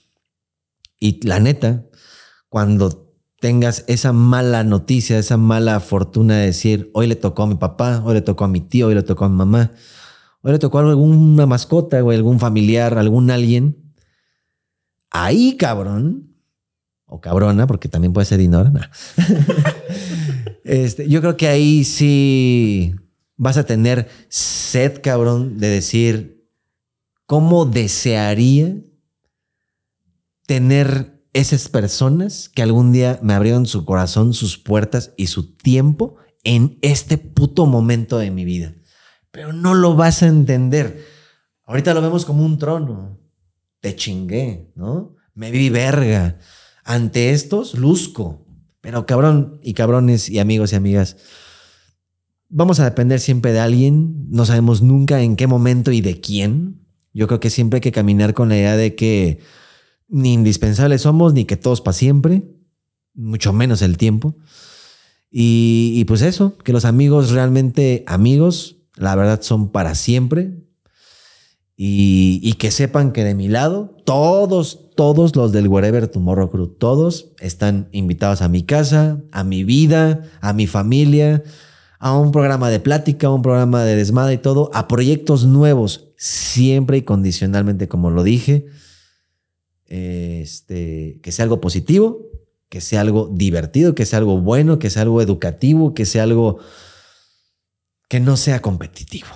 Y la neta, cuando tengas esa mala noticia, esa mala fortuna de decir, hoy le tocó a mi papá, hoy le tocó a mi tío, hoy le tocó a mi mamá, hoy le tocó alguna mascota, güey, algún familiar, algún alguien. Ahí, cabrón, o cabrona, porque también puede ser Dinora. este, yo creo que ahí sí vas a tener sed, cabrón, de decir, ¿cómo desearía tener esas personas que algún día me abrieron su corazón, sus puertas y su tiempo en este puto momento de mi vida? Pero no lo vas a entender. Ahorita lo vemos como un trono. Te chingué, ¿no? Me vi verga. Ante estos, luzco. Pero cabrón y cabrones y amigos y amigas, vamos a depender siempre de alguien. No sabemos nunca en qué momento y de quién. Yo creo que siempre hay que caminar con la idea de que ni indispensables somos, ni que todos para siempre, mucho menos el tiempo. Y, y pues eso, que los amigos realmente amigos, la verdad son para siempre. Y, que sepan que de mi lado, todos, todos los del Wherever Tomorrow Crew, todos están invitados a mi casa, a mi vida, a mi familia, a un programa de plática, a un programa de desmadre y todo, a proyectos nuevos, siempre y condicionalmente, como lo dije, este, que sea algo positivo, que sea algo divertido, que sea algo bueno, que sea algo educativo, que sea algo que no sea competitivo.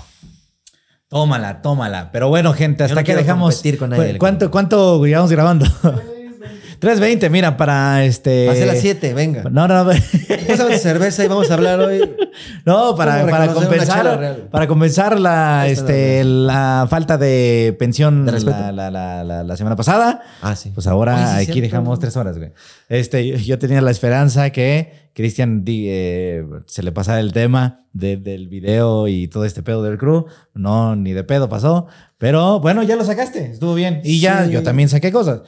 Tómala, tómala. Pero bueno, gente, hasta no que dejamos. competir con nadie. ¿Cuánto, ¿Cuánto llevamos grabando? 3.20, mira, para este. Va a ser las 7, venga. No, no, no. Pásame tu cerveza y vamos a hablar hoy. No, para, ¿Cómo para compensar, para compensar la, este, la falta de pensión De la, la- la- la- la semana pasada. Ah, sí. Pues ahora Oye, sí, aquí cierto. dejamos tres horas, güey. Este, yo tenía la esperanza que Cristian eh, se le pasara el tema de- del video y todo este pedo del crew. No, ni de pedo pasó. Pero bueno, ya lo sacaste. Estuvo bien. Y ya Sí. yo también saqué cosas.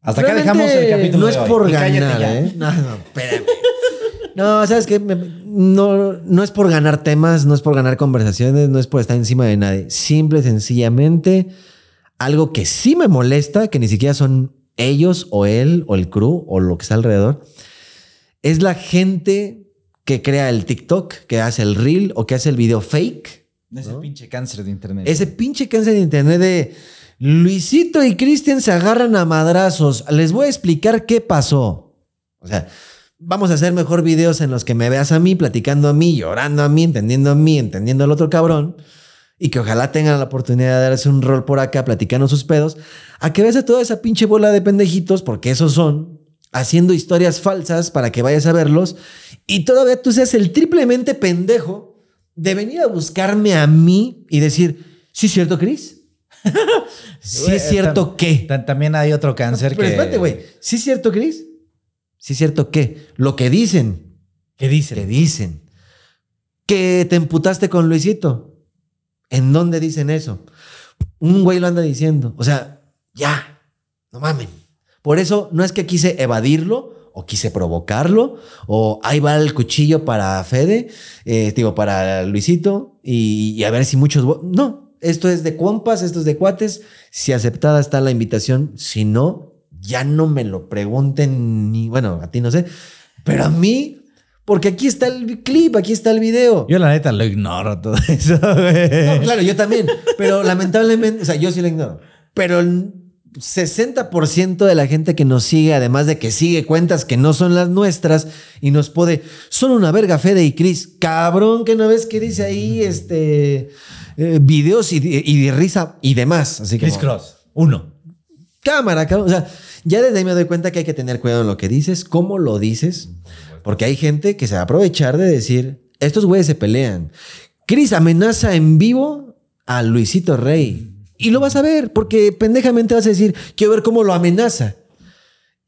Hasta acá Realmente dejamos el capítulo. No de es hoy. por Y ganar. ¿eh? No, no, espérame. No, ¿sabes qué? Me- No, no es por ganar temas, no es por ganar conversaciones, no es por estar encima de nadie. Simple y sencillamente, algo que sí me molesta, que ni siquiera son ellos o él o el crew o lo que está alrededor, es la gente que crea el TikTok, que hace el reel o que hace el video fake. Ese pinche cáncer de internet. Ese pinche cáncer de internet de Luisito y Cristian se agarran a madrazos. Les voy a explicar qué pasó. O sea, vamos a hacer mejor videos en los que me veas a mí, platicando a mí, llorando a mí, entendiendo a mí, entendiendo al otro cabrón. Y que ojalá tengan la oportunidad de darse un rol por acá, platicando sus pedos. A que veas a toda esa pinche bola de pendejitos, porque esos son, haciendo historias falsas para que vayas a verlos. Y todavía tú seas el triplemente pendejo de venir a buscarme a mí y decir, ¿sí es cierto, Chris? ¿Sí es cierto tam- qué? tam- También hay otro cáncer Pero que. espérate, güey. ¿Sí es cierto, Chris? ¿Sí es cierto qué? Lo que dicen. ¿Qué dice? Que dicen. Que te emputaste con Luisito. ¿En dónde dicen eso? Un güey lo anda diciendo. O sea, ya. No mamen. Por eso no es que quise evadirlo o quise provocarlo o ahí va el cuchillo para Fede, eh, digo, para Luisito y, y a ver si muchos... No, esto es de compas, esto es de cuates. Si aceptada está la invitación, si no, ya no me lo pregunten ni, bueno, a ti no sé, pero a mí, porque aquí está el clip, aquí está el video. Yo la neta lo ignoro todo eso, güey. No, claro, yo también. Pero lamentablemente, o sea, yo sí lo ignoro. Pero 60% de la gente que nos sigue, además de que sigue cuentas que no son las nuestras y nos puede, son una verga Fede y Chris. Cabrón, que no ves que dice ahí este eh, videos y, de- y de risa y demás. Así que Chris Cross. Uno. cámara, cabrón. O sea, ya desde ahí me doy cuenta que hay que tener cuidado en lo que dices, cómo lo dices, porque hay gente que se va a aprovechar de decir, estos güeyes se pelean. Chris amenaza en vivo a Luisito Rey. Y lo vas a ver, porque pendejamente vas a decir, quiero ver cómo lo amenaza.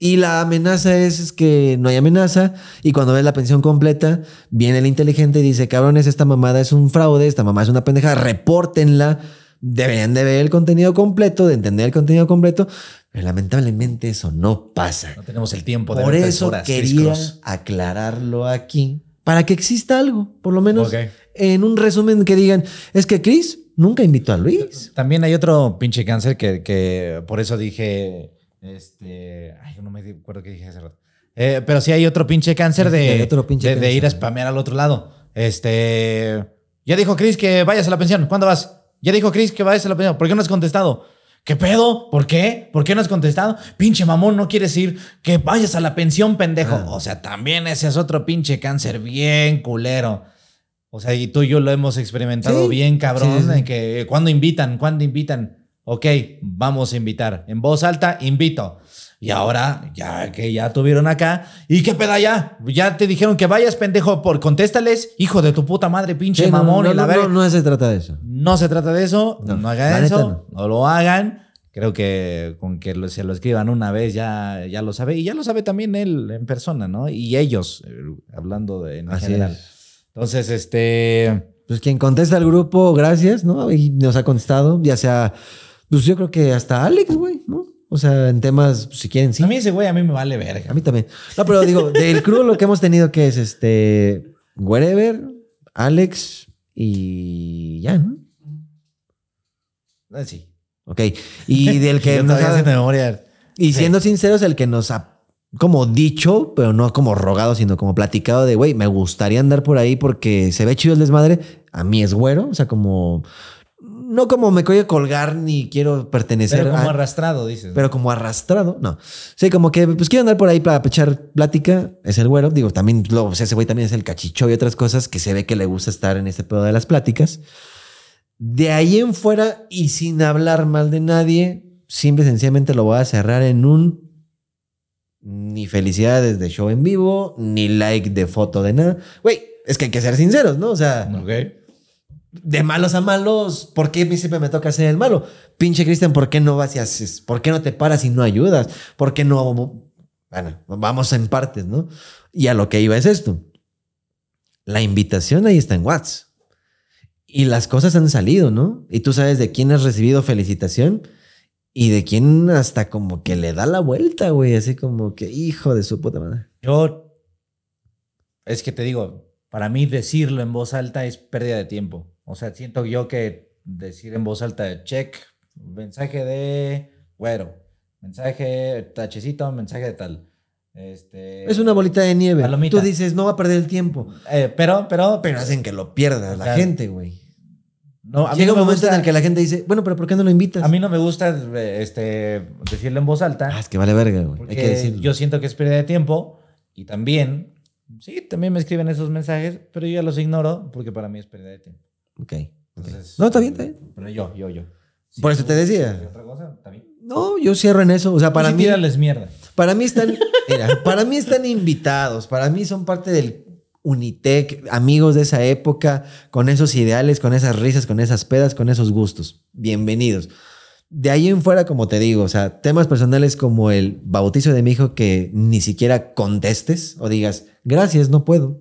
Y la amenaza es, es que no hay amenaza. Y cuando ves la pensión completa, viene el inteligente y dice, cabrones, esta mamada es un fraude, esta mamá es una pendeja, repórtenla. Deberían de ver el contenido completo, de entender el contenido completo. Pero lamentablemente eso no pasa. No tenemos el tiempo de Por ver eso horas, quería aclararlo aquí, para que exista algo, por lo menos en un resumen que digan, es que Chris nunca invitó a Luis. También hay otro pinche cáncer que, que por eso dije. Este. Ay, no me acuerdo qué dije hace rato. Eh, pero sí hay otro pinche cáncer de, otro pinche de, de ir a spamear al otro lado. Este. Ya dijo Chris que vayas a la pensión. ¿Cuándo vas? Ya dijo Chris que vayas a la pensión. ¿Por qué no has contestado? ¿Qué pedo? ¿Por qué? ¿Por qué no has contestado? Pinche mamón, no quieres ir que vayas a la pensión, pendejo. Ah. O sea, también ese es otro pinche cáncer bien culero. O sea, y tú y yo lo hemos experimentado Sí. bien, cabrón, Sí, en que cuando invitan, cuando invitan, ok, vamos a invitar. En voz alta, invito. Y ahora, ya que ya tuvieron acá, ¿y qué peda ya? Ya te dijeron que vayas, pendejo, por contéstales, hijo de tu puta madre, pinche Sí, no, mamón, no, y la no, no, se trata de eso. No se trata de eso, No, hagan eso, no. lo hagan. Creo que con que se lo escriban una vez ya, ya lo sabe. Y ya lo sabe también él en persona, ¿no? Y ellos, eh, hablando de, en Así general. es. Entonces, este... Pues quien contesta al grupo, gracias, ¿no? Y nos ha contestado, ya sea, pues yo creo que hasta Alex, güey, ¿no? O sea, en temas, pues, si quieren, sí. A mí ese güey a mí me vale verga. A mí también. No, pero digo, del crew lo que hemos tenido que es este, Wherever, Alex y ya, ¿no? Eh, Sí. Ok. Y del que Yo nos ha- memoria. Y Sí. siendo sinceros, el que nos ha como dicho, pero no como rogado, sino como platicado de, güey, me gustaría andar por ahí porque se ve chido el desmadre. A mí es güero, o sea, como... No como me quiero colgar ni quiero pertenecer Pero como a- arrastrado, dices. pero como arrastrado, no. Sí, como que pues quiero andar por ahí para echar plática, es el güero. Digo, también, luego, o sea, ese güey también es el cachicho y otras cosas que se ve que le gusta estar en este pedo de las pláticas. De ahí en fuera y sin hablar mal de nadie, simple y sencillamente lo voy a cerrar en un ni felicidades de show en vivo, ni like de foto de nada. Güey, es que hay que ser sinceros, ¿no? O sea, Ok. de malos a malos, ¿por qué a mí siempre me toca ser el malo? Pinche Cristian, ¿por qué no vas y haces? ¿Por qué no te paras y no ayudas? ¿Por qué no? Bueno, vamos en partes, ¿no? Y a lo que iba es esto. La invitación ahí está en WhatsApp. Y las cosas han salido, ¿no? Y tú sabes de quién has recibido felicitación y de quién hasta como que le da la vuelta, güey. Así como que, hijo de su puta madre. Yo. Es que te digo, para mí decirlo en voz alta es pérdida de tiempo. O sea, siento yo que decir en voz alta, check, mensaje de güero, mensaje tachecito, mensaje de tal. Este, Es una bolita de nieve. Palomita. Tú dices, no va a perder el tiempo. eh, pero, pero, Pero hacen que lo pierda la O sea, gente, güey. No, a mí Llega no un me momento gusta, en el que la gente dice, bueno, pero ¿por qué no lo invitas? a mí no me gusta eh, este, decirlo en voz alta. Ah, es que vale verga, güey. Hay que decirlo. yo siento que es pérdida de tiempo y también, sí, también me escriben esos mensajes, pero yo ya los ignoro porque para mí es pérdida de tiempo. Ok. ok. Entonces, No, está bien, está bien. Pero yo, yo, yo. Por eso te decía. Si otra cosa, está bien. No, yo cierro en eso. O sea, para mí, tírales mierda. para mí están, mira, para mí están invitados. Para mí son parte del Unitec, amigos de esa época, con esos ideales, con esas risas, con esas pedas, con esos gustos. Bienvenidos. De ahí en fuera, como te digo, o sea, temas personales como el bautizo de mi hijo que ni siquiera contestes o digas, gracias, no puedo.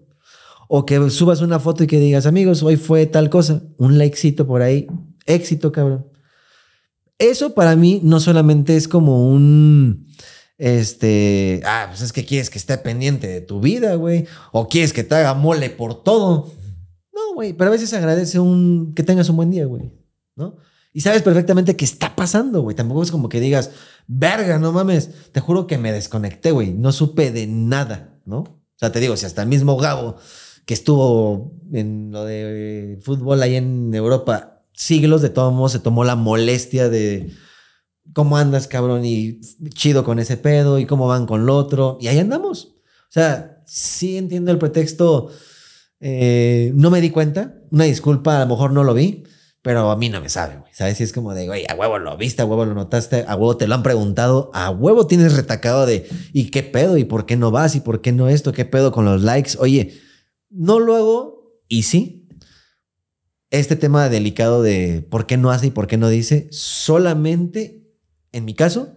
O que subas una foto y que digas, amigos, hoy fue tal cosa, un likecito por ahí, éxito, cabrón. Eso para mí no solamente es como un, este, ah, pues es que quieres que esté pendiente de tu vida, güey, o quieres que te haga mole por todo. No, güey, pero a veces agradece un, que tengas un buen día, güey, ¿no? Y sabes perfectamente qué está pasando, güey. Tampoco es como que digas, verga, no mames. Te juro que me desconecté, güey. No supe de nada, ¿no? O sea, te digo, si hasta el mismo Gabo, que estuvo en lo de fútbol ahí en Europa siglos, de todos modos se tomó la molestia de cómo andas, cabrón, y chido con ese pedo, y cómo van con lo otro. Y ahí andamos. O sea, sí entiendo el pretexto. eh, no me di cuenta. Una disculpa, a lo mejor no lo vi. Pero a mí no me sabe. ¿Sabes? Si es como de, a huevo lo viste, a huevo lo notaste, a huevo te lo han preguntado, a huevo tienes retacado de, ¿y qué pedo? ¿Y por qué no vas? ¿Y por qué no esto? ¿Qué pedo con los likes? Oye, no lo hago y sí. Este tema delicado de por qué no hace y por qué no dice, solamente, en mi caso,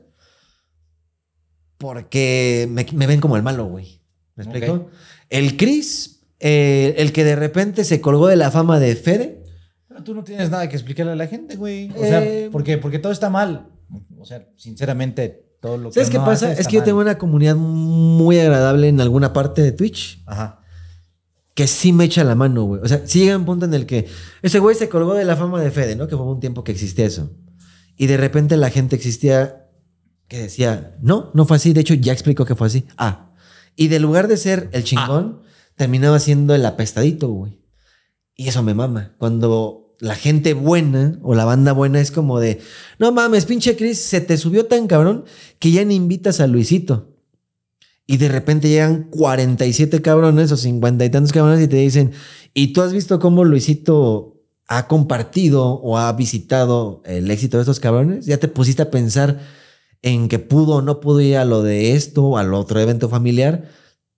porque me, me ven como el malo, güey. ¿Me explico? El Chris, eh, el que de repente se colgó de la fama de Fede, Pero tú no tienes nada que explicarle a la gente, güey. O sea, Eh, porque, porque todo está mal. O sea, sinceramente, todo lo que ¿Sabes qué pasa? hace Es que yo tengo una comunidad muy agradable en alguna parte de Twitch Ajá. que sí me echa la mano, güey. O sea, sí llega un punto en el que ese güey se colgó de la fama de Fede, ¿no? Que fue un tiempo que existía eso. Y de repente la gente existía que decía, no, no fue así. De hecho, ya explicó que fue así. Ah. Y de lugar de ser el chingón, terminaba siendo el apestadito, güey. Y eso me mama. Cuando la gente buena o la banda buena es como de, no mames, pinche Chris, se te subió tan cabrón que ya ni invitas a Luisito. Y de repente llegan 47 cabrones o 50 y tantos cabrones y te dicen, ¿y tú has visto cómo Luisito ha compartido o ha visitado el éxito de estos cabrones? ¿Ya te pusiste a pensar en que pudo o no pudo ir a lo de esto o al otro evento familiar?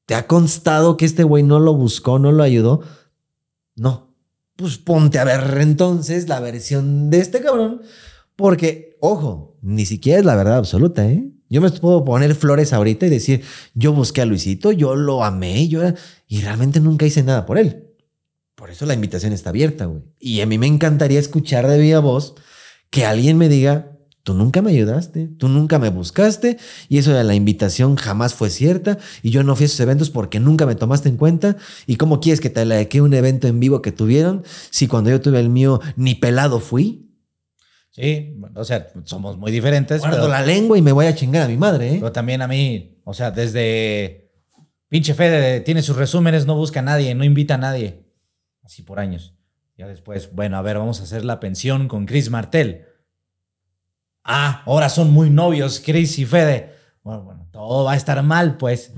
¿Te ha constado que este güey no lo buscó, no lo ayudó? No. Pues ponte a ver entonces la versión de este cabrón, porque, ojo, ni siquiera es la verdad absoluta, ¿eh? Yo me puedo poner flores ahorita y decir, yo busqué a Luisito, yo lo amé, yo y realmente nunca hice nada por él. Por eso la invitación está abierta, güey. Y a mí me encantaría escuchar de viva voz que alguien me diga, tú nunca me ayudaste, tú nunca me buscaste, y eso de la invitación jamás fue cierta, y yo no fui a esos eventos porque nunca me tomaste en cuenta, y cómo quieres que te laique un evento en vivo que tuvieron, si cuando yo tuve el mío ni pelado fui. Sí, o sea, somos muy diferentes. Guardo pero- la lengua y me voy a chingar a mi madre, ¿eh? Pero también a mí, o sea, desde pinche Fede tiene sus resúmenes, no busca a nadie, no invita a nadie. Así por años. Ya después, bueno, a ver, vamos a hacer la pensión con Chris Martel. Ah, ahora son muy novios, Chris y Fede. Bueno, bueno, todo va a estar mal, pues.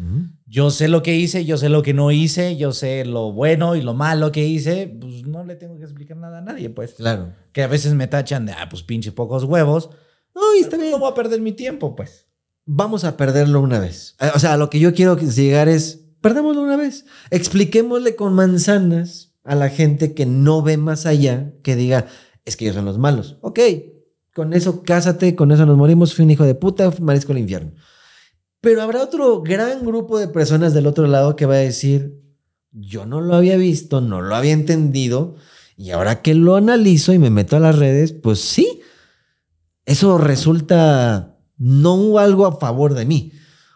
Yo sé lo que hice, yo sé lo que no hice, yo sé lo bueno y lo malo que hice, pues no le tengo que explicar nada a nadie, pues. Claro. Que a veces me tachan de, ah, pues pinche pocos huevos. No, está Pero bien. No voy a perder mi tiempo, pues. Vamos a perderlo una vez. Eh, O sea, lo que yo quiero llegar es, perdémoslo una vez. Expliquémosle con manzanas a la gente que no ve más allá, que diga, es que ellos son los malos. Ok, con eso cásate, con eso nos morimos, fui un hijo de puta, merezco el infierno. Pero habrá otro gran grupo de personas del otro lado que va a decir, yo no lo había visto, no lo había entendido, y ahora que lo analizo y me meto a las redes, pues sí, eso resulta no algo a favor de mí.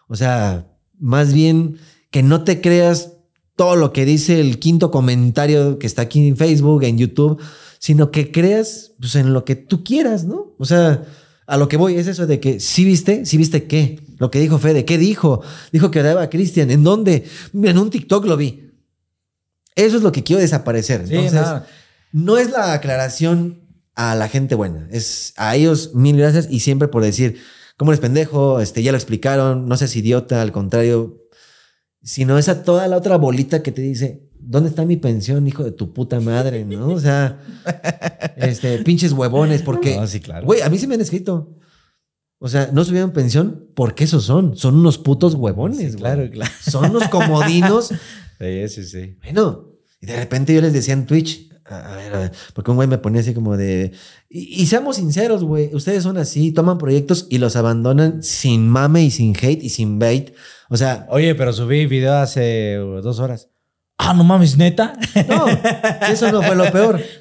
O sea, más bien que no te creas todo lo que dice el quinto comentario que está aquí en Facebook, en YouTube, sino que creas pues, en lo que tú quieras, ¿no? O sea, a lo que voy es eso de que sí viste, sí viste qué, lo que dijo Fede, ¿qué dijo? Dijo que odiaba a Cristian, ¿en dónde? En un TikTok lo vi. Eso es lo que quiero desaparecer. Sí, Entonces, no. no es la aclaración a la gente buena, es a ellos mil gracias y siempre por decir, ¿cómo eres pendejo? Este, ya lo explicaron, no seas idiota, al contrario, sino es a toda la otra bolita que te dice, ¿dónde está mi pensión, hijo de tu puta madre? ¿No? O sea, este, pinches huevones, porque, No, sí, claro. güey, a mí se me han escrito. O sea, no subieron pensión porque esos son, son unos putos huevones, Sí, güey. claro, claro. Son unos comodinos Sí, sí, sí. bueno, y de repente yo les decía en Twitch, a, a ver, a ver, porque un güey me ponía así como de, y, y seamos sinceros, güey, ustedes son así, toman proyectos y los abandonan sin mame y sin hate y sin bait. O sea, Oye, pero subí video hace dos horas. Ah, no mames, neta. no, eso no fue lo peor.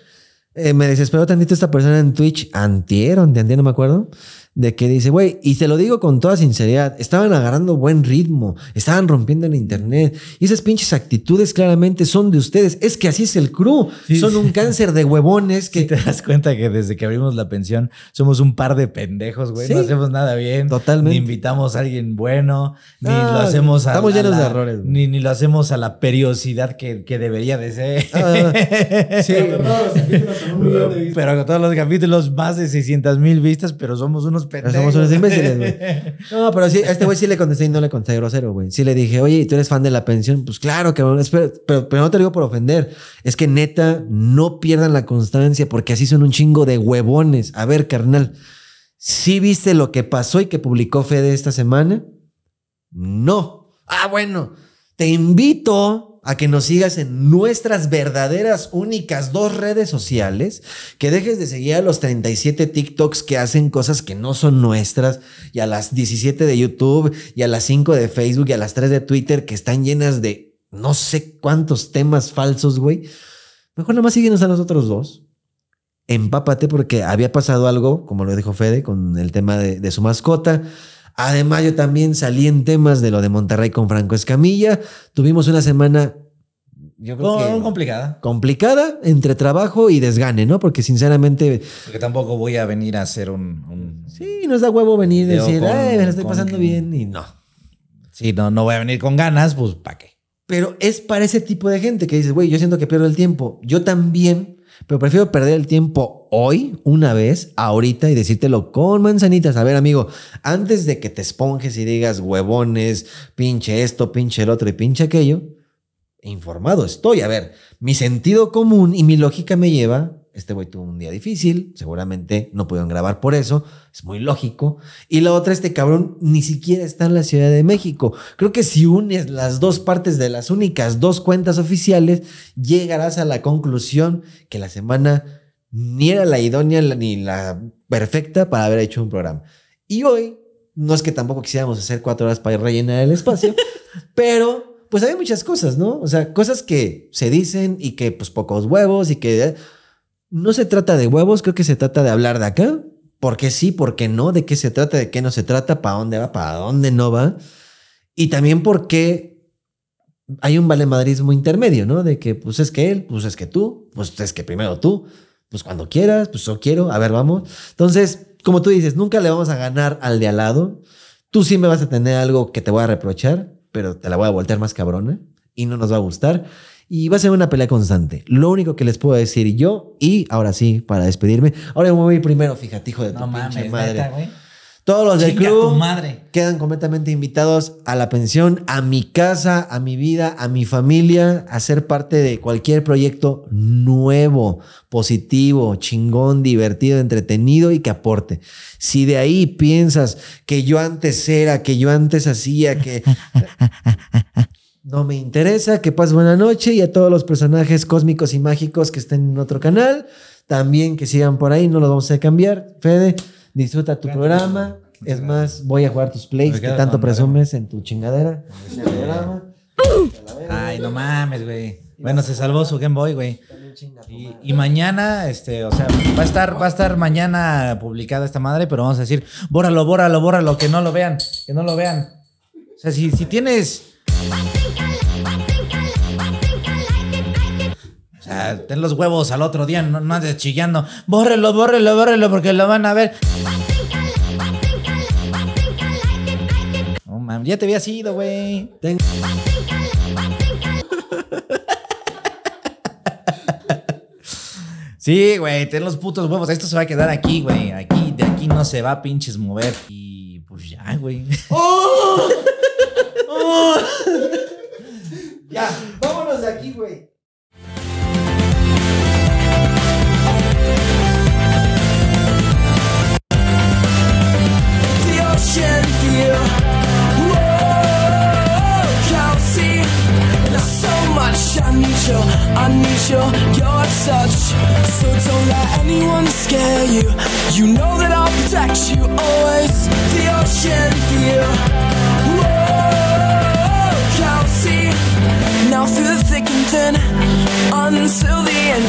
Eh, me desesperó tantito esta persona en Twitch, antier, antier, no me acuerdo, de que dice, güey, y te lo digo con toda sinceridad, estaban agarrando buen ritmo, estaban rompiendo el internet, y esas pinches actitudes claramente son de ustedes. Es que así es el crew, Sí, son sí. un cáncer de huevones Que te das cuenta que desde que abrimos la pensión somos un par de pendejos, güey. No hacemos nada bien. Totalmente. Ni invitamos a alguien bueno, ni Ah, lo hacemos a estamos a llenos de errores. Ni, ni lo hacemos a la periodicidad que, que debería de ser. Ah, sí. Pero todos los capítulos con un millón de vistas. Pero con todos los capítulos, más de 600 mil vistas, pero somos unos pendejos. somos unos imbéciles, güey. No, pero sí, a este güey sí le contesté y no le contesté grosero, güey. Sí le dije, oye, ¿tú eres fan de la pensión? Pues claro, cabrón. Espera, pero, pero no te lo digo por ofender. Es que neta, no pierdan la constancia porque así son un chingo de huevones. A ver, carnal, ¿sí viste lo que pasó y que publicó Fede esta semana? No. Ah, bueno, te invito a que nos sigas en nuestras verdaderas, únicas dos redes sociales, que dejes de seguir a los 37 TikToks que hacen cosas que no son nuestras, y a las 17 de YouTube, y a las 5 de Facebook, y a las 3 de Twitter, que están llenas de no sé cuántos temas falsos, güey. Mejor nada más síguenos a nosotros dos. Empápate porque había pasado algo, como lo dijo Fede, con el tema de, de su mascota. Además, yo también salí en temas de lo de Monterrey con Franco Escamilla. Tuvimos una semana, yo creo No, que complicada. complicada entre trabajo y desgane, ¿no? Porque sinceramente, Porque tampoco voy a venir a hacer un. un- sí, nos da huevo venir y decir, con- ay, me estoy pasando bien y no. Sí, no, no voy a venir con ganas, pues ¿para qué? Pero es para ese tipo de gente que dices, güey, yo siento que pierdo el tiempo. Yo también Pero prefiero perder el tiempo hoy, una vez, ahorita, y decírtelo con manzanitas. A ver, amigo, antes de que te esponjes y digas huevones, pinche esto, pinche el otro y pinche aquello, informado estoy. A ver, mi sentido común y mi lógica me lleva. Este güey tuvo un día difícil, seguramente no pudieron grabar por eso, es muy lógico. Y la otra, este cabrón ni siquiera está en la Ciudad de México. Creo que si unes las dos partes de las únicas dos cuentas oficiales, llegarás a la conclusión que la semana ni era la idónea ni la perfecta para haber hecho un programa. Y hoy, no es que tampoco quisiéramos hacer cuatro horas para rellenar el espacio, pero pues hay muchas cosas, ¿no? O sea, cosas que se dicen y que pues pocos huevos y que no se trata de huevos, creo que se trata de hablar de acá. ¿Por qué sí? ¿Por qué no? ¿De qué se trata? ¿De qué no se trata? ¿Para dónde va? ¿Para dónde no va? Y también porque hay un valemadrismo intermedio, ¿no? De que pues es que él, pues es que tú, pues es que primero tú, pues cuando quieras, pues yo quiero, a ver, vamos. Entonces, como tú dices, nunca le vamos a ganar al de al lado. Tú sí me vas a tener algo que te voy a reprochar, pero te la voy a voltear más cabrona y no nos va a gustar. Y va a ser una pelea constante. Lo único que les puedo decir yo, y ahora sí, para despedirme, ahora me voy primero, fíjate, hijo de tu No pinche mames, madre. neta. Todos los del club madre. quedan completamente invitados a la pensión, a mi casa, a mi vida, a mi familia, a ser parte de cualquier proyecto nuevo, positivo, chingón, divertido, entretenido y que aporte. Si de ahí piensas que yo antes era, que yo antes hacía, que no me interesa, que pases buena noche y a todos los personajes cósmicos y mágicos que estén en otro canal, también que sigan por ahí, no los vamos a cambiar. Fede, disfruta tu programa. Es más, voy a jugar tus plays que tanto presumes en tu chingadera. En el programa. Ay, no mames, güey. Bueno, se salvó su Game Boy, güey. Y, y mañana, este, o sea, va a estar, va a estar mañana publicada esta madre, pero vamos a decir, bórralo, bórralo, bórralo, que no lo vean, que no lo vean. O sea, si, si tienes. Sea, ten los huevos al otro día, no, no andes chillando. Bórrelo, bórrelo, bórrelo, porque lo van a ver. No mames, ya te había sido, güey. Ten- Sí, güey, ten los putos huevos. Esto se va a quedar aquí, güey. Aquí, de aquí no se va a pinches mover. Y pues ya, güey. Ya, vámonos de aquí, güey. I need you, I need you, your touch. So don't let anyone scare you. You know that I'll protect you always. The ocean Now through the thick and thin, until the end.